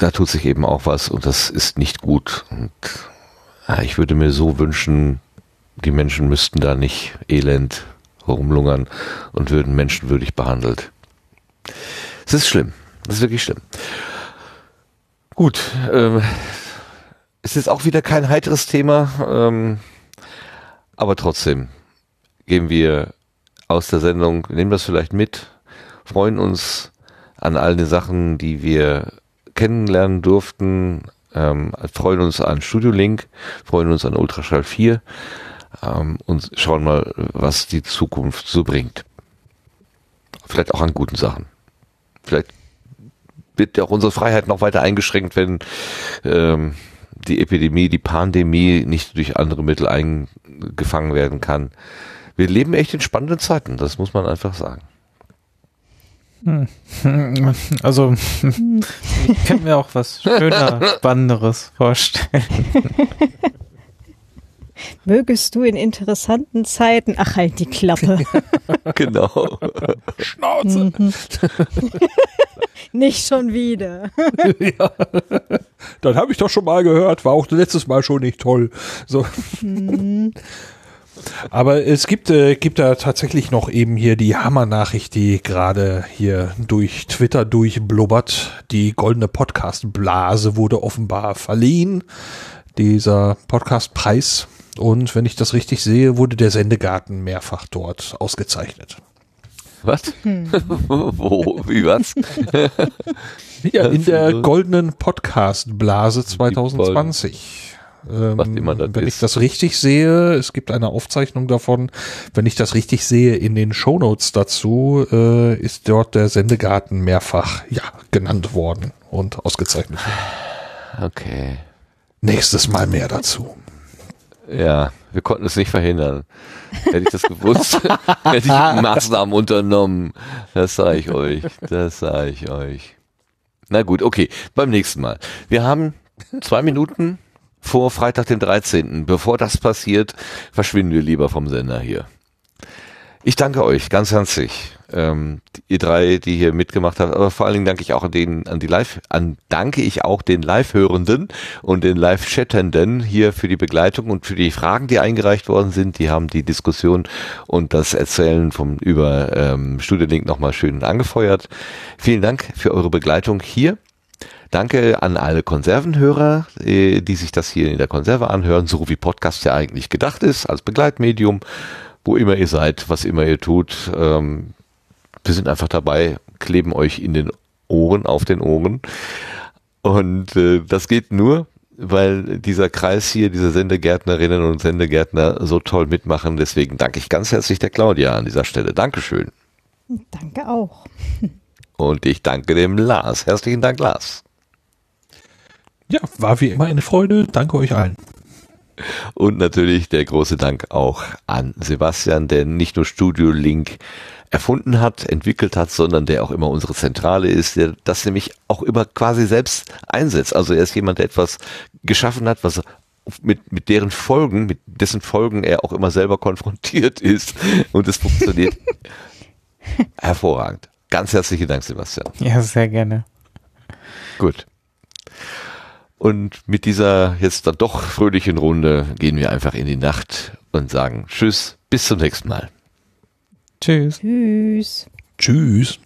Speaker 1: da tut sich eben auch was und das ist nicht gut und ja, ich würde mir so wünschen, die Menschen müssten da nicht elend rumlungern und würden menschenwürdig behandelt. Es ist schlimm. Das ist wirklich schlimm. Gut, ähm, es ist auch wieder kein heiteres Thema, ähm, aber trotzdem gehen wir aus der Sendung, nehmen das vielleicht mit, freuen uns an all den Sachen, die wir kennenlernen durften, ähm, freuen uns an Studio Link, freuen uns an Ultraschall 4 ähm, und schauen mal, was die Zukunft so bringt. Vielleicht auch an guten Sachen. Vielleicht wird ja auch unsere Freiheit noch weiter eingeschränkt, wenn ähm, die Epidemie, die Pandemie nicht durch andere Mittel eingefangen werden kann. Wir leben echt in spannenden Zeiten, das muss man einfach sagen.
Speaker 2: Hm. Also, ich könnte mir auch was schöner, spannenderes vorstellen.
Speaker 3: Mögest du in interessanten Zeiten, ach halt die Klappe.
Speaker 1: genau.
Speaker 4: Schnauze. Mhm.
Speaker 3: nicht schon wieder.
Speaker 4: ja. Dann habe ich doch schon mal gehört, war auch letztes Mal schon nicht toll. So. Mhm. Aber es gibt, äh, gibt da tatsächlich noch eben hier die Hammer-Nachricht, die gerade hier durch Twitter durchblubbert. Die goldene Podcast-Blase wurde offenbar verliehen. Dieser Podcast-Preis und wenn ich das richtig sehe, wurde der Sendegarten mehrfach dort ausgezeichnet.
Speaker 1: Was? Hm. Wo? Wie was?
Speaker 4: ja, in der goldenen Podcast-Blase 2020. Ähm,
Speaker 1: was immer das
Speaker 4: wenn
Speaker 1: ist.
Speaker 4: ich das richtig sehe, es gibt eine Aufzeichnung davon, wenn ich das richtig sehe, in den Shownotes dazu, äh, ist dort der Sendegarten mehrfach ja, genannt worden und ausgezeichnet worden.
Speaker 1: Okay.
Speaker 4: Nächstes Mal mehr dazu.
Speaker 1: Ja, wir konnten es nicht verhindern. Hätte ich das gewusst, hätte ich Maßnahmen unternommen. Das sage ich euch. Das sage ich euch. Na gut, okay. Beim nächsten Mal. Wir haben zwei Minuten vor Freitag, den 13. Bevor das passiert, verschwinden wir lieber vom Sender hier. Ich danke euch ganz herzlich, ähm, ihr drei, die hier mitgemacht habt, aber vor allen Dingen danke ich auch an den, an die Live, an danke ich auch den Live-Hörenden und den Live-Chattenden hier für die Begleitung und für die Fragen, die eingereicht worden sind. Die haben die Diskussion und das Erzählen vom über ähm, Studiolink nochmal schön angefeuert. Vielen Dank für eure Begleitung hier. Danke an alle Konservenhörer, äh, die sich das hier in der Konserve anhören, so wie Podcast ja eigentlich gedacht ist, als Begleitmedium wo immer ihr seid, was immer ihr tut. Ähm, wir sind einfach dabei, kleben euch in den Ohren, auf den Ohren. Und äh, das geht nur, weil dieser Kreis hier, diese Sendegärtnerinnen und Sendegärtner so toll mitmachen. Deswegen danke ich ganz herzlich der Claudia an dieser Stelle. Dankeschön.
Speaker 3: Danke auch.
Speaker 1: Und ich danke dem Lars. Herzlichen Dank, Lars.
Speaker 4: Ja, war wie immer eine Freude. Danke euch allen.
Speaker 1: Und natürlich der große Dank auch an Sebastian, der nicht nur Studio Link erfunden hat, entwickelt hat, sondern der auch immer unsere Zentrale ist, der das nämlich auch immer quasi selbst einsetzt. Also er ist jemand, der etwas geschaffen hat, was mit, mit deren Folgen, mit dessen Folgen er auch immer selber konfrontiert ist. Und es funktioniert hervorragend. Ganz herzlichen Dank, Sebastian.
Speaker 2: Ja, sehr gerne.
Speaker 1: Gut. Und mit dieser jetzt dann doch fröhlichen Runde gehen wir einfach in die Nacht und sagen Tschüss, bis zum nächsten Mal.
Speaker 2: Tschüss.
Speaker 3: Tschüss.
Speaker 4: Tschüss.